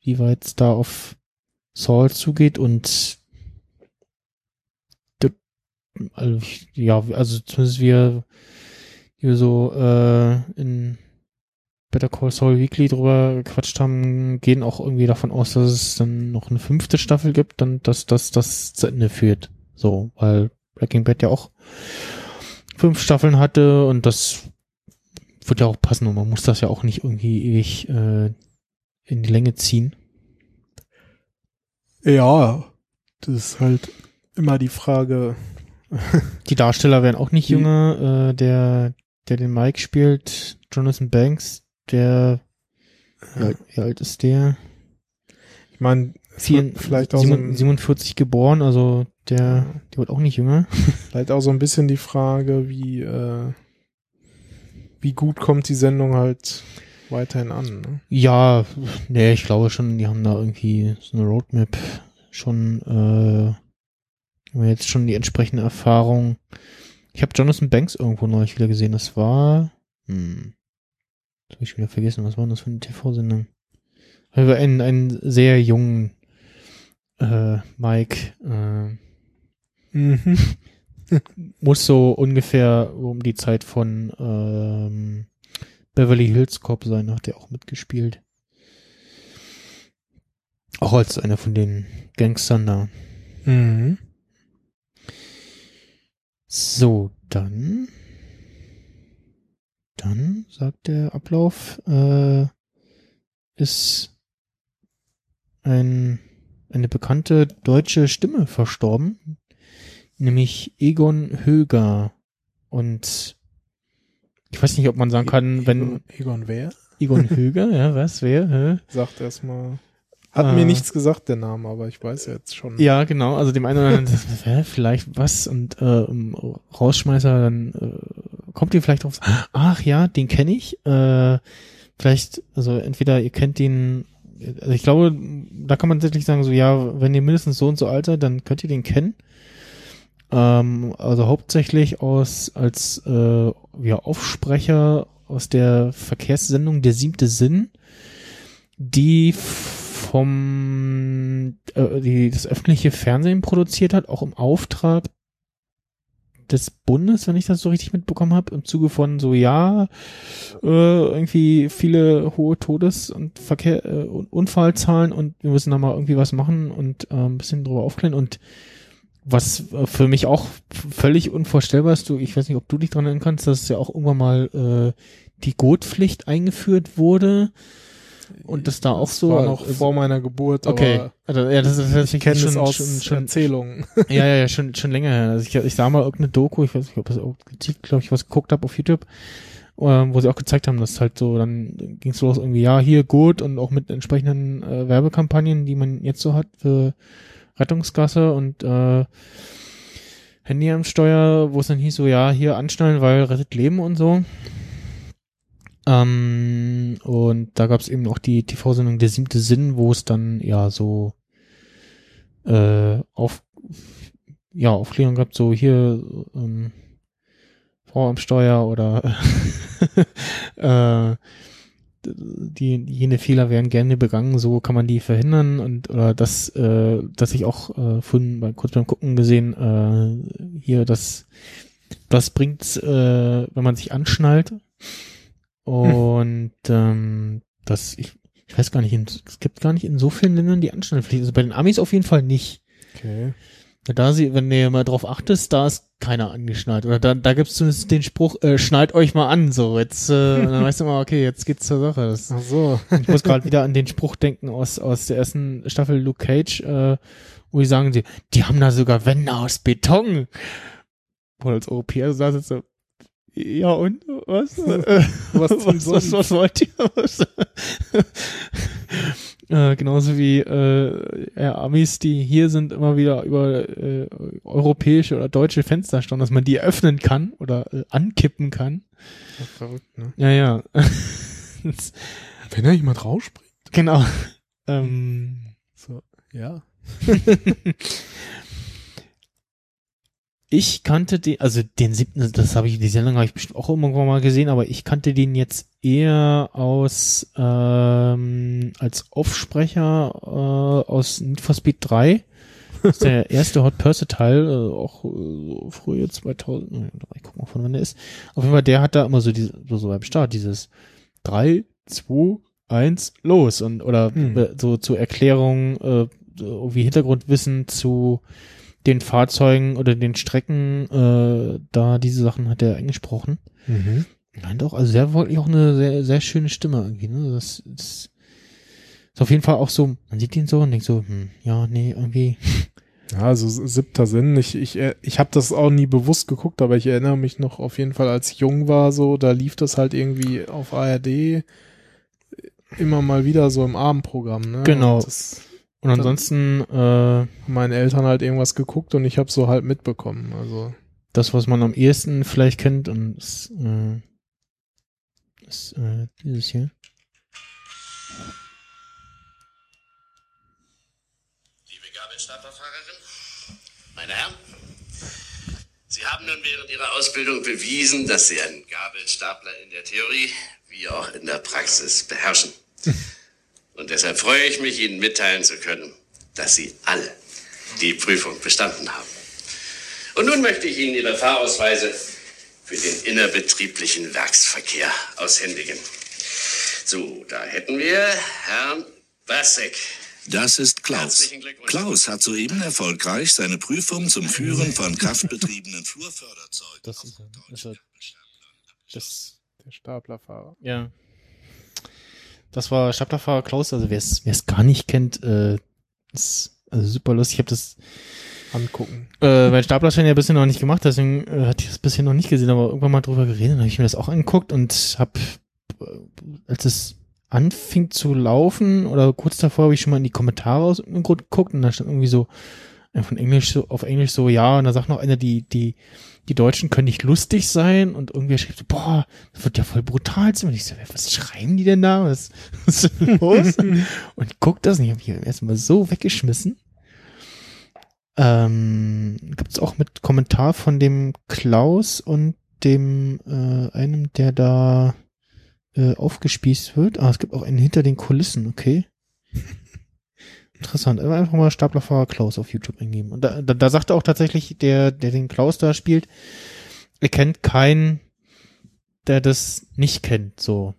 [SPEAKER 3] wie weit es da auf Saul zugeht und also, ja, also zumindest wir, die wir so äh, in Better Call Saul Weekly drüber gequatscht haben, gehen auch irgendwie davon aus, dass es dann noch eine fünfte Staffel gibt, dann dass das das zu Ende führt. So, weil Breaking Bad ja auch fünf Staffeln hatte und das wird ja auch passen und man muss das ja auch nicht irgendwie ewig äh, in die Länge ziehen.
[SPEAKER 4] Ja, das ist halt immer die Frage.
[SPEAKER 3] Die Darsteller werden auch nicht jünger. Äh, der, der den Mike spielt, Jonathan Banks, der wie alt, wie alt ist der?
[SPEAKER 4] Ich meine, vielleicht auch so
[SPEAKER 3] Simon-
[SPEAKER 4] ein,
[SPEAKER 3] 47 geboren, also der, der wird auch nicht jünger.
[SPEAKER 4] vielleicht auch so ein bisschen die Frage, wie äh, wie gut kommt die Sendung halt weiterhin an. Ne?
[SPEAKER 3] Ja, nee, ich glaube schon, die haben da irgendwie so eine Roadmap schon, äh, haben wir jetzt schon die entsprechende Erfahrung. Ich habe Jonathan Banks irgendwo neulich wieder gesehen. Das war, hm, das habe ich wieder vergessen. Was war denn das für eine TV-Sendung? Also einen, einen sehr jungen äh, Mike. Äh,
[SPEAKER 4] Mhm.
[SPEAKER 3] muss so ungefähr um die Zeit von ähm, Beverly Hills Cop sein, hat der auch mitgespielt. Auch als einer von den Gangstern da.
[SPEAKER 4] Mhm.
[SPEAKER 3] So, dann. Dann, sagt der Ablauf, äh, ist ein, eine bekannte deutsche Stimme verstorben, nämlich Egon Höger. Und ich weiß nicht, ob man sagen kann, wenn
[SPEAKER 4] Egon, Egon wer?
[SPEAKER 3] Egon Höger, ja, was, wer? Hä?
[SPEAKER 4] Sagt erstmal. Hat
[SPEAKER 3] Äh.
[SPEAKER 4] mir nichts gesagt, der Name, aber ich weiß jetzt schon.
[SPEAKER 3] Ja, genau, also dem einen oder anderen, das, vielleicht was und äh, Rausschmeißer, dann äh, kommt ihr vielleicht drauf, ach ja, den kenne ich. Äh, vielleicht, also entweder ihr kennt den, also ich glaube, da kann man tatsächlich sagen, so ja, wenn ihr mindestens so und so alt seid, dann könnt ihr den kennen. Ähm, also hauptsächlich aus als äh, ja, Aufsprecher aus der Verkehrssendung Der siebte Sinn, die vom äh, die das öffentliche Fernsehen produziert hat, auch im Auftrag des Bundes, wenn ich das so richtig mitbekommen habe, im Zuge von so ja äh, irgendwie viele hohe Todes- und Verkehr äh, Unfallzahlen und wir müssen da mal irgendwie was machen und äh, ein bisschen drüber aufklären. Und was äh, für mich auch völlig unvorstellbar ist, du, ich weiß nicht, ob du dich dran erinnern kannst, dass ja auch irgendwann mal äh, die Gurtpflicht eingeführt wurde und das da auch so
[SPEAKER 4] war noch
[SPEAKER 3] äh,
[SPEAKER 4] vor meiner Geburt,
[SPEAKER 3] Okay, also ja, das ist das
[SPEAKER 4] ich kenne
[SPEAKER 3] schon,
[SPEAKER 4] aus
[SPEAKER 3] schon, schon,
[SPEAKER 4] Erzählungen.
[SPEAKER 3] ja, ja, ja, schon, schon länger her. Also ich, ich sah mal irgendeine Doku, ich weiß nicht, ob das glaube ich, was geguckt habe auf YouTube, ähm, wo sie auch gezeigt haben, dass halt so, dann ging es los irgendwie, ja, hier gut und auch mit entsprechenden äh, Werbekampagnen, die man jetzt so hat für Rettungsgasse und äh, Handy am Steuer, wo es dann hieß so, ja, hier anschnallen, weil rettet Leben und so. Ähm, und da gab es eben auch die TV-Sendung Der siebte Sinn, wo es dann ja so äh, auf ja Aufklärung gab, so hier ähm, Frau am Steuer oder äh, die jene Fehler werden gerne begangen, so kann man die verhindern und oder das, äh, dass ich auch äh, vorhin bei, kurz beim Gucken gesehen, äh, hier das das bringt's, äh, wenn man sich anschnallt und ähm, das ich, ich weiß gar nicht, es gibt gar nicht in so vielen Ländern die Anschnallpflicht. Also bei den Amis auf jeden Fall nicht.
[SPEAKER 4] Okay.
[SPEAKER 3] Da sie, wenn du mal drauf achtest, da ist keiner angeschnallt. Oder da, da gibt's zumindest den Spruch, äh, schnallt euch mal an. So, jetzt, äh, dann weißt du mal, okay, jetzt geht's zur Sache. Das,
[SPEAKER 4] Ach so.
[SPEAKER 3] ich muss gerade wieder an den Spruch denken aus, aus der ersten Staffel Luke Cage, äh, wo die sagen, die, die haben da sogar Wände aus Beton. Wo als Europäer da sitzt so, ja und, was?
[SPEAKER 4] Was
[SPEAKER 3] was, was, was, wollt ihr? Was? äh, genauso wie äh, ja, Amis, die hier sind, immer wieder über äh, europäische oder deutsche Fenster stehen, dass man die öffnen kann oder äh, ankippen kann.
[SPEAKER 4] Verrückt, ne?
[SPEAKER 3] Ja, ja.
[SPEAKER 4] Wenn er jemand rausspringt.
[SPEAKER 3] genau. Ähm,
[SPEAKER 4] So, ja.
[SPEAKER 3] Ich kannte den, also den siebten, das habe ich, die Sendung habe ich bestimmt auch irgendwann mal gesehen, aber ich kannte den jetzt eher aus ähm, als Aufsprecher äh, aus Need for Speed 3. Das ist der erste Hot Pursuit Teil, äh, auch äh, so früher 2000, äh, ich guck mal von wann der ist. Auf jeden Fall, der hat da immer so diese, so, so beim Start dieses 3, 2, 1, los und oder
[SPEAKER 4] Hm.
[SPEAKER 3] äh, so zur Erklärung äh, irgendwie Hintergrundwissen zu den Fahrzeugen oder den Strecken, äh, da diese Sachen hat er eingesprochen.
[SPEAKER 4] Mhm.
[SPEAKER 3] Meint auch, also sehr wirklich auch eine sehr, sehr schöne Stimme irgendwie, ne? Das, das ist auf jeden Fall auch so, man sieht ihn so und denkt so, hm, ja, nee, irgendwie.
[SPEAKER 4] Ja, also siebter Sinn. Ich, ich, äh, ich habe das auch nie bewusst geguckt, aber ich erinnere mich noch auf jeden Fall, als ich jung war, so, da lief das halt irgendwie auf ARD immer mal wieder so im Abendprogramm, ne?
[SPEAKER 3] Genau.
[SPEAKER 4] Das
[SPEAKER 3] Und ansonsten, äh,
[SPEAKER 4] haben meine Eltern halt irgendwas geguckt und ich habe so halt mitbekommen. Also
[SPEAKER 3] das, was man am ehesten vielleicht kennt, und ist, äh, ist äh, dieses hier.
[SPEAKER 5] Liebe Gabelstaplerfahrerin, meine Herren, Sie haben nun während Ihrer Ausbildung bewiesen, dass Sie einen Gabelstapler in der Theorie wie auch in der Praxis beherrschen. Und deshalb freue ich mich, Ihnen mitteilen zu können, dass Sie alle die Prüfung bestanden haben. Und nun möchte ich Ihnen Ihre Fahrausweise für den innerbetrieblichen Werksverkehr aushändigen. So, da hätten wir Herrn Bassek.
[SPEAKER 6] Das ist Klaus. Klaus hat soeben erfolgreich seine Prüfung zum Führen von kraftbetriebenen Flurförderzeugen.
[SPEAKER 3] Das ist. Ist er. Das,
[SPEAKER 4] der Staplerfahrer.
[SPEAKER 3] ja. Das war Staplerfahrer Klaus, also wer es gar nicht kennt, äh, ist also super lustig. Ich habe das
[SPEAKER 4] Angucken.
[SPEAKER 3] äh, weil Staplerschein ja bisher noch nicht gemacht, deswegen äh, hatte ich das bisher noch nicht gesehen, aber irgendwann mal drüber geredet, dann habe ich mir das auch angeguckt und habe, äh, als es anfing zu laufen oder kurz davor habe ich schon mal in die Kommentare aus irgendeinem Grund geguckt und da stand irgendwie so äh, von Englisch so auf Englisch so ja und da sagt noch einer die die die Deutschen können nicht lustig sein und irgendwie schrieb so boah das wird ja voll brutal sein und ich so was schreiben die denn da was, was ist denn los und ich guck das und ich habe hier erstmal so weggeschmissen ähm, gibt's auch mit Kommentar von dem Klaus und dem äh, einem, der da äh, aufgespießt wird. Ah, es gibt auch einen hinter den Kulissen, okay. Interessant. Einfach mal Staplerfahrer Klaus auf YouTube eingeben. Und da, da, da sagt auch tatsächlich der, der den Klaus da spielt, er kennt keinen, der das nicht kennt, so.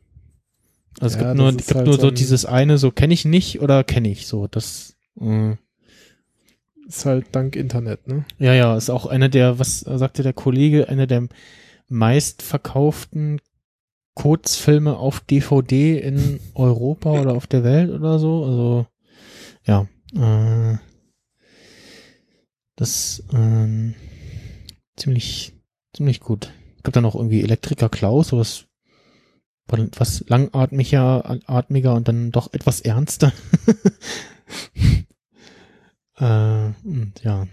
[SPEAKER 3] Also es
[SPEAKER 4] Ja,
[SPEAKER 3] gibt nur, gibt
[SPEAKER 4] halt
[SPEAKER 3] nur
[SPEAKER 4] so
[SPEAKER 3] dieses eine, so kenne ich nicht oder kenne ich, so. Das, äh,
[SPEAKER 4] Ist halt dank Internet, ne?
[SPEAKER 3] ja, ja, ist auch einer der, was sagte der Kollege, einer der meistverkauften Kurzfilme auf DVD in Europa oder auf der Welt oder so. Also, ja, äh, das ähm, ziemlich, ziemlich gut. Gibt dann auch irgendwie Elektriker Klaus, sowas etwas langatmiger atmiger und dann doch etwas ernster. äh, und ja,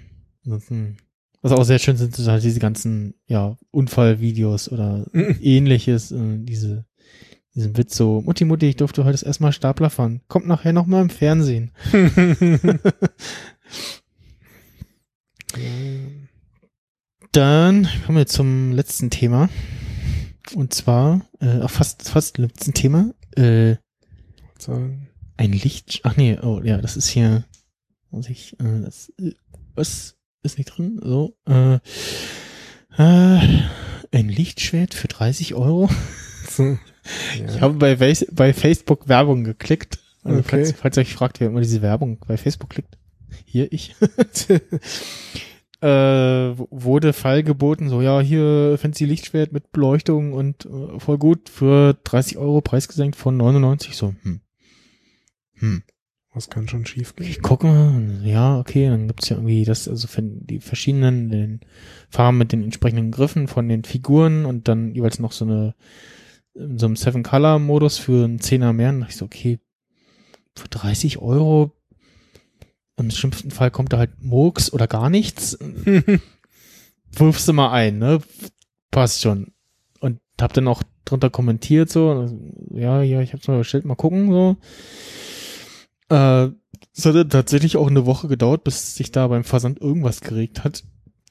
[SPEAKER 3] ansonsten, was auch sehr schön sind, sind halt diese ganzen, ja, Unfallvideos oder ähnliches, äh, diese, diesen Witz so, Mutti, Mutti, ich durfte heute erstmal Stapler fahren. Kommt nachher noch mal im Fernsehen. Dann kommen wir zum letzten Thema. Und zwar, äh, auch fast, fast letzten Thema, äh, ein Licht, ach nee, oh ja, das ist hier, muss ich, äh, das, äh, was ist nicht drin? So, äh, äh, ein Lichtschwert für 30 Euro.
[SPEAKER 4] So.
[SPEAKER 3] Ich
[SPEAKER 4] Ja.
[SPEAKER 3] habe bei, Face- bei Facebook Werbung geklickt. Also
[SPEAKER 4] Okay.
[SPEAKER 3] falls, falls ihr euch fragt, wer immer diese Werbung bei Facebook klickt. hier ich, äh, wurde Fall geboten, so ja, hier Fancy Lichtschwert mit Beleuchtung und äh, voll gut für 30 Euro Preis gesenkt von 99, so, hm. Hm.
[SPEAKER 4] Was kann schon schief gehen?
[SPEAKER 3] Ich gucke mal, ja, okay, dann gibt's ja irgendwie das, also für die verschiedenen den Farben mit den entsprechenden Griffen von den Figuren und dann jeweils noch so eine, in so einem Seven-Color-Modus für einen Zehner mehr. Und dachte ich so, okay, für 30 Euro, im schlimmsten Fall kommt da halt Murks oder gar nichts. Wirfst du mal ein, ne? Passt schon. Und hab dann auch drunter kommentiert so, ja, ja, ich hab's mal bestellt, mal gucken, so. Äh, es hatte tatsächlich auch eine Woche gedauert, bis sich da beim Versand irgendwas geregt hat.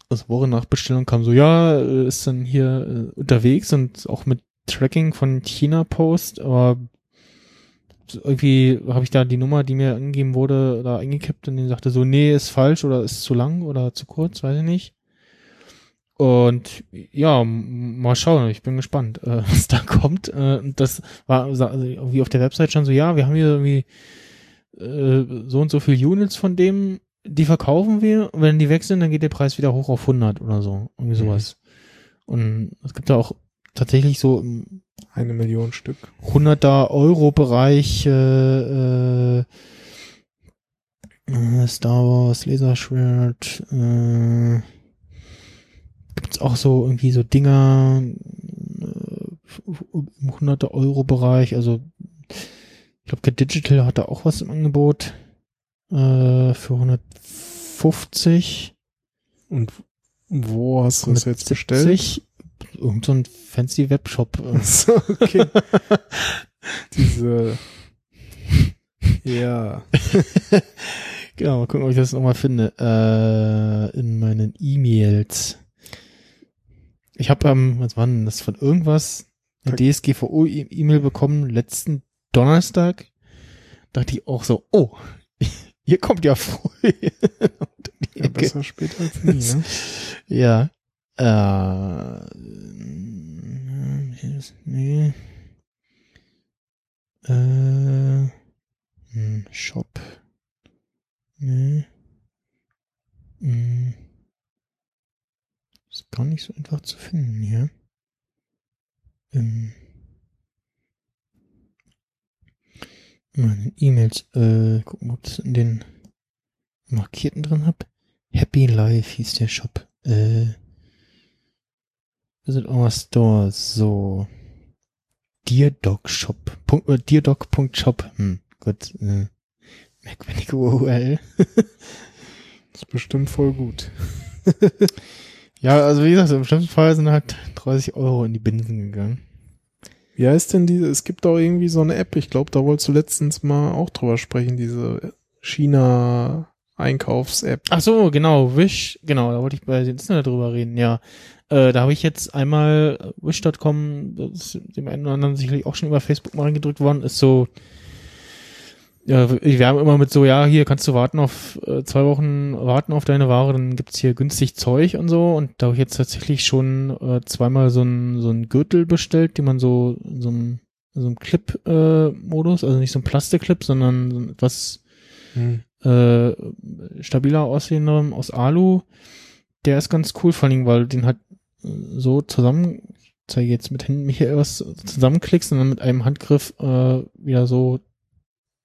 [SPEAKER 3] Also Woche nach Bestellung kam so, ja, äh, ist dann hier äh, unterwegs und auch mit Tracking von China Post, aber irgendwie habe ich da die Nummer, die mir angegeben wurde, da eingekippt und die sagte so, nee, ist falsch oder ist zu lang oder zu kurz, weiß ich nicht. Und ja, mal schauen, ich bin gespannt, äh, was da kommt. Äh, das war also irgendwie auf der Website schon so, ja, wir haben hier irgendwie äh, so und so viel Units von dem, die verkaufen wir. Und wenn die weg sind, dann geht der Preis wieder hoch auf 100 oder so. Irgendwie sowas. Und es gibt da auch tatsächlich so im
[SPEAKER 4] Eine Million Stück.
[SPEAKER 3] 100er Euro Bereich äh, äh, äh, Star Wars Laserschwert äh, gibt's auch so irgendwie so Dinger äh, im 100er Euro Bereich also ich glaube Get Digital hat da auch was im Angebot äh, für 150
[SPEAKER 4] Und wo hast du das jetzt bestellt?
[SPEAKER 3] 170. irgend so ein fancy Webshop äh.
[SPEAKER 4] so, okay. Diese. Ja.
[SPEAKER 3] Genau, mal gucken, ob ich das nochmal finde. Äh, in meinen E-Mails. Ich habe am, was war denn das von irgendwas? Eine DSGVO-E-Mail bekommen letzten Donnerstag. Dachte ich auch so, oh, ihr kommt ja früh.
[SPEAKER 4] Ja besser später als nie, ne?
[SPEAKER 3] Ja. Äh, nee. Äh, hm, Shop. Nee. Hm. Ist gar nicht so einfach zu finden hier. Ähm. Meine E-Mails, äh, gucken, ob ich in den markierten drin hab. Happy Life hieß der Shop. Äh, Visit our store. So. Deardog Shop. Punkt, äh, Deardog.shop. Hm, gut. Äh, merkwürdige URL.
[SPEAKER 4] ist bestimmt voll gut.
[SPEAKER 3] Ja, also wie gesagt, im schlimmsten Fall sind halt 30 Euro in die Binsen gegangen.
[SPEAKER 4] Wie heißt denn diese? Es gibt auch irgendwie so eine App. Ich glaube, da wolltest du letztens mal auch drüber sprechen. Diese China-Einkaufs-App.
[SPEAKER 3] Ach so, genau, Wish, genau, da wollte ich bei den Internet drüber reden, ja. Äh, da habe ich jetzt einmal äh, Wish.com, das ist dem einen oder anderen sicherlich auch schon über Facebook mal reingedrückt worden, ist so, ja, wir haben immer mit so, ja, hier kannst du warten auf äh, zwei Wochen warten auf deine Ware, dann gibt's hier günstig Zeug und so. Und da habe ich jetzt tatsächlich schon äh, zweimal so ein so ein Gürtel bestellt, die man so in so einem so einem Clip-Modus, also nicht so ein Plastikclip, sondern so ein etwas
[SPEAKER 4] Hm.
[SPEAKER 3] äh, stabiler aussehendem aus Alu. Der ist ganz cool, vor allem, weil den äh, so zusammen, ich zeige jetzt mit Händen Michael was, zusammenklickst und dann mit einem Handgriff äh, wieder so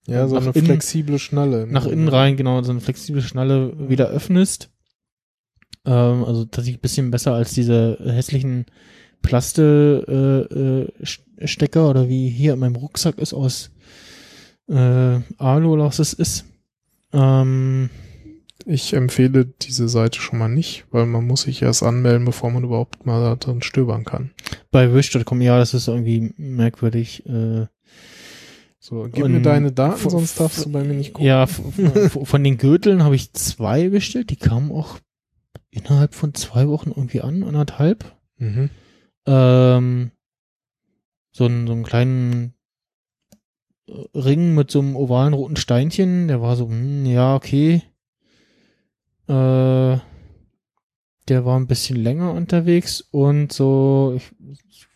[SPEAKER 4] Ja, so eine
[SPEAKER 3] innen-
[SPEAKER 4] flexible Schnalle.
[SPEAKER 3] nach innen rein, genau, so eine flexible Schnalle wieder öffnest. Ähm, also tatsächlich ein bisschen besser als diese hässlichen Plaste äh, äh, St- Stecker oder wie hier in meinem Rucksack ist aus äh, Alu oder was es ist. Ähm,
[SPEAKER 4] Ich empfehle diese Seite schon mal nicht, weil man muss sich erst anmelden, bevor man überhaupt mal da drin stöbern kann.
[SPEAKER 3] bei Wish.com, ja, das ist irgendwie merkwürdig. Äh,
[SPEAKER 4] So, gib
[SPEAKER 3] Und
[SPEAKER 4] mir deine Daten,
[SPEAKER 3] f-
[SPEAKER 4] sonst darfst du bei mir nicht gucken.
[SPEAKER 3] ja, von den Gürteln habe ich zwei bestellt, die kamen auch innerhalb von zwei Wochen irgendwie an, anderthalb.
[SPEAKER 4] Mhm.
[SPEAKER 3] ähm, so einen, so einen kleinen äh, Ring mit so einem ovalen roten Steinchen. Der war so, hm, ja, okay. Äh, der war ein bisschen länger unterwegs und so, ich,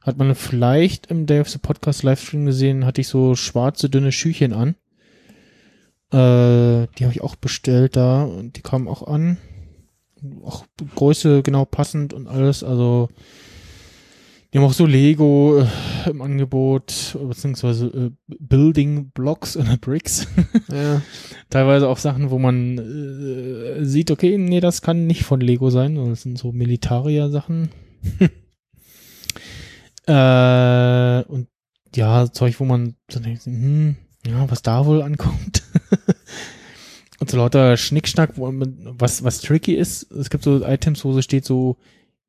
[SPEAKER 3] hat man vielleicht im Day of the Podcast Livestream gesehen, hatte ich so schwarze, dünne Schüchen an. Äh, die habe ich auch bestellt da und die kamen auch an. Auch Größe genau passend und alles. Also die haben auch so Lego äh, im Angebot, beziehungsweise äh, Building Blocks oder Bricks.
[SPEAKER 4] Ja.
[SPEAKER 3] Teilweise auch Sachen, wo man äh, sieht, okay, nee, das kann nicht von Lego sein, sondern das sind so Militaria-Sachen. äh, und ja, Zeug, wo man so denkt, hm, ja, was da wohl ankommt. und so lauter Schnickschnack, wo man, was, was tricky ist, es gibt so Items, wo so steht so,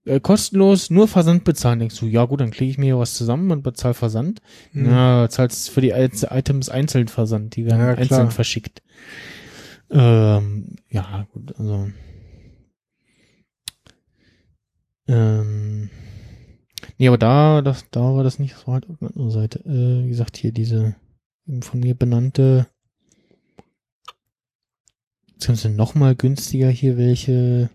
[SPEAKER 3] äh, kostenlos, nur Versand bezahlen. Denkst du, ja gut, dann klicke ich mir hier was zusammen und bezahle Versand.
[SPEAKER 4] Hm.
[SPEAKER 3] Ja, zahlst für die Items einzeln Versand, die werden
[SPEAKER 4] Ja, klar.
[SPEAKER 3] einzeln verschickt. Ähm, ja, gut, also. Ähm, nee, aber da, das, da war das nicht, das war halt auf anderen Seite. Äh, wie gesagt, hier diese von mir benannte, beziehungsweise noch mal günstiger hier welche.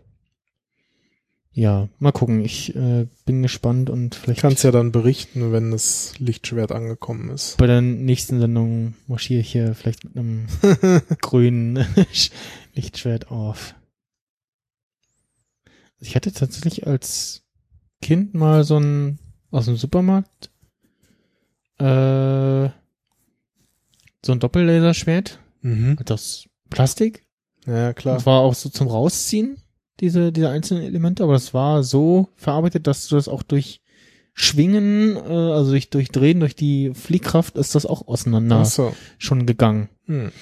[SPEAKER 3] Ja, mal gucken. Ich äh, bin gespannt und vielleicht
[SPEAKER 4] Kannst ja dann berichten, wenn das Lichtschwert angekommen ist.
[SPEAKER 3] bei der nächsten Sendung marschiere ich hier vielleicht mit einem grünen Lichtschwert auf. Also Ich hatte tatsächlich als Kind mal so ein aus dem Supermarkt äh, so ein Doppellaserschwert
[SPEAKER 4] Mhm.
[SPEAKER 3] aus Plastik.
[SPEAKER 4] Ja, klar.
[SPEAKER 3] Das war auch so zum Rausziehen, diese, diese einzelnen Elemente, aber das war so verarbeitet, dass du das auch durch Schwingen, äh, also durch, durch Drehen, durch die Fliehkraft ist das auch auseinander
[SPEAKER 4] so.
[SPEAKER 3] schon gegangen.
[SPEAKER 4] Hm.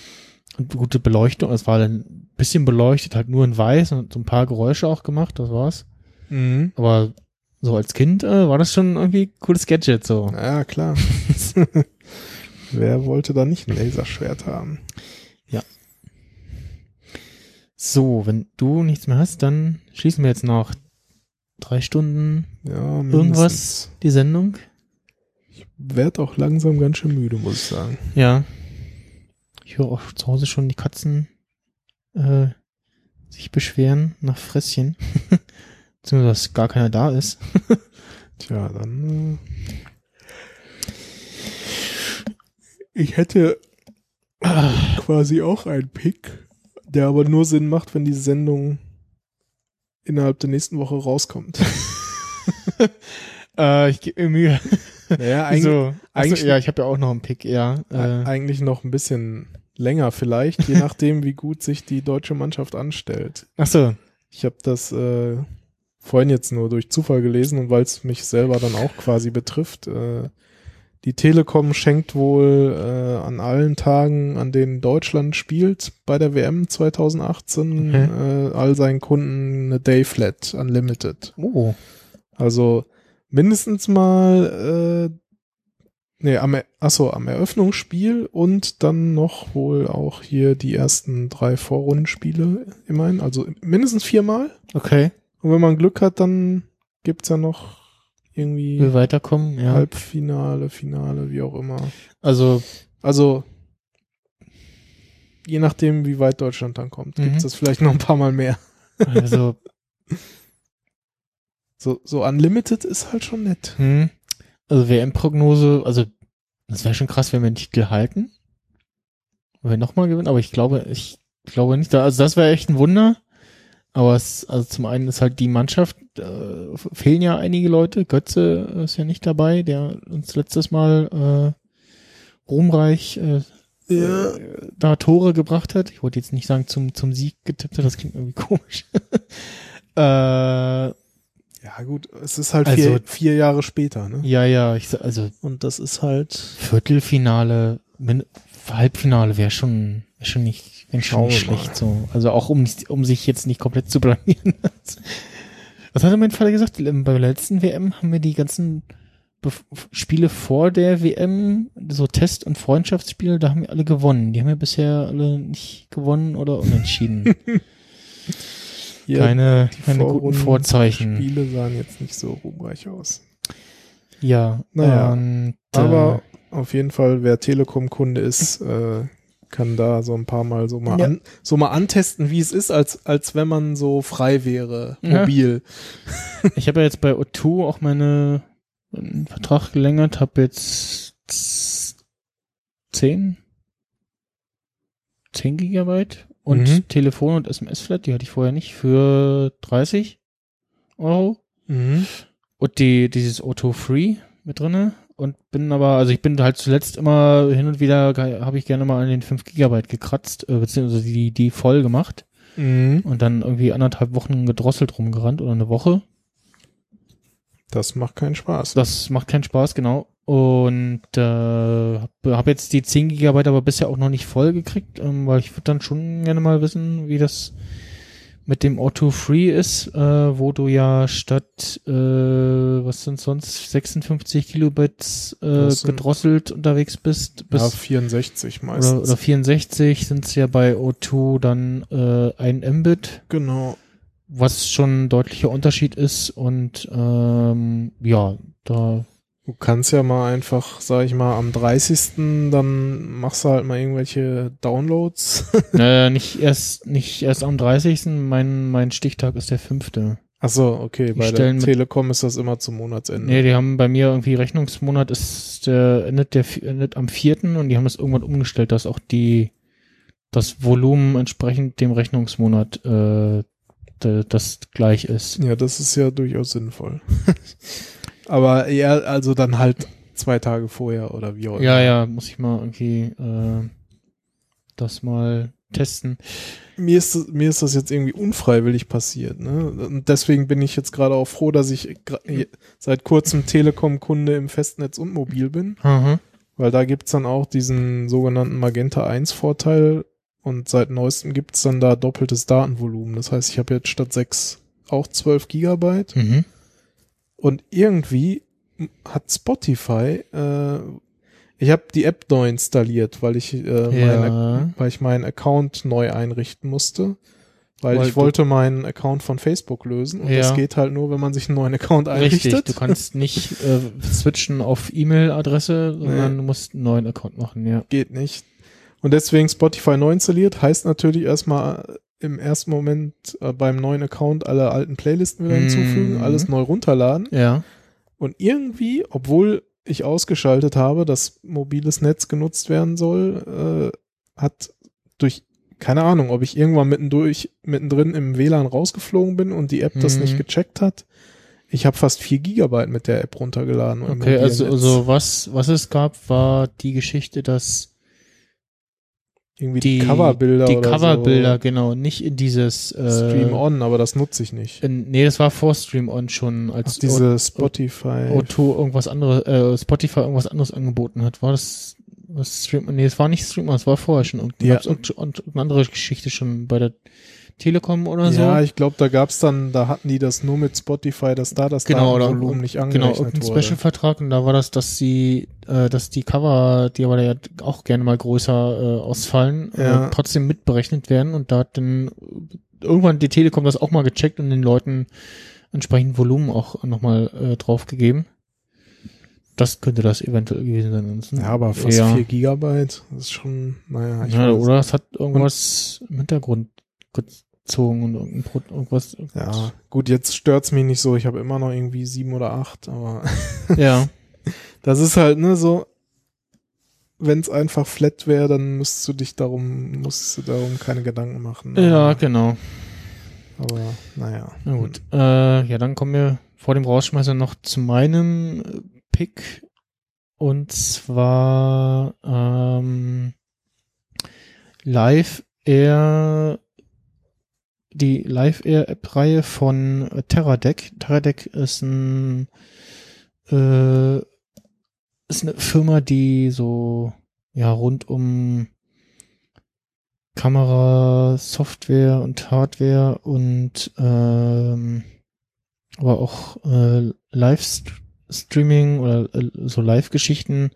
[SPEAKER 3] Und gute Beleuchtung, es war dann ein bisschen beleuchtet, halt nur in weiß und so ein paar Geräusche auch gemacht, das war's.
[SPEAKER 4] Mhm.
[SPEAKER 3] Aber so als Kind äh, war das schon irgendwie ein cooles Gadget, so.
[SPEAKER 4] Ja, klar. Wer wollte da nicht ein Laserschwert haben?
[SPEAKER 3] So, wenn du nichts mehr hast, dann schließen wir jetzt noch drei Stunden
[SPEAKER 4] Ja,
[SPEAKER 3] Irgendwas? die Sendung.
[SPEAKER 4] Werd auch langsam ganz schön müde, muss ich sagen.
[SPEAKER 3] Ja. Ich höre auch zu Hause schon die Katzen äh, sich beschweren nach Fresschen. Beziehungsweise, dass gar keiner da ist.
[SPEAKER 4] Tja, dann. Äh, ich hätte quasi auch einen Pick, der aber nur Sinn macht, wenn die Sendung innerhalb der nächsten Woche rauskommt.
[SPEAKER 3] Äh, ich gebe mir Mühe.
[SPEAKER 4] Naja, eigentlich,
[SPEAKER 3] so, eigentlich
[SPEAKER 4] eigentlich-
[SPEAKER 3] ja, ich habe ja auch noch einen Pick, ja.
[SPEAKER 4] Äh, eigentlich noch ein bisschen länger vielleicht, je nachdem, wie gut sich die deutsche Mannschaft anstellt.
[SPEAKER 3] ach so.
[SPEAKER 4] Ich habe das äh, vorhin jetzt nur durch Zufall gelesen und weil es mich selber dann auch quasi betrifft. Äh, die Telekom schenkt wohl äh, an allen Tagen, an denen Deutschland spielt bei der WM 2018,
[SPEAKER 3] Okay.
[SPEAKER 4] äh, all seinen Kunden eine Dayflat Unlimited.
[SPEAKER 3] Oh.
[SPEAKER 4] Also mindestens mal, äh, nee, am, Er- achso, am Eröffnungsspiel und dann noch wohl auch hier die ersten drei Vorrundenspiele immerhin. Also mindestens viermal.
[SPEAKER 3] Okay.
[SPEAKER 4] Und wenn man Glück hat, dann gibt's ja noch irgendwie
[SPEAKER 3] Wir weiterkommen, ja.
[SPEAKER 4] Halbfinale, Finale, wie auch immer.
[SPEAKER 3] Also,
[SPEAKER 4] Also je nachdem, wie weit Deutschland dann kommt,
[SPEAKER 3] Mhm.
[SPEAKER 4] gibt's das vielleicht noch ein paar Mal mehr.
[SPEAKER 3] also,
[SPEAKER 4] So, so Unlimited ist halt schon nett.
[SPEAKER 3] hm. Also WM-Prognose, also das wäre schon krass, wenn wir den Titel halten. Wenn wir nochmal gewinnen, aber ich glaube, ich glaube nicht. Also das wäre echt ein Wunder. Aber es, also zum einen ist halt die Mannschaft, äh, fehlen ja einige Leute. Götze ist ja nicht dabei, der uns letztes Mal äh, ruhmreich äh,
[SPEAKER 4] Ja.
[SPEAKER 3] äh, da Tore gebracht hat. Ich wollte jetzt nicht sagen zum, zum Sieg getippt hat, das klingt irgendwie komisch. äh,
[SPEAKER 4] Ja, gut, es ist halt
[SPEAKER 3] Also-
[SPEAKER 4] vier, vier Jahre später, ne?
[SPEAKER 3] ja, ja, ich, also
[SPEAKER 4] Und das ist halt.
[SPEAKER 3] Viertelfinale, Halbfinale wäre schon, wär schon nicht, wär schon nicht
[SPEAKER 4] wir mal.
[SPEAKER 3] schlecht so. Also auch um, um sich jetzt nicht komplett zu blamieren. Was hat er mein Vater gesagt? Ähm, Beim letzten WM haben wir die ganzen Bef Spiele vor der WM, so Test- und Freundschaftsspiele, da haben wir alle gewonnen. Die haben wir bisher alle nicht gewonnen oder unentschieden.
[SPEAKER 4] Hier,
[SPEAKER 3] keine
[SPEAKER 4] die
[SPEAKER 3] keine guten Vorzeichen.
[SPEAKER 4] Spiele sahen jetzt nicht so ruhmreich aus.
[SPEAKER 3] Ja,
[SPEAKER 4] Naja,
[SPEAKER 3] und,
[SPEAKER 4] Aber auf jeden Fall, wer Telekom-Kunde ist, äh, kann da so ein paar Mal so mal,
[SPEAKER 3] Ja.
[SPEAKER 4] an, so mal antesten, wie es ist, als, als wenn man so frei wäre,
[SPEAKER 3] Ja.
[SPEAKER 4] mobil.
[SPEAKER 3] äh, ich habe ja jetzt bei O2 auch meine meinen Vertrag gellängert, habe jetzt zehn 10 Gigabyte und
[SPEAKER 4] Mhm.
[SPEAKER 3] Telefon und SMS-Flat, die hatte ich vorher nicht, für 30 Euro.
[SPEAKER 4] Mhm.
[SPEAKER 3] Und die, dieses Auto Free mit drinne. Und bin aber, also ich bin halt zuletzt immer hin und wieder, habe ich gerne mal an den 5 Gigabyte gekratzt, äh, beziehungsweise die, die voll gemacht.
[SPEAKER 4] Mhm.
[SPEAKER 3] Und dann irgendwie anderthalb Wochen gedrosselt rumgerannt oder eine Woche.
[SPEAKER 4] Das macht keinen Spaß.
[SPEAKER 3] Das macht keinen Spaß, genau. Und äh, habe hab jetzt die 10 Gigabyte aber bisher auch noch nicht voll gekriegt, ähm, weil ich würde dann schon gerne mal wissen, wie das mit dem Auto Free ist, äh, wo du ja statt, äh, was sind sonst, 56 Kilobits äh,
[SPEAKER 4] sind-
[SPEAKER 3] gedrosselt unterwegs bist,
[SPEAKER 4] ja,
[SPEAKER 3] bis
[SPEAKER 4] 64 meistens.
[SPEAKER 3] oder, oder 64 sind es ja bei O2 dann äh, ein Mbit,
[SPEAKER 4] genau.
[SPEAKER 3] was schon ein deutlicher Unterschied ist und ähm, ja, da
[SPEAKER 4] Du kannst ja mal einfach, sag ich mal, am 30. dann machst du halt mal irgendwelche Downloads.
[SPEAKER 3] naja, nicht erst nicht erst am 30. Mein mein Stichtag ist der fünfte.
[SPEAKER 4] Ach so, okay. Bei der Telekom ist das immer zum Monatsende.
[SPEAKER 3] Nee, die haben bei mir irgendwie Rechnungsmonat ist der endet der endet am vierten und die haben das irgendwann umgestellt, dass auch die das Volumen entsprechend dem Rechnungsmonat äh, das gleich ist.
[SPEAKER 4] Ja, das ist ja durchaus sinnvoll. Aber eher, also dann halt zwei Tage vorher oder wie auch immer.
[SPEAKER 3] Ja, ja, muss ich mal irgendwie äh, das mal testen.
[SPEAKER 4] Mir ist, mir ist das jetzt irgendwie unfreiwillig passiert. Ne? Und deswegen bin ich jetzt gerade auch froh, dass ich seit kurzem Telekom-Kunde im Festnetz und mobil bin.
[SPEAKER 3] Aha.
[SPEAKER 4] Weil da gibt's dann auch diesen sogenannten Magenta 1 Vorteil und seit neuestem gibt's dann da doppeltes Datenvolumen. Das heißt, ich habe jetzt statt 6 auch 12 Gigabyte
[SPEAKER 3] Mhm.
[SPEAKER 4] Und irgendwie hat Spotify, äh, ich habe die App neu installiert, weil ich, äh,
[SPEAKER 3] Ja.
[SPEAKER 4] mein, weil ich meinen Account neu einrichten musste. Weil
[SPEAKER 3] Weil
[SPEAKER 4] ich wollte meinen Account von Facebook lösen und
[SPEAKER 3] Ja.
[SPEAKER 4] das geht halt nur, wenn man sich einen neuen Account einrichtet.
[SPEAKER 3] Richtig, du kannst nicht äh, switchen auf E-Mail-Adresse, sondern
[SPEAKER 4] Nee.
[SPEAKER 3] du musst einen neuen Account machen, ja.
[SPEAKER 4] geht nicht. Und deswegen Spotify neu installiert, heißt natürlich erstmal im ersten Moment äh, beim neuen Account alle alten Playlisten wieder
[SPEAKER 3] Mhm.
[SPEAKER 4] hinzufügen, alles neu runterladen.
[SPEAKER 3] Ja.
[SPEAKER 4] Und irgendwie, obwohl ich ausgeschaltet habe, dass mobiles Netz genutzt werden soll, äh, hat durch, keine Ahnung, ob ich irgendwann mittendurch, mittendrin im WLAN rausgeflogen bin und die App das
[SPEAKER 3] Mhm.
[SPEAKER 4] nicht gecheckt hat. Ich habe fast vier Gigabyte mit der App runtergeladen.
[SPEAKER 3] Okay, also, also was, was es gab, war die Geschichte, dass
[SPEAKER 4] irgendwie
[SPEAKER 3] die
[SPEAKER 4] die Coverbilder
[SPEAKER 3] die Coverbilder,
[SPEAKER 4] so.
[SPEAKER 3] genau, nicht in dieses äh,
[SPEAKER 4] Stream On, aber das nutze ich nicht.
[SPEAKER 3] In, nee, das war vor Stream On schon,
[SPEAKER 4] Ach,
[SPEAKER 3] als
[SPEAKER 4] diese Spotify.
[SPEAKER 3] O- O2 irgendwas anderes, äh, Spotify irgendwas anderes angeboten hat. War das was Stream Nee, es war nicht Stream On, es war vorher schon. Und
[SPEAKER 4] Ja.
[SPEAKER 3] gab's und eine andere Geschichte schon bei der Telekom oder so.
[SPEAKER 4] ja, ich glaube, da gab's dann, da hatten die das nur mit Spotify, dass da das
[SPEAKER 3] Genau, oder-
[SPEAKER 4] Datenvolumen nicht
[SPEAKER 3] Genau,
[SPEAKER 4] angerechnet
[SPEAKER 3] irgendein
[SPEAKER 4] wurde.
[SPEAKER 3] Special-Vertrag und da war das, dass sie, äh, dass die Cover, die aber ja auch gerne mal größer äh, ausfallen,
[SPEAKER 4] Ja.
[SPEAKER 3] äh, trotzdem mitberechnet werden und da hat dann irgendwann die Telekom das auch mal gecheckt und den Leuten entsprechend Volumen auch nochmal äh, draufgegeben. Das könnte das eventuell gewesen sein. Ansonsten-
[SPEAKER 4] ja, aber fast
[SPEAKER 3] ja.
[SPEAKER 4] 4 Gigabyte, das ist schon, naja, ich
[SPEAKER 3] ja,
[SPEAKER 4] weiß.
[SPEAKER 3] oder es hat irgendwas im Hintergrund gezogen und irgendein Pro irgendwas.
[SPEAKER 4] Ja, gut, jetzt stört's mich nicht so, ich habe immer noch irgendwie sieben oder acht, aber
[SPEAKER 3] Ja.
[SPEAKER 4] das ist halt, ne, so, wenn's einfach flat wäre, dann müsstest du dich darum, musst du darum keine Gedanken machen.
[SPEAKER 3] Ja, genau.
[SPEAKER 4] Aber, naja.
[SPEAKER 3] Na gut. Äh, ja, dann kommen wir vor dem Rausschmeißer noch zu meinem äh, Pick. Und zwar ähm, Live Air, die Live Air App-Reihe von äh, Terradeck. Terradeck ist ein äh, ist eine Firma, die so ja rund um Kamera, Software und Hardware und ähm, aber auch äh, Live-Streaming oder äh, so Live-Geschichten.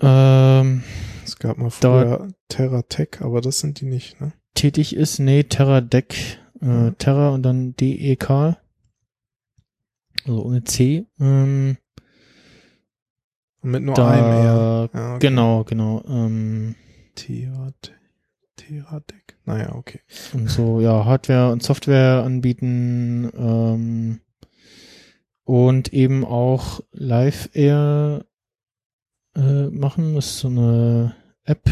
[SPEAKER 3] Ähm,
[SPEAKER 4] Es gab mal früher Terratech, aber das sind die nicht, ne?
[SPEAKER 3] Tätig ist, nee, Terra Deck, äh, Terra und dann D-E-K. Also ohne C. Ähm,
[SPEAKER 4] Mit nur
[SPEAKER 3] da,
[SPEAKER 4] einem R. Ja, okay.
[SPEAKER 3] Genau, genau. Ähm,
[SPEAKER 4] Terratech. Terratech. Naja, okay.
[SPEAKER 3] und so, ja, Hardware und Software anbieten ähm, und eben auch Live Air äh, machen. Das ist so eine App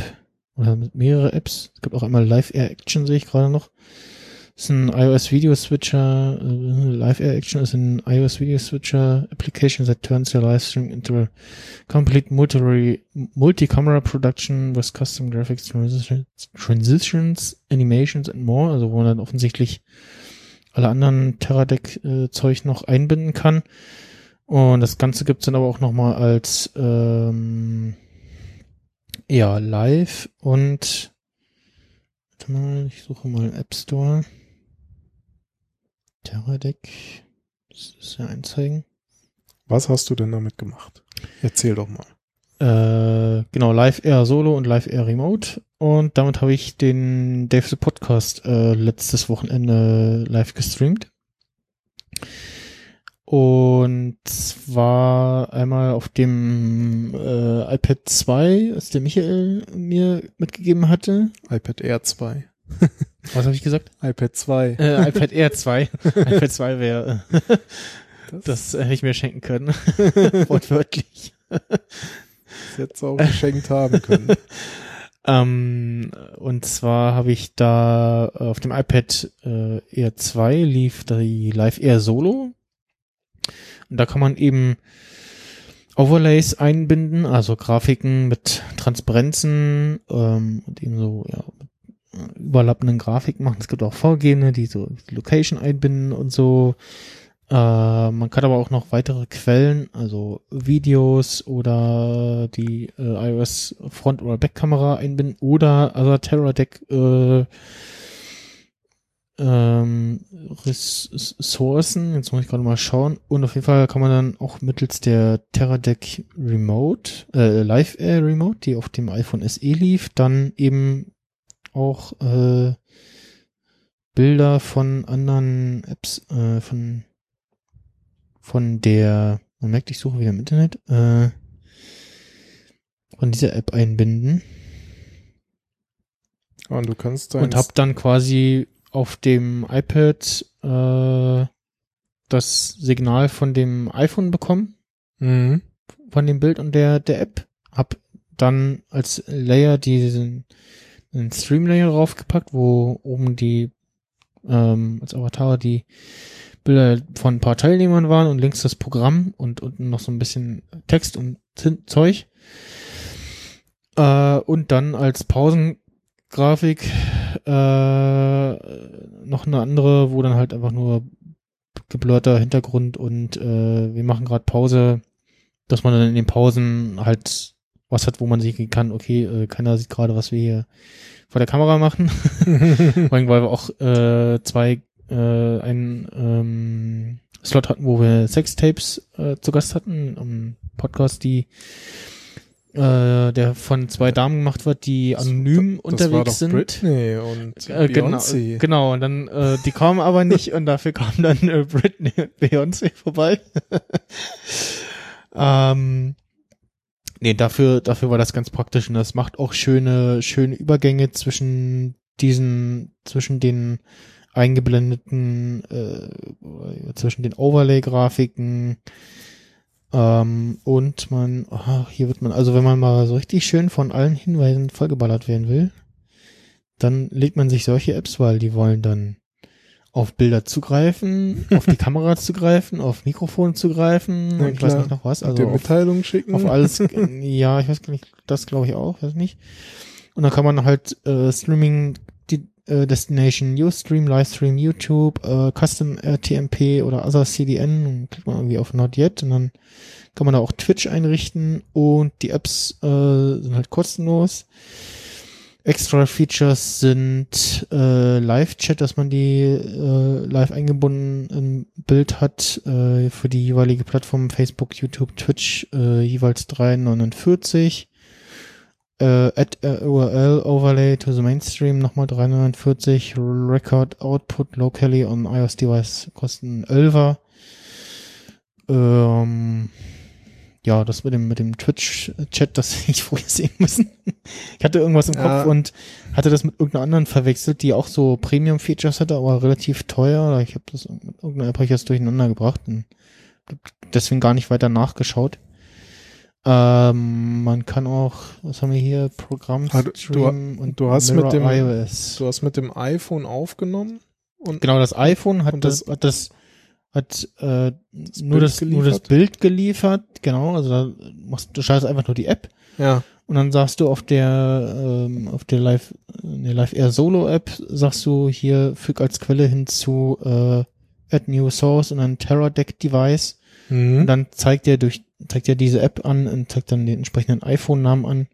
[SPEAKER 3] oder mehrere Apps. Es gibt auch einmal Live Air Action, sehe ich gerade noch. Das ist ein iOS Video Switcher. Äh, Live Air Action ist ein iOS Video Switcher application that turns your live stream into a complete multi- multi-camera production with custom graphics, transitions, transitions, animations and more. Also wo man dann offensichtlich alle anderen Teradek-Zeug noch einbinden kann. Und das Ganze gibt's dann aber auch nochmal als ähm, ja, live und warte mal, ich suche mal App Store. Teradek. Das ist ja Einzeigen.
[SPEAKER 4] Was hast du denn damit gemacht? Erzähl doch mal.
[SPEAKER 3] Äh, genau, Live Air Solo und Live Air Remote. Und damit habe ich den Dave the Podcast äh, letztes Wochenende live gestreamt. Und zwar einmal auf dem äh, iPad 2, das der Michael mir mitgegeben hatte.
[SPEAKER 4] iPad Air 2.
[SPEAKER 3] Was habe ich gesagt?
[SPEAKER 4] iPad 2.
[SPEAKER 3] Äh, iPad Air 2. iPad 2 wäre, äh, das, das hätte ich mir schenken können. Wortwörtlich.
[SPEAKER 4] Das du auch geschenkt haben können.
[SPEAKER 3] Ähm, und zwar habe ich da auf dem iPad äh, Air 2 lief die Live Air Solo. Und da kann man eben Overlays einbinden, also Grafiken mit Transparenzen ähm, und eben so ja, überlappenden Grafiken machen. Es gibt auch Vorgehende, die so Location einbinden und so. Äh, man kann aber auch noch weitere Quellen, also Videos oder die äh, iOS Front- oder Backkamera einbinden oder also Teradek äh, ähm, Ressourcen. Jetzt muss ich gerade mal schauen. Und auf jeden Fall kann man dann auch mittels der Teradek Remote, äh, Live Air Remote, die auf dem iPhone SE lief, dann eben auch äh, Bilder von anderen Apps, äh, von von der, man merkt, ich suche wieder im Internet, äh, von dieser App einbinden.
[SPEAKER 4] Und du kannst
[SPEAKER 3] Und hab dann quasi auf dem iPad äh, das Signal von dem iPhone bekommen,
[SPEAKER 4] Mhm.
[SPEAKER 3] von dem Bild und der, der App. Hab dann als Layer diesen einen Stream-Layer draufgepackt, wo oben die ähm, als Avatar die Bilder von ein paar Teilnehmern waren und links das Programm und unten noch so ein bisschen Text und Zeug. Äh, und dann als Pausengrafik äh, noch eine andere, wo dann halt einfach nur geblurrter Hintergrund und äh, wir machen gerade Pause, dass man dann in den Pausen halt was hat, wo man sehen kann, okay, äh, keiner sieht gerade, was wir hier vor der Kamera machen. Vor allem, weil wir auch äh, zwei äh, einen ähm, Slot hatten, wo wir Sextapes äh, zu Gast hatten, am Podcast, die äh, der von zwei Damen gemacht wird, die anonym
[SPEAKER 4] das war
[SPEAKER 3] unterwegs sind.
[SPEAKER 4] Britney und
[SPEAKER 3] Äh, genau,
[SPEAKER 4] Beyoncé.
[SPEAKER 3] genau, und dann, äh, die kamen aber nicht und dafür kam dann äh, Britney und Beyoncé vorbei. ähm, nee, dafür, dafür war das ganz praktisch und das macht auch schöne, schöne Übergänge zwischen diesen, zwischen den eingeblendeten, äh, zwischen den Overlay-Grafiken, ähm, und man, aha, hier wird man, also wenn man mal so richtig schön von allen Hinweisen vollgeballert werden will, dann legt man sich solche Apps, weil die wollen dann auf Bilder zugreifen, auf die Kamera zugreifen, auf Mikrofon zugreifen und ich weiß nicht noch was, also auf,
[SPEAKER 4] Mitteilungen schicken.
[SPEAKER 3] auf alles, ja, ich weiß gar nicht, das glaube ich auch, weiß nicht. Und dann kann man halt äh, Streaming äh, Destination Ustream, Livestream YouTube, äh, Custom RTMP oder Other CDN, klickt man irgendwie auf Not Yet und dann kann man da auch Twitch einrichten und die Apps äh, sind halt kostenlos. Extra Features sind äh, Live-Chat, dass man die äh, live eingebunden im Bild hat äh, für die jeweilige Plattform Facebook, YouTube, Twitch äh, jeweils 3,49. Äh, add a URL Overlay to the Mainstream nochmal 3,49. Record Output locally on iOS Device kosten 11er. Ähm, ja, das mit dem, mit dem Twitch-Chat, das hätte ich vorher sehen müssen. Ich hatte irgendwas im
[SPEAKER 4] Ja.
[SPEAKER 3] Kopf und hatte das mit irgendeiner anderen verwechselt, die auch so Premium-Features hatte, aber relativ teuer. Ich habe das mit irgendeiner App ich das durcheinander gebracht und deswegen gar nicht weiter nachgeschaut. Ähm, man kann auch, was haben wir hier, Programm
[SPEAKER 4] Ah, du-
[SPEAKER 3] Stream
[SPEAKER 4] du-
[SPEAKER 3] und
[SPEAKER 4] du hast mit dem-
[SPEAKER 3] iOS.
[SPEAKER 4] Du hast mit dem iPhone aufgenommen und
[SPEAKER 3] Genau, das iPhone hat das,
[SPEAKER 4] das-
[SPEAKER 3] hat das hat äh, nur
[SPEAKER 4] Bild
[SPEAKER 3] das nur das? Bild geliefert, genau, also da machst, du schaltest einfach nur die App
[SPEAKER 4] ja,
[SPEAKER 3] und dann sagst du auf der ähm, auf der Live der Live Air Solo App sagst du hier füg als Quelle hinzu äh, add new source und ein Teradek Device
[SPEAKER 4] mhm.
[SPEAKER 3] und dann zeigt er durch zeigt er diese App an und zeigt dann den entsprechenden iPhone Namen an.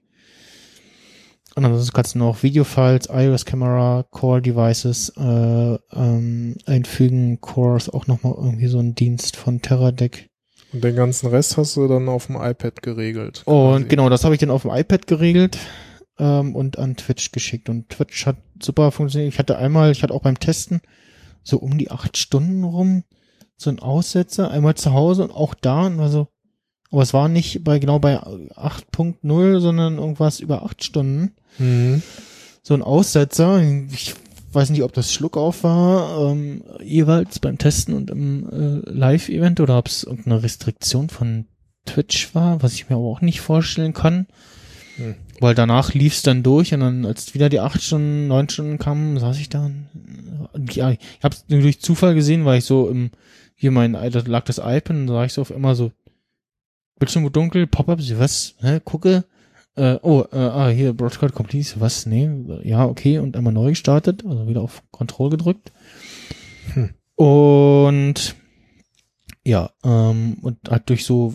[SPEAKER 3] Und ansonsten kannst du noch Videofiles, iOS-Kamera, Core-Devices äh, ähm, einfügen. Core ist auch nochmal irgendwie so ein Dienst von Teradek.
[SPEAKER 4] und den ganzen Rest hast du dann auf dem iPad geregelt.
[SPEAKER 3] Und
[SPEAKER 4] quasi.
[SPEAKER 3] genau, das habe ich dann auf dem iPad geregelt ähm, und an Twitch geschickt. Und Twitch hat super funktioniert. Ich hatte einmal, ich hatte auch beim Testen so um die acht Stunden rum so ein Aussetzer, einmal zu Hause und auch da und war so, aber es war nicht bei genau bei 8.0, sondern irgendwas über acht Stunden.
[SPEAKER 4] Mhm.
[SPEAKER 3] So ein Aussetzer. Ich weiß nicht, ob das Schluckauf war, ähm, jeweils beim Testen und im äh, Live-Event oder ob es irgendeine Restriktion von Twitch war, was ich mir aber auch nicht vorstellen kann.
[SPEAKER 4] Hm.
[SPEAKER 3] Weil danach lief es dann durch und dann, als wieder die acht Stunden, neun Stunden kamen, saß ich da und, ja, ich hab's nur durch Zufall gesehen, weil ich so im, hier mein, da lag das iPad und da sah ich so auf immer so, Bildschirm dunkel, Pop-up, was, hä, gucke, äh, oh, äh, ah, hier, Broadcast Complete, was, nee, ja, okay, und einmal neu gestartet, also wieder auf Control gedrückt.
[SPEAKER 4] Hm.
[SPEAKER 3] Und ja, ähm, und halt durch so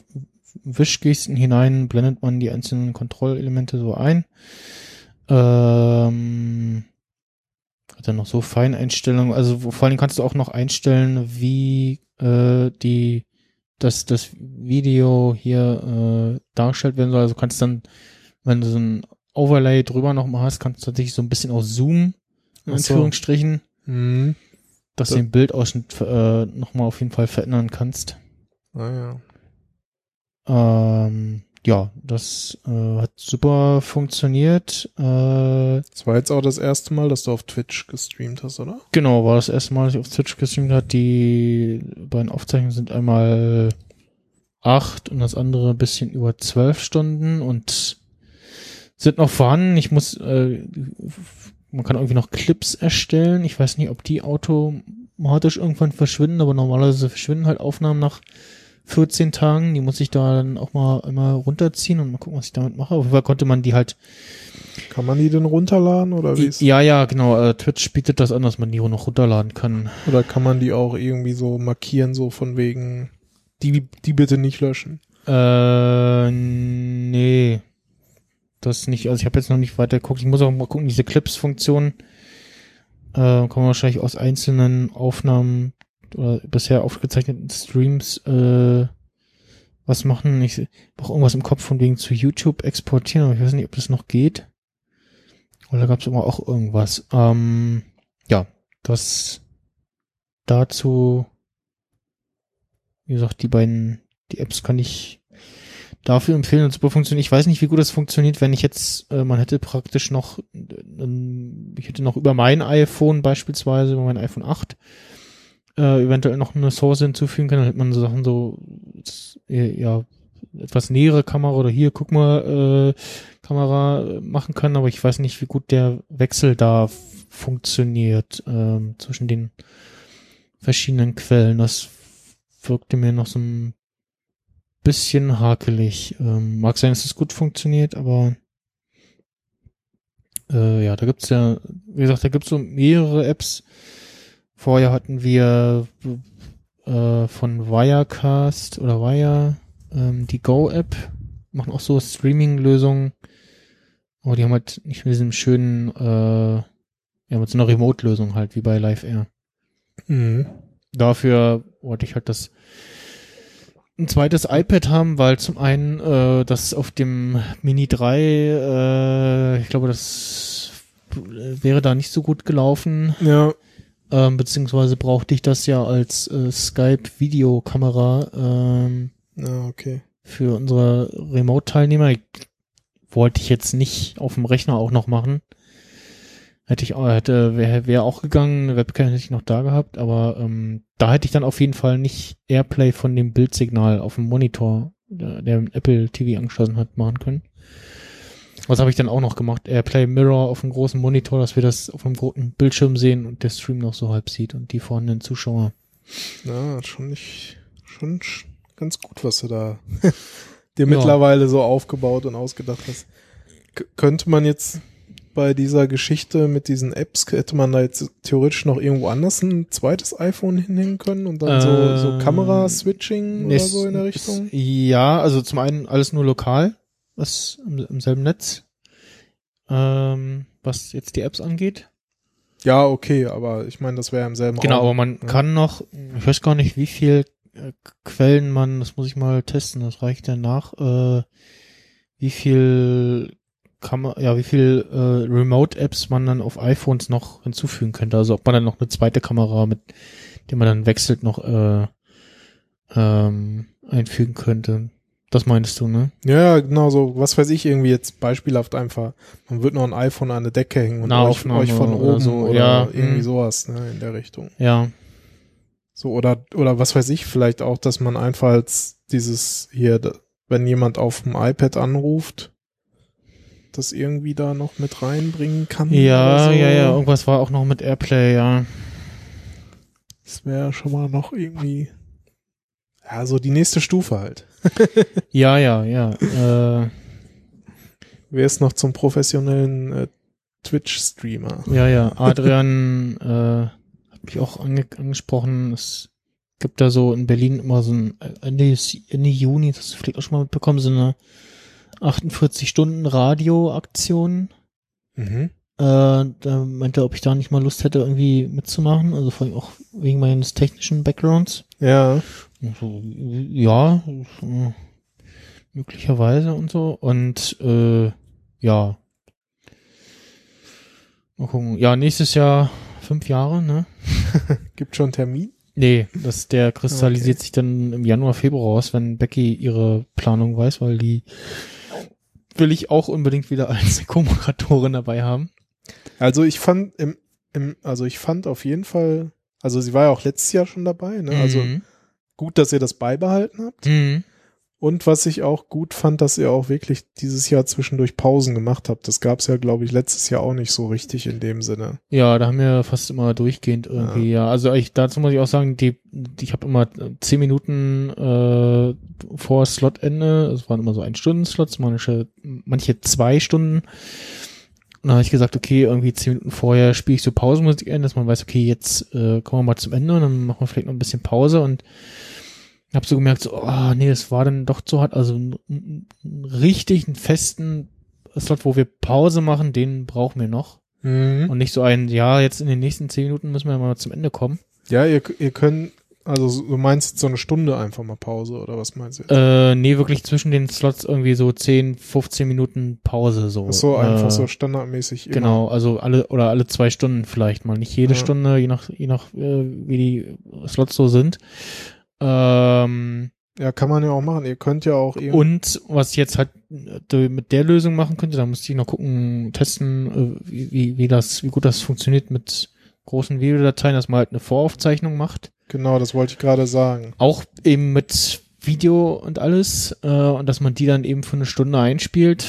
[SPEAKER 3] Wischgesten hinein blendet man die einzelnen Kontrollelemente so ein. Ähm, hat dann noch so Feineinstellungen, also wo, vor allem kannst du auch noch einstellen, wie äh, die das das Video hier äh, dargestellt werden soll. Also kannst dann, wenn du so ein Overlay drüber noch mal hast, kannst du tatsächlich so ein bisschen auch zoomen, in
[SPEAKER 4] so.
[SPEAKER 3] Anführungsstrichen,
[SPEAKER 4] Mhm.
[SPEAKER 3] dass
[SPEAKER 4] Da-
[SPEAKER 3] du den Bildausschnitt äh, noch mal auf jeden Fall verändern kannst.
[SPEAKER 4] Ah, ja.
[SPEAKER 3] Ähm, ja, das äh, hat super funktioniert. Äh,
[SPEAKER 4] Das war jetzt auch das erste Mal, dass du auf Twitch gestreamt hast, oder?
[SPEAKER 3] genau, war das erste Mal, dass ich auf Twitch gestreamt hat. Die beiden Aufzeichnungen sind einmal acht und das andere ein bisschen über zwölf Stunden und sind noch vorhanden. Ich muss, äh, man kann irgendwie noch Clips erstellen. Ich weiß nicht, ob die automatisch irgendwann verschwinden, aber normalerweise verschwinden halt Aufnahmen nach 14 Tagen. Die muss ich da dann auch mal einmal runterziehen und mal gucken, was ich damit mache. Auf jeden Fall konnte man die halt
[SPEAKER 4] Kann man die denn runterladen oder wie ist,
[SPEAKER 3] ja, ja, genau. Äh, Twitch bietet das an, dass man die auch noch runterladen kann.
[SPEAKER 4] oder kann man die auch irgendwie so markieren, so von wegen die die bitte nicht löschen?
[SPEAKER 3] Äh, nee. Das nicht. Also ich habe jetzt noch nicht weiter geguckt. Ich muss auch mal gucken, diese Clips-Funktion äh, kann man wahrscheinlich aus einzelnen Aufnahmen oder bisher aufgezeichneten Streams äh, was machen. Ich brauche irgendwas im Kopf von wegen zu YouTube exportieren, aber ich weiß nicht, ob das noch geht. Oder gab es immer auch irgendwas. Ähm, ja, das dazu, wie gesagt, die beiden, die Apps kann ich dafür empfehlen und super funktioniert. Ich weiß nicht, wie gut das funktioniert, wenn ich jetzt, äh, man hätte praktisch noch, ähm, ich hätte noch über mein iPhone beispielsweise, über mein iPhone 8, äh, eventuell noch eine Source hinzufügen dann hätte man so Sachen so, ja, etwas nähere Kamera oder hier, guck mal, äh, Kamera äh, machen können, aber ich weiß nicht, wie gut der Wechsel da funktioniert ähm, zwischen den verschiedenen Quellen. Das wirkte mir noch so ein bisschen hakelig. Ähm, mag sein, dass es gut funktioniert, aber äh, ja, da gibt's ja, wie gesagt, da gibt's so mehrere Apps. Vorher hatten wir äh, von Wirecast oder Wire ähm, die Go-App, machen auch so Streaming-Lösungen, aber die haben halt nicht mit diesem schönen, äh, ja, mit so einer Remote-Lösung halt, wie bei Live Air.
[SPEAKER 4] Mhm.
[SPEAKER 3] dafür wollte ich halt das ein zweites iPad haben, weil zum einen äh, das auf dem Mini 3, äh, ich glaube, das wäre da nicht so gut gelaufen,
[SPEAKER 4] Ja,
[SPEAKER 3] ähm, beziehungsweise brauchte ich das ja als äh, Skype-Videokamera ähm,
[SPEAKER 4] ja, okay.
[SPEAKER 3] für unsere Remote-Teilnehmer. Wollte ich jetzt nicht auf dem Rechner auch noch machen. Hätte ich auch, hätte, wäre wär auch gegangen, eine Webcam hätte ich noch da gehabt, aber ähm, da hätte ich dann auf jeden Fall nicht Airplay von dem Bildsignal auf dem Monitor der, der Apple TV angeschlossen hat, machen können. Was habe ich dann auch noch gemacht? Airplay Mirror auf einem großen Monitor, dass wir das auf einem großen Bildschirm sehen und der Stream noch so halb sieht und die vorhandenen Zuschauer.
[SPEAKER 4] Ja, schon nicht, schon sch- ganz gut, was du da dir mittlerweile so aufgebaut und ausgedacht hast. K könnte man jetzt bei dieser Geschichte mit diesen Apps, hätte man da jetzt theoretisch noch irgendwo anders ein zweites iPhone hinhängen können und dann so, so
[SPEAKER 3] Ähm,
[SPEAKER 4] Kamera-Switching oder so in der Richtung?
[SPEAKER 3] Ja, also zum einen alles nur lokal, was im, im selben Netz, ähm, was jetzt die Apps angeht.
[SPEAKER 4] Ja, okay, aber ich meine, das wäre im selben
[SPEAKER 3] Genau,
[SPEAKER 4] Raum.
[SPEAKER 3] aber man
[SPEAKER 4] ja.
[SPEAKER 3] kann noch, ich weiß gar nicht, wie viel äh, Quellen man, das muss ich mal testen, das reicht dann nach, äh, wie viel kann man, ja, wie viel äh, Remote-Apps man dann auf iPhones noch hinzufügen könnte. Also ob man dann noch eine zweite Kamera, mit der man dann wechselt, noch äh, ähm, einfügen könnte. Das meinst du, ne?
[SPEAKER 4] Ja, genau so, was weiß ich, irgendwie jetzt beispielhaft einfach, man wird noch ein iPhone an eine Decke hängen und euch, euch von
[SPEAKER 3] oder
[SPEAKER 4] oben
[SPEAKER 3] so,
[SPEAKER 4] oder
[SPEAKER 3] ja,
[SPEAKER 4] irgendwie
[SPEAKER 3] hm.
[SPEAKER 4] sowas, ne, in der Richtung.
[SPEAKER 3] Ja.
[SPEAKER 4] So, oder, oder was weiß ich, vielleicht auch, dass man einfach als dieses hier, wenn jemand auf dem iPad anruft, das irgendwie da noch mit reinbringen kann.
[SPEAKER 3] Ja,
[SPEAKER 4] oder so.
[SPEAKER 3] ja, ja, irgendwas war auch noch mit Airplay, ja.
[SPEAKER 4] Das wäre schon mal noch irgendwie, ja, so die nächste Stufe halt.
[SPEAKER 3] Ja, ja, ja. Äh,
[SPEAKER 4] Wer ist noch zum professionellen äh, Twitch-Streamer?
[SPEAKER 3] Ja, ja, Adrian äh, hat mich auch ange angesprochen. Es gibt da so in Berlin immer so ein Ende, Ende Juni, das hast du vielleicht auch schon mal mitbekommen, so eine 48-Stunden-Radio-Aktion.
[SPEAKER 4] Mhm.
[SPEAKER 3] Äh, da meinte er, ob ich da nicht mal Lust hätte, irgendwie mitzumachen. Also vor allem auch wegen meines technischen Backgrounds.
[SPEAKER 4] Ja,
[SPEAKER 3] so, ja, möglicherweise und so. Und äh, ja. Mal gucken. Ja, nächstes Jahr fünf Jahre, ne?
[SPEAKER 4] gibt schon Termin?
[SPEAKER 3] Nee, das, der kristallisiert
[SPEAKER 4] Okay.
[SPEAKER 3] sich dann im Januar, Februar raus, wenn Becky ihre Planung weiß, weil die will ich auch unbedingt wieder als Co-Moderatorin dabei haben.
[SPEAKER 4] Also ich fand im, im, also ich fand auf jeden Fall, also sie war ja auch letztes Jahr schon dabei, ne? Also
[SPEAKER 3] Mhm.
[SPEAKER 4] Gut, dass ihr das beibehalten habt.
[SPEAKER 3] Mhm.
[SPEAKER 4] Und was ich auch gut fand, dass ihr auch wirklich dieses Jahr zwischendurch Pausen gemacht habt. Das gab's ja, glaube ich, letztes Jahr auch nicht so richtig in dem Sinne.
[SPEAKER 3] Ja, da haben wir fast immer durchgehend irgendwie, ja. Also ich, dazu muss ich auch sagen, die, ich habe immer zehn Minuten äh, vor Slotende, es waren immer so ein Stunden-Slots, manche, manche zwei Stunden. Und dann habe ich gesagt, okay, irgendwie zehn Minuten vorher spiele ich so Pausenmusik ein, dass man weiß, okay, jetzt äh, kommen wir mal zum Ende und dann machen wir vielleicht noch ein bisschen Pause und habe so gemerkt, so, oh, nee, es war dann doch zu hart. Also einen, einen richtigen festen Slot, wo wir Pause machen, den brauchen wir noch. Und nicht so ein, ja, jetzt in den nächsten zehn Minuten müssen wir mal zum Ende kommen.
[SPEAKER 4] Ja, ihr, ihr könnt, also so- du meinst so eine Stunde einfach mal Pause oder was meinst du jetzt?
[SPEAKER 3] Äh, nee, wirklich zwischen den Slots irgendwie so 10, 15 Minuten Pause so.
[SPEAKER 4] Ach so, einfach
[SPEAKER 3] äh,
[SPEAKER 4] so standardmäßig immer.
[SPEAKER 3] Genau, also alle oder alle zwei Stunden vielleicht mal. Nicht jede
[SPEAKER 4] Ja.
[SPEAKER 3] Stunde, je nach, je nach äh, wie die Slots so sind. Ähm,
[SPEAKER 4] Ja, kann man ja auch machen. Ihr könnt ja auch irgendwie.
[SPEAKER 3] und was jetzt halt äh, mit der Lösung machen könnte, da musste ich noch gucken, testen, äh, wie, wie, wie das, wie gut das funktioniert mit großen Videodateien, dass man halt eine Voraufzeichnung macht.
[SPEAKER 4] Genau, das wollte ich gerade sagen.
[SPEAKER 3] Auch eben mit Video und alles äh, und dass man die dann eben für eine Stunde einspielt.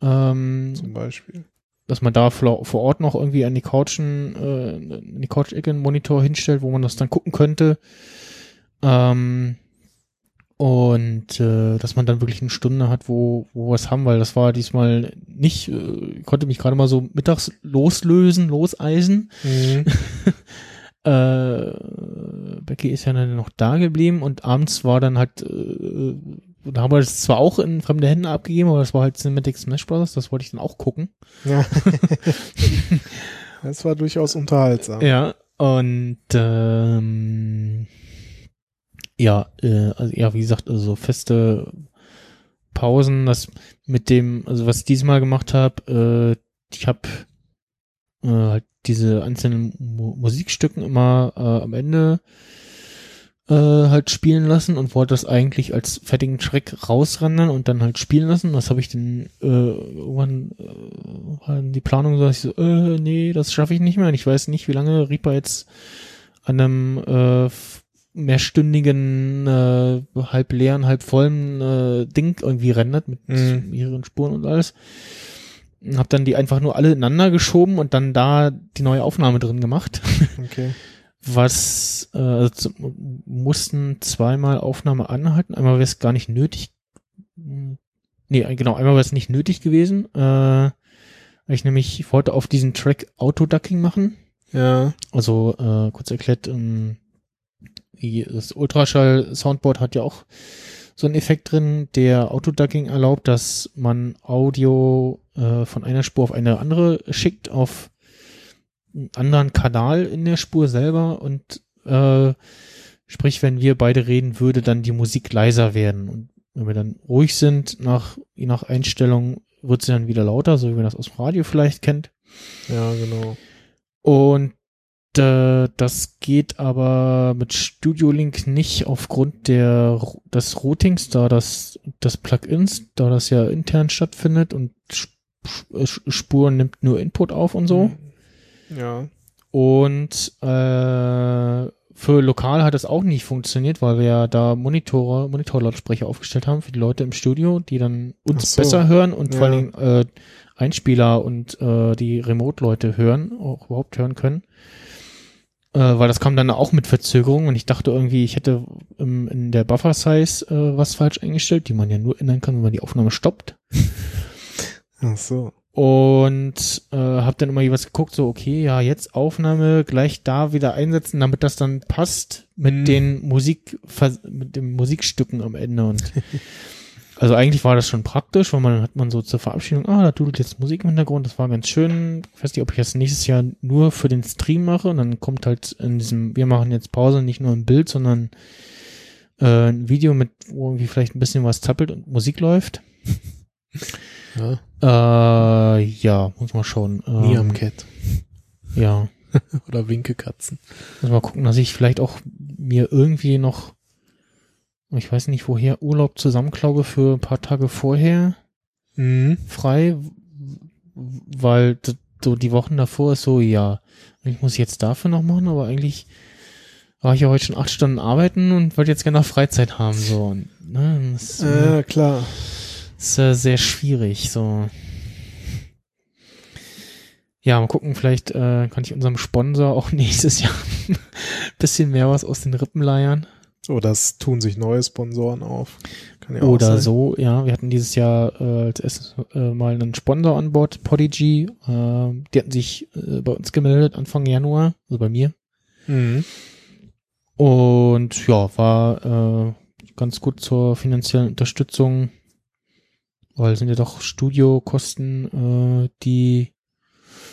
[SPEAKER 3] Ähm,
[SPEAKER 4] Zum Beispiel.
[SPEAKER 3] dass man da vor Ort noch irgendwie an die Couchen, äh, an die Couch-Ecke einen Monitor hinstellt, wo man das dann gucken könnte. Ähm, und äh, dass man dann wirklich eine Stunde hat, wo, wo wir es haben, weil das war diesmal nicht, äh, ich konnte mich gerade mal so mittags loslösen, loseisen.
[SPEAKER 4] Mhm.
[SPEAKER 3] Äh, Becky ist ja dann noch da geblieben und abends war dann halt, äh, da haben wir das zwar auch in fremde Hände abgegeben, aber das war halt Cinematic Smash Bros., das wollte ich dann auch gucken.
[SPEAKER 4] Ja. das war durchaus unterhaltsam.
[SPEAKER 3] Ja, und ähm, ja, äh, also ja, wie gesagt, also feste Pausen, das mit dem, also was ich diesmal gemacht habe, äh, ich habe äh, halt diese einzelnen Mu Musikstücken immer äh, am Ende äh, halt spielen lassen und wollte das eigentlich als fertigen Track rausrendern und dann halt spielen lassen. Das habe ich dann äh, irgendwann äh, die Planung so, dass ich so, äh, nee, das schaffe ich nicht mehr. Und ich weiß nicht, wie lange Reaper jetzt an einem äh, mehrstündigen, äh, halb leeren, halb vollen äh, Ding irgendwie rendert mit
[SPEAKER 4] Mhm.
[SPEAKER 3] mehreren Spuren und alles. Hab dann die einfach nur alle ineinander geschoben und dann da die neue Aufnahme drin gemacht.
[SPEAKER 4] Okay.
[SPEAKER 3] Was äh, also mussten zweimal Aufnahme anhalten. Einmal wäre es gar nicht nötig. Nee, genau, einmal wäre es nicht nötig gewesen. Äh, weil ich nämlich ich wollte auf diesen Track Autoducking machen.
[SPEAKER 4] Ja.
[SPEAKER 3] Also äh, kurz erklärt, ähm, das Ultraschall-Soundboard hat ja auch so einen Effekt drin, der Autoducking erlaubt, dass man Audio äh, von einer Spur auf eine andere schickt, auf einen anderen Kanal in der Spur selber und äh, sprich, wenn wir beide reden, würde dann die Musik leiser werden. Und wenn wir dann ruhig sind, nach, je nach Einstellung, wird sie dann wieder lauter, so wie man das aus dem Radio vielleicht kennt.
[SPEAKER 4] Ja, genau.
[SPEAKER 3] Und äh, das geht aber mit Studio Link nicht aufgrund der des Routings, da das das Plugins, da das ja intern stattfindet und Sp- Spuren nimmt nur Input auf und so.
[SPEAKER 4] Ja.
[SPEAKER 3] Und äh, für lokal hat das auch nicht funktioniert, weil wir ja da Monitore, Monitorlautsprecher aufgestellt haben für die Leute im Studio, die dann uns
[SPEAKER 4] so.
[SPEAKER 3] besser hören und vor
[SPEAKER 4] Ja.
[SPEAKER 3] allen Dingen äh, Einspieler und äh, die Remote-Leute hören, auch überhaupt hören können. Äh, weil das kam dann auch mit Verzögerung und ich dachte irgendwie, ich hätte im, in der Buffer-Size äh, was falsch eingestellt, die man ja nur ändern kann, wenn man die Aufnahme stoppt.
[SPEAKER 4] Ach so.
[SPEAKER 3] Und äh, habe dann immer jeweils geguckt, so, okay, ja, jetzt Aufnahme gleich da wieder einsetzen, damit das dann passt mit
[SPEAKER 4] Mhm.
[SPEAKER 3] den Musik, mit den Musikstücken am Ende. Und also eigentlich war das schon praktisch, weil man hat man so zur Verabschiedung, ah, da dudelt jetzt Musik im Hintergrund, das war ganz schön. Ich weiß nicht, ob ich das nächstes Jahr nur für den Stream mache und dann kommt halt in diesem, wir machen jetzt Pause, nicht nur ein Bild, sondern äh, ein Video mit, wo irgendwie vielleicht ein bisschen was zappelt und Musik läuft.
[SPEAKER 4] Ja.
[SPEAKER 3] Äh, ja, muss mal schauen. Ähm,
[SPEAKER 4] Niam Cat.
[SPEAKER 3] Ja,
[SPEAKER 4] Oder Winkekatzen.
[SPEAKER 3] muss mal gucken, dass ich vielleicht auch mir irgendwie noch, ich weiß nicht woher, Urlaub zusammenklaube für ein paar Tage vorher
[SPEAKER 4] Mhm.
[SPEAKER 3] frei, weil so die Wochen davor ist so, ja, ich muss jetzt dafür noch machen, aber eigentlich war ich ja heute schon acht Stunden arbeiten und wollte jetzt gerne noch Freizeit haben, so. Und, ne, das ist, äh,
[SPEAKER 4] Ja, klar.
[SPEAKER 3] ist äh, sehr schwierig, so. Ja, mal gucken, vielleicht äh, kann ich unserem Sponsor auch nächstes Jahr ein bisschen mehr was aus den Rippen leiern.
[SPEAKER 4] Oh, das tun sich neue Sponsoren auf. Kann ja
[SPEAKER 3] Oder so, ja. Wir hatten dieses Jahr äh, als erstes äh, mal einen Sponsor an Bord, Podigy. Äh, die hatten sich äh, bei uns gemeldet Anfang Januar, also bei mir.
[SPEAKER 4] Mhm.
[SPEAKER 3] Und ja, war äh, ganz gut zur finanziellen Unterstützung, weil es sind ja doch Studiokosten, äh, die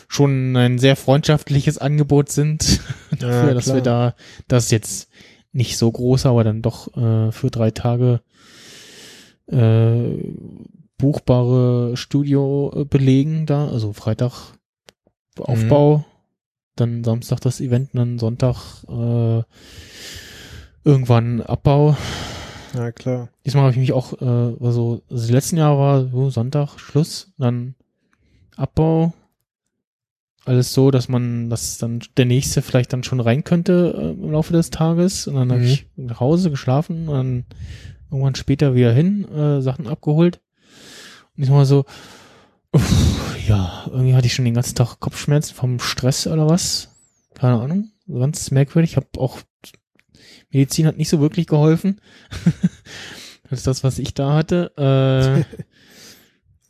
[SPEAKER 3] schon ein sehr freundschaftliches Angebot sind dafür,
[SPEAKER 4] Ja,
[SPEAKER 3] dass wir da das jetzt nicht so groß, aber dann doch äh, für drei Tage äh, buchbare Studio äh, belegen da, also Freitag Aufbau, dann Samstag das Event, und dann Sonntag äh, irgendwann Abbau.
[SPEAKER 4] Ja, klar.
[SPEAKER 3] Diesmal habe ich mich auch, äh, also, die letzten Jahre war so Sonntag Schluss, dann Abbau. Alles so, dass man, dass dann der nächste vielleicht dann schon rein könnte äh, im Laufe des Tages. Und dann habe
[SPEAKER 4] Mhm.
[SPEAKER 3] ich nach Hause geschlafen und dann irgendwann später wieder hin, äh, Sachen abgeholt. Und ich war so, uff, ja, irgendwie hatte ich schon den ganzen Tag Kopfschmerzen vom Stress oder was. Keine Ahnung. Ganz merkwürdig. Ich habe auch Medizin hat nicht so wirklich geholfen. das ist das, was ich da hatte. Äh,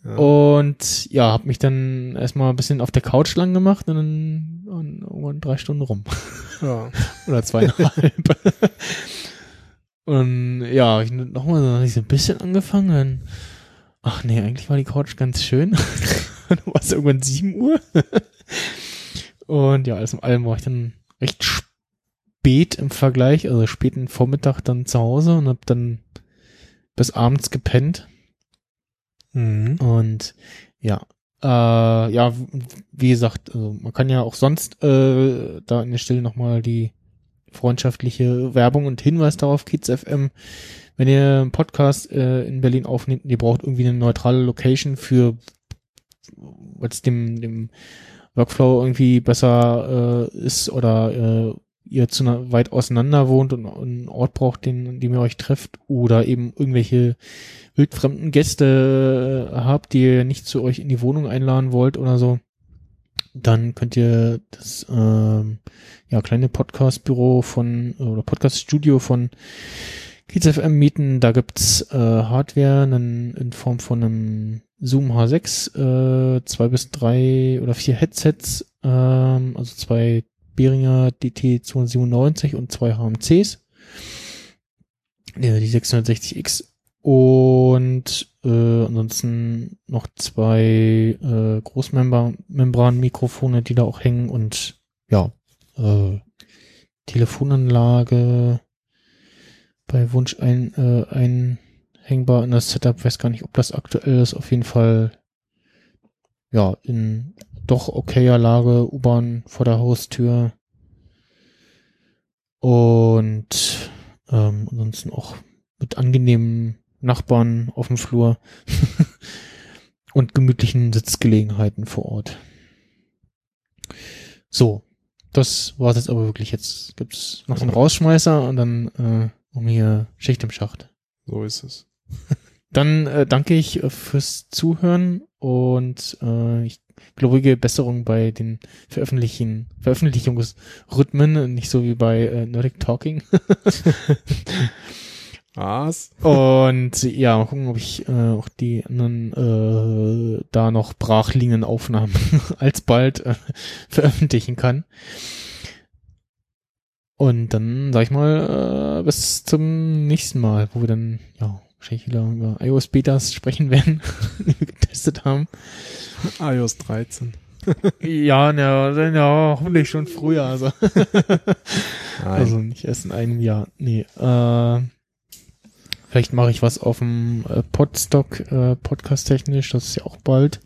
[SPEAKER 4] Ja.
[SPEAKER 3] und ja, habe mich dann erstmal ein bisschen auf der Couch lang gemacht und dann und irgendwann drei Stunden rum.
[SPEAKER 4] ja.
[SPEAKER 3] Oder zweieinhalb. und ja, ich nochmal so, ich so ein bisschen angefangen. Dann, ach nee, eigentlich war die Couch ganz schön. dann war es irgendwann 7 Uhr. und ja, alles in allem war ich dann recht spät im Vergleich, also späten Vormittag dann zu Hause und hab dann bis abends gepennt.
[SPEAKER 4] Mhm.
[SPEAKER 3] Und ja, äh, ja, wie gesagt, also man kann ja auch sonst äh, da an der Stelle nochmal die freundschaftliche Werbung und Hinweis darauf, Kids FM, wenn ihr einen Podcast äh, in Berlin aufnehmt ihr braucht irgendwie eine neutrale Location für was dem, dem Workflow irgendwie besser äh, ist oder äh, ihr zu na- weit auseinander wohnt und einen Ort braucht, den, an dem ihr euch trefft oder eben irgendwelche wildfremden Gäste äh, habt, die ihr nicht zu euch in die Wohnung einladen wollt oder so, dann könnt ihr das ähm, ja kleine Podcast-Büro von oder Podcast-Studio von Kids FM mieten. Da gibt's äh, Hardware einen, in Form von einem Zoom H6, äh, zwei bis drei oder vier Headsets, ähm, also zwei Behringer DT297 und zwei HMCs. Die 660X und äh, ansonsten noch zwei äh, Großmembran-Mikrofone, die da auch hängen und ja, äh, Telefonanlage bei Wunsch ein, äh, einhängbar in das Setup. Weiß gar nicht, ob das aktuell ist. Auf jeden Fall ja in doch okayer Lage, U-Bahn vor der Haustür und ähm, ansonsten auch mit angenehmen Nachbarn auf dem Flur und gemütlichen Sitzgelegenheiten vor Ort. So, das war's jetzt aber wirklich. Jetzt gibt's noch einen Rausschmeißer und dann äh, um hier Schicht im Schacht.
[SPEAKER 4] So ist es.
[SPEAKER 3] Dann äh, danke ich äh, fürs Zuhören und äh, ich glorige Besserung bei den Veröffentlichen, Veröffentlichungsrhythmen, nicht so wie bei äh, Nordic Talking.
[SPEAKER 4] Was?
[SPEAKER 3] Und ja, mal gucken, ob ich äh, auch die anderen äh, da noch brachliegenden Aufnahmen alsbald äh, veröffentlichen kann. Und dann, sag ich mal, äh, bis zum nächsten Mal, wo wir dann, ja, wahrscheinlich wieder über iOS-Betas sprechen werden, die wir getestet haben.
[SPEAKER 4] iOS 13.
[SPEAKER 3] Ja, ja, ja, hoffentlich schon früher, also. Also nicht erst in einem Jahr. Nee. Äh, vielleicht mache ich was auf dem äh, Podstock äh, Podcast technisch, das ist ja auch bald.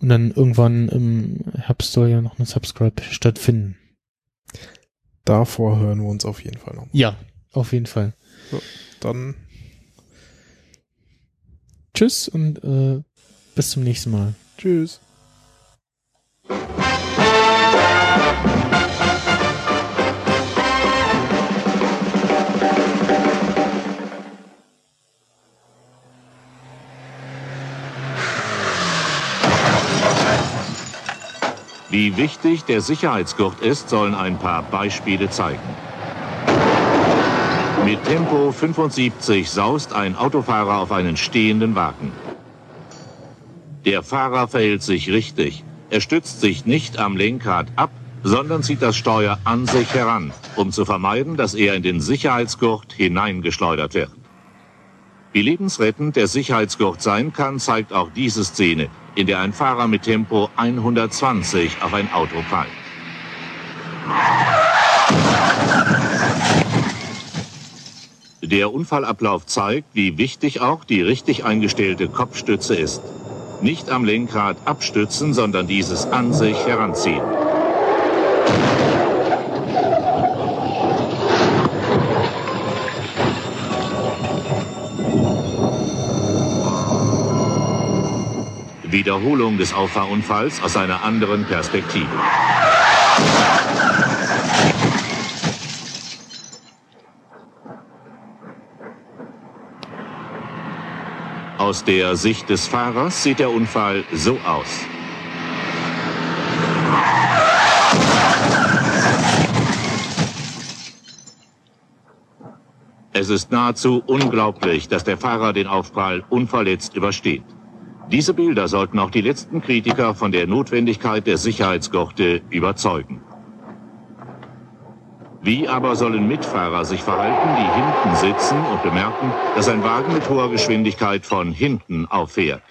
[SPEAKER 3] Und dann irgendwann im Herbst soll ja noch eine Subscribe stattfinden.
[SPEAKER 4] Davor hören wir uns auf jeden Fall noch.
[SPEAKER 3] Ja, auf jeden Fall.
[SPEAKER 4] Dann
[SPEAKER 3] Tschüss und äh, bis zum nächsten Mal.
[SPEAKER 4] tschüss.
[SPEAKER 7] Wie wichtig der Sicherheitsgurt ist, sollen ein paar Beispiele zeigen. Mit Tempo 75 saust ein Autofahrer auf einen stehenden Wagen. Der Fahrer verhält sich richtig. Er stützt sich nicht am Lenkrad ab, sondern zieht das Steuer an sich heran, um zu vermeiden, dass er in den Sicherheitsgurt hineingeschleudert wird. Wie lebensrettend der Sicherheitsgurt sein kann, zeigt auch diese Szene, in der ein Fahrer mit Tempo 120 auf ein Auto prallt. Der Unfallablauf zeigt, wie wichtig auch die richtig eingestellte Kopfstütze ist. Nicht am Lenkrad abstützen, sondern dieses an sich heranziehen. Wiederholung des Auffahrunfalls aus einer anderen Perspektive. Aus der Sicht des Fahrers sieht der Unfall so aus. Es ist nahezu unglaublich, dass der Fahrer den Aufprall unverletzt übersteht. Diese Bilder sollten auch die letzten Kritiker von der Notwendigkeit der Sicherheitsgurte überzeugen. Wie aber sollen Mitfahrer sich verhalten, die hinten sitzen und bemerken, dass ein Wagen mit hoher Geschwindigkeit von hinten auffährt?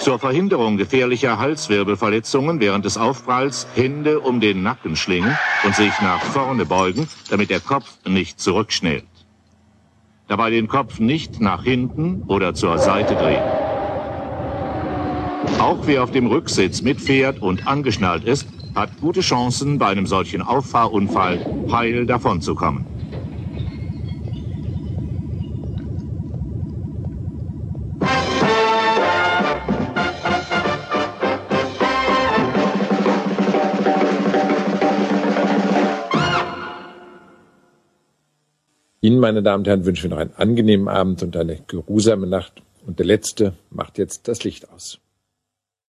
[SPEAKER 7] Zur Verhinderung gefährlicher Halswirbelverletzungen während des Aufpralls Hände um den Nacken schlingen und sich nach vorne beugen, damit der Kopf nicht zurückschnellt. Dabei den Kopf nicht nach hinten oder zur Seite drehen. Auch wer auf dem Rücksitz mitfährt und angeschnallt ist, hat gute Chancen, bei einem solchen Auffahrunfall heil davonzukommen.
[SPEAKER 8] Ihnen, meine Damen und Herren, wünschen wir noch einen angenehmen Abend und eine geruhsame Nacht. Und der Letzte macht jetzt das Licht aus.